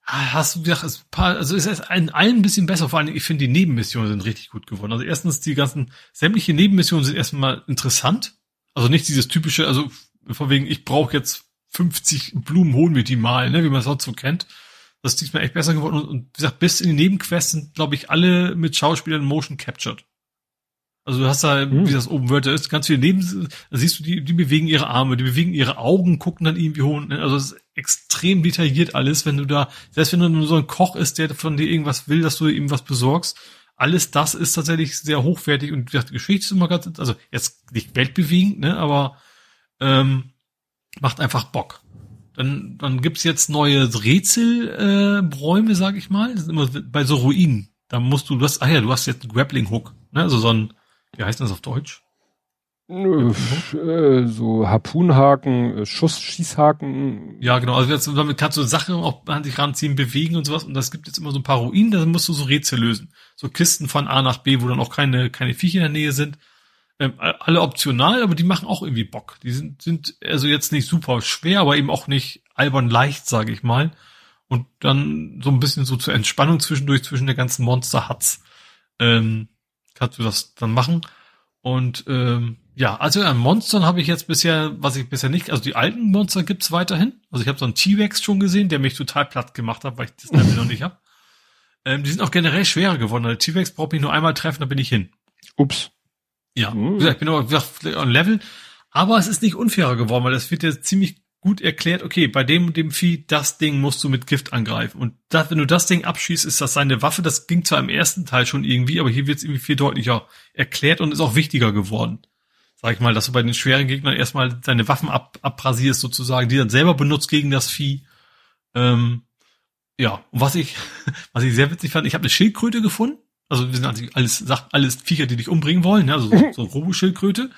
hast du gesagt, es paar, also es ist ein, ein bisschen besser, vor allem ich finde die Nebenmissionen sind richtig gut geworden. Also erstens die ganzen sämtliche Nebenmissionen sind erstmal interessant. Also nicht dieses typische, also von wegen ich brauche jetzt 50 Blumen holen wir die mal, ne, wie man es sonst so kennt. Das ist diesmal echt besser geworden und, und wie gesagt, bis in die Nebenquests sind, glaube ich, alle mit Schauspielern motion captured. Also du hast da, hm. wie das oben Wörter ist, ganz viele Neben, da siehst du, die, die bewegen ihre Arme, die bewegen ihre Augen, gucken dann irgendwie hoch. Also es ist extrem detailliert alles, wenn du da, selbst wenn du nur so ein Koch ist, der von dir irgendwas will, dass du ihm was besorgst, alles das ist tatsächlich sehr hochwertig und die Geschichte ist immer ganz, also jetzt nicht weltbewegend, ne, aber ähm, macht einfach Bock. Dann, dann gibt's jetzt neue Rätselbräume, äh, sag ich mal. Das sind immer bei so Ruinen. Da musst du, du hast, ah ja, du hast jetzt einen Grappling Hook, ne? Also so ein, wie heißt das auf Deutsch? Äh, so Harpunhaken, äh, Schuss, Schießhaken. Ja, genau. Also jetzt, damit kannst du Sachen auch an dich ranziehen, bewegen und sowas. Und das gibt jetzt immer so ein paar Ruinen, da musst du so Rätsel lösen. So Kisten von A nach B, wo dann auch keine, keine Viecher in der Nähe sind. Ähm, alle optional, aber die machen auch irgendwie Bock. Die sind, sind also jetzt nicht super schwer, aber eben auch nicht albern leicht, sage ich mal. Und dann so ein bisschen so zur Entspannung zwischendurch zwischen der ganzen Monster-Huts ähm, kannst du das dann machen. Und ähm, ja, also an Monstern habe ich jetzt bisher, was ich bisher nicht, also die alten Monster gibt's weiterhin. Also ich habe so einen T-Rex schon gesehen, der mich total platt gemacht hat, weil ich das Level noch nicht habe. Ähm, die sind auch generell schwerer geworden. Der T-Rex braucht mich nur einmal treffen, dann bin ich hin. Ups. Ja, mhm. wie gesagt, ich bin aber gesagt, on Level. Aber es ist nicht unfairer geworden, weil das wird jetzt ziemlich gut erklärt, okay, bei dem und dem Vieh, das Ding musst du mit Gift angreifen. Und das, wenn du das Ding abschießt, ist das seine Waffe. Das ging zwar im ersten Teil schon irgendwie, aber hier wird es irgendwie viel deutlicher erklärt und ist auch wichtiger geworden. Sag ich mal, dass du bei den schweren Gegnern erstmal deine Waffen ab, abrasierst sozusagen, die dann selber benutzt gegen das Vieh. Ähm, ja, und was ich, [laughs] was ich sehr witzig fand, ich habe eine Schildkröte gefunden. Also wir sind also alles, alles Viecher, die dich umbringen wollen, ja, also so, [laughs] so Robo-Schildkröte.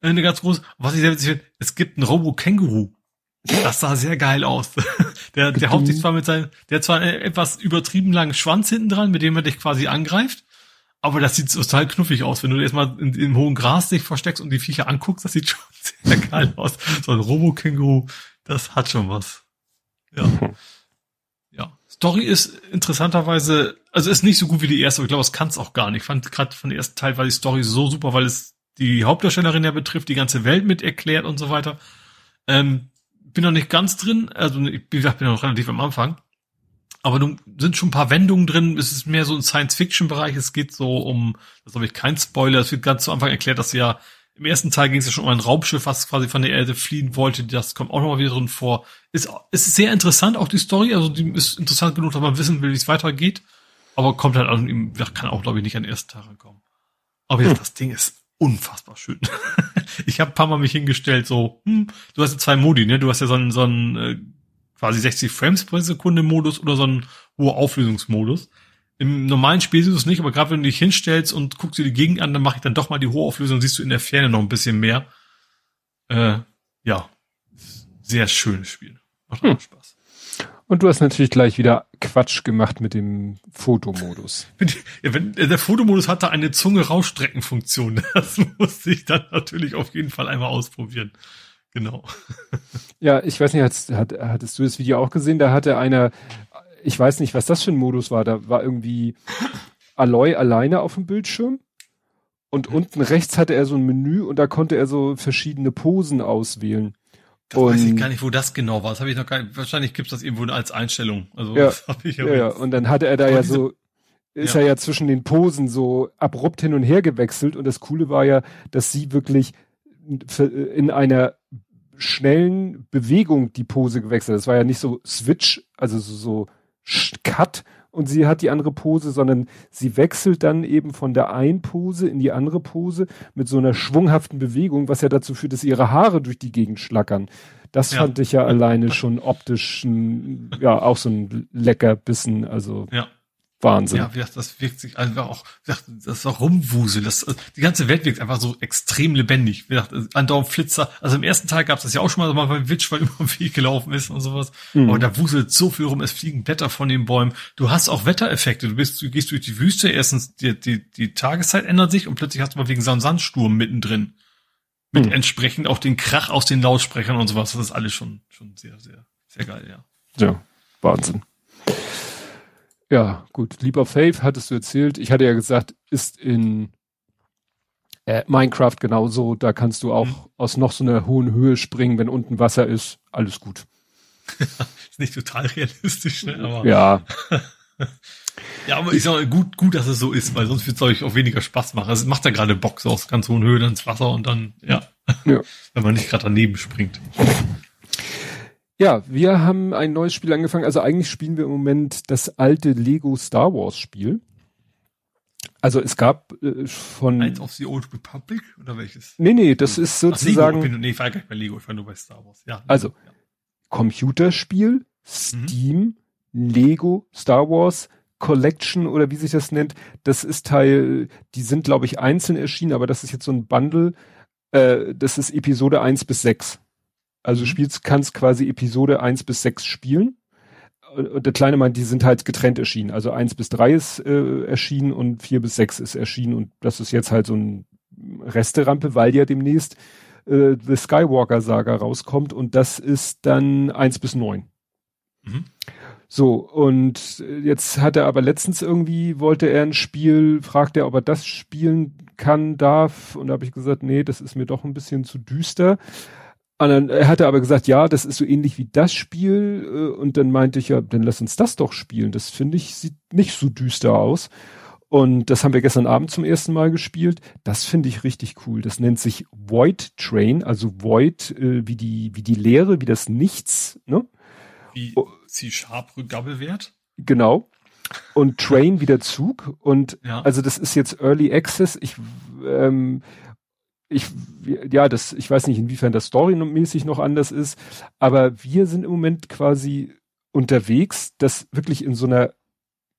Äh, eine ganz große. Was ich sehr witzig finde, es gibt einen Robo-Känguru. Das sah sehr geil aus. [laughs] Der, der haut sich zwar mit seinem, der hat zwar einen etwas übertrieben langen Schwanz hinten dran, mit dem er dich quasi angreift, aber das sieht total knuffig aus. Wenn du erstmal in, im hohen Gras dich versteckst und die Viecher anguckst, das sieht [laughs] schon sehr geil aus. So ein Robo-Känguru, das hat schon was. Ja. Ja. Story ist interessanterweise, also ist nicht so gut wie die erste, aber ich glaube, es kann es auch gar nicht. Ich fand gerade von der ersten Teil war die Story so super, weil es die Hauptdarstellerin ja betrifft, die ganze Welt mit erklärt und so weiter. Ähm, bin noch nicht ganz drin, also wie gesagt, bin noch relativ am Anfang. Aber nun sind schon ein paar Wendungen drin. Es ist mehr so ein Science-Fiction-Bereich. Es geht so um, das habe ich kein Spoiler. Es wird ganz zu Anfang erklärt, dass ja im ersten Teil ging es ja schon um ein Raubschiff, was quasi von der Erde fliehen wollte. Das kommt auch noch mal wieder drin vor. Ist, ist sehr interessant, auch die Story. Also die ist interessant genug, dass man wissen will, wie es weitergeht. Aber kommt halt, also, kann auch, glaube ich, nicht an den ersten Tag kommen. Aber ja, hm. das Ding ist unfassbar schön. [laughs] ich habe paar Mal mich hingestellt, so, hm, du hast ja zwei Modi, ne? Du hast ja so einen, so einen äh, quasi 60 Frames pro Sekunde Modus oder so einen hohe Auflösungsmodus. Im normalen Spiel siehst du es nicht, aber gerade wenn du dich hinstellst und guckst dir die Gegend an, dann mache ich dann doch mal die hohe Auflösung, siehst du in der Ferne noch ein bisschen mehr. Äh, ja, sehr schönes Spiel. Macht hm. Spaß. Und du hast natürlich gleich wieder Quatsch gemacht mit dem Fotomodus. [laughs] wenn, der Fotomodus hatte eine Zunge-Rausstrecken-Funktion. [laughs] Das musste ich dann natürlich auf jeden Fall einmal ausprobieren. Genau. [laughs] Ja, ich weiß nicht, hattest, hattest du das Video auch gesehen? Da hatte einer, ich weiß nicht, was das für ein Modus war. Da war irgendwie Aloy alleine auf dem Bildschirm. Und unten rechts hatte er so ein Menü und da konnte er so verschiedene Posen auswählen. Das und, weiß ich gar nicht, wo das genau war. Das habe ich noch gar nicht. Wahrscheinlich gibt's das irgendwo als Einstellung. Also ja, [laughs] das hab ich ja, ja. Und dann hatte er da ja so, ist ja. er ja zwischen den Posen so abrupt hin und her gewechselt. Und das Coole war ja, dass sie wirklich in einer schnellen Bewegung die Pose gewechselt. Das war ja nicht so Switch, also so, so Cut und sie hat die andere Pose, sondern sie wechselt dann eben von der einen Pose in die andere Pose mit so einer schwunghaften Bewegung, was ja dazu führt, dass ihre Haare durch die Gegend schlackern. Das ja. fand ich ja alleine schon optisch, ja, auch so ein lecker Bissen, also. Ja. Wahnsinn. Ja, wie gesagt, das wirkt sich einfach auch, wie gesagt, das ist auch Rumwusel. Das, die ganze Welt wirkt einfach so extrem lebendig. Wie gesagt, andauernd Flitzer. Also im ersten Teil gab es das ja auch schon mal, beim Witch, weil [laughs] immer im Weg gelaufen ist und sowas. Mhm. Aber da wuselt so viel rum, es fliegen Blätter von den Bäumen. Du hast auch Wettereffekte. Du bist, du gehst durch die Wüste, erstens, die, die, die Tageszeit ändert sich und plötzlich hast du mal wegen so einem Sandsturm mittendrin. Mit mhm. entsprechend auch den Krach aus den Lautsprechern und sowas. Das ist alles schon, schon sehr, sehr, sehr geil, ja. Ja, Wahnsinn. Ja, gut. Leap of Faith hattest du erzählt. Ich hatte ja gesagt, ist in äh, Minecraft genauso. Da kannst du auch mhm. aus noch so einer hohen Höhe springen, wenn unten Wasser ist. Alles gut. [laughs] ist nicht total realistisch, ne? Aber ja. [laughs] ja, aber ich sag mal, gut, gut, dass es so ist, weil sonst wird es euch auch weniger Spaß machen. Also es macht ja gerade Bock, so aus ganz hohen Höhe dann ins Wasser und dann, ja. ja. [laughs] wenn man nicht gerade daneben springt. Ja, wir haben ein neues Spiel angefangen. Also eigentlich spielen wir im Moment das alte Lego Star Wars Spiel. Also es gab äh, von Knights of the Old Republic oder welches? Nee, nee, das ist sozusagen Ach, Lego, nee, ich war gar nicht bei Lego, ich war nur bei Star Wars. Ja. Also ja. Computerspiel, Steam, mhm. Lego, Star Wars, Collection oder wie sich das nennt. Das ist Teil, die sind glaube ich einzeln erschienen, aber das ist jetzt so ein Bundle. Äh, das ist Episode 1 bis 6. Also mhm. spielst, kannst quasi Episode eins bis sechs spielen. Und der Kleine meint, die sind halt getrennt erschienen. Also eins bis drei ist äh, erschienen und vier bis sechs ist erschienen. Und das ist jetzt halt so ein Resterampe, weil ja demnächst äh, The Skywalker Saga rauskommt und das ist dann eins bis neun. Mhm. So, und jetzt hat er aber letztens irgendwie, wollte er ein Spiel, fragt er, ob er das spielen kann, darf. Und da habe ich gesagt, nee, das ist mir doch ein bisschen zu düster. Und dann er hatte aber gesagt, ja, das ist so ähnlich wie das Spiel. Äh, und dann meinte ich, ja, dann lass uns das doch spielen. Das finde ich, sieht nicht so düster aus. Und das haben wir gestern Abend zum ersten Mal gespielt. Das finde ich richtig cool. Das nennt sich Void Train, also Void äh, wie die wie die Leere, wie das Nichts. Ne? Wie C-Sharp Rückgabelwert? Genau. Und Train wie der Zug. Und ja. also das ist jetzt Early Access. Ich ähm, ich, ja, das, ich weiß nicht, inwiefern das storymäßig noch anders ist, aber wir sind im Moment quasi unterwegs, das wirklich in so einer,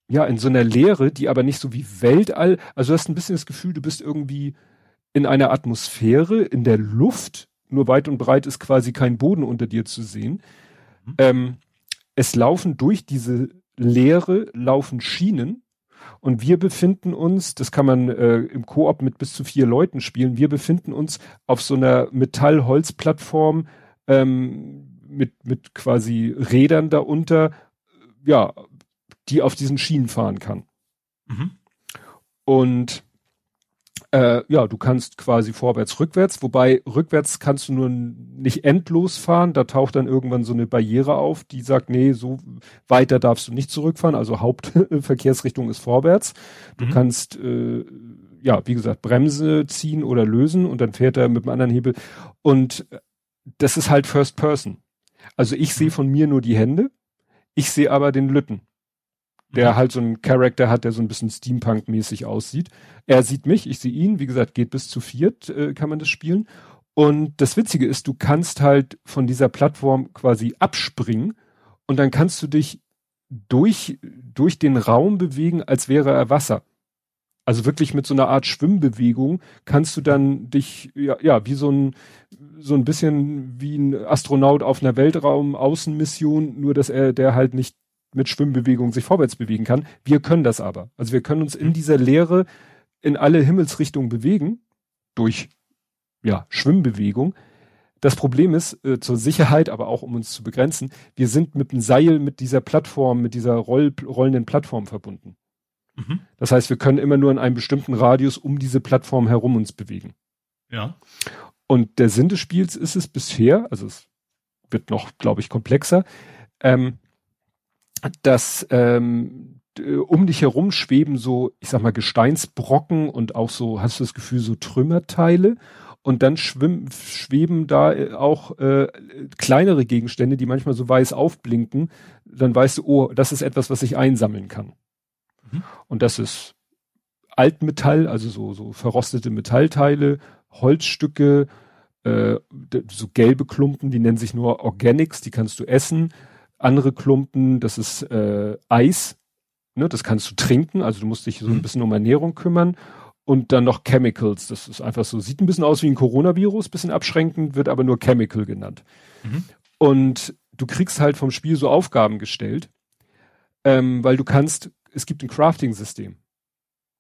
ja, in so einer Leere, die aber nicht so wie Weltall, also du hast ein bisschen das Gefühl, du bist irgendwie in einer Atmosphäre, in der Luft, nur weit und breit ist quasi kein Boden unter dir zu sehen. Mhm. Ähm, es laufen durch diese Leere, laufen Schienen, und wir befinden uns, das kann man äh, im Koop mit bis zu vier Leuten spielen, wir befinden uns auf so einer Metall-Holz-Plattform ähm, mit, mit quasi Rädern darunter, ja, die auf diesen Schienen fahren kann. Mhm. Und äh, ja, du kannst quasi vorwärts, rückwärts, wobei rückwärts kannst du nur nicht endlos fahren. Da taucht dann irgendwann so eine Barriere auf, die sagt, nee, so weiter darfst du nicht zurückfahren. Also Hauptverkehrsrichtung [laughs] ist vorwärts. Du mhm. kannst, äh, ja, wie gesagt, Bremse ziehen oder lösen und dann fährt er mit einem anderen Hebel. Und das ist halt First Person. Also ich sehe mhm. von mir nur die Hände, ich sehe aber den Lütten der mhm. halt so einen Charakter hat, der so ein bisschen Steampunk-mäßig aussieht. Er sieht mich, ich sehe ihn. Wie gesagt, geht bis zu viert, äh, kann man das spielen. Und das Witzige ist, du kannst halt von dieser Plattform quasi abspringen und dann kannst du dich durch, durch den Raum bewegen, als wäre er Wasser. Also wirklich mit so einer Art Schwimmbewegung kannst du dann dich, ja, ja, wie so ein, so ein bisschen wie ein Astronaut auf einer Weltraum-Außenmission, nur dass er, der halt nicht mit Schwimmbewegungen sich vorwärts bewegen kann. Wir können das aber. Also wir können uns in dieser Leere in alle Himmelsrichtungen bewegen durch ja, Schwimmbewegung. Das Problem ist, äh, zur Sicherheit, aber auch um uns zu begrenzen, wir sind mit einem Seil mit dieser Plattform, mit dieser roll rollenden Plattform verbunden. Mhm. Das heißt, wir können immer nur in einem bestimmten Radius um diese Plattform herum uns bewegen. Ja. Und der Sinn des Spiels ist es bisher, also es wird noch, glaube ich, komplexer, ähm, dass ähm, um dich herum schweben so, ich sag mal, Gesteinsbrocken und auch so, hast du das Gefühl, so Trümmerteile. Und dann schwimmen, schweben da äh, auch äh, kleinere Gegenstände, die manchmal so weiß aufblinken. Dann weißt du, oh, das ist etwas, was ich einsammeln kann. Mhm. Und das ist Altmetall, also so, so verrostete Metallteile, Holzstücke, äh, so gelbe Klumpen, die nennen sich nur Organics, die kannst du essen andere Klumpen, das ist äh, Eis, Ne, das kannst du trinken, also du musst dich so ein mhm. bisschen um Ernährung kümmern. Und dann noch Chemicals. Das ist einfach so, sieht ein bisschen aus wie ein Coronavirus, bisschen abschränkend, wird aber nur Chemical genannt. Mhm. Und du kriegst halt vom Spiel so Aufgaben gestellt, ähm, weil du kannst, es gibt ein Crafting-System.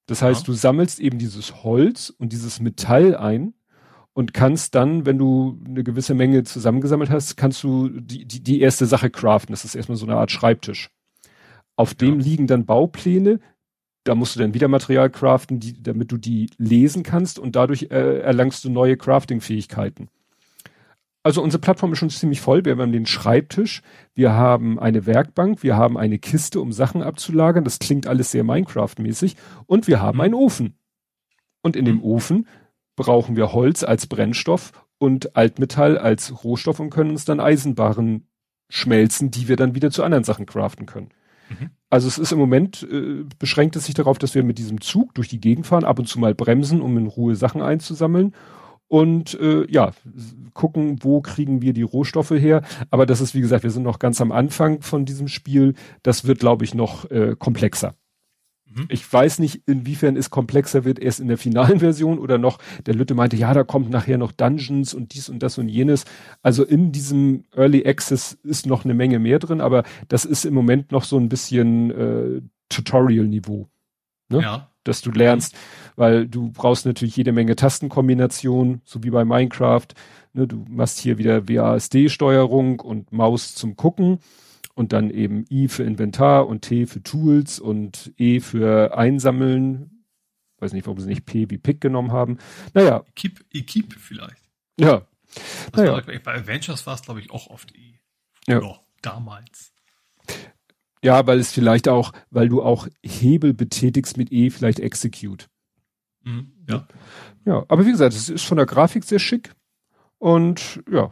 Das heißt, ja. du sammelst eben dieses Holz und dieses Metall ein und kannst dann, wenn du eine gewisse Menge zusammengesammelt hast, kannst du die, die, die erste Sache craften. Das ist erstmal so eine Art Schreibtisch. Auf dem liegen dann Baupläne. Da musst du dann wieder Material craften, die, damit du die lesen kannst und dadurch äh, erlangst du neue Crafting-Fähigkeiten. Also unsere Plattform ist schon ziemlich voll. Wir haben den Schreibtisch, wir haben eine Werkbank, wir haben eine Kiste, um Sachen abzulagern. Das klingt alles sehr Minecraft-mäßig. Und wir haben mhm. einen Ofen. Und in dem mhm. Ofen brauchen wir Holz als Brennstoff und Altmetall als Rohstoff und können uns dann Eisenbaren schmelzen, die wir dann wieder zu anderen Sachen craften können. Mhm. Also es ist im Moment, äh, beschränkt es sich darauf, dass wir mit diesem Zug durch die Gegend fahren, ab und zu mal bremsen, um in Ruhe Sachen einzusammeln und äh, ja, gucken, wo kriegen wir die Rohstoffe her. Aber das ist, wie gesagt, wir sind noch ganz am Anfang von diesem Spiel. Das wird, glaube ich, noch äh, komplexer. Mhm. Ich weiß nicht, inwiefern es komplexer wird, erst in der finalen Version oder noch, der Lütte meinte, ja, da kommt nachher noch Dungeons und dies und das und jenes. Also in diesem Early Access ist noch eine Menge mehr drin, aber das ist im Moment noch so ein bisschen äh, Tutorial-Niveau. Ne? Ja. Dass du lernst, weil du brauchst natürlich jede Menge Tastenkombinationen, so wie bei Minecraft. Ne? Du machst hier wieder WASD-Steuerung und Maus zum Gucken und dann eben I für Inventar und T für Tools und E für Einsammeln. Weiß nicht, warum sie nicht P wie Pick genommen haben. Naja. Keep, Equip vielleicht. Ja. Naja. War, bei Adventures war es, glaube ich, auch oft E. Ja. ja. Damals. Ja, weil es vielleicht auch, weil du auch Hebel betätigst mit E, vielleicht Execute. Mhm, ja. Ja, aber wie gesagt, es ist von der Grafik sehr schick und ja,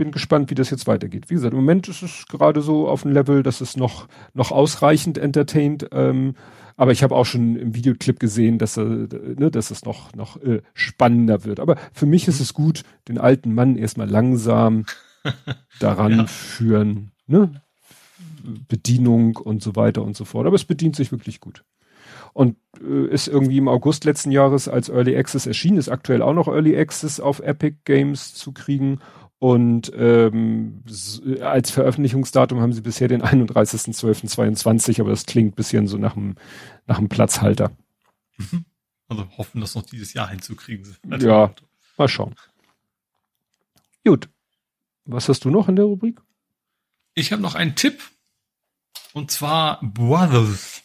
bin gespannt, wie das jetzt weitergeht. Wie gesagt, im Moment ist es gerade so auf dem Level, dass es noch, noch ausreichend entertaint, ähm, aber ich habe auch schon im Videoclip gesehen, dass, äh, ne, dass es noch, noch äh, spannender wird. Aber für mich ist es gut, den alten Mann erstmal langsam [laughs] daran ja. führen, ne? Bedienung und so weiter und so fort. Aber es bedient sich wirklich gut. Und äh, ist irgendwie im August letzten Jahres als Early Access erschienen, ist aktuell auch noch Early Access auf Epic Games zu kriegen und ähm, als Veröffentlichungsdatum haben sie bisher den 31.12.22, aber das klingt bisschen so nach einem nach einem Platzhalter. Mhm. Also hoffen, das noch dieses Jahr hinzukriegen. Ja, mal schauen. Gut. Was hast du noch in der Rubrik? Ich habe noch einen Tipp. Und zwar Brothers.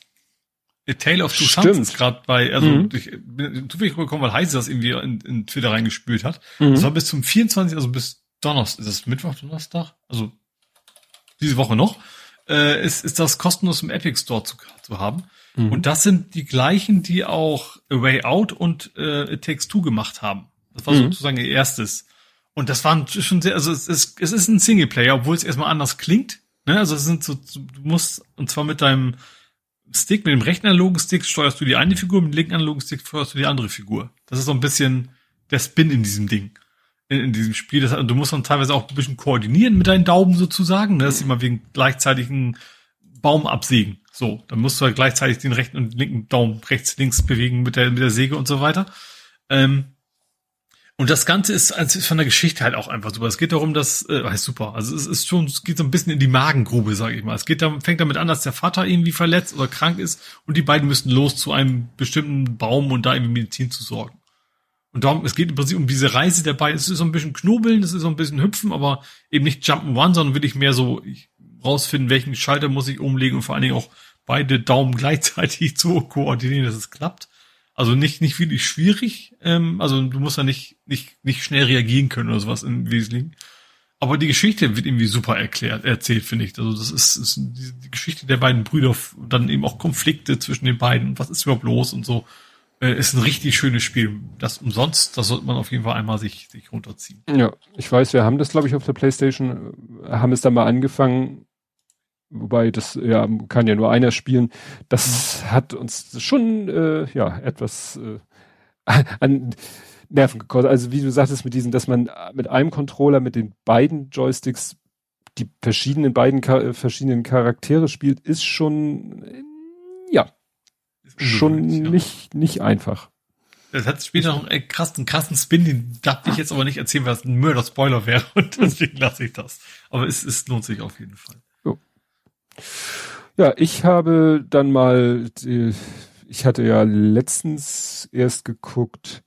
A Tale of Two Stimmt. Sons gerade bei, also mhm. ich bin zufällig gekommen, weil Heise das irgendwie in, in Twitter reingespült hat. Mhm. Das war bis zum 24, also bis Donnerstag, ist es Mittwoch, Donnerstag? Also diese Woche noch, äh, ist, ist das kostenlos im Epic Store zu, zu haben. Mhm. Und das sind die gleichen, die auch A Way Out und äh, It Takes Two gemacht haben. Das war mhm. sozusagen ihr erstes. Und das waren schon sehr, also es ist, es ist ein Singleplayer, obwohl es erstmal anders klingt. Ne? Also es sind so, du musst, und zwar mit deinem Stick, mit dem rechten analogen Stick steuerst du die eine Figur, mit dem linken analogen Stick steuerst du die andere Figur. Das ist so ein bisschen der Spin in diesem Ding in, in diesem Spiel. Das, du musst dann teilweise auch ein bisschen koordinieren mit deinen Daumen sozusagen. Ne? Das ist immer wegen gleichzeitigen Baum absägen. So, dann musst du halt gleichzeitig den rechten und linken Daumen rechts, links bewegen mit der, mit der Säge und so weiter. Ähm, und das Ganze ist, also ist von der Geschichte halt auch einfach super. Es geht darum, dass, äh, heißt super. Also es ist schon, es geht so ein bisschen in die Magengrube, sage ich mal. Es geht da, fängt damit an, dass der Vater irgendwie verletzt oder krank ist und die beiden müssen los zu einem bestimmten Baum und da irgendwie Medizin zu sorgen. Und darum, es geht im Prinzip um diese Reise der beiden. Es ist so ein bisschen Knobeln, es ist so ein bisschen Hüpfen, aber eben nicht Jump'n'Run, sondern will ich mehr so ich, rausfinden, welchen Schalter muss ich umlegen und vor allen Dingen auch beide Daumen [laughs] gleichzeitig zu koordinieren, dass es klappt. Also nicht, nicht wirklich schwierig. Ähm, also du musst da nicht, nicht, nicht schnell reagieren können oder sowas im Wesentlichen. Aber die Geschichte wird irgendwie super erklärt, erzählt, finde ich. Also das ist, ist die, die Geschichte der beiden Brüder, dann eben auch Konflikte zwischen den beiden. Was ist überhaupt los und so. Äh, ist ein richtig schönes Spiel. Das umsonst, das sollte man auf jeden Fall einmal sich, sich runterziehen. Ja, ich weiß, wir haben das, glaube ich, auf der Playstation, äh, haben es dann mal angefangen, wobei das ja kann ja nur einer spielen. Das mhm. hat uns schon äh, ja etwas äh, [laughs] an Nerven gekostet. Also wie du sagtest mit diesen, dass man mit einem Controller mit den beiden Joysticks die verschiedenen beiden verschiedenen Charaktere spielt, ist schon schon nicht, nicht einfach. Das hat später noch einen krassen, krassen Spin, den darf ich jetzt aber nicht erzählen, weil es ein Mörder-Spoiler wäre [laughs] und deswegen lasse ich das. Aber es, es lohnt sich auf jeden Fall. So. Ja, ich habe dann mal, ich hatte ja letztens erst geguckt,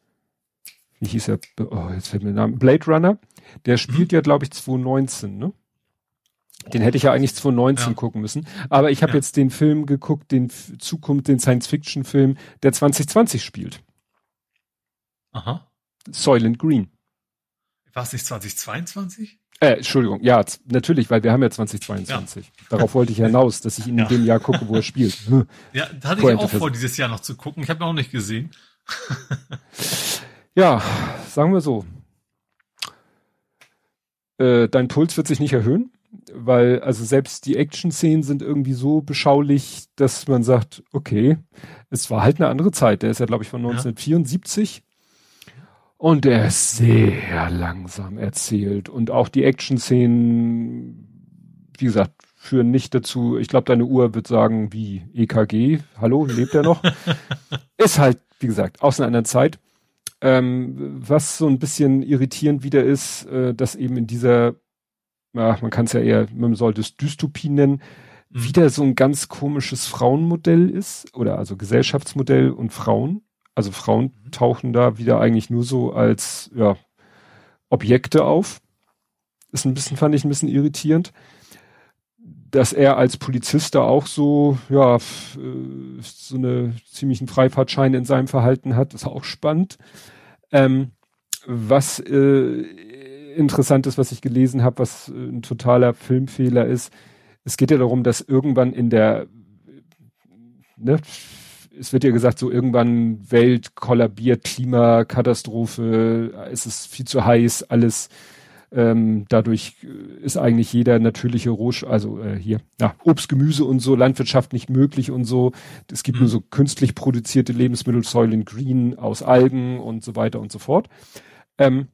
wie hieß er, oh, jetzt fällt mir der Name, Blade Runner. Der spielt mhm. ja, glaube ich, 2019, ne? Den hätte ich ja eigentlich 2019 ja. gucken müssen. Aber ich habe ja. jetzt den Film geguckt, den Zukunft, den Science-Fiction-Film, der 2020 spielt. Aha. Soylent Green. War es nicht 2022? Äh, Entschuldigung, ja, natürlich, weil wir haben ja 2022. Ja. Darauf wollte ich hinaus, dass ich ihn in dem Jahr gucke, wo er spielt. [laughs] Ja, da hatte ich auch vor, dieses Jahr noch zu gucken. Ich habe ihn auch nicht gesehen. [laughs] ja, sagen wir so. Äh, dein Puls wird sich nicht erhöhen, weil also selbst die Action-Szenen sind irgendwie so beschaulich, dass man sagt, okay, es war halt eine andere Zeit. Der ist ja, glaube ich, von 1974. Und er ist sehr langsam erzählt. Und auch die Action-Szenen, wie gesagt, führen nicht dazu, ich glaube, deine Uhr wird sagen, wie EKG, hallo, lebt er noch? [laughs] ist halt, wie gesagt, aus einer anderen Zeit. Ähm, was so ein bisschen irritierend wieder ist, äh, dass eben in dieser, ja, man kann es ja eher, man sollte es Dystopie nennen, mhm. wieder so ein ganz komisches Frauenmodell ist, oder also Gesellschaftsmodell und Frauen. Also Frauen mhm. tauchen da wieder eigentlich nur so als ja, Objekte auf. Ist ein bisschen, fand ich ein bisschen irritierend. Dass er als Polizist da auch so, ja, äh, so eine ziemlichen Freifahrtschein in seinem Verhalten hat, ist auch spannend. Ähm, was äh, interessant ist, was ich gelesen habe, was äh, ein totaler Filmfehler ist, es geht ja darum, dass irgendwann in der ne, es wird ja gesagt, so irgendwann Welt kollabiert, Klimakatastrophe, es ist viel zu heiß, alles. Ähm, dadurch ist eigentlich jeder natürliche Rohsch, also äh, hier, ja, Obst, Gemüse und so, Landwirtschaft nicht möglich und so. Es gibt nur so künstlich produzierte Lebensmittel, Soylent Green aus Algen und so weiter und so fort. Ähm,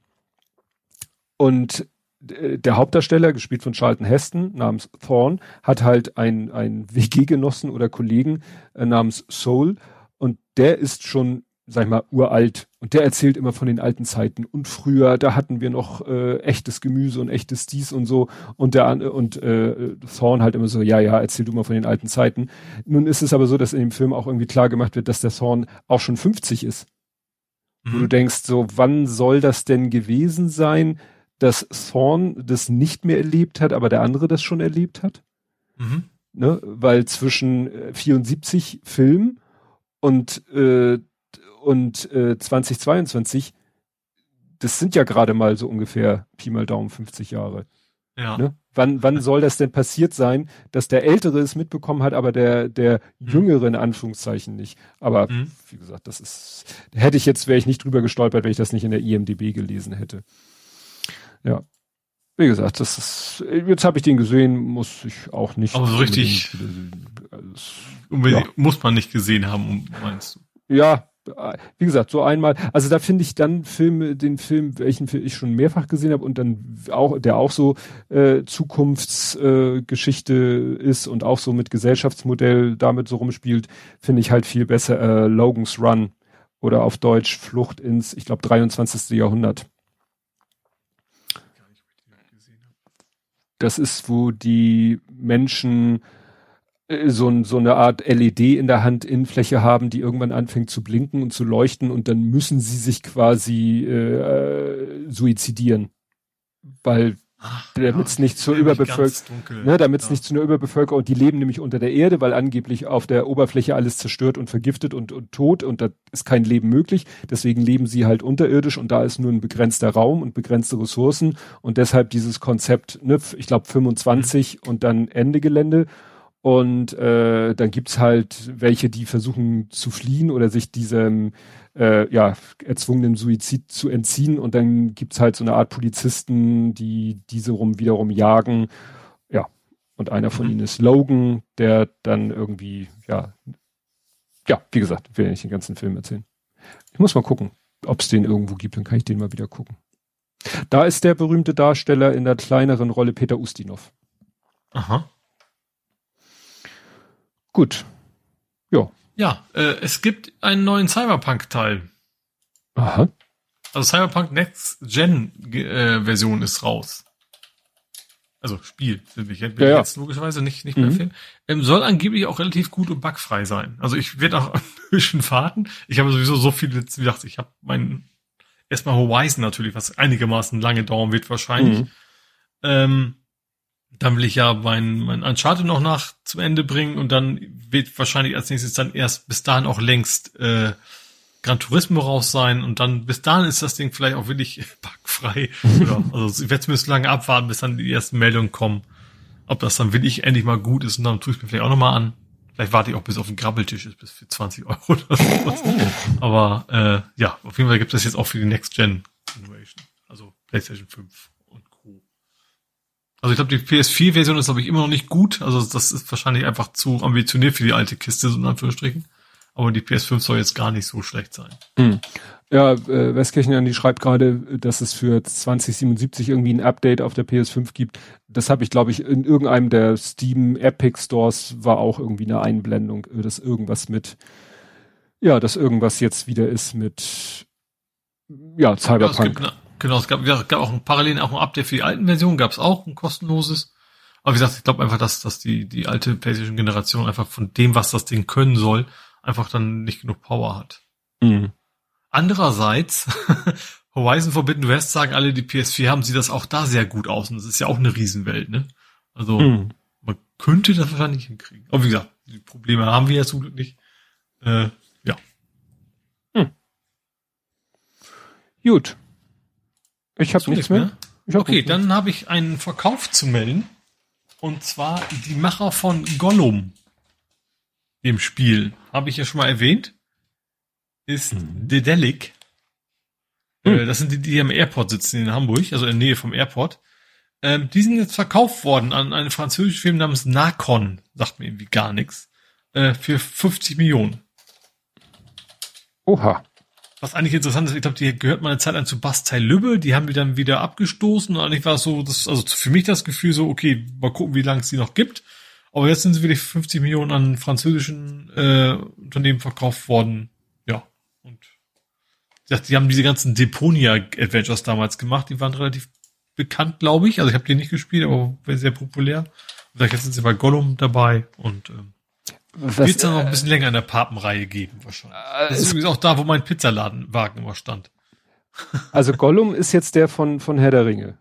und äh, der Hauptdarsteller, gespielt von Charlton Heston, namens Thorn, hat halt ein, ein [laughs] WG-Genossen oder Kollegen äh, namens Soul und der ist schon, sag ich mal, uralt und der erzählt immer von den alten Zeiten und früher, da hatten wir noch äh, echtes Gemüse und echtes dies und so und der und äh, Thorn halt immer so, ja, ja, erzähl du mal von den alten Zeiten. Nun ist es aber so, dass in dem Film auch irgendwie klar gemacht wird, dass der Thorn auch schon 50 ist. Mhm. Wo du denkst, so, wann soll das denn gewesen sein? Dass Thorn das nicht mehr erlebt hat, aber der andere das schon erlebt hat. Mhm. Ne? Weil zwischen 74 äh, Film und, äh, und äh, 2022, das sind ja gerade mal so ungefähr Pi mal Daumen 50 Jahre. Ja. Ne? Wann, wann soll das denn passiert sein, dass der Ältere es mitbekommen hat, aber der, der mhm. Jüngere in Anführungszeichen nicht? Aber mhm. wie gesagt, das ist, hätte ich jetzt, wäre ich nicht drüber gestolpert, wenn ich das nicht in der IMDB gelesen hätte. Ja. Wie gesagt, das ist, jetzt habe ich den gesehen, muss ich auch nicht. Aber so richtig, unbedingt, ja. muss man nicht gesehen haben, meinst du? Ja, wie gesagt, so einmal, also da finde ich dann Filme, den Film, welchen ich schon mehrfach gesehen habe und dann auch, der auch so äh, Zukunftsgeschichte äh, ist und auch so mit Gesellschaftsmodell damit so rumspielt, finde ich halt viel besser äh, Logan's Run oder auf Deutsch Flucht ins, ich glaube, 23. Jahrhundert. Das ist, wo die Menschen äh, so, so eine Art LED in der Handinnenfläche haben, die irgendwann anfängt zu blinken und zu leuchten und dann müssen sie sich quasi äh, suizidieren. Weil damit es ja, nicht zur Überbevölkerung, ne, damit es ja. nicht zu einer Überbevölkerung, die leben nämlich unter der Erde, weil angeblich auf der Oberfläche alles zerstört und vergiftet und, und tot und da ist kein Leben möglich. Deswegen leben sie halt unterirdisch und da ist nur ein begrenzter Raum und begrenzte Ressourcen und deshalb dieses Konzept, ne, ich glaube 25 mhm. und dann Ende Gelände. Und äh, dann gibt's halt welche, die versuchen zu fliehen oder sich diesem äh, ja, erzwungenen Suizid zu entziehen. Und dann gibt's halt so eine Art Polizisten, die diese rum wiederum jagen. Ja, und einer von mhm. ihnen ist Logan, der dann irgendwie, ja, ja, wie gesagt, will ja nicht den ganzen Film erzählen. Ich muss mal gucken, ob es den irgendwo gibt, dann kann ich den mal wieder gucken. Da ist der berühmte Darsteller in der kleineren Rolle Peter Ustinov. Aha. Gut. Ja, Ja, äh, es gibt einen neuen Cyberpunk-Teil. Aha. Also Cyberpunk Next Gen äh, Version ist raus. Also Spiel, ich jetzt, Ja, ja. jetzt logischerweise nicht, nicht mehr Mhm. Film. Ähm, soll angeblich auch relativ gut und bugfrei sein. Also ich werde auch [laughs] ein bisschen warten. Ich habe sowieso so viele, wie gesagt, ich habe mein erstmal Horizon natürlich, was einigermaßen lange dauern wird wahrscheinlich. Mhm. Ähm, dann will ich ja mein, mein Uncharted noch nach zum Ende bringen und dann wird wahrscheinlich als nächstes dann erst bis dahin auch längst äh, Gran Turismo raus sein und dann bis dahin ist das Ding vielleicht auch wirklich [laughs] bugfrei. Oder, [laughs] also ich werde zumindest lange abwarten, bis dann die ersten Meldungen kommen. Ob das dann wirklich endlich mal gut ist und dann tue ich mir vielleicht auch nochmal an. Vielleicht warte ich auch bis auf den Grabbeltisch ist, bis für 20 [laughs] Euro oder sowas. Aber äh, ja, auf jeden Fall gibt es das jetzt auch für die Next Gen Generation. Also PlayStation 5 und Co. Also ich glaube, die PS4-Version ist, glaube ich, immer noch nicht gut. Also das ist wahrscheinlich einfach zu ambitioniert für die alte Kiste, so in Anführungsstrichen. Aber die PS5 soll jetzt gar nicht so schlecht sein. Hm. Ja, äh, Westkirchen, die schreibt gerade, dass es für 2077 irgendwie ein Update auf der PS5 gibt. Das habe ich, glaube ich, in irgendeinem der Steam Epic Stores war auch irgendwie eine Einblendung, äh, dass irgendwas mit, ja, dass irgendwas jetzt wieder ist mit, ja, Ja, Cyberpunk. gibt, genau, es gab, ja, es gab auch ein parallel auch ein Update für die alten Versionen, gab es auch ein kostenloses. Aber wie gesagt, ich glaube einfach, dass, dass die, die alte PlayStation-Generation einfach von dem, was das Ding können soll, einfach dann nicht genug Power hat. Mhm. Andererseits, [laughs] Horizon Forbidden West sagen alle, die PS4 haben, sieht das auch da sehr gut aus. Und das ist ja auch eine Riesenwelt, ne? Also, Mhm. man könnte das wahrscheinlich hinkriegen. Aber wie gesagt, die Probleme haben wir ja zum Glück nicht. Äh, ja. Gut. Ich habe nichts mehr. Ich hab Okay, nichts mehr. dann habe ich einen Verkauf zu melden. Und zwar die Macher von Gollum. Dem Spiel. Habe ich ja schon mal erwähnt. Ist Mhm. Dedelic. Hm. Äh, Das sind die, die am Airport sitzen in Hamburg, also in der Nähe vom Airport. Ähm, die sind jetzt verkauft worden an einen französischen Film namens Nakon. Sagt mir irgendwie gar nichts. Äh, für 50 Millionen. Oha. Was eigentlich interessant ist, ich glaube, die gehört mal eine Zeit lang zu Bastei Lübbe, die haben die dann wieder abgestoßen und eigentlich war es so, das, also für mich das Gefühl so, okay, mal gucken, wie lange es die noch gibt. Aber jetzt sind sie wirklich für 50 Millionen an französischen äh, Unternehmen verkauft worden. Ja. Und gesagt, die haben diese ganzen Deponia-Adventures damals gemacht, die waren relativ bekannt, glaube ich. Also ich habe die nicht gespielt, aber sehr populär. Gesagt, jetzt sind sie bei Gollum dabei und ähm, wird es dann noch ein bisschen länger in der Papenreihe geben wahrscheinlich. äh, Das ist übrigens auch da, wo mein Pizzaladenwagen immer stand. [laughs] also Gollum ist jetzt der von, von Herr der Ringe.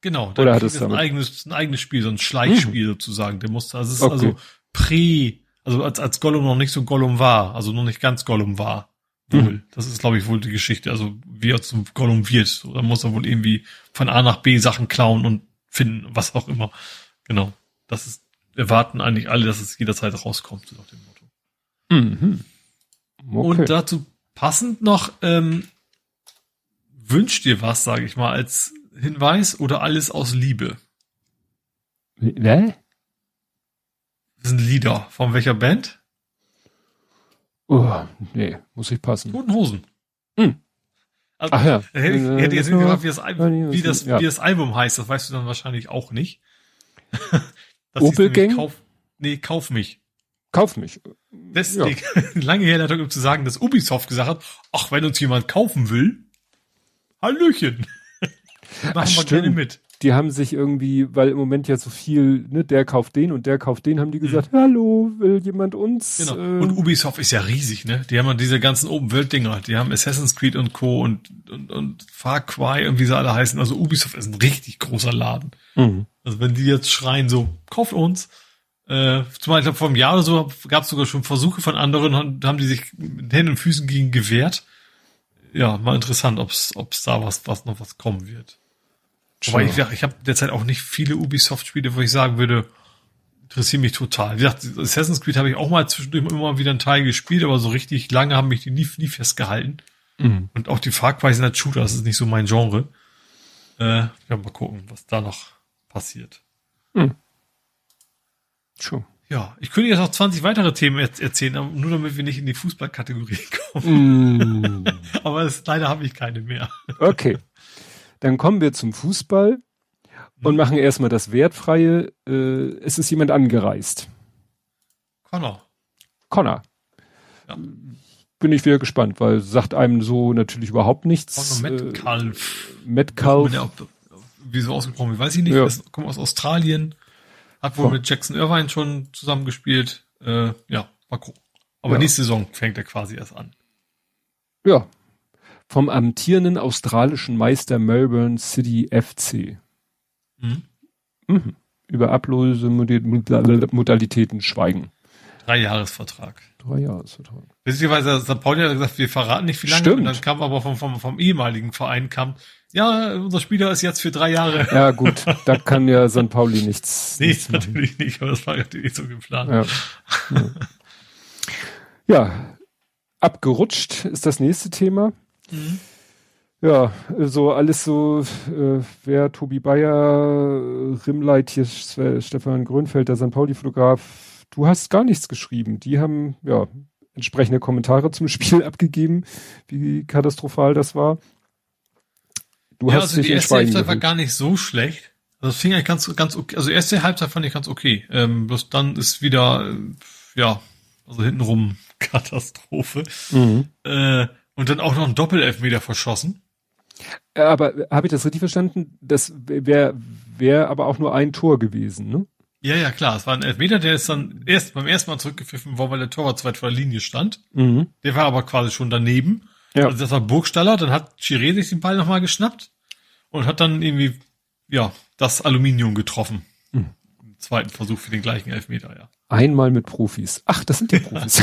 Genau. Oder hat es ein eigenes, ein eigenes Spiel, so ein Schleichspiel sozusagen. Der musste, also es ist Okay. also prä, also als, als Gollum noch nicht so Gollum war, also noch nicht ganz Gollum war. Wohl. Das ist, glaube ich, wohl die Geschichte. Also wie er zum Gollum wird. Dann muss er wohl irgendwie von A nach B Sachen klauen und finden, was auch immer. Genau. Das ist, erwarten eigentlich alle, dass es jederzeit rauskommt, so nach dem Motto. Mhm. Okay. Und dazu passend noch, ähm, wünscht dir was, sage ich mal, als Hinweis oder alles aus Liebe? Ne? Das sind Lieder. Von welcher Band? Oh, nee, muss ich passen. Toten Hosen. Hm. Also, Ach ja. Hätte ich, hätte ich jetzt nicht gefragt, wie das, wie, das, wie das Album heißt, das weißt du dann wahrscheinlich auch nicht. Das Opel Gang? Kauf, nee, kauf mich. Kauf mich. Deswegen, [laughs] lange Herleitung, um zu sagen, dass Ubisoft gesagt hat, ach, wenn uns jemand kaufen will, Hallöchen. [laughs] Machen wir stimmt. gerne mit. Die haben sich irgendwie, weil im Moment ja so viel, ne, der kauft den und der kauft den, haben die gesagt, hallo, will jemand uns? Genau. Äh, Und Ubisoft ist ja riesig, ne? Die haben ja diese ganzen Open-World-Dinger. Die haben Assassin's Creed und Co. und, und, und Far Cry und wie sie alle heißen. Also Ubisoft ist ein richtig großer Laden. mhm. Also wenn die jetzt schreien so, kauft uns. Äh, zumal ich glaube, vor einem Jahr oder so gab es sogar schon Versuche von anderen, haben, haben die sich mit Händen und Füßen gegen gewehrt. Ja, mal interessant, ob es da was, was noch was kommen wird. Wobei ich, Tja. ich habe derzeit auch nicht viele Ubisoft-Spiele, wo ich sagen würde, interessieren mich total. Wie gesagt, Assassin's Creed habe ich auch mal zwischendurch immer wieder einen Teil gespielt, aber so richtig lange haben mich die nie, nie festgehalten. Mhm. Und auch die sind halt Shooter, das ist nicht so mein Genre. Äh, ja, mal gucken, was da noch passiert. Schon. Ja, ich könnte jetzt noch 20 weitere Themen er erzählen, nur damit wir nicht in die Fußballkategorie [laughs] kommen. Mm. Aber es, leider habe ich keine mehr. Okay. Dann kommen wir zum Fußball und machen erstmal das Wertfreie. Äh, es ist jemand angereist. Connor. Connor. ja. bin ich wieder gespannt, weil sagt einem so natürlich überhaupt nichts. Noch Metcalf. Äh, Metcalf. Ja, wie so ausgesprochen, weiß ich nicht. Ja. Das kommt aus Australien. Hat wohl oh. mit Jackson Irvine schon zusammengespielt. Äh, ja, mal gucken. Aber ja. nächste Saison fängt er quasi erst an. Ja. Vom amtierenden australischen Meister Melbourne City FC. Mhm. Mhm. Über Ablösemodalitäten schweigen. Drei Jahresvertrag. Drei Jahresvertrag. Beziehungsweise St. Pauli hat gesagt, wir verraten nicht wie lange. Stimmt. Und dann kam aber vom, vom, vom ehemaligen Verein kam, ja, unser Spieler ist jetzt für drei Jahre. Ja, gut, da kann ja St. Pauli nichts. [laughs] Nee, nichts natürlich nicht, aber das war natürlich so geplant. Ja. ja. ja, abgerutscht ist das nächste Thema. Mhm. Ja, so alles so, äh, wer Tobi Bayer, Rimleit, hier Stefan Grönfeld, der St. Pauli-Fotograf, du hast gar nichts geschrieben. Die haben, ja, entsprechende Kommentare zum Spiel [laughs] abgegeben, wie katastrophal das war. Du ja, hast also dich die erste Halbzeit war gar nicht so schlecht. Also das fing eigentlich ganz, ganz okay. Also erste Halbzeit fand ich ganz okay. Ähm, bloß dann ist wieder, äh, ja, also hintenrum [laughs] Katastrophe. Mhm. Äh, und dann auch noch ein Doppelelfmeter verschossen. Aber habe ich das richtig verstanden? Das wäre wär aber auch nur ein Tor gewesen, ne? Ja, ja, klar. Es war ein Elfmeter, der ist dann erst beim ersten Mal zurückgepfiffen worden, weil der Torwart zweit vor der Linie stand. Mhm. Der war aber quasi schon daneben. Ja. Also das war Burgstaller, dann hat Chiré sich den Ball nochmal geschnappt und hat dann irgendwie, ja, das Aluminium getroffen. Mhm. Im zweiten Versuch für den gleichen Elfmeter, ja. Einmal mit Profis. Ach, das sind die [laughs] Profis.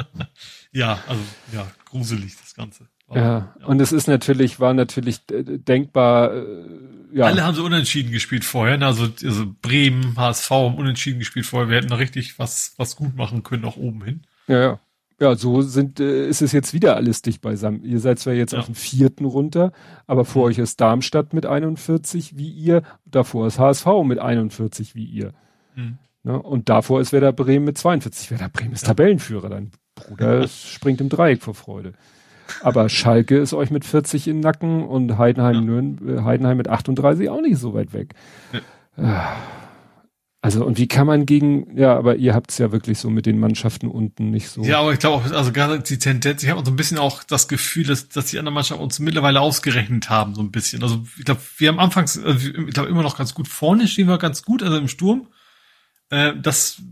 [laughs] ja, also, ja, gruselig, das Ganze. Aber, ja. ja, und es ist natürlich, war natürlich denkbar, äh, ja. Alle haben so unentschieden gespielt vorher, ne? also, also Bremen, HSV haben unentschieden gespielt vorher. Wir hätten da richtig was, was gut machen können, auch oben hin. Ja, ja ja, so sind, äh, ist es jetzt wieder alles dicht beisammen. Ihr seid zwar jetzt ja. auf dem vierten runter, aber vor mhm. euch ist Darmstadt mit 41 wie ihr, davor ist HSV mit 41 wie ihr. Mhm. Ne? Und davor ist Werder Bremen mit 42. Werder Bremen ist ja. Tabellenführer, dein Bruder [laughs] springt im Dreieck vor Freude. Aber Schalke ist euch mit 40 im Nacken und Heidenheim, äh, Heidenheim mit 38 auch nicht so weit weg. Ja. Also und wie kann man gegen, ja, aber ihr habt es ja wirklich so mit den Mannschaften unten nicht so. Ja, aber ich glaube auch, also gerade die Tendenz, ich habe so ein bisschen auch das Gefühl, dass, dass die anderen Mannschaften uns mittlerweile ausgerechnet haben, so ein bisschen. Also ich glaube, wir haben anfangs, also ich glaube immer noch ganz gut vorne, stehen wir ganz gut, also im Sturm. Äh, das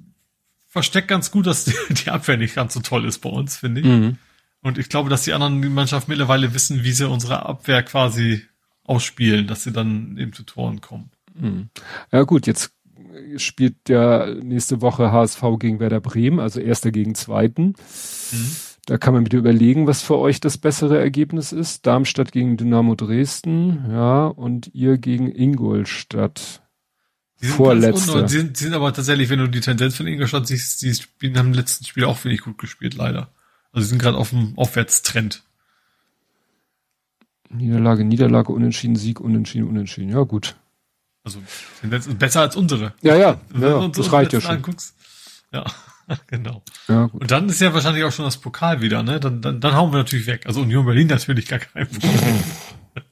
versteckt ganz gut, dass die, [laughs] die Abwehr nicht ganz so toll ist bei uns, finde ich. Mhm. Und ich glaube, dass die anderen Mannschaften mittlerweile wissen, wie sie unsere Abwehr quasi ausspielen, dass sie dann eben zu Toren kommen. Mhm. Ja gut, jetzt spielt ja nächste Woche HSV gegen Werder Bremen, also erster gegen zweiten. Mhm. Da kann man wieder überlegen, was für euch das bessere Ergebnis ist. Darmstadt gegen Dynamo Dresden, ja, und ihr gegen Ingolstadt. Die sind Vorletzte. Die sind, die sind aber tatsächlich, wenn du die Tendenz von Ingolstadt siehst, die spielen, haben im letzten Spiel auch wenig gut gespielt, leider. Also sie sind gerade auf dem Aufwärtstrend. Niederlage, Niederlage, Unentschieden, Sieg, Unentschieden, Unentschieden. Ja, gut. Also besser als unsere. Ja, ja, ja das reicht ja schon. Anguckst. Ja, [laughs] genau. Ja. Und dann ist ja wahrscheinlich auch schon das Pokal wieder, ne? Dann, dann, dann hauen wir natürlich weg. Also Union Berlin natürlich gar kein Problem.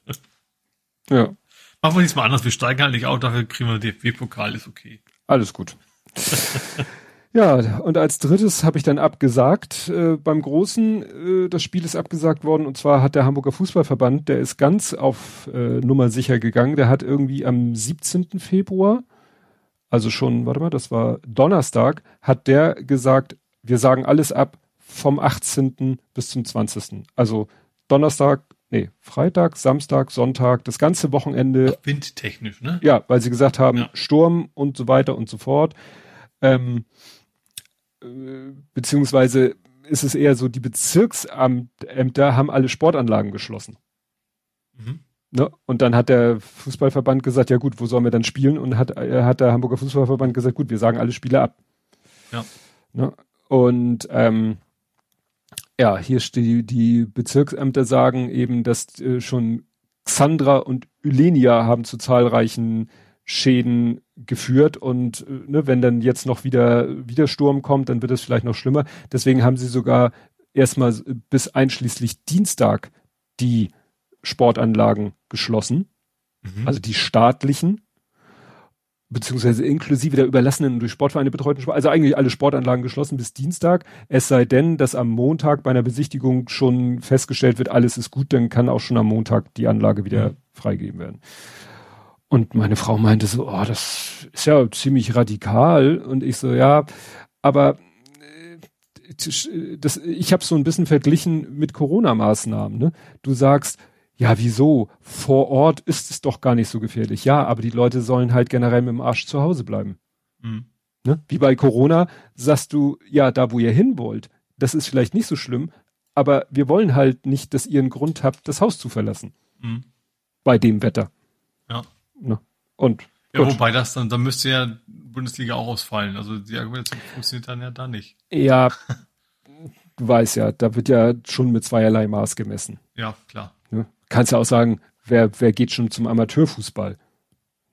[laughs] ja. Machen wir diesmal anders. Wir steigen halt nicht auf, dafür kriegen wir DFB-Pokal, ist okay. Alles gut. [laughs] Ja, und als drittes habe ich dann abgesagt äh, beim Großen. Äh, das Spiel ist abgesagt worden und zwar hat der Hamburger Fußballverband, der ist ganz auf äh, Nummer sicher gegangen. Der hat irgendwie am 17. Februar, also schon, warte mal, das war Donnerstag, hat der gesagt, wir sagen alles ab vom 18. bis zum 20. Also Donnerstag, nee, Freitag, Samstag, Sonntag, das ganze Wochenende. Ach, windtechnisch, ne? Ja, weil sie gesagt haben, ja. Sturm und so weiter und so fort. Ähm, beziehungsweise ist es eher so, die Bezirksämter haben alle Sportanlagen geschlossen. Mhm. Ne? Und dann hat der Fußballverband gesagt, ja gut, wo sollen wir dann spielen? Und hat, äh, hat der Hamburger Fußballverband gesagt, gut, wir sagen alle Spiele ab. Ja. Ne? Und ähm, ja, hier steht, die Bezirksämter sagen eben, dass äh, schon Xandra und Ylenia haben zu zahlreichen Schäden geführt und äh, ne, wenn dann jetzt noch wieder wieder Sturm kommt, dann wird es vielleicht noch schlimmer. Deswegen haben sie sogar erstmal bis einschließlich Dienstag die Sportanlagen geschlossen, mhm. also die staatlichen. beziehungsweise inklusive der überlassenen und durch Sportvereine betreuten Sport, also eigentlich alle Sportanlagen geschlossen bis Dienstag. Es sei denn, dass am Montag bei einer Besichtigung schon festgestellt wird, alles ist gut, dann kann auch schon am Montag die Anlage wieder mhm. freigegeben werden. Und meine Frau meinte so, oh, das ist ja ziemlich radikal. Und ich so, ja, aber äh, das, ich habe so ein bisschen verglichen mit Corona-Maßnahmen. Ne? Du sagst, ja, wieso? Vor Ort ist es doch gar nicht so gefährlich. Ja, aber die Leute sollen halt generell mit dem Arsch zu Hause bleiben. Mhm. Ne? Wie bei Corona sagst du, ja, da wo ihr hin wollt, das ist vielleicht nicht so schlimm, aber wir wollen halt nicht, dass ihr einen Grund habt, das Haus zu verlassen. Mhm. Bei dem Wetter. Ne? Und ja, wobei das dann, dann müsste ja Bundesliga auch ausfallen. Also die Argumentation funktioniert dann ja da nicht. Ja, [laughs] du weißt ja, da wird ja schon mit zweierlei Maß gemessen. Ja, klar. Ne? Kannst ja auch sagen, wer, wer geht schon zum Amateurfußball?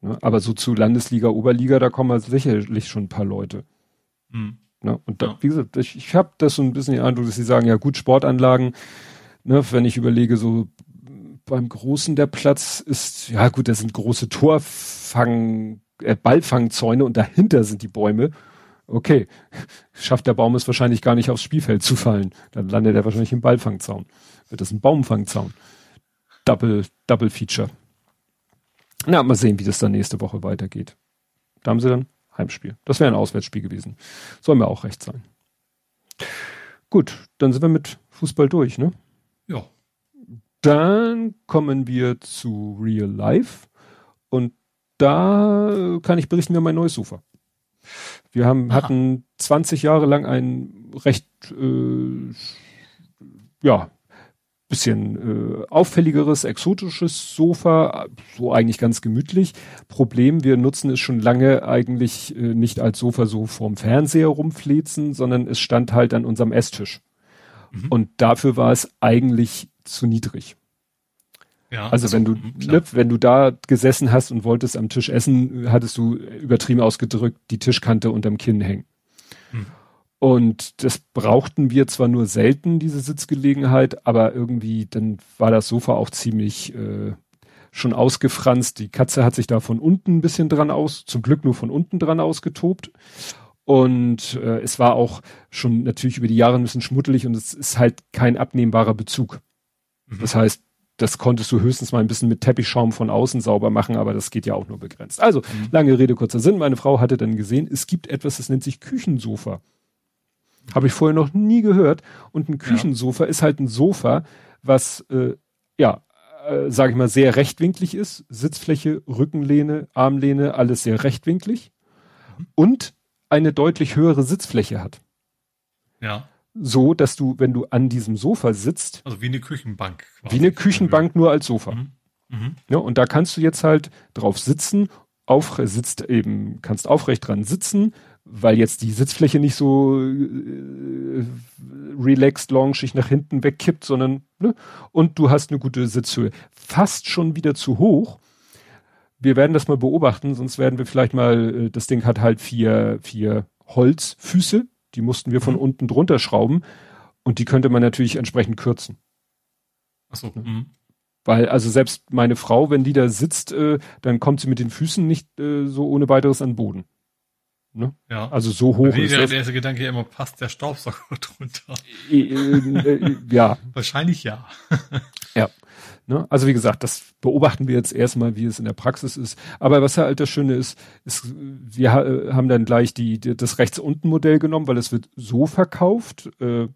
Ne? Aber so zu Landesliga, Oberliga, da kommen halt sicherlich schon ein paar Leute. Mhm. Ne? Und da, ja. wie gesagt, ich, ich habe das so ein bisschen den Eindruck, dass sie sagen, ja gut, Sportanlagen, ne, wenn ich überlege, so beim Großen der Platz ist, ja gut, da sind große Torfang, äh, Ballfangzäune und dahinter sind die Bäume. Okay, schafft der Baum es wahrscheinlich gar nicht aufs Spielfeld zu fallen. Dann landet er wahrscheinlich im Ballfangzaun. Wird das ein Baumfangzaun. Double, Double Feature. Na, mal sehen, wie das dann nächste Woche weitergeht. Da haben sie dann Heimspiel. Das wäre ein Auswärtsspiel gewesen. Soll mir auch recht sein. Gut, dann sind wir mit Fußball durch, ne? Dann kommen wir zu Real Life und da kann ich berichten, wir haben ein neues Sofa. Wir haben, hatten 20 Jahre lang ein recht, äh, ja, bisschen äh, auffälligeres, exotisches Sofa, so eigentlich ganz gemütlich. Problem, wir nutzen es schon lange eigentlich äh, nicht als Sofa so vorm Fernseher rumflezen, sondern es stand halt an unserem Esstisch. Mhm. Und dafür war es eigentlich zu niedrig. Ja, also, also wenn du, ne, wenn du da gesessen hast und wolltest am Tisch essen, hattest du übertrieben ausgedrückt die Tischkante unterm Kinn hängen. Hm. Und das brauchten wir zwar nur selten, diese Sitzgelegenheit, aber irgendwie, dann war das Sofa auch ziemlich äh, schon ausgefranst. Die Katze hat sich da von unten ein bisschen dran aus, zum Glück nur von unten dran ausgetobt. Und äh, es war auch schon natürlich über die Jahre ein bisschen schmuddelig und es ist halt kein abnehmbarer Bezug. Mhm. Das heißt, das konntest du höchstens mal ein bisschen mit Teppichschaum von außen sauber machen, aber das geht ja auch nur begrenzt. Also, mhm. lange Rede, kurzer Sinn. Meine Frau hatte dann gesehen, es gibt etwas, das nennt sich Küchensofa. Habe ich vorher noch nie gehört. Und ein Küchensofa ja. ist halt ein Sofa, was, äh, ja, äh, sage ich mal, sehr rechtwinklig ist. Sitzfläche, Rückenlehne, Armlehne, alles sehr rechtwinklig. Mhm. Und eine deutlich höhere Sitzfläche hat. Ja. So, dass du, wenn du an diesem Sofa sitzt. Also wie eine Küchenbank. Quasi. Wie eine Küchenbank, nur als Sofa. Mhm. Mhm. Ja, und da kannst du jetzt halt drauf sitzen, auf, sitzt eben, kannst aufrecht dran sitzen, weil jetzt die Sitzfläche nicht so äh, relaxed, launchig nach hinten wegkippt, sondern, ne? Und du hast eine gute Sitzhöhe. Fast schon wieder zu hoch, wir werden das mal beobachten, sonst werden wir vielleicht mal, äh, das Ding hat halt vier, vier Holzfüße, die mussten wir von mhm. unten drunter schrauben und die könnte man natürlich entsprechend kürzen. Ach so. Mhm. Weil also selbst meine Frau, wenn die da sitzt, äh, dann kommt sie mit den Füßen nicht äh, so ohne weiteres an den Boden. Ne? Ja. Also so hoch nee, ist der, das. Der erste Gedanke immer, passt der Staubsauger [laughs] drunter? Äh, äh, ja. Wahrscheinlich ja. ja. Ne? Also wie gesagt, das beobachten wir jetzt erstmal, wie es in der Praxis ist. Aber was halt das Schöne ist, ist, wir ha haben dann gleich die, die, das rechts unten Modell genommen, weil es wird so verkauft, äh,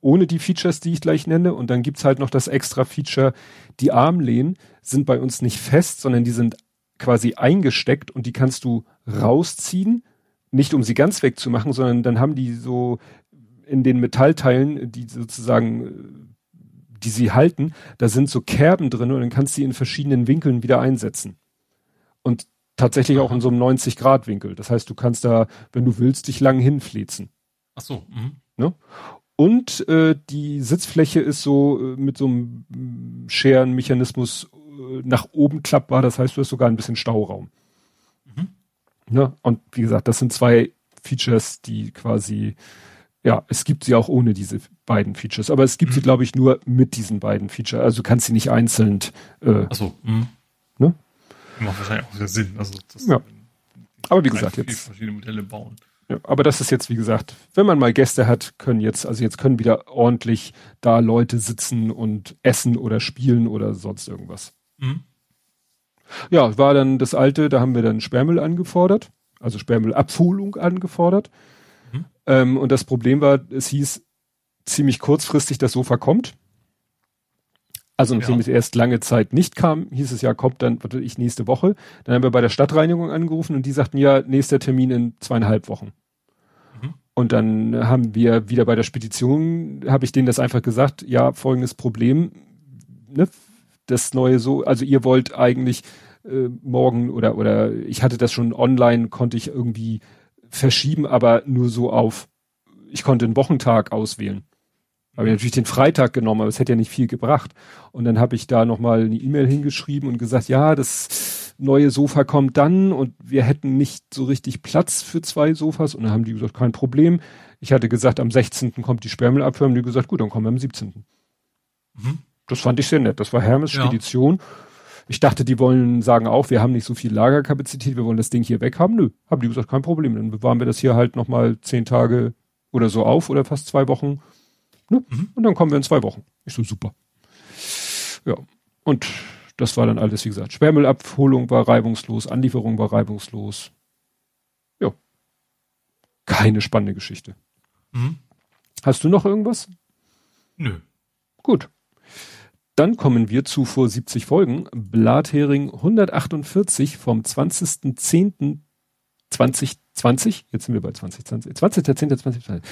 ohne die Features, die ich gleich nenne. Und dann gibt's halt noch das extra Feature, die Armlehnen sind bei uns nicht fest, sondern die sind quasi eingesteckt und die kannst du rausziehen, nicht um sie ganz wegzumachen, sondern dann haben die so in den Metallteilen, die sozusagen die sie halten, da sind so Kerben drin und dann kannst du sie in verschiedenen Winkeln wieder einsetzen. Und tatsächlich auch in so einem 90 Grad Winkel. Das heißt, du kannst da, wenn du willst, dich lang hinflezen. Ach so. Mhm. Ne? Und äh, die Sitzfläche ist so äh, mit so einem Scherenmechanismus äh, nach oben klappbar. Das heißt, du hast sogar ein bisschen Stauraum. Mhm. Ne? Und wie gesagt, das sind zwei Features, die quasi ja, es gibt sie auch ohne diese beiden Features, aber es gibt mhm. sie, glaube ich, nur mit diesen beiden Features. Also du kannst sie nicht einzeln. Äh, Ach so. Mhm. Ne? Macht wahrscheinlich auch Sinn. Also das, ja. Aber wie gesagt, jetzt. verschiedene Modelle bauen. Ja, aber das ist jetzt, wie gesagt, wenn man mal Gäste hat, können jetzt, also jetzt können wieder ordentlich da Leute sitzen und essen oder spielen oder sonst irgendwas. Mhm. Ja, war dann das alte, da haben wir dann Sperrmüll angefordert, also Sperrmüllabholung angefordert. Ähm, und das Problem war, es hieß ziemlich kurzfristig, das Sofa kommt. Also nachdem ja. es erst lange Zeit nicht kam, hieß es ja, kommt dann, warte ich, nächste Woche. Dann haben wir bei der Stadtreinigung angerufen und die sagten ja, nächster Termin in zweieinhalb Wochen. Mhm. Und dann haben wir wieder bei der Spedition, habe ich denen das einfach gesagt, ja, folgendes Problem, ne, das neue so, also ihr wollt eigentlich äh, morgen oder, oder ich hatte das schon online, konnte ich irgendwie verschieben, aber nur so auf, ich konnte einen Wochentag auswählen. Habe ich natürlich den Freitag genommen, aber es hätte ja nicht viel gebracht. Und dann habe ich da nochmal eine E-Mail hingeschrieben und gesagt, ja, das neue Sofa kommt dann und wir hätten nicht so richtig Platz für zwei Sofas. Und dann haben die gesagt, kein Problem. Ich hatte gesagt, am 16. kommt die Sperrmüllabfuhr. Und die gesagt, gut, dann kommen wir am 17. Mhm. Das fand ich sehr nett. Das war Hermes ja. Spedition. Ich dachte, die wollen sagen auch, wir haben nicht so viel Lagerkapazität, wir wollen das Ding hier weg haben. Nö, haben die gesagt, kein Problem. Dann bewahren wir das hier halt nochmal zehn Tage oder so auf oder fast zwei Wochen Ne? Mhm. Und dann kommen wir in zwei Wochen. Ich so, super. Ja. Und das war dann alles, wie gesagt. Sperrmüllabholung war reibungslos, Anlieferung war reibungslos. Ja. Keine spannende Geschichte. Mhm. Hast du noch irgendwas? Nö. Gut. Dann kommen wir zu vor 70 Folgen. Blathering 148 vom 20.10.2020. Jetzt sind wir bei 2020. 20.10.2020.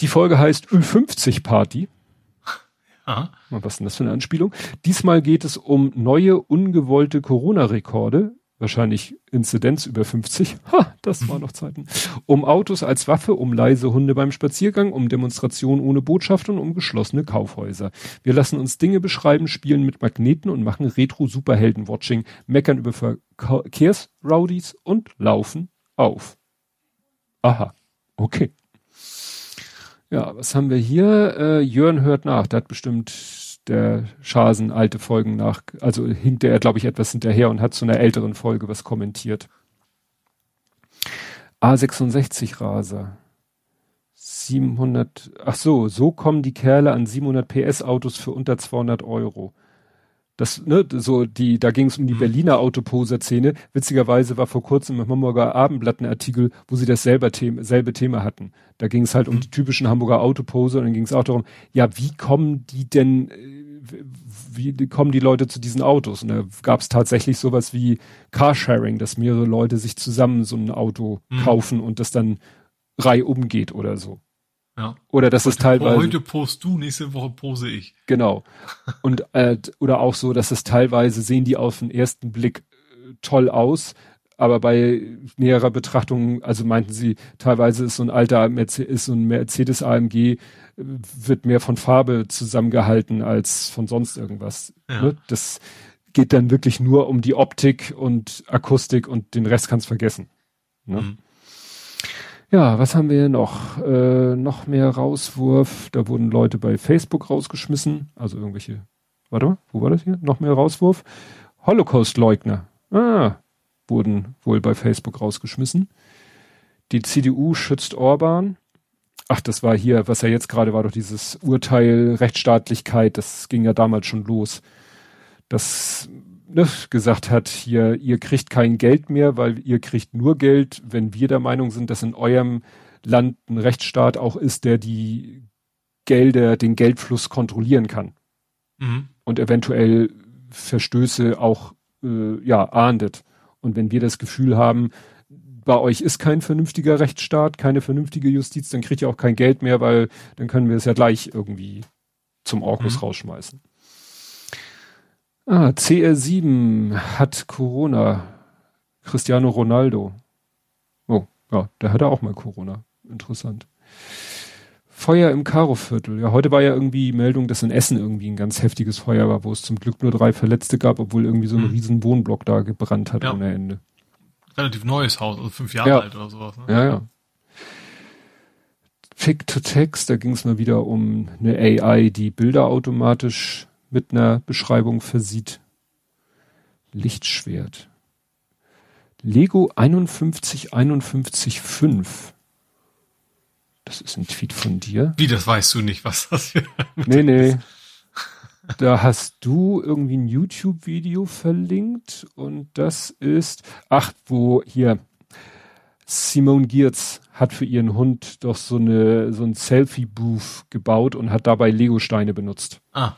Die Folge heißt Ü50 Party. Aha. Was ist denn das für eine Anspielung? Diesmal geht es um neue ungewollte Corona-Rekorde. Wahrscheinlich Inzidenz über 50. Ha, das war noch Zeiten. Um Autos als Waffe, um leise Hunde beim Spaziergang, um Demonstrationen ohne Botschaft und um geschlossene Kaufhäuser. Wir lassen uns Dinge beschreiben, spielen mit Magneten und machen Retro-Superhelden-Watching, meckern über Verkehrsrowdies und laufen auf. Aha. Okay. Ja, was haben wir hier? Äh, Jörn hört nach. Der hat bestimmt der Schasen alte Folgen nach, also hinkt er, glaube ich, etwas hinterher und hat zu einer älteren Folge was kommentiert. A66 Raser. 700, ach so, so kommen die Kerle an 700 PS Autos für unter 200 Euro das, ne, so die, da ging es um die mhm. Berliner Autoposer-Szene. Witzigerweise war vor kurzem im Hamburger Abendblatt ein Artikel, wo sie das selber Thema, selbe Thema hatten. Da ging es halt um mhm. die typischen Hamburger Autoposer und dann ging es auch darum, ja, wie kommen die denn, äh, wie kommen die Leute zu diesen Autos? Und da gab es tatsächlich sowas wie Carsharing, dass mehrere Leute sich zusammen so ein Auto mhm. kaufen und das dann reihum geht oder so. Ja. Oder dass heute, es teilweise. Heute post du, nächste Woche pose ich. Genau. Und äh, oder auch so, dass es teilweise sehen die auf den ersten Blick äh, toll aus, aber bei näherer Betrachtung, also meinten sie, teilweise ist so ein alter Mercedes, ist so ein Mercedes AMG äh, wird mehr von Farbe zusammengehalten als von sonst irgendwas. Ja. Ne? Das geht dann wirklich nur um die Optik und Akustik und den Rest kannst vergessen. Ne? Mhm. Ja, was haben wir noch? Äh, noch mehr Rauswurf. Da wurden Leute bei Facebook rausgeschmissen. Also irgendwelche. Warte mal, wo war das hier? Noch mehr Rauswurf. Holocaust-Leugner. Ah, wurden wohl bei Facebook rausgeschmissen. Die CDU schützt Orban. Ach, das war hier, was ja jetzt gerade war, doch dieses Urteil Rechtsstaatlichkeit. Das ging ja damals schon los. Das ne, gesagt hat, hier, ihr kriegt kein Geld mehr, weil ihr kriegt nur Geld, wenn wir der Meinung sind, dass in eurem Land ein Rechtsstaat auch ist, der die Gelder, den Geldfluss kontrollieren kann. Mhm. Und eventuell Verstöße auch äh, ja, ahndet. Und wenn wir das Gefühl haben, bei euch ist kein vernünftiger Rechtsstaat, keine vernünftige Justiz, dann kriegt ihr auch kein Geld mehr, weil dann können wir es ja gleich irgendwie zum Orkus mhm. rausschmeißen. Ah, CR7 hat Corona. Cristiano Ronaldo. Oh, ja, der hatte auch mal Corona. Interessant. Feuer im Karo-Viertel. Ja, heute war ja irgendwie Meldung, dass in Essen irgendwie ein ganz heftiges Feuer war, wo es zum Glück nur drei Verletzte gab, obwohl irgendwie so ein hm. riesen Wohnblock da gebrannt hat ja. ohne Ende. Relativ neues Haus, also fünf Jahre ja. alt oder sowas. Ne? Ja, ja. Pick to Text, da ging es mal wieder um eine AI, die Bilder automatisch mit einer Beschreibung versieht. Lichtschwert. Lego 51515. Das ist ein Tweet von dir. Wie, das weißt du nicht, was das hier [laughs] Nee, nee. Da hast du irgendwie ein YouTube-Video verlinkt und das ist, ach, wo hier Simone Giertz hat für ihren Hund doch so eine, so ein Selfie-Booth gebaut und hat dabei Lego-Steine benutzt. Ah.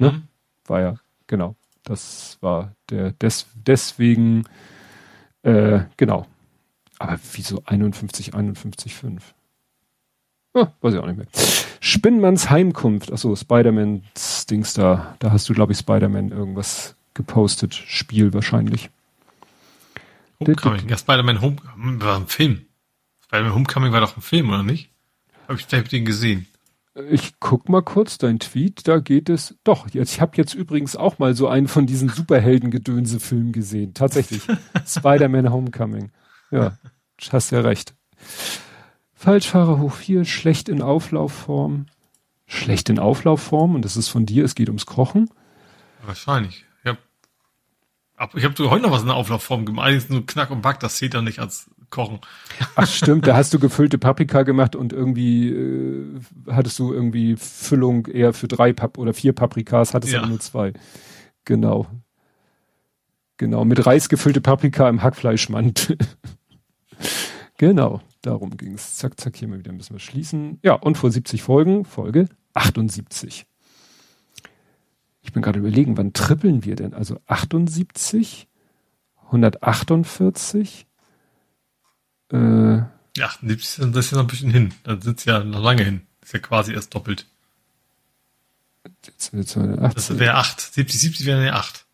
Ne? Mhm. War ja, genau. Das war der, des, deswegen, äh, genau. Aber wieso 51, 51, 5? Oh, weiß ich auch nicht mehr. Spinnmanns Heimkunft. Achso, Spider-Man's Dings da. Da hast du, glaube ich, Spider-Man irgendwas gepostet. Spiel wahrscheinlich. Homecoming. Ja, Spider-Man Homecoming war ein Film. Spider-Man Homecoming war doch ein Film, oder nicht? Habe ich hab den gesehen. Ich guck mal kurz dein Tweet, da geht es. Doch, jetzt, ich habe jetzt übrigens auch mal so einen von diesen Superhelden-Gedönse-Filmen gesehen. Tatsächlich. [laughs] Spider-Man Homecoming. Ja, hast ja recht. Falschfahrer hoch 4, schlecht in Auflaufform. Schlecht in Auflaufform und das ist von dir, es geht ums Kochen. Wahrscheinlich. Ich habe hab heute noch was in der Auflaufform gemacht. Eigentlich nur Knack und Back, das zählt ja nicht als Kochen. Ach stimmt, da hast du gefüllte Paprika gemacht und irgendwie äh, hattest du irgendwie Füllung eher für drei Pap oder vier Paprikas, hattest ja. aber nur zwei. Genau. Genau, mit Reis gefüllte Paprika im Hackfleischmantel. [laughs] genau, darum ging's. Zack, zack, hier mal wieder ein bisschen was schließen. Ja, und vor 70 Folgen, Folge 78. Ich bin gerade überlegen, wann trippeln wir denn? Also 78, 148, äh, ja, 70 das ist ja noch ein bisschen hin. Dann sind sie ja noch lange hin. ist ja quasi erst doppelt. Jetzt, das wäre 8. 70, 70 wäre ja 8.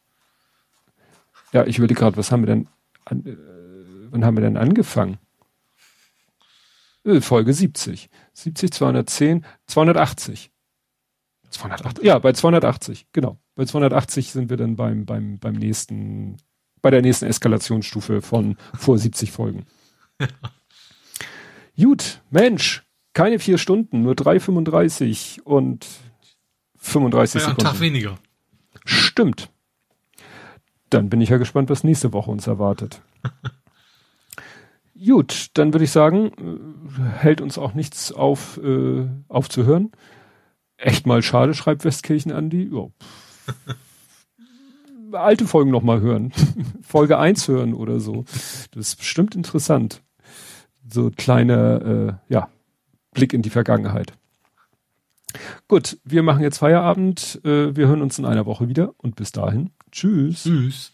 Ja, ich überlege gerade, was haben wir denn, an, äh, wann haben wir denn angefangen? Äh, Folge 70. 70, 210, 280. 280. Ja, bei 280, genau. Bei 280 sind wir dann beim, beim, beim nächsten, bei der nächsten Eskalationsstufe von vor 70 Folgen. [laughs] Gut, Mensch, keine vier Stunden, nur 3,35 und 35 ja, Sekunden. Ein Tag weniger. Stimmt. Dann bin ich ja gespannt, was nächste Woche uns erwartet. [laughs] Gut, dann würde ich sagen, äh, hält uns auch nichts auf, äh, aufzuhören. Echt mal schade, schreibt Westkirchen Andi. Ja. [laughs] Alte Folgen nochmal hören. Folge 1 hören oder so. Das ist bestimmt interessant so kleine, äh, ja, Blick in die Vergangenheit. Gut, wir machen jetzt Feierabend. Äh, wir hören uns in einer Woche wieder und bis dahin. Tschüss. Tschüss.